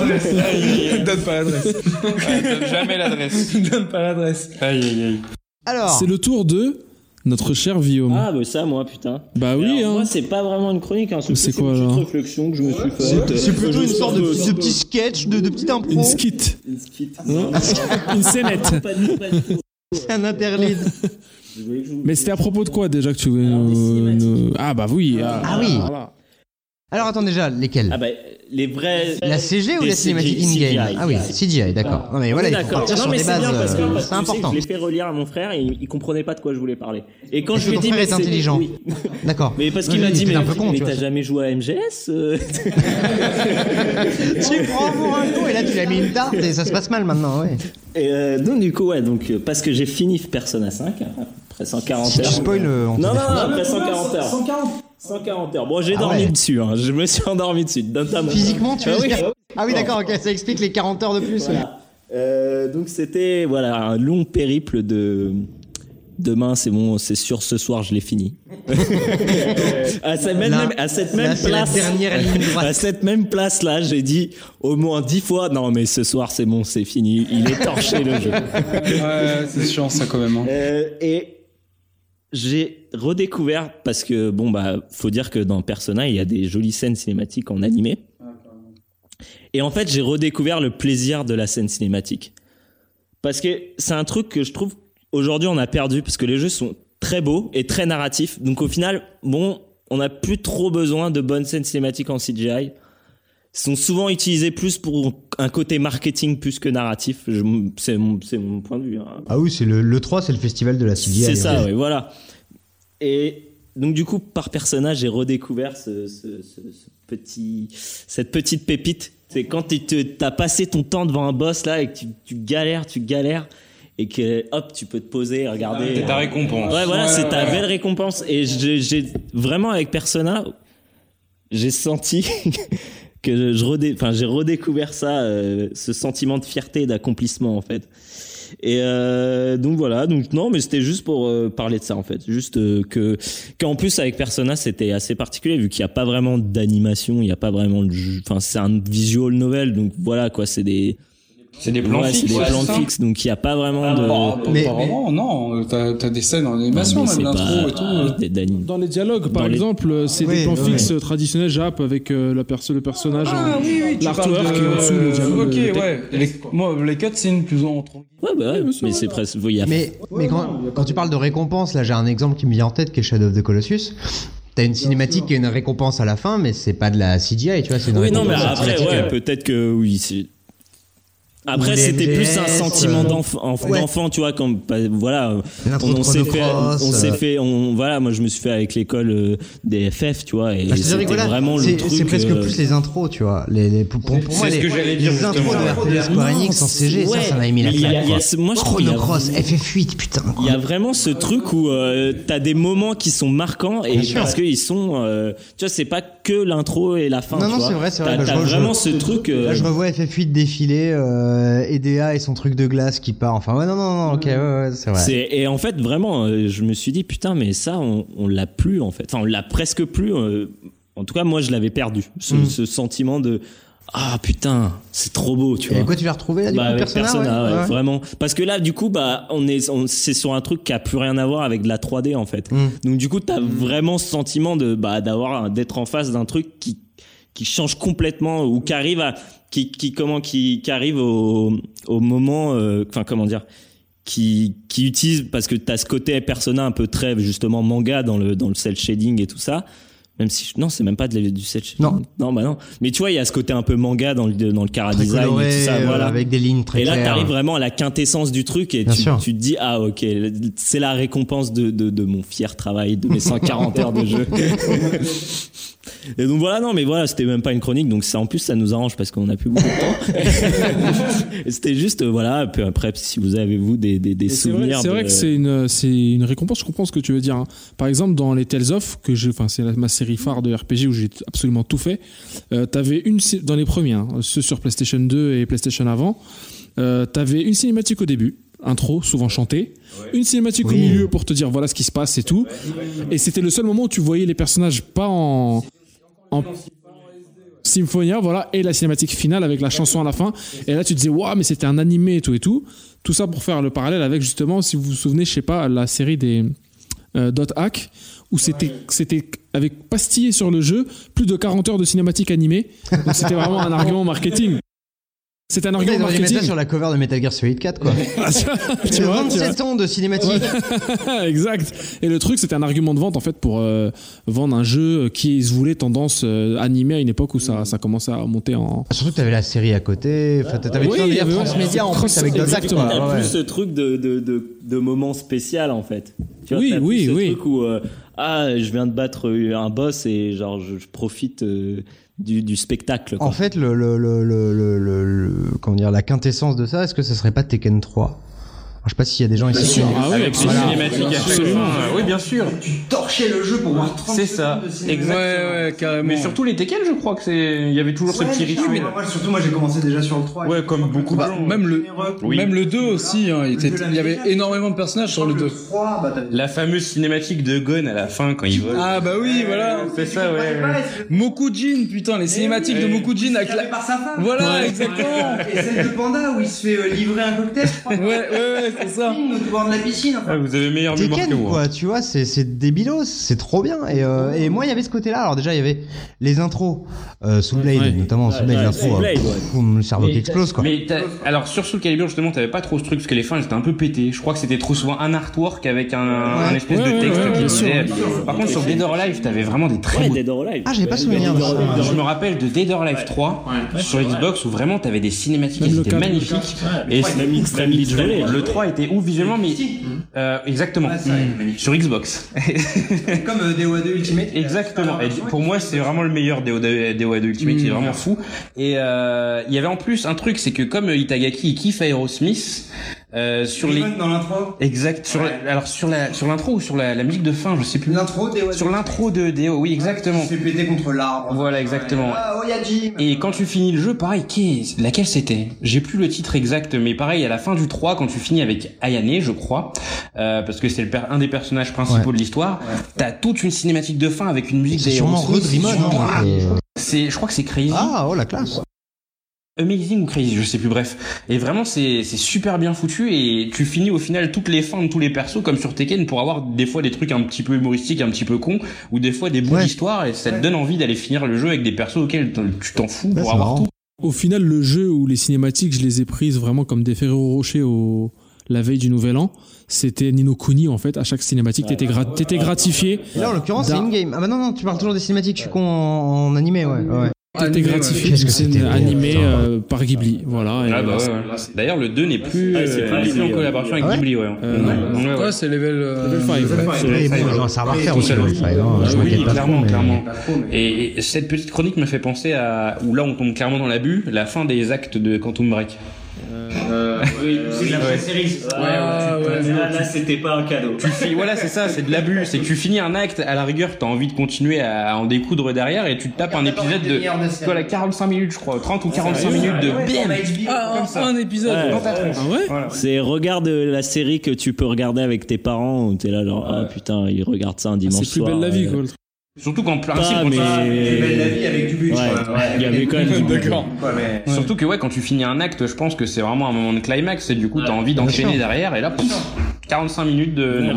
Donne pas l'adresse. donne jamais l'adresse. Donne pas l'adresse. Aïe, aïe, aïe. Alors, C'est le tour de notre cher Guillaume. Ah, bah ça, moi, putain. bah oui, Alors, hein. Moi, c'est pas vraiment une chronique, hein. C'est c'est quoi, une petite alors réflexion que je me suis faite. c'est plutôt une sorte de, petit sketch, de, de petite impro. Une skit. Une skit. Une scénette. C'est un interlude. Mais c'était à propos de quoi déjà que tu voulais Ah bah oui. Ah oui. voilà. Alors attends déjà, lesquels Ah, bah, les vrais. La CG ou la cinématique in-game Ah oui, CGI, d'accord. Non mais voilà, il faut d'accord. partir non, sur des bases, euh, c'est important. je l'ai fait relire à mon frère et il, il comprenait pas de quoi je voulais parler. Et quand je lui ai dit, frère mais est c'est- intelligent oui. D'accord. Mais parce qu'il m'a dit, mais, t'as jamais joué à MGS euh Tu prends pour un con et là tu lui as mis une tarte et ça se passe mal maintenant, ouais. Et euh, donc du coup, ouais, donc parce que j'ai fini Persona 5 hein, après 140 Si heures. tu spoil, euh, on Non, non, non, après 140 heures. 140 heures. Bon, j'ai Ah dormi ouais. dessus. Hein. Je me suis endormi dessus. Notamment. Physiquement, tu Ah oui. Ah oui, d'accord, ok, ça explique les 40 heures de plus. ouais. Voilà. Euh, donc c'était voilà un long périple de demain c'est bon c'est sûr ce soir je l'ai fini à cette même, Là- à cette là, même place dernière ligne droite. à cette même place là j'ai dit au moins dix fois non mais ce soir c'est bon c'est fini il est torché le jeu Ouais, c'est chiant ça quand même. hein. Euh, et j'ai redécouvert parce que bon bah faut dire que dans Persona il y a des jolies scènes cinématiques en animé. Et en fait j'ai redécouvert le plaisir de la scène cinématique parce que c'est un truc que je trouve aujourd'hui on a perdu parce que les jeux sont très beaux et très narratifs. Donc au final bon on n'a plus trop besoin de bonnes scènes cinématiques en CGI. Sont souvent utilisés plus pour un côté marketing plus que narratif. C'est mon, c'est mon point de vue. hein. Ah oui, c'est le, le 3, c'est le festival de la CGI. C'est ça, oui, voilà. Et donc du coup, par personnage, j'ai redécouvert ce, ce- ce- ce petit, cette petite pépite. C'est quand tu t'as passé ton temps devant un boss là et que tu, tu galères, tu galères et que hop, tu peux te poser, et regarder. C'est ta récompense. Ouais, voilà, Ouais, c'est ouais, ta ouais. belle récompense. Et j'ai- vraiment avec Persona, j'ai senti que je redé, enfin, j'ai redécouvert ça, euh, ce sentiment de fierté d'accomplissement en fait. Et euh, donc voilà, donc non, mais c'était juste pour euh, parler de ça en fait, juste euh, que qu'en plus avec Persona c'était assez particulier vu qu'il n'y a pas vraiment d'animation, il n'y a pas vraiment enfin c'est un visual novel, donc voilà quoi, c'est des C'est des plans ouais, c'est fixes. des plans donc il n'y a pas vraiment de Mais- pas vraiment, non. T'as t'as des scènes en animation, même l'intro pas- et tout. euh. d'anim- Dans les dialogues, par les- exemple, euh, c'est Oui, des plans oui, fixes euh, traditionnels Jap avec euh, la perso le personnage. Ah en- oui, l'artwork de- et en dessous le dialogue. Ok, le- ouais. Les, moi, les cutscenes plus en trop. Ouais, bah ouais, mais c'est presque. Mais, mais quand, quand tu parles de récompense, là j'ai un exemple qui me vient en tête qui est Shadow of the Colossus. T'as une cinématique a une récompense à la fin, mais c'est pas de la CGI, tu vois, c'est une Oui, non, mais récompense après, ouais, peut-être que oui. Après, c'était plus un sentiment euh, ouais. d'enfant, tu vois, quand bah, voilà, L'intro on, on s'est fait, on s'est euh. fait, on voilà, moi je me suis fait avec l'école euh, des FF, tu vois, et Bah, c'était vraiment le c'est- truc. C'est presque euh, plus les intros, tu vois. Les, les, pour, pour, moi, les, que j'allais dire, les intros de RTS Square Enix en CG, ouais, ça, ça m'avait mis la mais il y a- claque. il y a quoi. ce- moi, je trouve qu'il y a- Chrono Cross, FF8, putain. Il y a vraiment ce truc où euh, t'as des moments qui sont marquants et parce qu'ils sont, euh, tu vois, c'est pas que l'intro et la fin. Non, tu non, vois. c'est vrai, c'est vrai. T'as Bah, vraiment ce truc. euh, Là, je revois FF8 défiler, euh, EDA et son truc de glace qui part. Enfin, ouais, non, non, non, ok, ouais, ouais, c'est vrai. C'est- et en fait, vraiment, euh, je me suis dit, putain, mais ça, on, on l'a plus, en fait. Enfin, on l'a presque plus. euh, en tout cas, moi, je l'avais perdu. Ce, Mm. ce sentiment de, ah, putain, c'est trop beau, tu Et vois. quoi, tu l'as retrouvé là, du Bah, coup, avec Persona, Persona, ouais, ouais, ouais. vraiment. Parce que là, du coup, bah, on est, on- c'est sur un truc qui a plus rien à voir avec de la 3D, en fait. Mm. Donc, du coup, t'as vraiment ce sentiment de, bah, d'avoir, d'être en face d'un truc qui, qui change complètement ou qui arrive à qui qui comment qui qui arrive au au moment euh, enfin comment dire qui qui utilise parce que t'as ce côté persona un peu très justement manga dans le dans le cel shading et tout ça. Même si non c'est même pas de, du cel shading. Non. non bah non. Mais tu vois il y a ce côté un peu manga dans le dans le cara design coloré, et tout ça euh, voilà. avec des lignes très et là claires. t'arrives vraiment à la quintessence du truc et Bien tu, tu te dis ah ok c'est la récompense de, de, de mon fier travail de mes 140 heures de jeu et donc voilà non mais voilà c'était même pas une chronique donc ça en plus ça nous arrange parce qu'on a plus beaucoup de temps c'était juste euh, voilà puis après si vous avez vous des, des, des Et C'est vrai, souvenirs c'est vrai que c'est une, c'est une récompense. Je comprends ce que tu veux dire. hein. Par exemple, dans les Tales of, que j'ai, enfin, c'est ma série phare de RPG où j'ai absolument tout fait. Euh, t'avais une dans les premiers, hein, ceux sur PlayStation 2 et PlayStation avant. Euh, t'avais une cinématique au début, intro, souvent chantée. Une cinématique au milieu pour te dire voilà ce qui se passe et tout. Et c'était le seul moment où tu voyais les personnages pas en, en Symphonia, voilà, et la cinématique finale avec la chanson à la fin. Et là, tu te disais, waouh, mais c'était un animé et tout et tout. Tout ça pour faire le parallèle avec justement, si vous vous souvenez, je sais pas, la série des euh, Dot Hack, où c'était, avec pastillé sur le jeu, plus de 40 heures de cinématique animée. Donc c'était vraiment un argument marketing. C'était un argument dû mettre ça marketing. sur la cover de Metal Gear Solid 4 quoi. Ah, tu vois, tu vois, tu vois. 27 ans de cinématique. exact. Et le truc, c'était un argument de vente en fait pour euh, vendre un jeu qui se voulait tendance euh, animée à une époque où ça, ça commençait à monter en. Surtout que t'avais la série à côté. Enfin, t'avais Oui, tout un il y délire avait- transmédia en plus avec Exactement. quoi. T'as Ouais, plus ouais. ce truc de, de, de, de moment spécial en fait. Tu vois, Oui, plus oui, ce oui. truc où euh, ah je viens de battre un boss et genre je, je profite euh, du, du spectacle. Quoi. En fait, le, le, le, le, comment dire, la quintessence de ça, est-ce que ça serait pas Tekken 3 Alors, Je sais pas s'il y a des gens ici. qui- Ah oui, Avec les absolument. cinématiques à chaque Absolument. fin. Oui, bien sûr. Torcher le jeu pour voir 30 C'est ça, exactement. Ouais, ouais, carrément. Mais surtout les Tekken, je crois que c'est, il y avait toujours ce petit rituel. surtout moi j'ai commencé déjà sur le 3. Ouais, comme beaucoup de Bah, gens. même le, Oui. même le 2 aussi, hein, il, était- il y avait énormément de personnages sur le 2. 3, bah La fameuse cinématique de Gon à la fin quand il vole. Ah bah oui, voilà. c'est ça, ouais. ouais. Mokujin, putain, les cinématiques de Mokujin avec la... par sa femme. Voilà, exactement. Et celle de Panda où il se fait euh, livrer un cocktail, je crois. Ouais, ouais, ouais, c'est ça. Au bord de la piscine. enfin. Ah, vous avez meilleure mémoire que moi. quoi, tu vois, c'est, c'est débilos, c'est trop bien. Et, euh, et moi, il y avait ce côté-là. Alors, déjà, il y avait les intros, euh, Soul Blade, Ouais. notamment Soul Blade, ouais, l'intro, euh, le cerveau qui explose, quoi. Mais alors sur Soul Calibur justement t'avais pas trop ce truc parce que les fins elles étaient un peu pétées. Je crois que c'était trop souvent un artwork avec un, un espèce Ouais, de texte ouais, qui disait. sûr. Par contre sur Dead or Alive t'avais vraiment des très beaux Dead or Alive. Ah, j'avais pas souvenir de ça. Je me rappelle de Dead or Alive 3 sur Xbox où vraiment t'avais des cinématiques quatre. magnifiques. Et le 3 était ouf visuellement mais euh, exactement sur Xbox. Comme euh, DOA2 Ultimate. Exactement. Et pour moi, c'est vraiment le meilleur DO2 DO2 Ultimate. Il est vraiment fou. Et euh, il y avait en plus un truc, c'est que comme Itagaki il kiffe Aerosmith, euh, sur les dans l'intro. exact sur la- alors sur la sur l'intro ou sur la, la musique de fin, je sais plus. L'intro DOA2. Sur l'intro de DO, oui exactement. Fait péter contre l'arbre. Voilà exactement. Ah, oh, Jim. Et quand tu finis le jeu, pareil, qui est- laquelle c'était? J'ai plus le titre exact, mais pareil, à la fin du 3, quand tu finis avec Ayane, je crois, euh, parce que c'est le per- un des personnages principaux de l'histoire, t'as toute une cinématique de fin avec une musique C'est sûrement hein, c'est- C'est, je crois que c'est Crazy. Ah, oh, la classe. Amazing ou Crazy, je sais plus, bref. Et vraiment, c'est, c'est super bien foutu et tu finis au final toutes les fins de tous les persos comme sur Tekken pour avoir des fois des trucs un petit peu humoristiques, un petit peu cons, ou des fois des bouts Ouais. d'histoire et ça te donne envie d'aller finir le jeu avec des persos auxquels tu t'en fous Ouais, pour avoir marrant. tout. Au final, le jeu ou les cinématiques, je les ai prises vraiment comme des Ferrero Rocher au la veille du Nouvel An. C'était Nino Kuni en fait. À chaque cinématique, t'étais gra- t'étais gratifié. Et là, en l'occurrence, c'est in-game. Ah bah non, non, tu parles toujours des cinématiques, je suis con en, en animé, ouais. ouais. Animé, ouais. gratifié beau, animée putain. euh, par Ghibli. Voilà. Ah bah ouais, ouais. D'ailleurs, le 2 n'est plus, Ah, c'est euh, en collaboration avec Ah ouais Ghibli, ouais. Euh, Ouais, c'est level. euh, Level level Et five. bon, ils ont un savoir-faire Tout aussi, seul. le Five, hein. Ah Je oui, m'inquiète pas trop, clairement, mais- clairement. Et, et cette petite chronique me fait penser à où là on tombe clairement dans l'abus, la fin des actes de Quantum Break. Oui, c'est la Ouais. série. Ah, ouais, Là, là, c'était pas un cadeau. Tu finis- voilà, c'est ça, c'est de l'abus. C'est que tu finis un acte, à la rigueur, t'as envie de continuer à en découdre derrière et tu te tapes un épisode de, voilà, 45 minutes, je crois, 30 ou 45 minutes de bam! Ah, un, un épisode. Ouais. Dans ta tronche. Ah. C'est regarde la série que tu peux regarder avec tes parents où t'es là genre ah putain ils regardent ça un dimanche C'est plus soir. belle la vie euh, quoi. Surtout qu'en principe, quand tu- mais... la vie avec du but. Ouais, il y avait quand même du but. D'accord. Ouais, mais... Surtout que ouais, quand tu finis un acte, je pense que c'est vraiment un moment de climax et du coup t'as envie d'enchaîner derrière et là, pouf, 45 minutes de.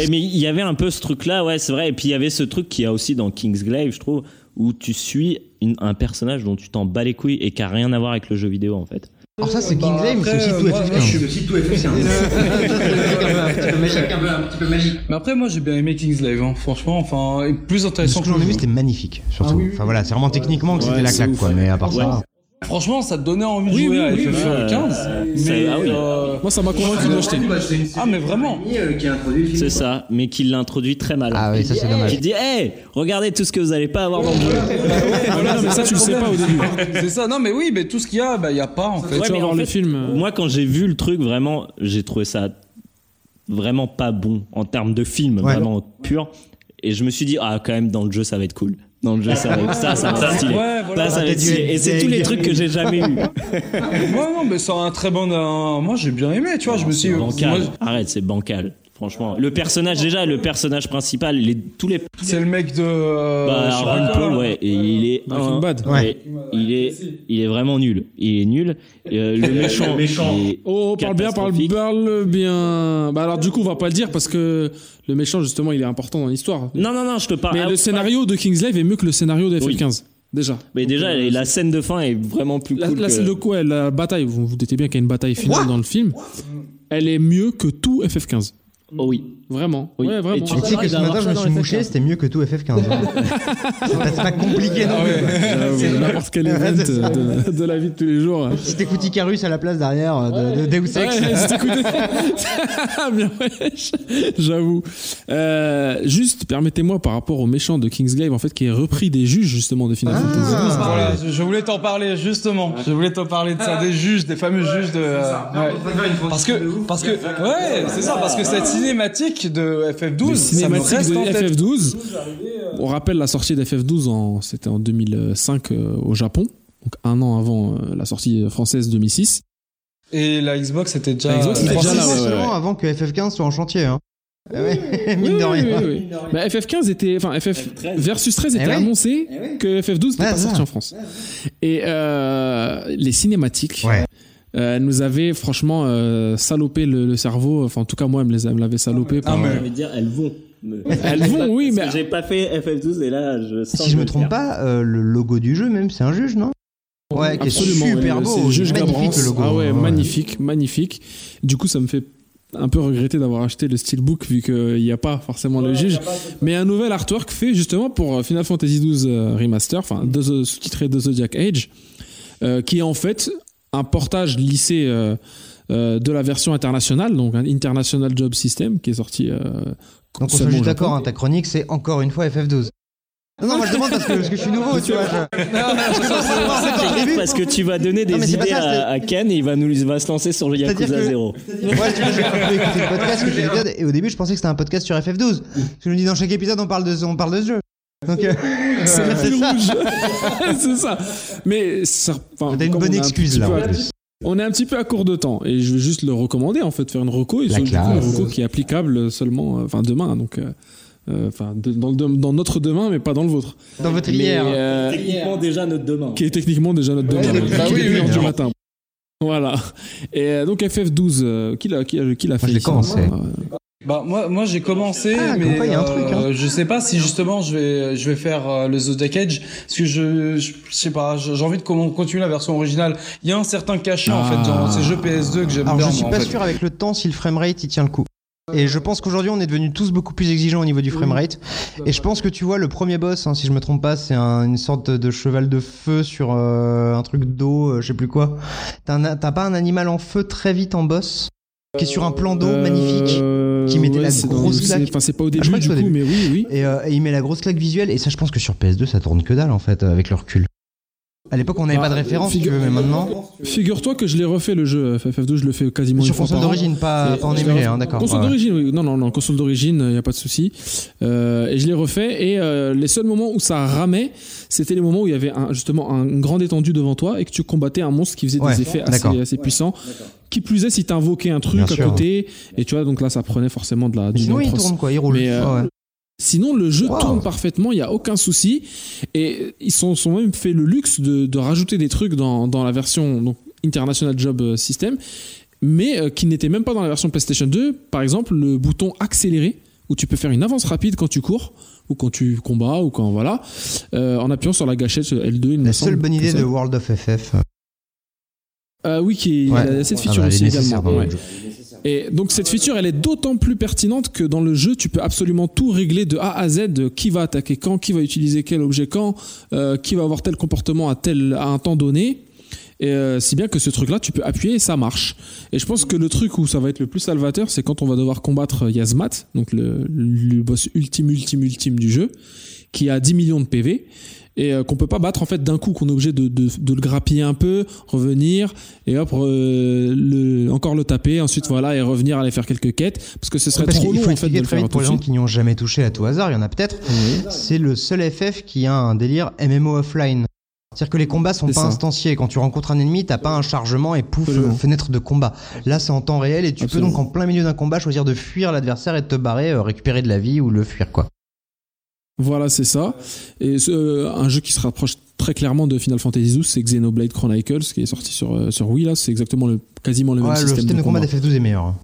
Et mais il y avait un peu ce truc là, ouais, c'est vrai. Et puis il y avait ce truc qu'il y a aussi dans Kingsglaive, je trouve, où tu suis une- un personnage dont tu t'en bats les couilles et qui a rien à voir avec le jeu vidéo en fait. Alors ça, c'est Bah, Kingsley, mais c'est aussi tout euh, moi, FF15. moi, je suis- aussi tout c'est un petit peu magique, un peu, un petit peu magique. Mais après, moi, j'ai bien aimé Kingslave, hein. franchement. Enfin, plus Ce intéressant que j'en ai le vu, c'était magnifique, surtout. Enfin voilà, c'est vraiment techniquement que Ouais, c'était la c'est claque, ouf. quoi. Mais à part Ouais. ça. Franchement, ça te donnait envie de Oui, jouer oui, à oui, FF15. oui. mais, Ça- ah oui. euh, Moi, ça m'a convaincu de l'acheter. Ah, mais vraiment. euh, Qui a introduit le film. C'est ça, mais qui l'introduit très mal. Ah oui, ça c'est dommage. Qui dit, hey, regardez tout ce que vous allez pas avoir dans le jeu. Voilà, mais ça, tu le sais pas au début. C'est ça. Non, mais oui, mais tout ce qu'il y a, bah, il y a pas, en fait. Ouais, tu vas mais voir en le fait, film. Moi, quand j'ai vu le truc, vraiment, j'ai trouvé ça vraiment pas bon en termes de film, Ouais. vraiment pur. Et je me suis dit, ah, quand même, dans le jeu, ça va être cool. Dans le jeu, ça ça, ça va être stylé. Ouais, voilà. Là, ça va être stylé. Et c'est tous les trucs que j'ai jamais eu. Ouais, non, mais ça a un très bon. euh, Moi, j'ai bien aimé, tu vois. je me suis. bancal. moi, Arrête, c'est bancal. Franchement, le personnage déjà, le personnage principal, les, tous les c'est le mec de. euh, bah, Aaron Paul, ouais, et il est un- Bad. Ouais. il est, il est vraiment nul. Il est nul. Euh, le méchant, Oh, parle bien, parle, bien. Bah alors du coup, on va pas le dire parce que le méchant justement, il est important dans l'histoire. Non, non, non, je te parle. Mais ah, le scénario de Kingsglaive est mieux que le scénario de Oui. FF15. Déjà. Mais déjà, la scène de fin est vraiment plus La, cool. la que- scène de quoi La bataille, vous vous doutez bien qu'il y a une bataille finale dans le film. Elle est mieux que tout FF15. Oh oui. Vraiment. Oui. Ouais, Et vraiment. tu- Et tu sais que ce matin, je me suis FF15. mouché, c'était mieux que tout FF15. hein. c'est pas- c'est compliqué non plus. J'avoue, N'importe quel event c'est ça. de, de la vie de tous les jours. Si t'écoutes Icarus à la place derrière euh, de, de Deus Ex. Ouais, c'est écouté. Bien, wesh. J'avoue. Euh, juste, permettez-moi par rapport au méchant de Kingsglaive, en fait, qui est repris des juges justement de Final Ah. Fantasy XII. Voilà, je- je voulais t'en parler justement. Je voulais t'en parler de ça, des juges, des fameux juges de. euh, ouais. Parce que, parce que, ouais, c'est ça, parce que cette cinématique de FF12, Le ça me reste de en tête. FF12. On rappelle la sortie d'FF12 en, c'était en 2005 euh, au Japon. Donc un an avant euh, la sortie française 2006. Et la Xbox était déjà. La Xbox était déjà six là, mois ouais, ouais, seulement ouais. avant que FF15 soit en chantier. Hein. Ah mine Oui, de oui, rien. oui, oui. Bah, FF15 était, enfin FF versus 13 était Eh oui. annoncé que FF12 n'était Ouais, pas ça. sorti en France. Et euh, les cinématiques Ouais. Euh, nous avaient franchement euh, salopé le, le cerveau. Enfin, en tout cas, moi, elle me elle l'avait salopé. Ah, par- mais- envie de dire, elles vont. Elles vont, oui, mais J'ai pas fait FF12 et là, je sens. Si je me trompe faire. pas, euh, le logo du jeu même, c'est un juge, non? Ouais, qui est absolument. super beau. C'est le juge magnifique le logo. Ah ouais, magnifique, magnifique. Du coup, ça me fait un peu regretter d'avoir acheté le steelbook vu qu'il n'y a pas forcément le juge. Mais un nouvel artwork fait justement pour Final Fantasy XII Remaster, enfin sous-titré The Zodiac Age, euh, qui est en fait un portage lissé euh, euh, de la version internationale, donc un International Job System qui est sorti. euh, Donc on seulement juste d'accord, hein, ta chronique c'est encore une fois FF12. Non, non, moi je demande parce que, parce que je suis nouveau, tu vois. je- Je commence à voir, c'est pas au début. Parce que tu vas donner des Non, idées ça, à, à Ken et il va nous il va se lancer sur Yakuza que- 0. Ouais, tu vois, j'ai écouté le podcast que et au début je pensais que c'était un podcast sur FF12. Parce que je me dis dans chaque épisode on parle de on parle de ce jeu. C'est la c'est fil ça. rouge. c'est ça. Mais ça, enfin, T'as une bonne on est un excuse là peu. On est un petit peu à court de temps et je vais juste le recommander en fait, faire une reco et coup une classe. reco qui est applicable seulement, euh, enfin demain, donc euh, euh, enfin dans, notre demain mais pas dans le vôtre. Dans votre hier. euh, Techniquement déjà notre demain. qui est techniquement déjà notre demain. Bah oui, est oui, heure du oui. matin. Voilà. Et donc FF12, euh, qui l'a qui l'a qui l'a fait je l'ai ici? commencé. Bah moi moi j'ai commencé Ah, mais il y a un truc, hein. euh, je sais pas si justement je vais je vais faire euh, le Zodiac Age parce que je je, je sais pas j'ai envie de continuer la version originale. Il y a un certain cachet en fait dans ces jeux PS2 que j'aime Alors bien je suis moi, en pas fait. sûr avec le temps si le framerate il tient le coup. Et je pense qu'aujourd'hui on est devenus tous beaucoup plus exigeants au niveau du framerate. Et je pense que tu vois le premier boss, hein, si je me trompe pas, c'est un- une sorte de cheval de feu sur euh, un truc d'eau, euh, je sais plus quoi. T'as pas un animal en feu très vite en boss? Qui est sur un plan d'eau magnifique. euh, qui mettait la c'est dans grosse claque. Enfin c'est pas au Ah, début du coup, début. mais oui oui. Et, euh, et il met la grosse claque visuelle. Et ça, je pense que sur PS2, ça tourne que dalle en fait, avec le recul. À l'époque, on n'avait pas de référence, tu figure- veux, mais maintenant. Figure-toi que je l'ai refait le jeu FF12, je le fais quasiment Sur une console d'origine, pas, en émulé, hein, d'accord. Console Ouais. d'origine, oui. Non, non, non, console d'origine, il n'y a pas de souci. Euh, et je l'ai refait. Et euh, les seuls moments où ça ramait, c'était les moments où il y avait un, justement un, une grande étendue devant toi et que tu combattais un monstre qui faisait Ouais, des effets assez, puissants. Qui plus est, si t'invoquais un truc Bien à sûr. côté, et tu vois, donc là, ça prenait forcément de la. du Sinon, il tourne quoi, il roule. Mais, euh. Sinon, le jeu Wow. tourne parfaitement, il n'y a aucun souci. Et ils sont, sont même fait le luxe de, de rajouter des trucs dans, dans la version donc, International Job euh, System, mais euh, qui n'étaient même pas dans la version PlayStation 2. Par exemple, le bouton accélérer où tu peux faire une avance rapide quand tu cours ou quand tu combats ou quand voilà, euh, en appuyant sur la gâchette L2. Il me La seule bonne idée de World of FF. Euh, oui, qui Ouais. il a cette Ah feature bah, est aussi également. Et donc cette feature, elle est d'autant plus pertinente que dans le jeu, tu peux absolument tout régler de A à Z, de qui va attaquer quand, qui va utiliser quel objet quand, euh, qui va avoir tel comportement à tel à un temps donné. Et euh, si bien que ce truc-là, tu peux appuyer et ça marche. Et je pense que le truc où ça va être le plus salvateur, c'est quand on va devoir combattre Yasmat, donc le, le boss ultime, ultime, ultime du jeu, qui a 10 millions de PV et euh, qu'on peut pas battre en fait d'un coup, qu'on est obligé de, de, de le grappiller un peu, revenir et hop, euh, le, encore le taper, ensuite voilà et revenir aller faire quelques quêtes parce que ce serait Parce trop qu'il long faut en fait de le faire vite pour les gens qui n'y ont jamais touché à tout hasard, il y en a peut-être. C'est le seul FF qui a un délire MMO offline. C'est-à-dire que les combats sont pas ça. instanciés. Quand tu rencontres un ennemi, t'as pas un chargement et pouf, Absolument. fenêtre de combat. Là, c'est en temps réel et tu Absolument. peux donc en plein milieu d'un combat choisir de fuir l'adversaire et de te barrer, euh, récupérer de la vie ou le fuir quoi. Voilà, c'est ça. Et ce- euh, un jeu qui se rapproche très clairement de Final Fantasy XII, c'est Xenoblade Chronicles qui est sorti sur euh, sur Wii là, c'est exactement le quasiment le même Ouais, le système, système de combat combat. d'FF12 est meilleur.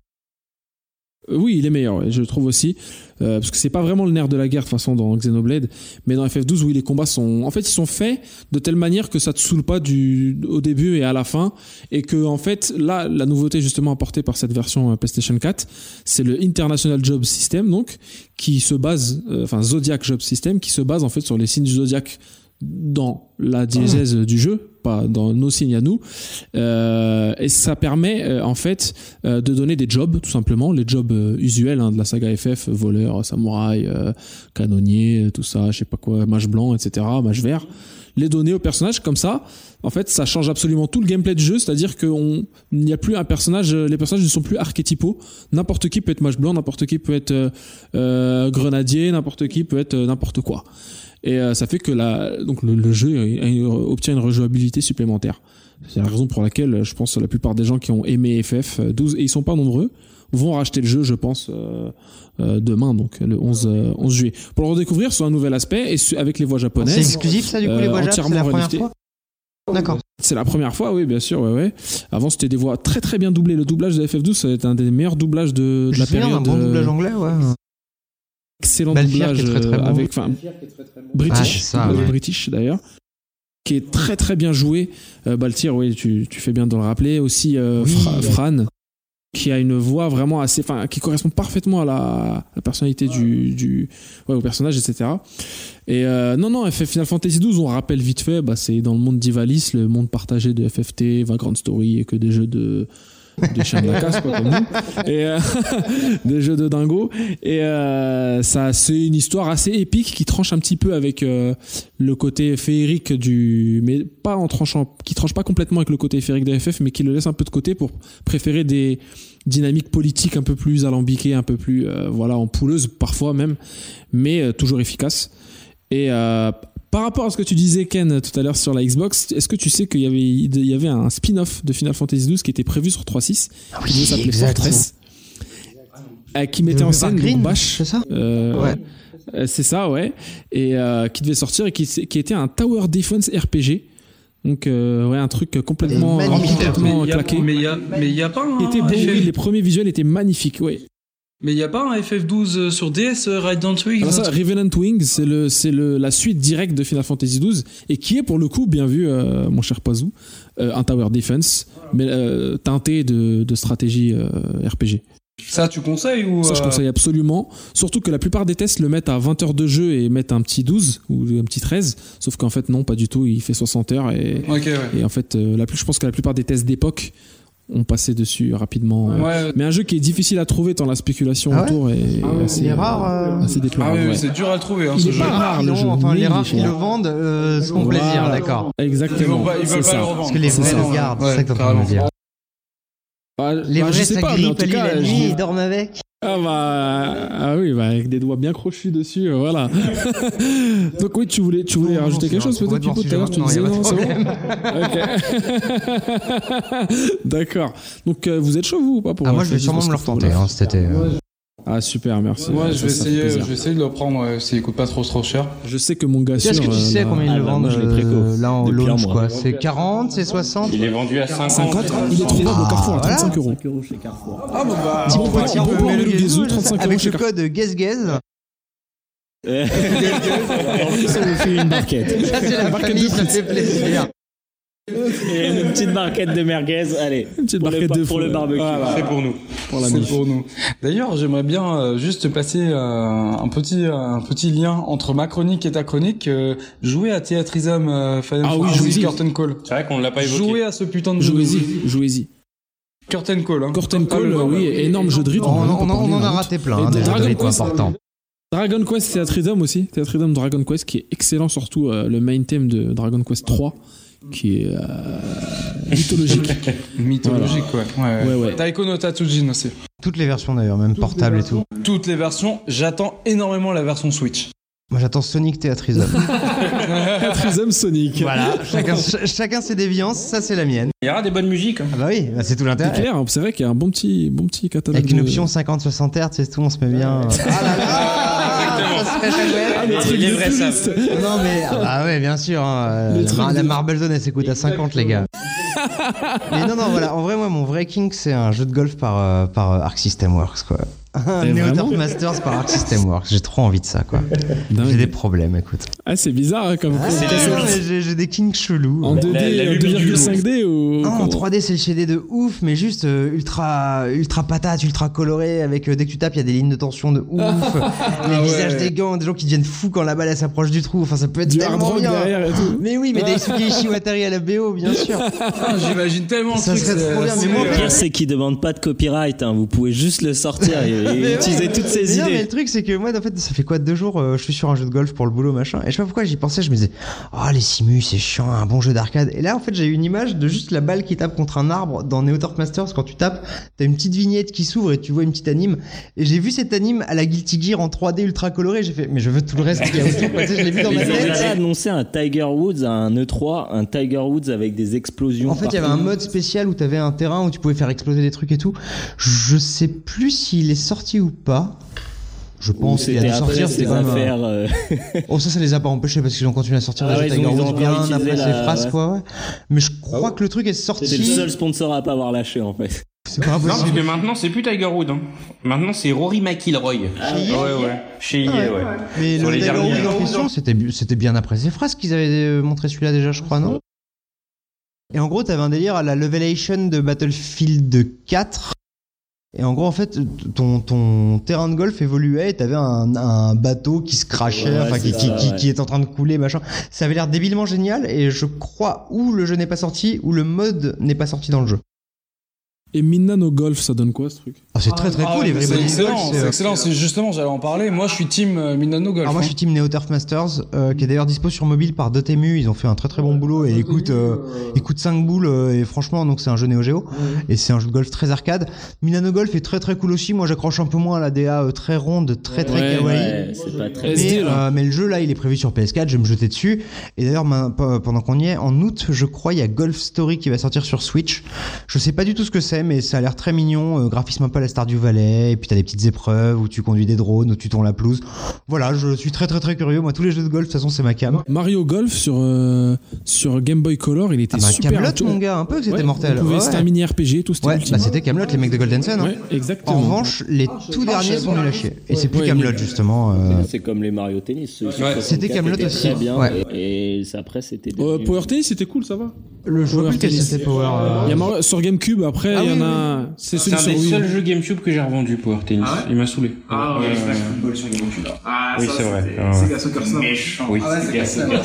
Euh, Oui, il est meilleur, je le trouve aussi. Euh, parce que c'est pas vraiment le nerf de la guerre de toute façon dans Xenoblade, mais dans FF12, oui, les combats sont, en fait, ils sont faits de telle manière que ça te saoule pas du, au début et à la fin, et que en fait, là, la nouveauté justement apportée par cette version euh, PlayStation 4, c'est le International Job System, donc, qui se base, enfin Zodiac Job System, qui se base en fait sur les signes du Zodiac dans la diégèse du jeu, pas dans nos signes à nous. Euh, et ça permet euh, en fait euh, de donner des jobs, tout simplement, les jobs usuels hein, de la saga FF, voleur, samouraï, canonnier, tout ça, je sais pas quoi, mage blanc, etc., mage vert. Les donner aux personnages comme ça, en fait, ça change absolument tout le gameplay du jeu, c'est-à-dire qu'il n'y a plus un personnage, les personnages ne sont plus archétypaux. N'importe qui peut être mage blanc, n'importe qui peut être euh, euh, grenadier, n'importe qui peut être euh, n'importe quoi. Et euh, ça fait que la, donc le, jeu euh, obtient une rejouabilité supplémentaire. C'est la raison pour laquelle je pense que la plupart des gens qui ont aimé FF 12 et ils sont pas nombreux vont racheter le jeu, je pense, euh, euh, demain, donc le 11, euh, 11 juillet, pour le redécouvrir sur un nouvel aspect et su- avec les voix japonaises. C'est exclusif ça du coup les euh, voix jap, c'est entièrement la première fois D'accord. C'est la première fois, oui, bien sûr, ouais, ouais. Avant, c'était des voix très très bien doublées. Le doublage de FF12, c'est un des meilleurs doublages de, la période. bon euh, doublage anglais, ouais. excellent Balfier qui doublage est très, très bon. avec enfin British Ah, ça, doublage ouais. British d'ailleurs qui est très très bien joué euh, Baltier oui tu, tu fais bien de le rappeler aussi euh, Oui. Fra- Fran qui a une voix vraiment assez enfin qui correspond parfaitement à la, personnalité du, ouais, au personnage etc et euh, non non Final Fantasy XII on rappelle vite fait bah, c'est dans le monde d'Ivalice le monde partagé de FFT Vagrant Story et que des jeux de des chiens de la casse quoi comme nous. Et euh, des jeux de dingo. Et euh, ça c'est une histoire assez épique qui tranche un petit peu avec euh, le côté féerique du mais pas en tranchant qui tranche pas complètement avec le côté féerique de FF mais qui le laisse un peu de côté pour préférer des dynamiques politiques un peu plus alambiquées un peu plus voilà en pouleuse parfois même mais toujours efficace et par rapport à ce que tu disais Ken tout à l'heure sur la Xbox, est-ce que tu sais qu'il y avait il y avait un spin-off de Final Fantasy XII qui était prévu sur 3.6 qui devait s'appeler exact. Fortress euh, qui mettait en scène Green, Bash c'est ça? Euh, Ouais. euh, c'est ça ouais. Et euh, qui devait sortir et qui, qui était un tower defense RPG donc euh, ouais un truc complètement complètement Mais y a- claqué. Mais il y a, mais il y a pas un qui était beau, oui, les premiers visuels étaient magnifiques ouais Mais il y a pas un FF12 euh, sur DS, euh, Ride Wings ça, Revenant Wings, c'est le, c'est le, la suite directe de Final Fantasy XII et qui est pour le coup, bien vu, euh, mon cher Pazou, euh, un tower defense, mais euh, teinté de, de stratégie RPG. Ça, tu conseilles ou Ça, je conseille absolument. Surtout que la plupart des tests le mettent à 20 heures de jeu et mettent un petit 12 ou un petit 13. Sauf qu'en fait, non, pas du tout. Il fait 60 heures et, ouais. et en fait, la plus, je pense que la plupart des tests d'époque ont passé dessus rapidement. euh. Ouais. Mais un jeu qui est difficile à trouver tant la spéculation Ah ouais autour est assez, Il est rare. euh, assez Ah déplorable. oui, ouais. c'est dur à le trouver, hein, Il ce est jeu. pas rare, le jeu. Enfin, les rares qui le vendent euh, se font plaisir, Voilà. d'accord. Exactement. Ils veulent pas- le revendre. Parce que les vrais le gardent, c'est ça que t'es en train de dire. Bah, Les bah, je vrais, sais ça pas, mais en tout cas, je- ils dorment avec. Ah bah ah oui bah avec des doigts bien crochus dessus euh, voilà donc oui tu voulais tu voulais Non, rajouter quelque chose peut-être tout à l'heure tu disais non c'est pas de bon d'accord donc euh, vous êtes chaud vous ou pas pour Ah, moi, je vais sûrement me le retenter, hein, cet été. euh. Ah super, merci. Ouais, Ça, je vais essayer, je vais essayer de le prendre euh, s'il coûte pas trop trop cher. Je sais que mon gars sûr. Est-ce que tu euh, sais là- combien ils Ah, le bah, vendent moi, euh, là en launch quoi C'est 40, c'est 60 Il est vendu à 50. 50, il est trouvable au Carrefour à voilà. 35 euros. euros chez Carrefour. Ah bah bah. Bon plan, petit bon peu, plan, mais le le gazou, gazou, je sais, 35 euros Avec le code GAZGAZ, en plus, on vous fait une barquette. ça c'est la Barquette ça fait plaisir. Et une petite barquette de merguez, allez. Une petite pour le, barquette de pour le barbecue. Voilà. C'est pour nous. Pour la C'est pour nous. D'ailleurs, j'aimerais bien euh, juste passer euh, un petit euh, un petit lien entre ma chronique et ta chronique. Euh, jouer à Theatrism euh, Final Ah oui, Fantasy jouez-y. Curtain Call. C'est vrai qu'on l'a pas évoqué. Jouer à ce putain de jeu. Jouez-y, jouez-y. Curtain Call. Hein. Curtain Ah, Call, le- euh, oui, énorme jeu de rythme. On, en a raté plein, hein, des jeux de Dragon rythme Quest, importants. Dragon Quest Theatrism aussi, Theatrism Dragon Quest qui est excellent, surtout euh, le main theme de Dragon Quest 3 qui est euh, mythologique. Mythologique, ouais. ouais. Ouais, ouais. Taiko no Tatsujin aussi. Toutes les versions d'ailleurs, même portable et tout. Toutes les versions. J'attends énormément la version Switch. Moi j'attends Sonic Theatrism. Theatrism Sonic. voilà, chacun, ch- chacun ses déviances, ça c'est la mienne. Il y aura des bonnes musiques. hein. Ah bah oui, bah, c'est tout C'est l'intérêt. clair, hein, c'est vrai qu'il y a un bon petit, bon petit catalogue. Avec une de- option 50-60 Hz, c'est tout, on se met bien. Ah là là, ça serait chouette. Ah, le truc les vrais savent. touriste. Non mais ah bah ouais bien sûr hein, euh, Le truc Mar- la de- Marble Zone elle s'écoute à 50 les gars. mais non non voilà en vrai moi mon vrai king c'est un jeu de golf par euh, par euh, Arc System Works quoi. Un Et Neo vraiment Turf Masters par Arc System Works. J'ai trop envie de ça quoi. J'ai des problèmes écoute. Ah, c'est bizarre hein, comme Ah, j'ai des kings chelous. En ouais. 2D, la- la euh, lubie du 2,5D ou. Non, en comment 3D c'est le shadé de ouf, mais juste euh, ultra ultra patate, ultra coloré, avec euh, dès que tu tapes il y a des lignes de tension de ouf, les ouais. visages des gants, des gens qui deviennent fous quand la balle elle s'approche du trou, enfin ça peut être Du tellement rock bien. derrière et tout. Mais oui, mais Daisuke Ishiwatari à la BO bien sûr. Ah, J'imagine tellement le Ça truc. serait trop bien, mais c'est- moi, en pire, c'est qu'ils demandent pas de copyright. Hein. Vous pouvez juste le sortir ouais. utiliser toutes ces Mais non, mais idées. le truc, c'est que moi, en fait, ça fait quoi deux jours, euh, je suis sur un jeu de golf pour le boulot, machin. Et je sais pas pourquoi j'y pensais, je me disais, oh, les simus, c'est chiant, un bon jeu d'arcade. Et là, en fait, j'ai eu une image de juste la balle qui tape contre un arbre dans Neo Turf Masters. Quand tu tapes, t'as une petite vignette qui s'ouvre et tu vois une petite anime. Et j'ai vu cette anime à la Guilty Gear en 3D ultra coloré. J'ai fait, mais je veux tout le reste qu'il y a autour. Tu sais, je l'ai vu dans ma Ils tête. déjà annoncé un Tiger Woods, un E3, un Tiger Woods avec des explosions. En fait, il y avait un mode spécial où t'avais un terrain où tu pouvais faire exploser des trucs et tout. Je sais plus s'il est sorti ou pas. Je pense qu'il a c'était dû sortir. C'était quand même euh, Oh ça, ça les a pas empêchés parce qu'ils ont continué à sortir Ah des ouais, Tiger Woods bien après la- ces phrases ouais. quoi. Ouais. Mais je crois que le truc est sorti. C'était le seul sponsor à pas avoir lâché en fait. C'est pas Non, parce que maintenant, c'est plus Tiger Woods. Hein. Maintenant, c'est Rory McIlroy. Ah, Chez ouais, ouais. Chez Ah ouais. ouais. Mais Sur le les Tiger derniers. Woods en question, c'était bu- c'était bien après ces phrases qu'ils avaient euh, montré celui-là déjà, je crois, non? Et en gros, t'avais un délire à la Levelation de Battlefield 4. Et en gros, en fait, ton, ton terrain de golf évoluait et t'avais un, un bateau qui se crachait, Ouais, enfin, qui, ça, qui est en train de couler, machin. Ça avait l'air débilement génial et je crois ou le jeu n'est pas sorti ou le mode n'est pas sorti dans le jeu. Et Minano Golf, ça donne quoi ce truc? Ah, c'est très très Ah cool, ouais, les c'est Everybody excellent, Golf, c'est euh, excellent. C'est justement, j'allais en parler. Moi, je suis team euh, Minano Golf. Alors moi je hein. suis team Neo Turf Masters euh, qui est d'ailleurs dispo sur mobile par Dotemu, ils ont fait un très très bon boulot et il coûte euh, il coûte 5 boules et franchement donc c'est un jeu Neo Geo et c'est un jeu de golf très arcade. Milano Golf est très très cool aussi, moi j'accroche un peu moins à la DA euh, très ronde, très très Ouais, kawaii. Pas très. Mais, euh, mais le jeu là il est prévu sur PS4, je vais me jeter dessus. Et d'ailleurs pendant qu'on y est, en août je crois il y a Golf Story qui va sortir sur Switch. Je sais pas du tout ce que c'est mais ça a l'air très mignon, euh, graphisme un peu à la Stardew Valley et puis t'as des petites épreuves où tu conduis des drones, où tu tournes la pelouse. Voilà, je suis très très très curieux. Moi tous les jeux de golf de toute façon c'est ma cam. Mario Golf sur, euh, sur Game Boy Color, il était Ah bah, super. Camelot mon gars, un peu que c'était Ouais, mortel. on pouvait- Ouais, un mini RPG, tout c'était Ouais, bah c'était Camelot, les mecs de Golden Sun. hein. Ouais, exactement. En revanche, les tout derniers sont nuls à chier. Et c'est plus Ouais, Camelot justement. euh, C'est comme les Mario Tennis. ceux sur Ouais. 64 C'était Kaamelott étaient aussi. Très bien. Ouais. Et, après, c'était. Euh, Power Tennis, c'était cool, ça va. Le jeu Power Tennis. c'était Power. Il y a Mario- sur GameCube, après, Ah il y oui, en a. C'est C'est celui un sur des Wii. seuls jeux GameCube que j'ai revendu, Power Tennis. Ah ouais Il m'a saoulé. Ah ouais, Ouais, Smash. Football sur GameCube. Ah, Oui, c'est vrai. Ah. C'est Sega Soccer Slam. Méchant. Oui, ah ouais, Sega Soccer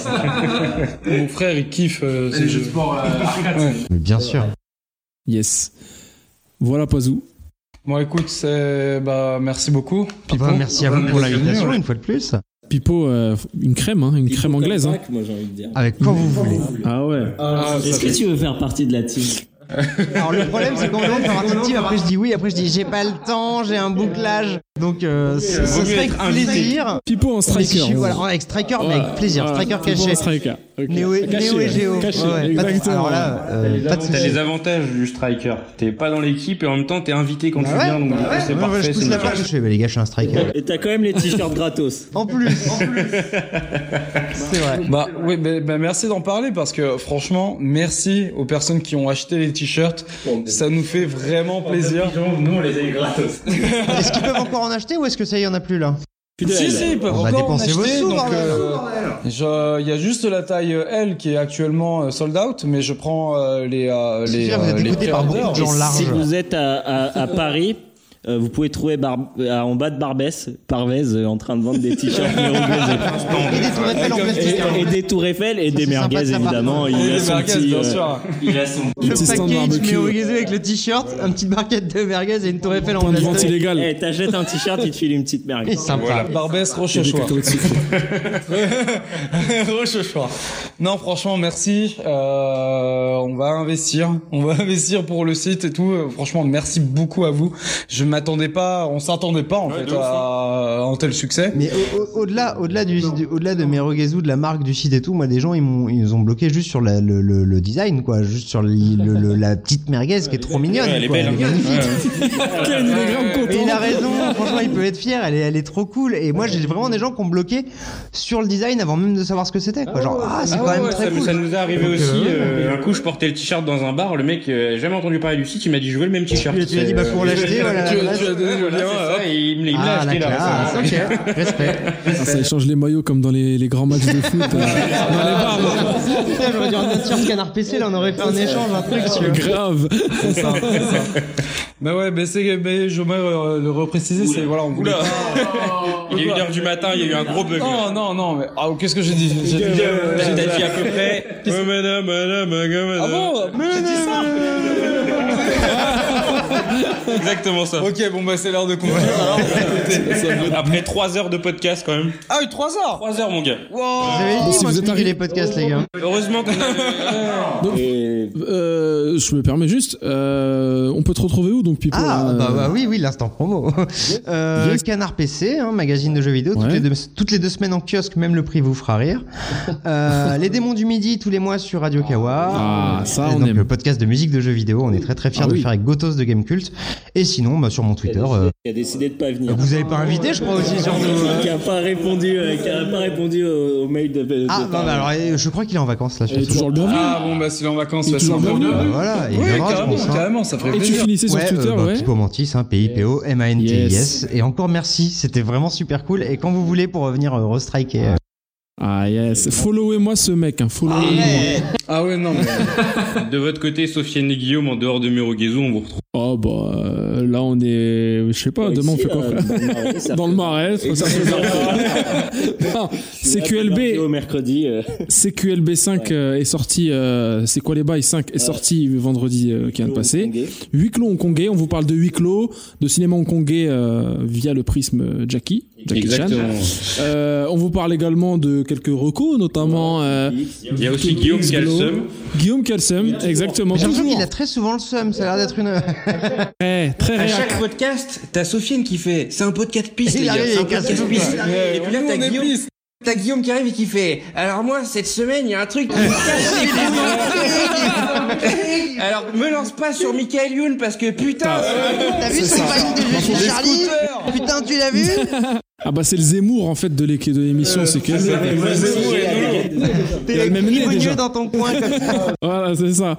Mon frère, il kiffe euh, Les ces jeux de sport euh, arcade. Bien sûr. Yes. Voilà, Pazou. Bon, écoute, c'est bah merci beaucoup. Ah Pipo. bah, merci à vous pour l'invitation une fois de plus. Pipo, euh, une crème, hein, une crème anglaise. Hein. Moi, j'ai envie de dire. Avec quand vous voulez. Ah ouais. Ah, Est-ce que fait- tu veux faire partie de la team? Alors le problème c'est qu'on me demande de faire un après je dis oui, après je dis j'ai pas le temps, j'ai un bouclage. Donc euh, mieux serait avec plaisir. Pipo en Mais striker. si je suis- voilà, avec striker, mais avec plaisir, Voilà, striker caché. Néo et, Caché, Néo et Géo. Caché, Ouais, ouais, pas de- exactement. alors là, euh, T'as les avantages du striker. T'es pas dans l'équipe et en même temps t'es invité quand Bah tu ouais, viens, donc ouais, c'est ouais, parfait. je la je fais, bah, les gars, je suis un striker. Et t'as quand même les t-shirts gratos. En plus, en plus. C'est vrai. Bah oui, bah, bah, merci d'en parler parce que franchement, merci aux personnes qui ont acheté les t-shirts. Ça nous fait vraiment plaisir. Nous, on les a eu gratos. Est-ce qu'ils peuvent encore en acheter ou est-ce que ça y en a plus là? Si si, ils peuvent On va encore en dépenser vos acheter. sous, donc, bordel. euh, je- il y a juste la taille euh, L qui est actuellement euh, sold out, mais je prends euh, les euh, les sûr, vous êtes les écouté par beaucoup de pre-orders. gens Et larges. Si vous êtes à, à, à Paris, euh, vous pouvez trouver Bar- euh, en bas de Barbès, Parvez, euh, en train de vendre des t-shirts Et des tours Eiffel en plastique. hein. et, et des tours Eiffel et des merguez sa part. évidemment. Et Il a son merguez, petit. Il a son. Le Petit package orgueilleux avec le t-shirt, un petit barquette de merguez et une tour Eiffel en plastique. illégal. Eh, t'achètes un t-shirt, il te file une petite merguez. Et sympa. Barbès, Et des Rochechouart. Rochechouart. Non, franchement, merci. Euh, on va investir. On va investir pour le site et tout. Euh, Franchement, merci beaucoup à vous. Je m'attendais pas, on s'attendait pas en fait à, à un tel succès. Mais au- au- au-delà, au-delà du, du- au-delà de Merogezu, de la marque du site et tout, moi des gens ils m'ont, ils ont bloqué juste sur la- le, le, le design quoi, juste sur le, le- le- la petite merguez qui est trop mignonne. Elle est belle. Elle est hein. Mais il a raison, franchement il peut être fier, elle est, elle est trop cool. Et moi j'ai vraiment des gens qui ont bloqué sur le design avant même de savoir ce que c'était. Quoi. Genre ah c'est Ah quand ouais, même très ça, cool. ça nous est arrivé Donc, aussi. euh, euh, un coup, je portais le t-shirt dans un bar. Le mec, euh, jamais entendu parler du site. Il m'a dit, je veux le même t-shirt. Tu lui as- dit, bah, euh, l'acheter, voilà, le lien, il me l'a Ah acheté là. ok, respect. Ah, ça échange les maillots comme dans les, grands matchs de foot. euh, dans les bars. J'aurais dû revenir sur Canard PC, là on aurait fait un échange, un truc. Grave. C'est ça. Mais ouais, mais c'est, mais je euh, le repréciser, c'est voilà, on voulait Il est 1h du matin, il y a eu un gros bug. Non, non, non, mais ah, qu'est-ce que j'ai dit J'ai dit, euh, T'as dit à peu près. Oh, madame, madame, madame. Ah bon Mais j'ai dit ça Exactement ça. Ok, bon bah c'est l'heure de conclure. alors. Après 3 heures de podcast quand même. Ah oui, 3 heures 3 heures mon gars. Vous avez Bon, dit, si moi, vous êtes arrivé- les podcasts, les gars. Heureusement qu'on a... Et Euh, je me permets juste, euh, on peut te retrouver où donc Pipo Ah, là, bah, euh, bah oui, oui, l'instant promo. Euh, Yes. Canard PC, hein, magazine de jeux vidéo, toutes, Ouais. les deux, toutes les deux semaines en kiosque, même le prix vous fera rire. Euh, les démons du midi, tous les mois sur Radio Kawa. Ah, ça, Et on donc, aime. le podcast de musique de jeux vidéo, on est très très fiers Ah de oui. le faire avec Gotos de Game Et sinon, bah, sur mon Twitter, euh, qui a décidé de pas venir. vous avez pas invité, je crois aussi sur nous. qui a pas répondu, euh, qui a pas répondu au, au mail de. de Ah, bah, alors, euh, je crois qu'il est en vacances là. Et sur toujours le bienvenu. Ah bon bah s'il est en vacances, Il est bah, c'est toujours encore bienvenu. Bah, voilà, il Oui, je carrément, pense. hein. carrément, ça ferait Et tu plaisir. finissais sur Ouais, Twitter, euh, bah, ouais. Pipo Mantis, hein, P-I-P-O, M-A-N-T-I-S. Yes. Et encore merci, c'était vraiment super cool. Et quand vous voulez pour revenir euh, restriker. Euh, Ah yes. Followez-moi ce mec, hein. Followez-moi. Ah ouais, non, mais... De votre côté, Sofiane et Guillaume, en dehors de Merogezo, on vous retrouve. Oh bah euh, là on est, je sais pas, demain on fait quoi frère Dans le marais, ça fait Non, CQLB, Au mercredi. euh, CQLB 5 euh, est sorti, euh, c'est quoi les bails 5 est sorti vendredi euh, qui vient de passer. Huis clos hongkongais, on vous parle de huis clos, de cinéma hongkongais euh, via le prisme euh, Jackie. Chan. Euh, on vous parle également de quelques recos, notamment euh, Il y a aussi Guillaume seum. Guillaume Calsum, exactement. J'ai l'impression qu'il a très souvent le seum, ça a l'air d'être une. très, très À réac. chaque podcast, t'as Sofiane qui fait c'est un podcast piste, Il les gars, c'est un podcast piste. Et puis là, t'as Guillaume, piste. T'as Guillaume qui arrive et qui fait alors moi, cette semaine, il y a un truc qui me casse les couilles. Alors, me lance pas sur Michael Youn parce que putain, T'as vu ce fight de suis Charlie Putain, tu l'as vu Ah bah c'est le Zemmour en fait de l'émission, c'est que T'es déjà. dans ton coin comme ça. Voilà, c'est ça.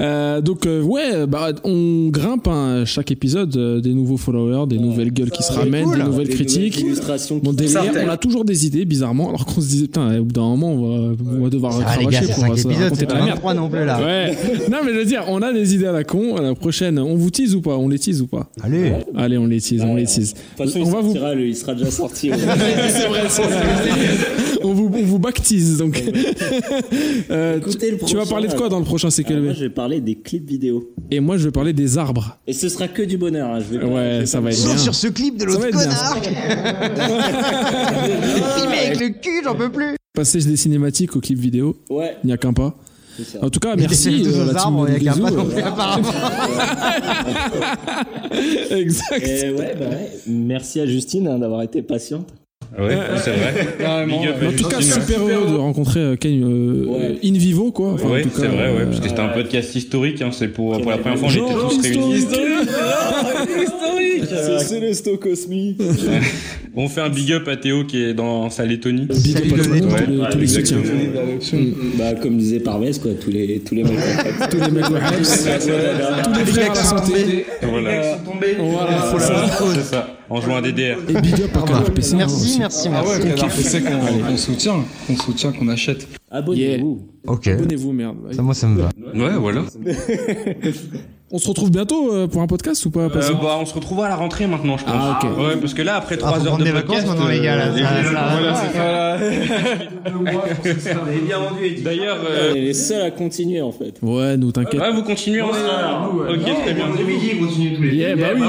Euh, donc euh, ouais, bah on grimpe hein, chaque épisode euh, des nouveaux followers, des nouvelles gueules qui se ramènent, cool. des nouvelles Des critiques. nouvelles délire, on a toujours des idées bizarrement, alors qu'on se disait putain, au bout d'un moment on va, on va devoir Ah les gars, pour 5 se épisodes, raconter c'est pas la merde. 23 non plus là. Ouais. Non mais je veux dire, on a des idées à la con. À la prochaine, on vous tease ou pas? On les tease ou pas? Allez. Allez, on les tease, on les tease. De toute façon, on il, va vous il sera déjà sorti. c'est vrai, c'est vrai. On vous on vous baptise donc. Euh, Écoutez tu vas parler de quoi alors. dans le prochain Alors, moi, CQLB je vais parler des clips vidéo. Et moi je vais parler des arbres. Et ce sera que du bonheur. hein, Je vais Ouais, ça va être Sauf bien. sur ce clip de l'autre connard. Filmé avec le cul, j'en peux plus. Passage des cinématiques au clip vidéo. Ouais. Il n'y a qu'un pas. En tout cas, merci. euh, la team arbres, il y a Grisou, qu'un pas non euh, plus, apparemment. exact. Et ouais, bah ouais. Merci à Justine hein, d'avoir été patiente. Ouais, c'est vrai. Carrément. Big up à En tout cas, super heureux de rencontrer euh, Ken euh, Ouais. in vivo, quoi. Cas, c'est vrai, ouais, euh, parce que c'était un podcast historique, hein, c'est pour, pour la première fois, on était tous réunis. C'est le stock cosmique. On fait un big up à Théo qui est dans sa Lettonie. big up à Ouais, tous les- soutiens. Bah, comme disait Parvez, quoi, tous les, tous les mecs. Tous les mecs, ouais, tous les frères à la santé. Voilà, Voilà, c'est ça, en jouant à DDR. Et big up à Canard PC. Merci, aussi. merci, Ah merci. ouais, Canard PC qu'on qu'on soutient, qu'on soutient, qu'on achète. Abonnez-vous. Ok. Abonnez-vous, merde. Ça, moi, ça me va. Ouais, voilà. On se retrouve bientôt euh, pour un podcast ou pas Euh, bah, on se retrouvera à la rentrée maintenant, je pense. Ah, ok. Ouais, parce que là, après Ah, 3 faut heures prendre de des vacances maintenant, les gars, là. euh, Ça- ça- voilà, c'est ça. D'ailleurs, On est les seuls à continuer en fait. Ouais, nous t'inquiète. ouais, vous continuez en Ok, très bien. midi, ils continuent tous les Yeah, bah oui.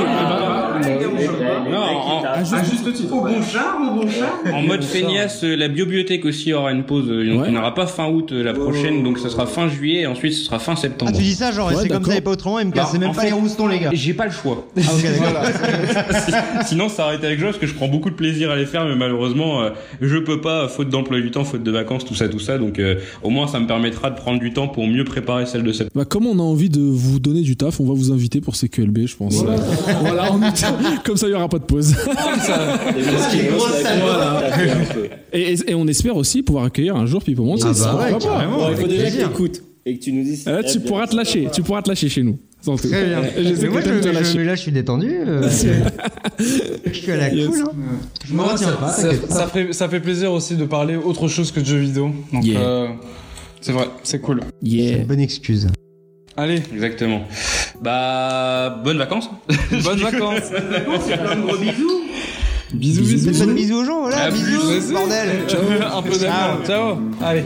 Non, en, Ah, juste- Au bon char, au bon char. en mode feignasse, la bibliothèque aussi aura une pause. euh, Donc, Ouais. il n'y aura pas fin août la prochaine, donc ça sera fin juillet et ensuite ce sera fin Ah, septembre. tu dis ça, genre, Ouais, c'est comme ça et pas autrement, MK, Bah, c'est même en pas fait- les roustons, les gars. J'ai pas le choix. Ah, ok, d'accord. Sinon, ça aurait été avec joie parce que je prends beaucoup de plaisir à les faire, mais malheureusement, euh, je peux pas, faute d'emploi du temps, faute de vacances, tout ça, tout ça. Donc, euh, au moins, ça me permettra de prendre du temps pour mieux préparer celle de septembre. Bah, comme on a envie de vous donner du taf, on va vous inviter pour CQLB, je pense. Voilà, en août. comme ça, il y aura pas de pause. Et, et- et on espère aussi pouvoir accueillir un jour Pipo Montis. Ah bah ouais, carrément. Bon, il faut déjà que t'écoutes et que tu nous dises. si Euh, tu bien. pourras te lâcher, tu pourras te lâcher chez nous. Très bien. Je sais Mais que moi, je, je- lâcher. là, je suis détendu. euh, je suis à la Yes. cool. Hein. Je me retiens pas. Ça, fait, ça fait plaisir aussi de parler autre chose que de jeux vidéo. Donc, Yeah. euh, c'est vrai, c'est cool. C'est Yeah. une bonne excuse. Allez, Exactement. Bah, bonnes vacances. bonnes vacances. Gros bisous. bisous, Faites bisous. de bisous aux gens, voilà. Bisous, bordel. Un peu d'amour. Ciao. Allez.